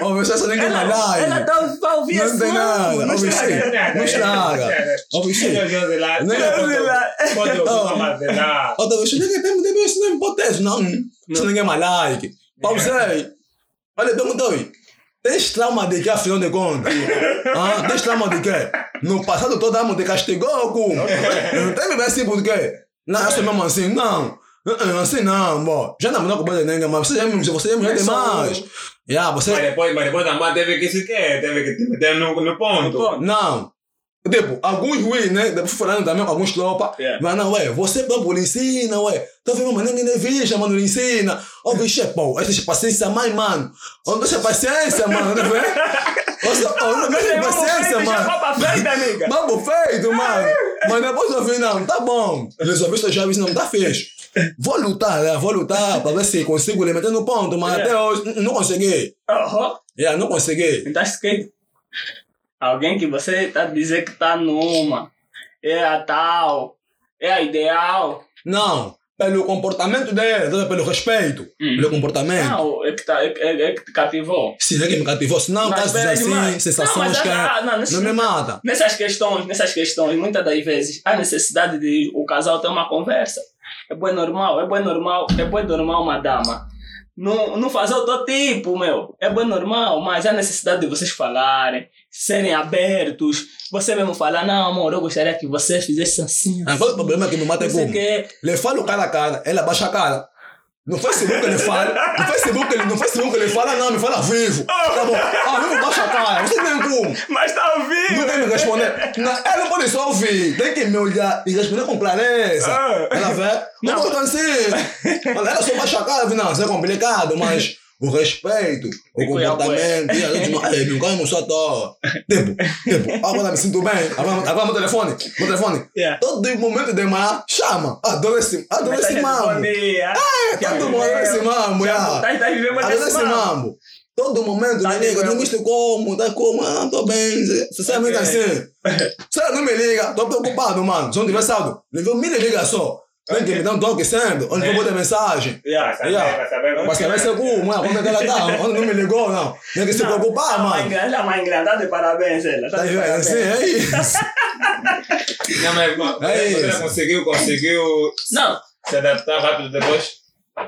mambo? Óbvio, essa ninguém é Ela, ela malaica. tá pra ouvir Não esse tem nada. mambo. Não Óbvio, estraga. Não estraga. Óbvio, cheio. Pode ouvir uma lá. Outra vez, ninguém tem beijo, não me pode ter. Não, isso ninguém é malaica. Pausei. Olha, perguntei. Tens trauma de que, afinal de contas? Ah, tens trauma de quê? No passado todo ano te castigou, como? Não tem bebê assim por quê? Não, eu sou mesmo assim, não. Uh, uh, Assim não, bom. Já namorou com o de ninguém, mas você já me você já me demais. Yeah, você... Mas depois, mas depois também teve que se quer, teve que te meter no, no ponto. Não. Tipo, alguns ruins, né? Depois falando também alguns tropa. Yeah. Mas não, ué, você próprio lhe ensina, ué. Tá vendo, mas ninguém veja, mano, lhe ensina. Ó, bicho, pô, é paciência mais, mano. Ó, deixa paciência, mano, tá vendo? Ó, não deixa paciência, Já mano. vai pra frente, amiga. Vamos feito, mano. Mas depois eu vi, não, tá bom. Resolvi essa chave, não tá fecho. Vou lutar, né? Vou lutar pra ver se consigo lhe meter no ponto, mas Yeah. até hoje não consegui. Aham. Yeah, não consegui. Então acho que alguém que você tá dizendo que tá numa, é a tal, é a ideal. Não, pelo comportamento dele, pelo respeito, Hum. pelo comportamento. Não, é que, tá, é, é, é que te cativou. Se é que me cativou, se não, casos pera assim, demais. Não, sensações mas que ah, não, nesse- não me mata. Nessas questões, nessas questões, muitas das vezes, há necessidade de o casal ter uma conversa. É bem normal, é bem normal, é bem normal uma dama. Não, não fazer o teu tipo, meu. É bem normal, mas há necessidade de vocês falarem, serem abertos. Você mesmo falar, não, amor, eu gostaria que você fizesse assim. Agora o problema é que me mata é como? o quê. Ele fala o cara a cara, ela baixa a cara. No Facebook ele fala, no Facebook ele, no Facebook ele fala, não, me fala vivo. Tá bom, ah, vivo baixa a cara, você tem como? Mas tá ao vivo! Não tem me responder. Não, ela não pode só ouvir, tem que me olhar e responder com clareza. Ah. Ela vê, não Não. pode assim. Ela só baixa a cara, não, isso é complicado, mas o respeito, o que olhar comportamento, e a gente não, cara não só à toa. Tipo, tipo, agora me sinto bem, agora, agora meu telefone, meu telefone. Yeah. Todo momento de manhã, chama, adoro esse, adoro esse Bom mambo. dia. É, todo mundo adora esse mambo, tá, tá Adoro esse mambo. Todo momento, Tá me tu viste como, tá como, ah, tô bem. Você sabe assim. Você não me liga, tô preocupado, mano. Se não tiver saldo, me liga só. Tem que me um toque sempre, onde eu vou ter mensagem. Yeah. Saber, Yeah. pra saber. Pra saber se é como, mano, como é que ela tá, onde não me ligou, não. Tem que se Não, preocupar, a mãe mano. grande, a mãe grande, tá de parabéns, ela. Tá Tá de parabéns. Assim, é isso. Não, mas mas É você isso. conseguiu, conseguiu Não, se adaptar rápido depois?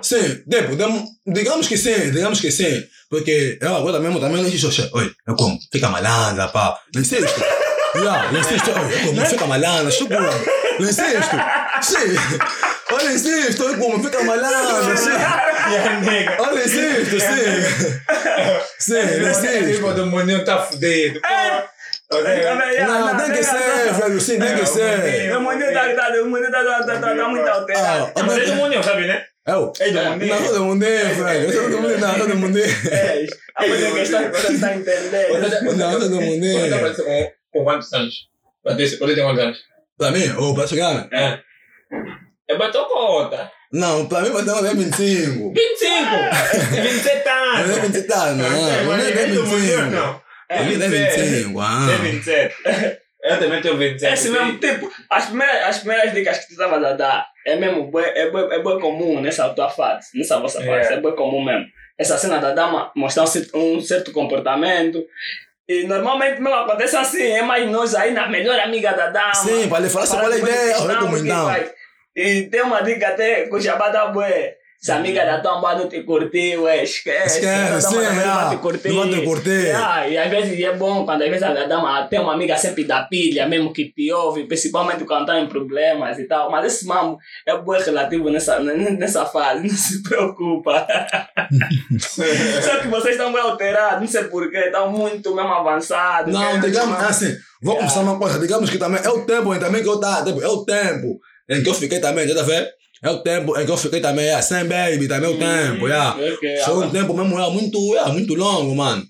Sim, dem- digamos que sim, digamos que sim. Porque eu agora mesmo também não insisto, oi, eu como, fica malandra, pá. Não insisto. Yeah, não insisto, oi, eu como, fica malandra, estou como. Lhe insisto. Sim. Olha, insisto. Olha como fica malhando. Sim. Nega. Olha, insisto. Sim. Sim, insisto. tipo do mundo tá fudido. Não, tem que ser, velho. Sim, tem que ser. O mundo tá, tá, o tá, tá, tá, tá, tá muito alterado. Ah, Mas é do mundo, sabe, né? É do mundo. Não, todo mundo é, velho. Eu sou todo mundo, não, todo mundo é. É, a mulher que está está entendendo. Não, todo mundo tá é. com, quantos anos? Você tem quantos anos? Pra mim, ou pra chegar? É. Eu bato conta. Não, pra mim vai ter um 25. 25! 27 Não é anos! 27, não. Não é Mas nem é do mundo, 25. não. Pra é 25. Ah. É 27. Eu também tenho 27. É assim mesmo, tipo, as primeiras, as primeiras dicas que tu estavas a dar é mesmo bué, é bué, é bué comum nessa tua fase, nessa vossa fase, É. é bué comum mesmo. Essa cena da dama mostrar um um certo comportamento. E normalmente mesmo acontece assim, é mais nós aí na melhor amiga da dama. Sim, para lhe falar é a ideia, então. E tem uma dica até que o Jabá dá bué. Se a amiga da tua mãe não te curtiu, é, esquece. Esquece, sim, também não é. te curtir. Não te curtir. Ah, e às vezes é bom quando às vezes a dama tem uma amiga sempre da pilha, mesmo que te ouve, principalmente quando está em problemas e tal. Mas esse mambo é bom relativo nessa, nessa fase, não se preocupa. Só que vocês estão bem alterados, não sei porquê, estão muito mesmo avançados. Não, digamos assim, vou começar uma coisa, digamos que também é o tempo em também que eu tá, é o tempo em que eu fiquei também, já tá vendo? É o tempo em que eu fiquei também, é, sem baby, também é o tempo, yeah. Ok, Foi um tempo mesmo, é muito, é, muito longo, mano.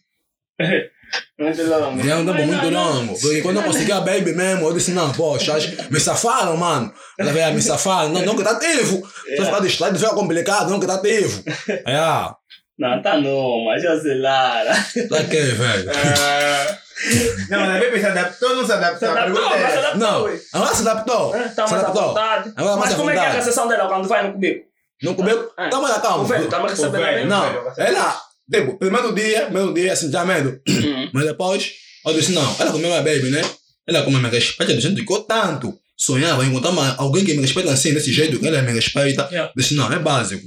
muito longo. É um tempo muito longo. Porque quando eu consegui a baby mesmo, eu disse, não, poxa, me safaram, mano. Ela veio, me safaram. Não, não que tá ativo. Se eu ficar distraído, fica complicado, não que tá ativo. É, ah, Não, tá não, mas Joselara. tá que, velho. Ah, Não, mas a Bebe se adaptou, não se adaptou. Se A adaptou, mas se é. adaptou. Não, agora se adaptou. É, Tá Se mais à adaptou. vontade. Mas como é que é a recepção dela quando vai no cubico? Não comeu? É. Tá mais calma. O velho, tá mais recebendo bem? Não, ela, tipo, primeiro dia, primeiro dia, assim, já medo. Hum. Mas depois, eu disse, não, ela comeu minha baby, né? Ela como me respeita do jeito que eu tanto sonhava em encontrar uma, alguém que me respeita assim, desse jeito que ela me respeita. Yeah. Disse, não, é básico.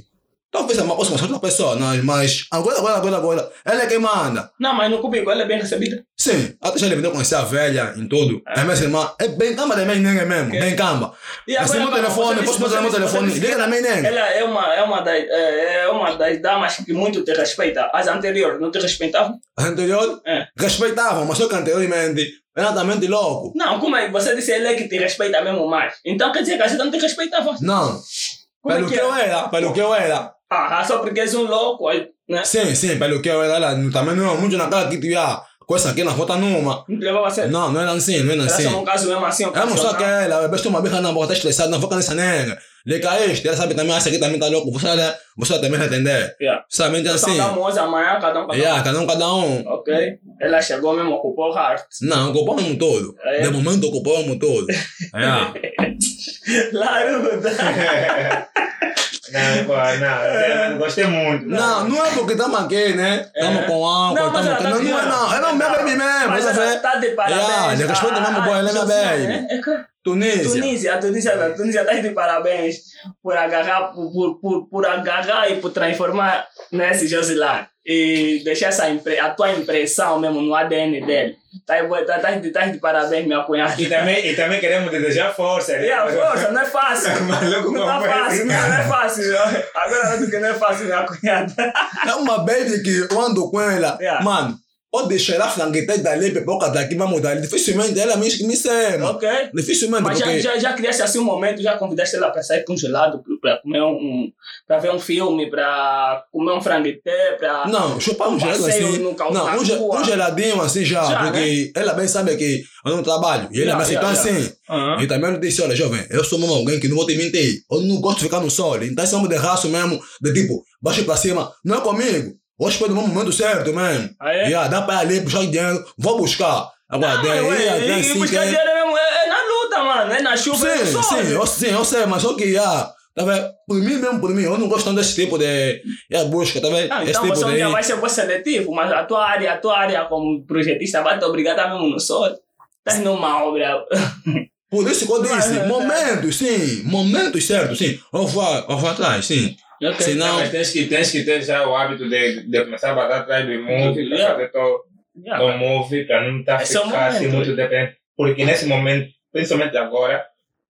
Talvez eu possa mostrar outra pessoa, não, mas agora, agora, agora, agora, ela é quem manda. Não, mas no cubico ela é bem recebida. Sim, até já ele vendeu conhecer a velha em tudo. É minha irmã, é bem camba da minha nega mesmo, Ok. bem camba. E Assim, meu agora, telefone, posso botar meu telefone, liga que minha nega. Ela é uma, é, uma das, é, é uma das damas que muito te respeita. As anteriores não te respeitavam? A anterior, É. respeitavam, mas só que anteriormente, era totalmente louco. Não, como é? Você disse ele é que te respeita mesmo mais. Então quer dizer que a gente não te respeitava. Não, Como é pelo que que é? eu era, pelo que eu era. Ah, só porque és um louco, né? Sim, sim, pelo que eu era, ela também não é muito naquela que tinha coisa aqui na rota numa. Não levava a sério. Não, não era assim, não era Era assim. só um caso mesmo assim. Ela mostrou que ocasional. ela, besta uma birra na boca, tá estressada, não foca nessa nega. Liga este, ela sabe também, essa aqui também tá louco, você, você também vai entender. Yeah. Sabe, então assim. damos amanhã, cada um, cada um. Yeah, cada um, cada um. Ok. Ela chegou mesmo, ocupou o heart. Não, ocupou o mundo todo. É. De momento ocupou o mundo todo. Yeah. Laruda. Não, não. eu Gostei muito. Não, não é porque estamos aqui, né? Estamos com álcool, Não, mas estamos aqui. tá Não, não é não. Ela não é baby mesmo, Mas você tá de parabéns. Yeah, ele respeita mesmo, boy, ela é minha baby. É, é Tunísia. Tunísia, a Tunísia, a Tunísia está de parabéns por agarrar, por, por, por, agarrar e por transformar nesse Josilar e deixar essa impre, a tua impressão mesmo no ADN dele. Tá, de- tá, tá, de- tá de parabéns, minha cunhada. E também, e também queremos desejar força. né? Força, não é fácil. Maluco, Não tá é fácil, assim? não, não é fácil. Agora digo que não é fácil, minha cunhada. É uma baby que eu ando com ela. Yeah. Mano, deixar ela franguetar dali, pipoca daqui, vamos dali. Dificilmente ela me, me sema. Ok? Dificilmente, Mas já, porque... já, já criaste assim um momento, já convidaste ela para sair congelado, para comer um, um para ver um filme, para comer um franguité, para Não, chupar um gelado assim. Não, um, ge- um geladinho assim já, Já, porque ela bem sabe que eu não trabalho. E ela Yeah, me aceitou yeah, yeah. assim. Aham. E também eu disse, olha, jovem, eu sou mesmo alguém que não vou te mentir. Eu não gosto de ficar no sol. Então homem de raço mesmo, de tipo, baixo pra cima, não é comigo. Eu espero no momento certo mesmo. Ah, é? Yeah, dá pra ir ali, puxar dinheiro, vou buscar. Agora, Não, daí, e, daí sim, buscar que- dinheiro mesmo é, é na luta, mano. É na chuva, é Sim, sol. sim, eu, sim, eu sei, mas só que, yeah, tá vendo? Por mim mesmo, por mim, eu não gosto tanto desse tipo de yeah, busca, tá vendo? Não, Esse então tipo você de... vai ser seletivo, mas a tua área, a tua área como projetista vai te obrigar a estar mesmo no sol. Estás numa obra. Por isso que eu disse, é, momentos, sim, momentos certos, sim. Eu vou, eu vou atrás, sim. Ok. Senão, Não, mas tens que, tens que ter já o hábito de, de começar a bater atrás do move, para fazer teu, Yeah, do move, para não estar é o ficar assim muito dependente. Porque nesse momento, principalmente agora,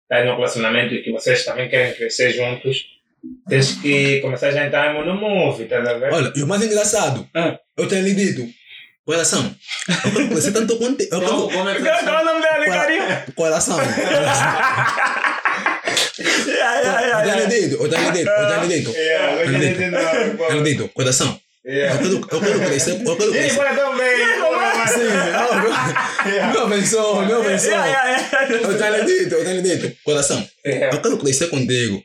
está num relacionamento e que vocês também querem crescer juntos, tens que começar já a entrar no move, estás a ver? Olha, e o mais engraçado, Ah. eu tenho lhe dito, coração, eu quero conhecer tanto quanto. Eu quero. é Qual é o nome dela, carinho? Coração. Yeah, yeah, yeah, Eu tenho yeah. eu eu eu Eu já lhe entendi, dito, eu não, lhe dito, coração. Eu quero, eu quero crescer, eu quero Ele crescer. bem. Sim, oh, meu abençoe, meu yeah. Eu tenho dito, eu tenho dito, coração. Eu quero crescer contigo.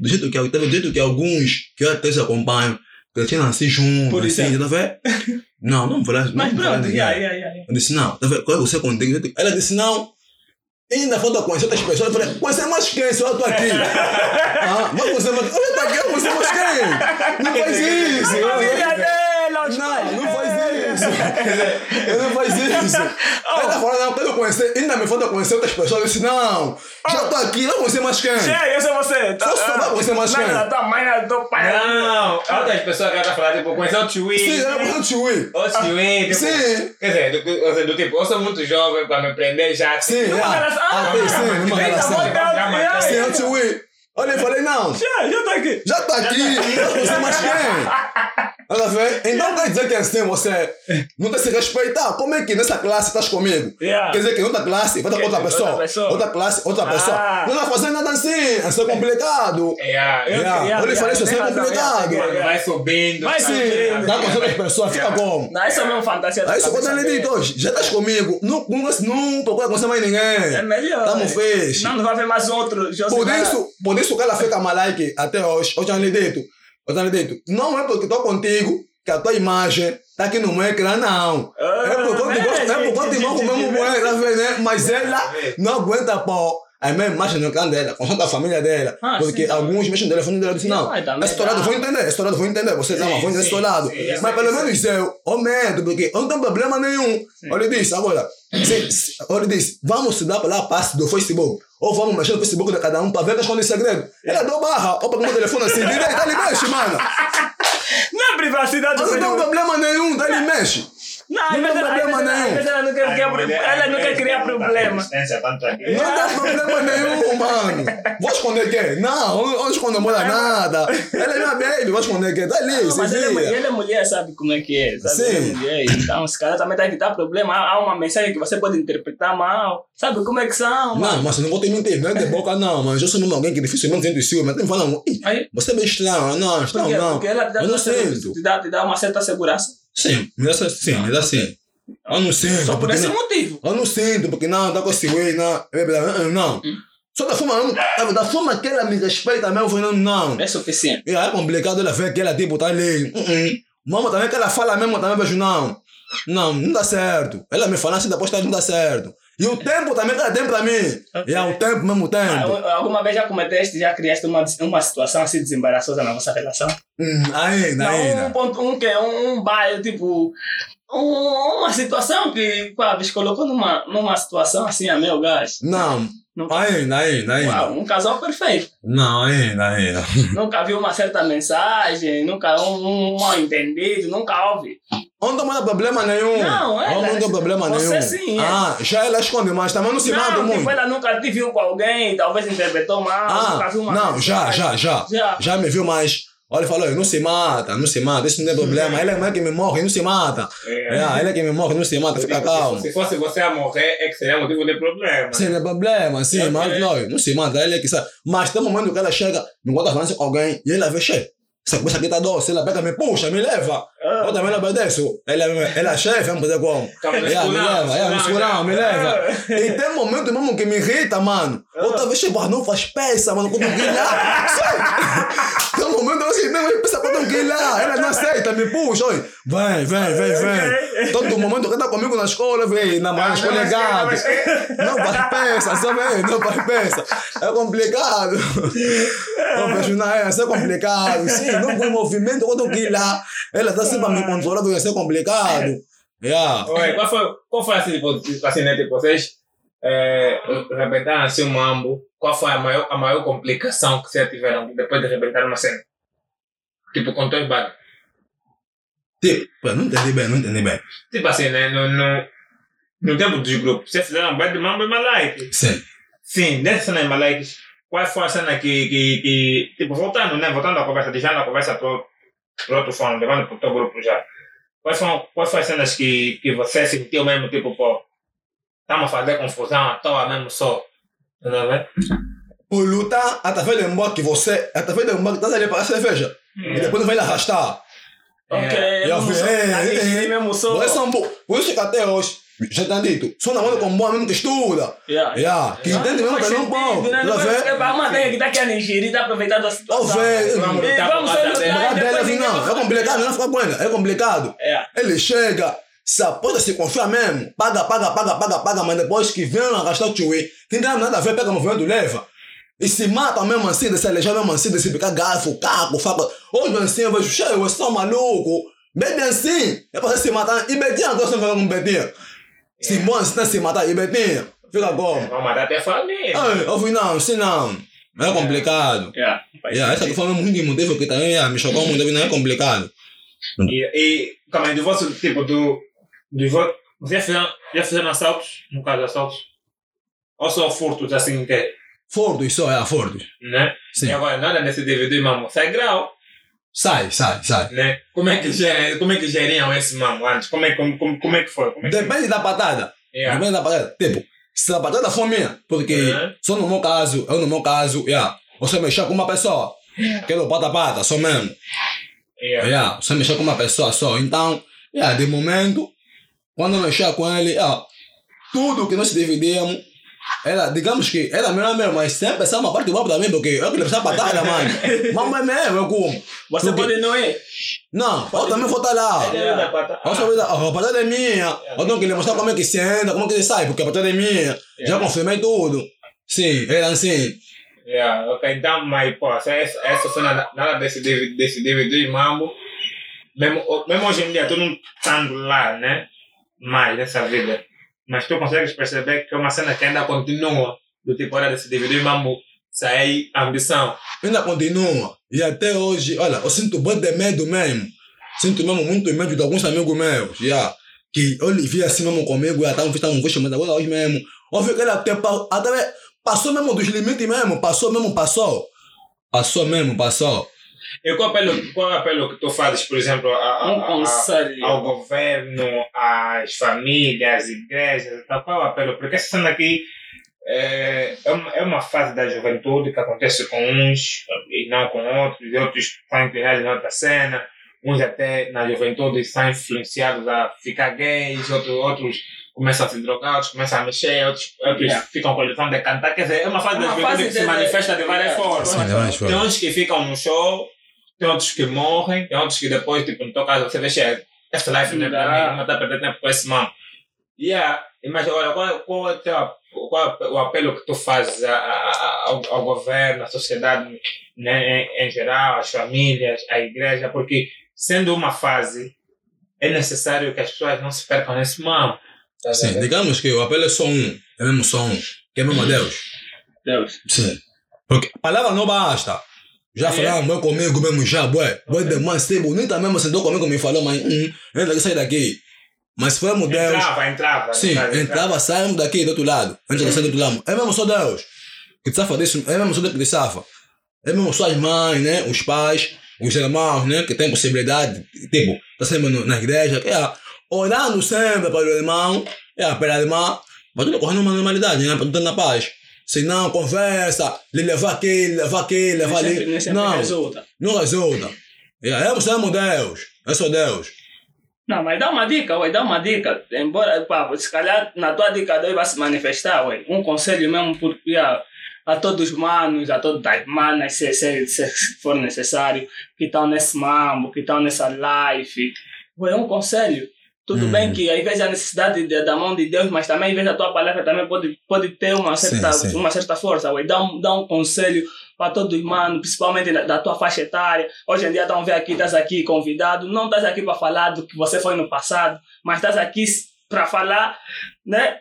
Do jeito que, do jeito que alguns que eu até te acompanham, cresceram assim juntos, Por assim, exemplo. tá vendo? Não, não vou falar. Mas pronto, yeah, yeah, yeah. Eu disse, não, tá vendo? Quero crescer contigo. Ela disse, não. E ainda falta conhecer outras pessoas. Eu falei, conhecer mais quem? Só eu tô aqui. ah, mas conhecer mais quem? Eu tô aqui, eu conhecer mais quem? Não faz isso. Família dela, os Não, pais não dela. faz isso. Eu não faz isso. Ela falou, não, eu quero conhecer. Ainda me falta conhecer outras pessoas. Eu disse, não. Já tô aqui, eu conhecer mais quem? Chega, eu sou você. Tá, Só vai conhecer mais quem? Não, tua mãe, da tua pai. Não, outras pessoas que ela tá falando, tipo, conhecer o Chewie. Sim, ela falou Chewie. O Chewie, tipo. Sim. Quer dizer, do, do, do tipo, eu sou muito jovem para me prender já. Sim, Numa ah, relação- ah, ah, sim, numa relação. Sim, eu Chewie. Olha, eu falei, não. Já, já tá aqui. Já tá aqui, você mais quem? Ela vê? Então quer dizer que assim você não tem que se respeitar. Como é que nessa classe estás comigo? Yeah. Quer dizer que outra classe vai estar com outra Outra pessoa. pessoa. Outra classe, outra Ah. pessoa. Não vai fazer nada assim. Isso é complicado. Yeah, Eu- Yeah. yeah, eu falei, isso é complicado. vai subindo. Vai subindo. Dá com as outras pessoas, fica como? Não, isso é mesmo fantasia. da Aí isso quando ele diz hoje, já estás comigo, não, não, não procura conhecer mais É ninguém. melhor. Tamo fez. Não, não vai ver mais outro. Por isso, por isso que ela fica malike até hoje. Eu já lhe dito. Eu lhe dito. Não é porque estou contigo que a tua imagem está aqui no meu ecrã, não. Ah, É por conta é, de é por conta de irmão com o mesmo tá vendo, né? Mas ela não aguenta pôr a minha imagem no ecrã dela, com a família dela. Ah, porque sim. alguns mexem no telefone dela e dizem, não, também, esse lado vou entender, esse lado vou entender, vocês amam, vão entender esse lado. sim, sim, Mas pelo menos eu, eu medo, porque eu não tenho problema nenhum. Olha disse, agora, olha disse, vamos se dar para lá a passe do Facebook. Ou vamos mexer no Facebook de cada um para ver que esconde segredo. Ela deu barra, ou pega o telefone assim, direito, ele mexe, mano. Não é privacidade do não Facebook. problema nenhum, ele mexe. Não, Não tem ela- problema ela- nenhum. ela não quer criar ela não quer criar problema. Não tem problema nenhum, mano. Vou esconder quem? Não, eu não escondo mora nada. Ela é minha baby, vou esconder quem? Tá ali, Não, se mas ele é, mulher, ele é mulher, sabe como é que é. Sabe? Sim. É mulher. Então, os caras também que dar problema. Há, uma mensagem que você pode interpretar mal. Sabe como é que são? Não, mas eu não vou te mentir, não é de boca não, mas eu sou mesmo alguém que dificilmente sente ciúme, mas tem falando, "Ih, Aí, você é bem estranho, não, estranho não. Porque ela te dá, Eu não dá- sinto. te dá, te dá uma certa segurança. Sim, me dá sim, me dá sim. Eu não sinto, Só por esse não, motivo. eu não sinto, porque não, com esse way, não, é, é, não. Só da forma, da- da forma que ela me respeita mesmo, eu falei, não, não. É suficiente. E aí é complicado ela ver que ela tipo tá ali. Uh -uh. Mama também que ela fala mesmo, eu também vejo não. Não, não dá certo. Ela me fala assim depois tá não dá certo. E o tempo também que ela tem pra mim. E é o tempo mesmo Ah, tempo. alguma vez já cometeste, já criaste uma, uma situação assim desembaraçosa na vossa relação? Hum, ainda, Não, um ainda. ponto, um que é um, um baile, tipo, um- uma situação que, pá, colocou numa, numa situação assim, a meu gás. Não, Nunca, ainda, ainda. Uau, um casal perfeito. Não, ainda, ainda. nunca viu uma certa mensagem, nunca um, um mal entendido, nunca houve. Não tenho problema nenhum. Não, ela- não tenho problema você nenhum. sim, é. Ah, já ela esconde, mas também não se manda não, tipo, muito. ela nunca te viu com alguém, talvez interpretou mal, nunca Ah, viu uma não, já, mensagem. já, já. Já. Já me viu, mas. Olha, falou, não se mata, não se mata, isso não tem problema. Ele é mais que me morre, não se mata. É. É, ele é que me morre, não se mata, fica calmo. Se fosse você a morrer, é que seria motivo de problema. Sim, não é problema, sim, mas não, não se mata, ele é que sabe. Mas tem um momento que ela chega, me encontra falando com alguém, e ela vê, chefe, essa coisa aqui tá doce, ela pega, me puxa, me leva. Eu também não obedeço. Ela, ela é chefe, vamos fazer como? É, me leva, me escurão, escurão, me leva. E tem momento mesmo que me irrita, mano. Outra vez, tipo, não faz peça, mano, quando. Sai. Tem momento assim, não, eu pensa quando lá. Ela não aceita, me puxa, oi. Vem, vem, vem, vem. Todo momento que tá comigo na escola, vem, na na escola é gato. Não faz peça, vem, não faz peça. É complicado. Nada, é, é complicado. Sim, não com movimento, quando lá, ela tá sempre a me controlar, vai ser complicado. Yeah. Oi, qual foi, qual foi assim, tipo, assim, né, tipo, vocês é, rebentaram assim um mambo, qual foi a maior, a maior complicação que vocês tiveram depois de rebentar uma cena? Tipo, com dois bagos. Tipo, não entendi bem, não entendi bem. Tipo assim, né, no, no, no tempo dos grupos, vocês fizeram um bad mambo e light. Sim. sim, dessa cena em Maleques, qual foi a cena que, que, que tipo, voltando, né? Voltando à conversa, deixando a conversa para outro fone, levando para o teu grupo já. Quais foram, quais foram as cenas que, que você sentiu mesmo, tipo, pô, estamos a fazer confusão à toa mesmo só? Tá a ver? Por lutar, através do embora que você, através do embora que estás ali para a cerveja. E depois não vai lhe arrastar. Ok, É. eu Eu não vi, sou- é, atingir é. mesmo sou. Vocês são bons. Por isso que até hoje, já tá dito, sou namorado com um bom mesmo que estuda. Yeah. Yeah, que entende mesmo que não bom. Né? Tá vendo? Vamos até que tá aqui a Nigeria e tá aproveitando a situação. E lutar vamos sair assim, não, é complicado, não fica bueno, é complicado. É. Ele chega, se aposta, se confia mesmo, paga, paga, paga, paga, paga, mas depois que vem arrastar o tchuí, quem tem nada a ver, pega o movimento, leva. E se mata mesmo assim, de se alejar mesmo assim, de se picar garfo, caco, faca. Hoje assim, eu vejo, cheio, vocês são malucos. Bebe assim, é pra você se matar. E Betinha, agora você não vai com Betinha. Se bom, você tá se matar, e Betinha, fica como? Vamos matar até a família. Ai, fui, não, assim não. É complicado. Yeah. Yeah, essa que foi mesmo muito motivo que também yeah, me chocou muito, não é complicado. E, e aí, do vosso tipo, do, do já fizeram, já fizeram assaltos? No caso, assaltos? Ou só furtos assim que Fortes só, é, fortes. né? Sim. E agora, nada nesse DVD, mamo, sai grau, Sai, sai, sai. né? Como é que, gerem, como é que geriam esse mamo antes? Como é, como, como, como é que foi? Como é que... Depende da patada. Yeah. Depende da patada. Tipo, se a patada for minha, porque Uhum. só no meu caso, eu no meu caso, yeah, você mexer com uma pessoa, quero pata a pata, só mesmo. Yeah. Yeah, você mexer com uma pessoa só. Então, yeah, de momento, quando eu mexer com ele, yeah, tudo que nós dividimos, era, digamos que era meu mesmo, mas sempre essa é uma parte boa pra mim, porque eu que levar patada, mano. Mas é mesmo, eu como. Você Porque- pode não ir. Não, eu também vou estar lá. Ele é vida, a patada é minha. Eu tenho que lhe mostrar como é que se anda, como é que se sai, porque a patada é minha. Já confirmei tudo. Sim, era assim. Yeah, ok, então, mas, pô, essa, essa essa cena, nada desse DVD, desse DVD mambo, mesmo, mesmo hoje em dia, tu não estando lá, né? Mais nessa vida, mas tu consegues perceber que é uma cena que ainda continua, do tipo, olha, desse DVD mambo, sair ambição. Ainda continua. E até hoje, olha, eu sinto bem de medo mesmo. Sinto mesmo muito medo de alguns amigos meus. Yeah. Que eu lhe vi assim mesmo comigo, já estavam estavam visto, mas agora hoje mesmo. Vi que ele até, até passou mesmo dos limites mesmo. Passou mesmo, passou. Passou mesmo, passou. E qual apelo, qual apelo que tu fazes, por exemplo, a, a- Um a- conselho. ao governo, às famílias, às igrejas, tal, qual é o apelo? Porque essa cena aqui é, é, uma, é uma fase da juventude que acontece com uns e não com outros, e outros estão inclinados em outra cena, uns até na juventude são influenciados a ficar gays, outros, outros começam a se drogar, outros começam a mexer, outros, outros Yeah. ficam com a ilusão de cantar, quer dizer, é uma fase da Uma juventude fase que se manifesta de várias Yeah. formas. Sim, Tem uns que ficam no show, tem outros que morrem, tem outros que depois, tipo, no teu caso, você vê, "Che, essa life não é pra Dá. mim, não está perdendo tempo com esse mano. Yeah. Mas agora, qual, qual, é o teu, qual é o apelo que tu fazes a- a- ao, ao governo, à sociedade né, em, em geral, às famílias, à igreja? Porque, sendo uma fase, é necessário que as pessoas não se percam nesse mal. Tá Sim, vendo? digamos que o apelo é só um. É mesmo só um. Que é mesmo a Deus. Deus. Sim. Porque a palavra não basta. Já É. falaram comigo mesmo, já, bué. Bué demais, ser bonita mesmo, sentou comigo, me falou, mas, hum, entra aqui, sai daqui. Mas se formos Deus, Entrava, entrava. sim, entrava, entrava, saímos daqui do outro lado. Antes de sair do outro lado. É mesmo só Deus. Que te safa disso, é mesmo só Deus que te safa. É mesmo só as mães, né, os pais, os irmãos, né, que têm possibilidade, tipo, tá sempre no- na igreja, é, orando sempre para o irmão, é, para a irmã, para tudo correndo uma normalidade, né, para tudo estar na paz. Se não, conversa, lhe levar aqui, lhe levar aqui, lhe levar ali. nem sempre Não, resulta. não resulta. É, é mesmo Deus. É só Deus. Não, mas dá uma dica, ué, dá uma dica. Embora, pá, se calhar na tua dica Deus vai se manifestar, ué. Um conselho mesmo porque a, a todos os manos, a todas as manas, se, se, se for necessário, que estão nesse mambo, que estão nessa live. Ué, um conselho. Tudo Uhum. bem que às vezes a necessidade de- da mão de Deus, mas também às vezes a tua palavra também pode, pode ter uma certa, Sim, sim. uma certa força, ué. Dá um, dá um conselho para todos os manos, principalmente da, da tua faixa etária. Hoje em dia estão ver aqui, estás aqui convidado, não estás aqui para falar do que você foi no passado, mas estás aqui para falar, né?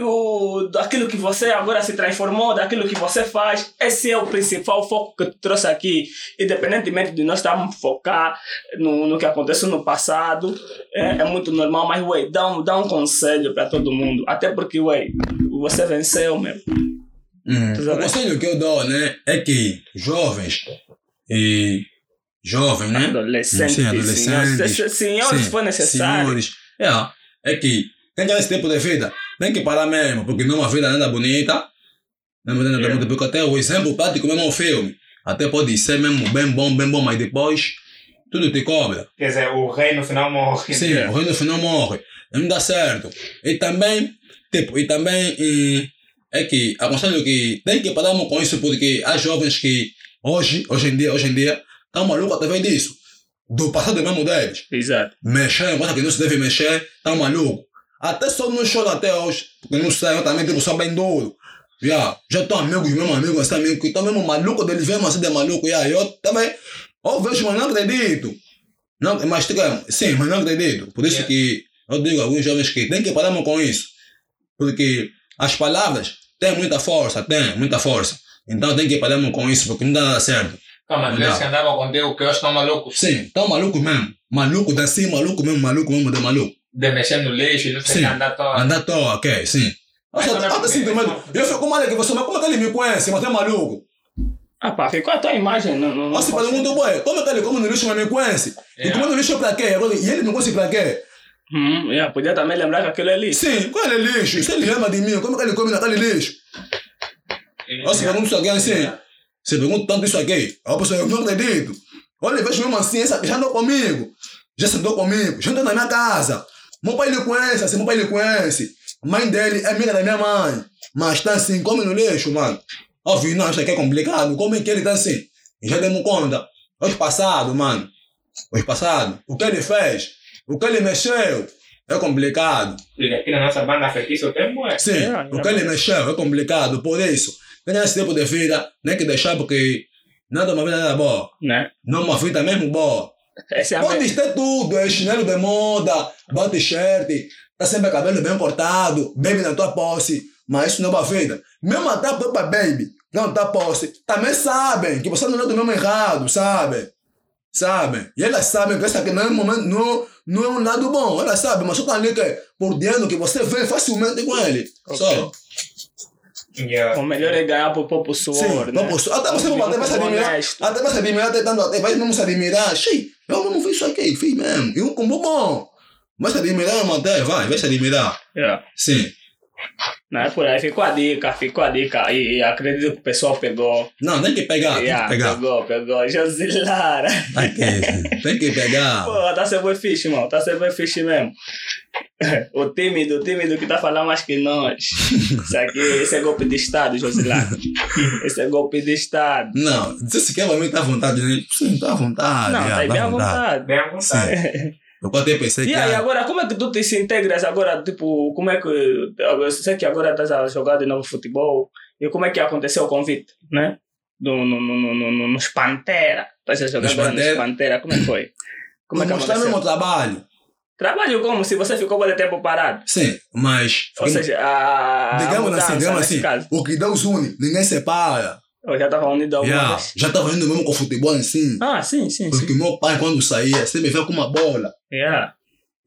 O, daquilo que você agora se transformou, daquilo que você faz, esse é o principal foco que eu trouxe aqui. Independentemente de nós estarmos focar no, no que aconteceu no passado, é, é muito normal, mas, ué, dá um, dá um conselho para todo mundo. Até porque, ué, você venceu, meu. Hum. Tu O conselho que eu dou, né, é que jovens e jovens, né? Adolescentes, Sim, senhores, adolescentes. se- senhores, se for necessário. Senhores. É, é que tem esse tipo de vida tem que parar mesmo, porque não é uma vida nada bonita. Não é nada É. bonita, porque até o exemplo prático mesmo é um filme. Até pode ser mesmo bem bom, bem bom, mas depois tudo te cobra. Quer dizer, o rei no final morre. Sim, o rei no final morre. Não dá certo. E também, tipo, e também hum, é que aconselho que tem que parar com isso porque há jovens que hoje, hoje em dia, hoje em dia, estão malucos através disso. Do passado mesmo deles. Exato. Mexer em coisa que não se deve mexer, estão malucos. Até só não choro até hoje, porque não sei, eu também tipo, sou bem duro. Yeah. Já estou amigos, mesmo amigos, assim, amigos, que estão mesmo malucos deles, mesmo assim de maluco. Yeah. Eu também, eu vejo, mas não acredito. Não, mas tipo, sim, mas não acredito. Por isso Yeah. que eu digo a alguns jovens que tem que parar com isso. Porque as palavras têm muita força, têm muita força. Então tem que parar com isso, porque não dá nada certo. Calma, Não. eles que andavam contigo que hoje estão malucos Sim, estão malucos mesmo. Maluco da sim, maluco mesmo, maluco mesmo de maluco. De mexer no lixo e não sei o Sim. que andar todo. Andar à toa, ok, sim. Mas também até sinto medo. Eu fico mal que você, mas como é que ele me conhece? Mas é maluco. Ah, pá, ficou a tua imagem. Não, não, não Você posso- pergunta, boy, como é que ele come no lixo, mas me conhece? E Yeah. come no lixo pra quê? E ele me conhece pra quê? Hum, yeah, podia também lembrar que aquilo é lixo. Sim, qual é o lixo? Se ele lembra de mim, como é que ele come naquele lixo? Você pergunta isso aqui assim. Você pergunta tanto isso aqui. A pessoa, eu não acredito. Olha, vejo mesmo assim, essa já andou comigo. Já sentou comigo. Já andou na minha casa. Meu pai ele conhece, assim, meu pai ele conhece. A mãe dele é amiga da minha mãe. Mas tá assim, come no lixo, mano. Óbvio, não, isso aqui é complicado. Como é que ele tá assim? Já demos conta. Hoje passado, mano. Hoje passado. O que ele fez? O que ele mexeu? É complicado. E aqui na nossa banda feitiço tem bué. Sim, É, o que ele mexeu é complicado. Por isso, tem esse tipo de vida, nem que deixar porque nada é uma vida nada boa. Né? Não é uma vida mesmo boa. Essa é Pode me- ter tudo, é chinelo de moda, bota t-shirt, tá sempre cabelo bem cortado, baby na tua posse, mas isso não é uma vida. Mesmo até a própria baby, não tá posse, também sabem que você não é do mesmo errado, sabe? Sabem? E elas sabem que essa aqui não é, momento, não, não é um lado bom, elas sabem, mas só tá ali que é por dentro que você vê facilmente com ele. Só. Yeah. O melhor é ganhar por pouco suor, Sim, né? não posso. Até você vai vai se admirar. Até se admirar, até até vai mesmo se admirar. Xii, eu mesmo fiz isso aqui, fiz mesmo. E um combo bom. Vai se admirar, até, vai, vai se admirar. Yeah. Sim. Não é por aí, ficou a dica, ficou a dica. E, e acredito que o pessoal pegou. Não, tem que pegar, tem que pegar. Pegou, pegou. Josilara. Tem que, tem que pegar. Pô, tá sendo bem fixe, mano. Tá sendo bem fixe mesmo. O tímido, o tímido que tá falando mais que nós. Isso aqui, esse é golpe de Estado, Josilara. Esse é golpe de Estado. Não, se você quer pra mim, tá à vontade, né? Sim, tá à vontade. Não, yeah, tá aí tá bem à vontade. Bem à vontade. Eu até pensei que. E aí, ah, agora, como é que tu te se integras agora? Tipo, como é que. Eu sei que agora estás a jogar de novo futebol. E como é que aconteceu o convite, né? Do, no, no, no, no, no, nos Pantera. Estás a jogar Nos agora nos Pantera? Pantera. Como é que foi? Como é que mostrar mesmo o aconteceu? trabalho. Trabalho como? Se você ficou muito tempo parado. Sim, mas. Ou seja, a. digamos mudança, assim, digamos assim. caso. O que Deus une, ninguém separa. Eu já estava unido alguma Yeah, já tava indo mesmo com o futebol assim. Ah, sim, sim, Porque sim. meu pai, quando saía, sempre veio com uma bola. Yeah.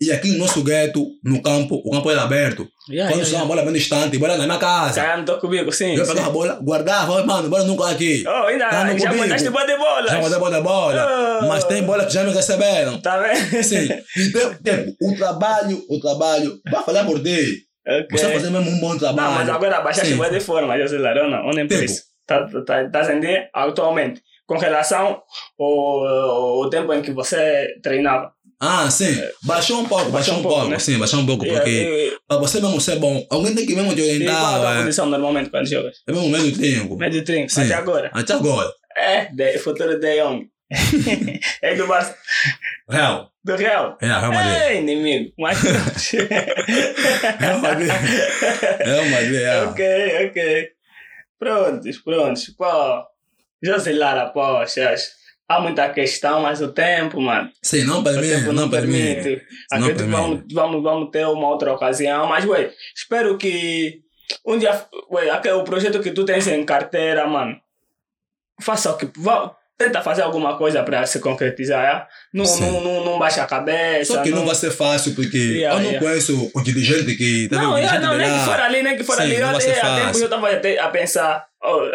E aqui no nosso gueto, no campo, o campo era aberto. Yeah, Quando yeah, yeah, uma bola bem distante, bola na minha casa. Caiano, tô comigo, sim. Eu sim. pegava a bola, guardava, "Oi, mano, bola nunca aqui. Oh, ainda Tá já comigo. mandaste boa de bola. Já mandei bola, bola. Oh. Mas tem bola que já me receberam. Tá vendo? Sim. E tem, tem o trabalho, o trabalho, vai falar por ti. Ok. Você vai fazer mesmo um bom trabalho. Não, mas agora baixaste Sim. boa de forma, José Larona, ou nem por Tempo. isso. Tá, tá, tá sendo atualmente com relação ao, ao tempo em que você treinava. Ah, sim. Baixou um pouco, baixou um pouco. né? Sim, baixou um pouco, E- porque e- para você mesmo ser bom, alguém tem que mesmo te E qual a tua orientar. É, posição normalmente quando jogas? é mesmo meio. Médio 30, Sim. até agora. Até agora. É, de, futuro de Young. é do Barça. Real. Do Real. É, Real Madrid. É, inimigo. Mas... Real Madrid. Real Madrid, é. ok, ok. Prontos, prontos. Pô, José Lara, poxa, há muita questão, mas o tempo, mano. Sim, não O permite, tempo não permite. Acredito Não que vamos, vamos, vamos ter uma outra ocasião, mas, ué, espero que um dia, ué, aquele, o projeto que tu tens em carteira, mano, faça o que. Vá, tenta fazer alguma coisa para se concretizar. é? Não, Sim. não, não, não baixa a cabeça. Só que não vai ser fácil, porque Yeah, eu não yeah. conheço o dirigente que. tá Não? O é, não, nem que for ali, nem que for Sim, ali. Eu não até, até eu estava até a pensar,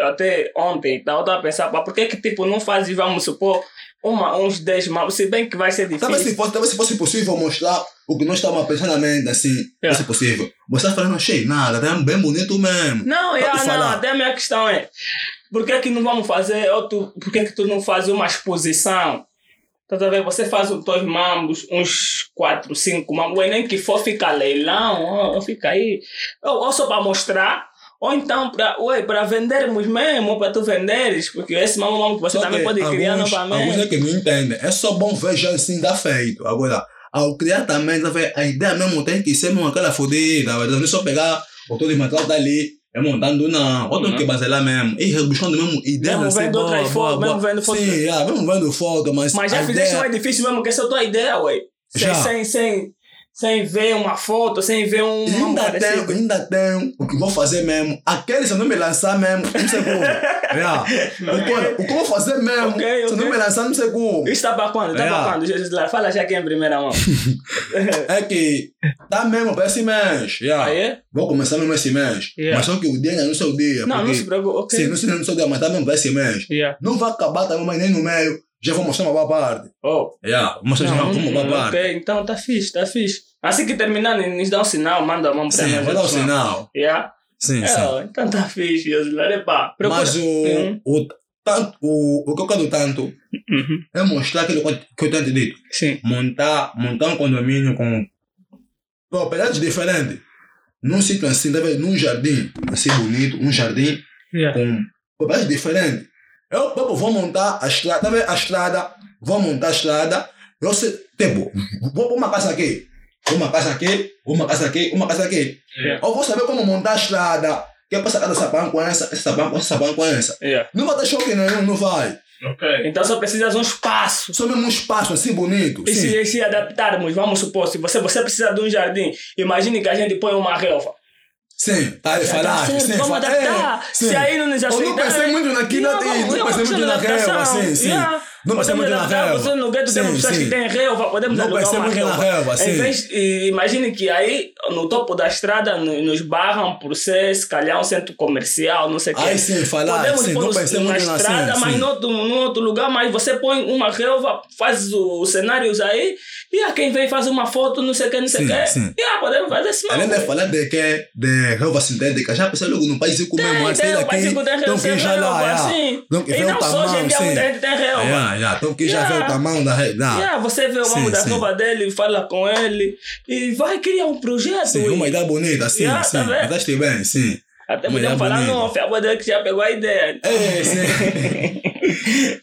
até ontem, tá, eu estava a pensar, pá, por que que tipo não faz, vamos supor, uma, uns 10 mapas, se bem que vai ser difícil. Talvez se, fosse, talvez se fosse possível mostrar o que nós estávamos a pensar na mente, assim, Yeah. fosse possível. Você falando, achei nada, tá bem bonito mesmo. Não, Pode é, não, até a minha questão é, por que que não vamos fazer, outro, por que que tu não fazes uma exposição? Tá a ver? Você faz os dois mambos, uns 4, 5 mambos, nem que for ficar leilão, ó, fica aí. Ou, ou só para mostrar, ou então para vendermos mesmo, para tu venderes, porque esse mambo mambo que você Só também que pode criar alguns, novamente. Alguns é que não entendem. É só bom ver já assim, dá feito. Agora, ao criar também, tá a ideia mesmo tem que ser mesmo aquela fodida. tá? Não é só pegar o todo material dali, é montando não. Ou tem Uhum. que basear mesmo. E rebuscando mesmo ideias Mesmo assim, vendo boa, outras fotos, mesmo vendo fotos. Sim, yeah, mesmo vendo foto, mas. Mas já fizeste ideia- mais difícil mesmo que essa é a tua ideia, ué. Sem, Já. sem, sem, sem ver uma foto, sem ver um Ainda parecido. tenho, ainda tenho o que vou fazer mesmo. Aquele se eu não me lançar mesmo, não sei como. yeah. Olha, o que eu vou fazer mesmo, Ok, se eu não me lançar, não sei como. Isso está para quando? Está É. para quando? Jesus lá, Fala já aqui em primeira mão. É que tá mesmo para esse mês. Yeah. Aí é? Vou começar mesmo esse mês. Yeah. Mas só que o dia não sei o dia. Não, porque, não se preocupe. Ok. Sim, não sei, o dia, mas tá mesmo para esse mês. Yeah. Não vai acabar também, mas nem no meio. Já vou mostrar uma boa parte. Oh. Yeah, vou mostrar Não, uma, uma boa parte. ok, então tá fixe, tá fixe. Assim que terminar, nos dá um sinal, manda a mão para Sim, nós. vou dar pessoal. sinal. Yeah? Sim, É, sim. ó, então tá fixe. Epá, procura. Mas o, Uhum. o, tanto, o, o que eu quero tanto Uhum. é mostrar aquilo que eu- tenho te dito. Sim. montar, montar um condomínio com propriedades diferentes. Num sítio assim, deve, num jardim, assim bonito, um jardim Yeah. com propriedades diferentes. Eu, eu vou montar a estrada, a estrada, vou montar a estrada, eu sei, tipo, vou pôr uma casa aqui, uma casa aqui, uma casa aqui, uma casa aqui. Yeah. Eu vou saber como montar a estrada, que é passar cada sapão com essa, sapão com esse sapão com essa. Yeah. Não vai ter choque nenhum, não vai. Ok. Então só precisas de um espaço. Só mesmo um espaço assim bonito. E sim. se, se adaptarmos, vamos supor, se você, você precisa de um jardim, imagine que a gente põe uma relva. Sim, tá aí Já tá falar. certo, sim, vamos fala- adaptar. é, Se sim. aí não nos Eu não pensei muito naquilo, Yeah, vamos- não pensei muito na relva, sim, sim. Yeah. Não pensei muito na relva. Você no gueto Sim, temos pessoas sim. que têm relva, podemos Não alugar pensei uma muito na relva. relva, sim. vez, e imagine que aí, no topo da estrada, no- nos barram por ser, se calhar, um centro comercial, não sei o quê. Aí sim, falar, Podemos sim, pôr não pensei muito na estrada, sim, mas sim. outro, no outro lugar, mas você põe uma relva, faz os cenários aí, e a quem vem faz uma foto, não sei o que, não sei o Sim, que. sim. E ah, podemos fazer assim. Além de falar de que de relva sintética, já pensei logo no país assim tem, o país tem então que já lá. Então que vê não o tamanho, sim. então que já vê o tamanho da. Yeah, você vê o mambo da relva dele, fala com ele e vai criar um projeto. Sim, uma ideia bonita, sim, Yeah, sim. tá? Achaste bem, sim. Até podemos falar bonita. no off, a dele que já pegou a ideia. É, sim.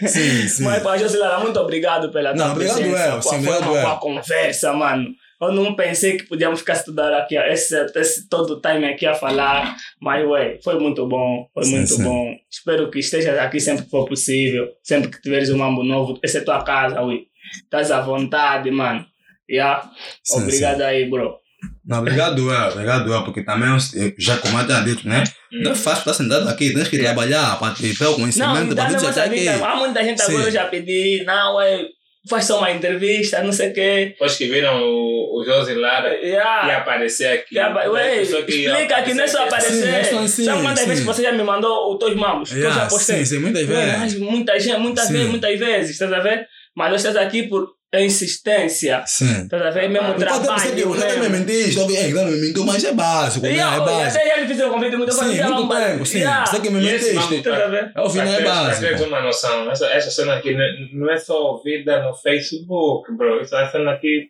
sim, sim. Mas, pá, Josilara, muito obrigado pela tua Não, obrigado presença. eu, sim, Foi obrigado uma boa conversa, mano. Eu não pensei que podíamos ficar estudando aqui, esse, esse todo o time aqui a falar, mas, ué, foi muito bom, foi Sim, muito sim. bom. Espero que estejas aqui sempre que for possível, sempre que tiveres um mambo novo, essa é tua casa, ué. Estás à vontade, mano. Yeah? Sim, Obrigado aí, bro. Não, obrigado, eu, obrigado, eu, porque também, eu, já como eu tinha dito, né? Não é fácil estar sentado aqui, tens que trabalhar para ter o Não, conhecimento, e nossa isso vida. aqui. Há muita gente agora já pedi, não, é, faz só uma entrevista, não sei o quê. Depois que viram o, o Josi Lara Yeah. ia aparecer aqui. Yeah, ué, Pessoa que ia explica que não é só aqui. aparecer. Sim, é assim, Sabe quantas sim. vezes você já me mandou os teus mamos? que eu já Yeah, postei. sim, sim, muitas vezes. mas muita gente, muitas Sim. vezes, muitas vezes, estás a ver? Mas você está aqui por insistência, Sim. estás a ver? Mesmo Ah, Pode ser que trabalho. também mesmo. mentiste, talvez, é, não me mentiu, mas é básico, né? Yeah, É oh, e básico. até ele fez um convite muito Sim, bom, muito tempo, sim. Yeah. Você que me esse mentiste. Estás a ver? É o final é básico. teres uma noção, essa, essa cena aqui não- não é só ouvida no Facebook, bro. Essa cena aqui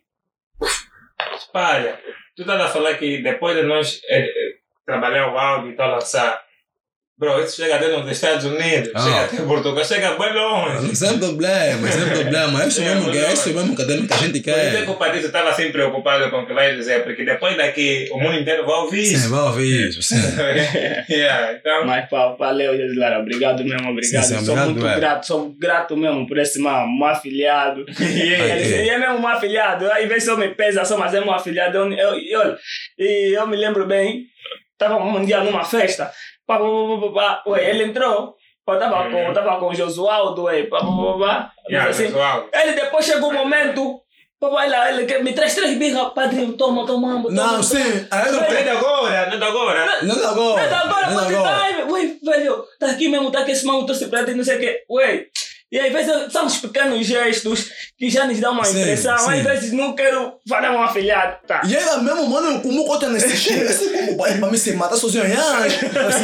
espalha. Tu estás a falar que depois de nós eh, eh, trabalhar o áudio e tal, lançar, bro, isso chega até nos Estados Unidos, Ah. chega até Portugal, chega bem longe. Sem problema, sem problema. É isso É, mesmo que é isso mesmo que a gente- que a gente Por isso é quer. que o Patrício estava assim preocupado com o que vai dizer, porque depois daqui o mundo inteiro vai ouvir Sim, isso. vai ouvir isso, sim. yeah, então, Mas pá, valeu, Josilara. Obrigado mesmo, obrigado. Sim, sim, sou obrigado, muito é. grato, sou grato mesmo por esse meu, meu afilhado. E ele, Ok. ele é mesmo um afilhado. Às vezes eu me pesa só, mas é um afilhado. Eu, eu, e olha, e eu me lembro bem, estava um dia numa festa, pá, pá, pá, pá, pá, ué, ele entrou. Eu tava com, tava com o Josualdo, aí, pá, pá, pá, pá. Yeah, assim, ele depois chegou um momento, papai lá, ele quer me traz três birras, padrinho, toma, toma, toma. Não, toma. sim. Aí não Não é agora, não é de agora. Não é agora. Mas agora, Não é pode agora. dar, ué, velho, tá aqui mesmo, tá aqui esse mão torce pra ti, não sei o quê, ué. E às vezes são os pequenos gestos que já nos dão uma Sim, impressão. sim. Às vezes não quero falar uma afilhada. E ela mesmo, mano, como conta nesse chega, assim como pai pra mim se matar sozinho, assim,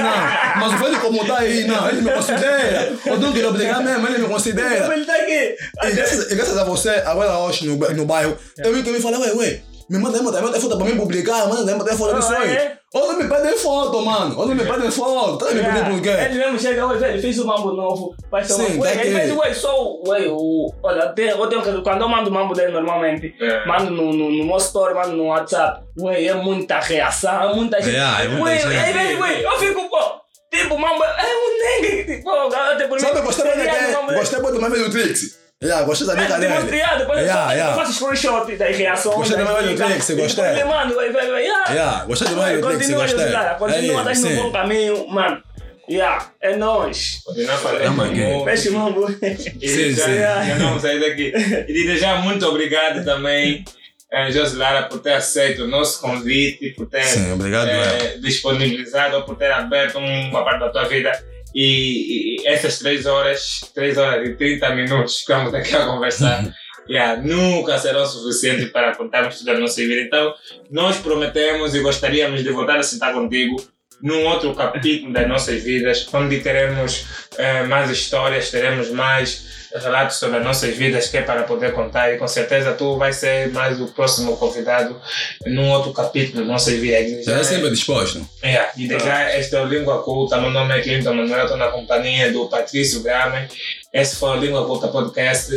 não, mas o velho como tá aí, não, ele me considera, eu não quero obrigar mesmo, ele me considera. Ele tá aqui. E graças, e graças a você, agora hoje no, no bairro, tem um que me fala, ué, ué, me manda, manda, manda foto pra mim publicar, manda, manda foto Ah, aí. é? Ou não me pedem foto, mano, não me pedem foto, tá me pedindo por quê? Ele mesmo chega, ué, velho, fiz um mambo novo. Vai ser Sim, uma tá coisa. Aqui. vezes, ué, só, ué, o. Olha, tem, eu tenho. Quando eu mando o mambo dele normalmente, É. mando no, no, no meu story, mando no WhatsApp, ué, é muita reação, é muita gente. É, é muita ué, gente. Às vezes, ué, eu fico, pô. Tipo, mambo, é um nengue, tipo, até por mim. Sabe, gostei muito do meme do Trix. Yeah, gostei da dica dele. Demonstrar, depois eu Yeah, faço- yeah. eu faço screenshot das reações. Gostei das do meme do dicas. Trix, E gostei. depois ele manda, ué, velho, yeah. Yeah, gostei do Trix, Continua, gostei. José, continua, É tá isso, no bom caminho, mano. Yeah, é nóis. Continuar falando. Não, Fecha o mambo. Sim, já, sim. já vamos sair daqui. E de já muito obrigado também, eh, Josilara, por ter aceito o nosso convite, por ter Sim, obrigado, eh, disponibilizado, ou por ter aberto uma parte da tua vida. E, e essas três horas, três horas e 30 minutos que estamos aqui a conversar, yeah, nunca serão suficientes para contarmos toda a nossa vida. Então, nós prometemos e gostaríamos de voltar a sentar contigo num outro capítulo das nossas vidas, onde teremos eh, mais histórias, teremos mais relatos sobre as nossas vidas que é para poder contar e com certeza tu vais ser mais o próximo convidado num outro capítulo das nossas vidas. Será sempre disposto. É, e de já este é o Língua Culta, meu nome é Clinton Manuel, estou na companhia do Patrício Grame. Esse foi o Língua Culta Podcast,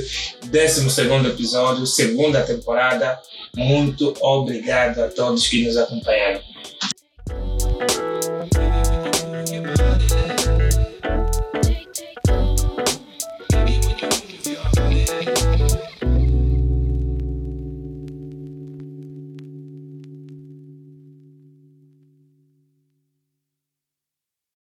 12 episódio, segunda temporada. Muito obrigado a todos que nos acompanharam.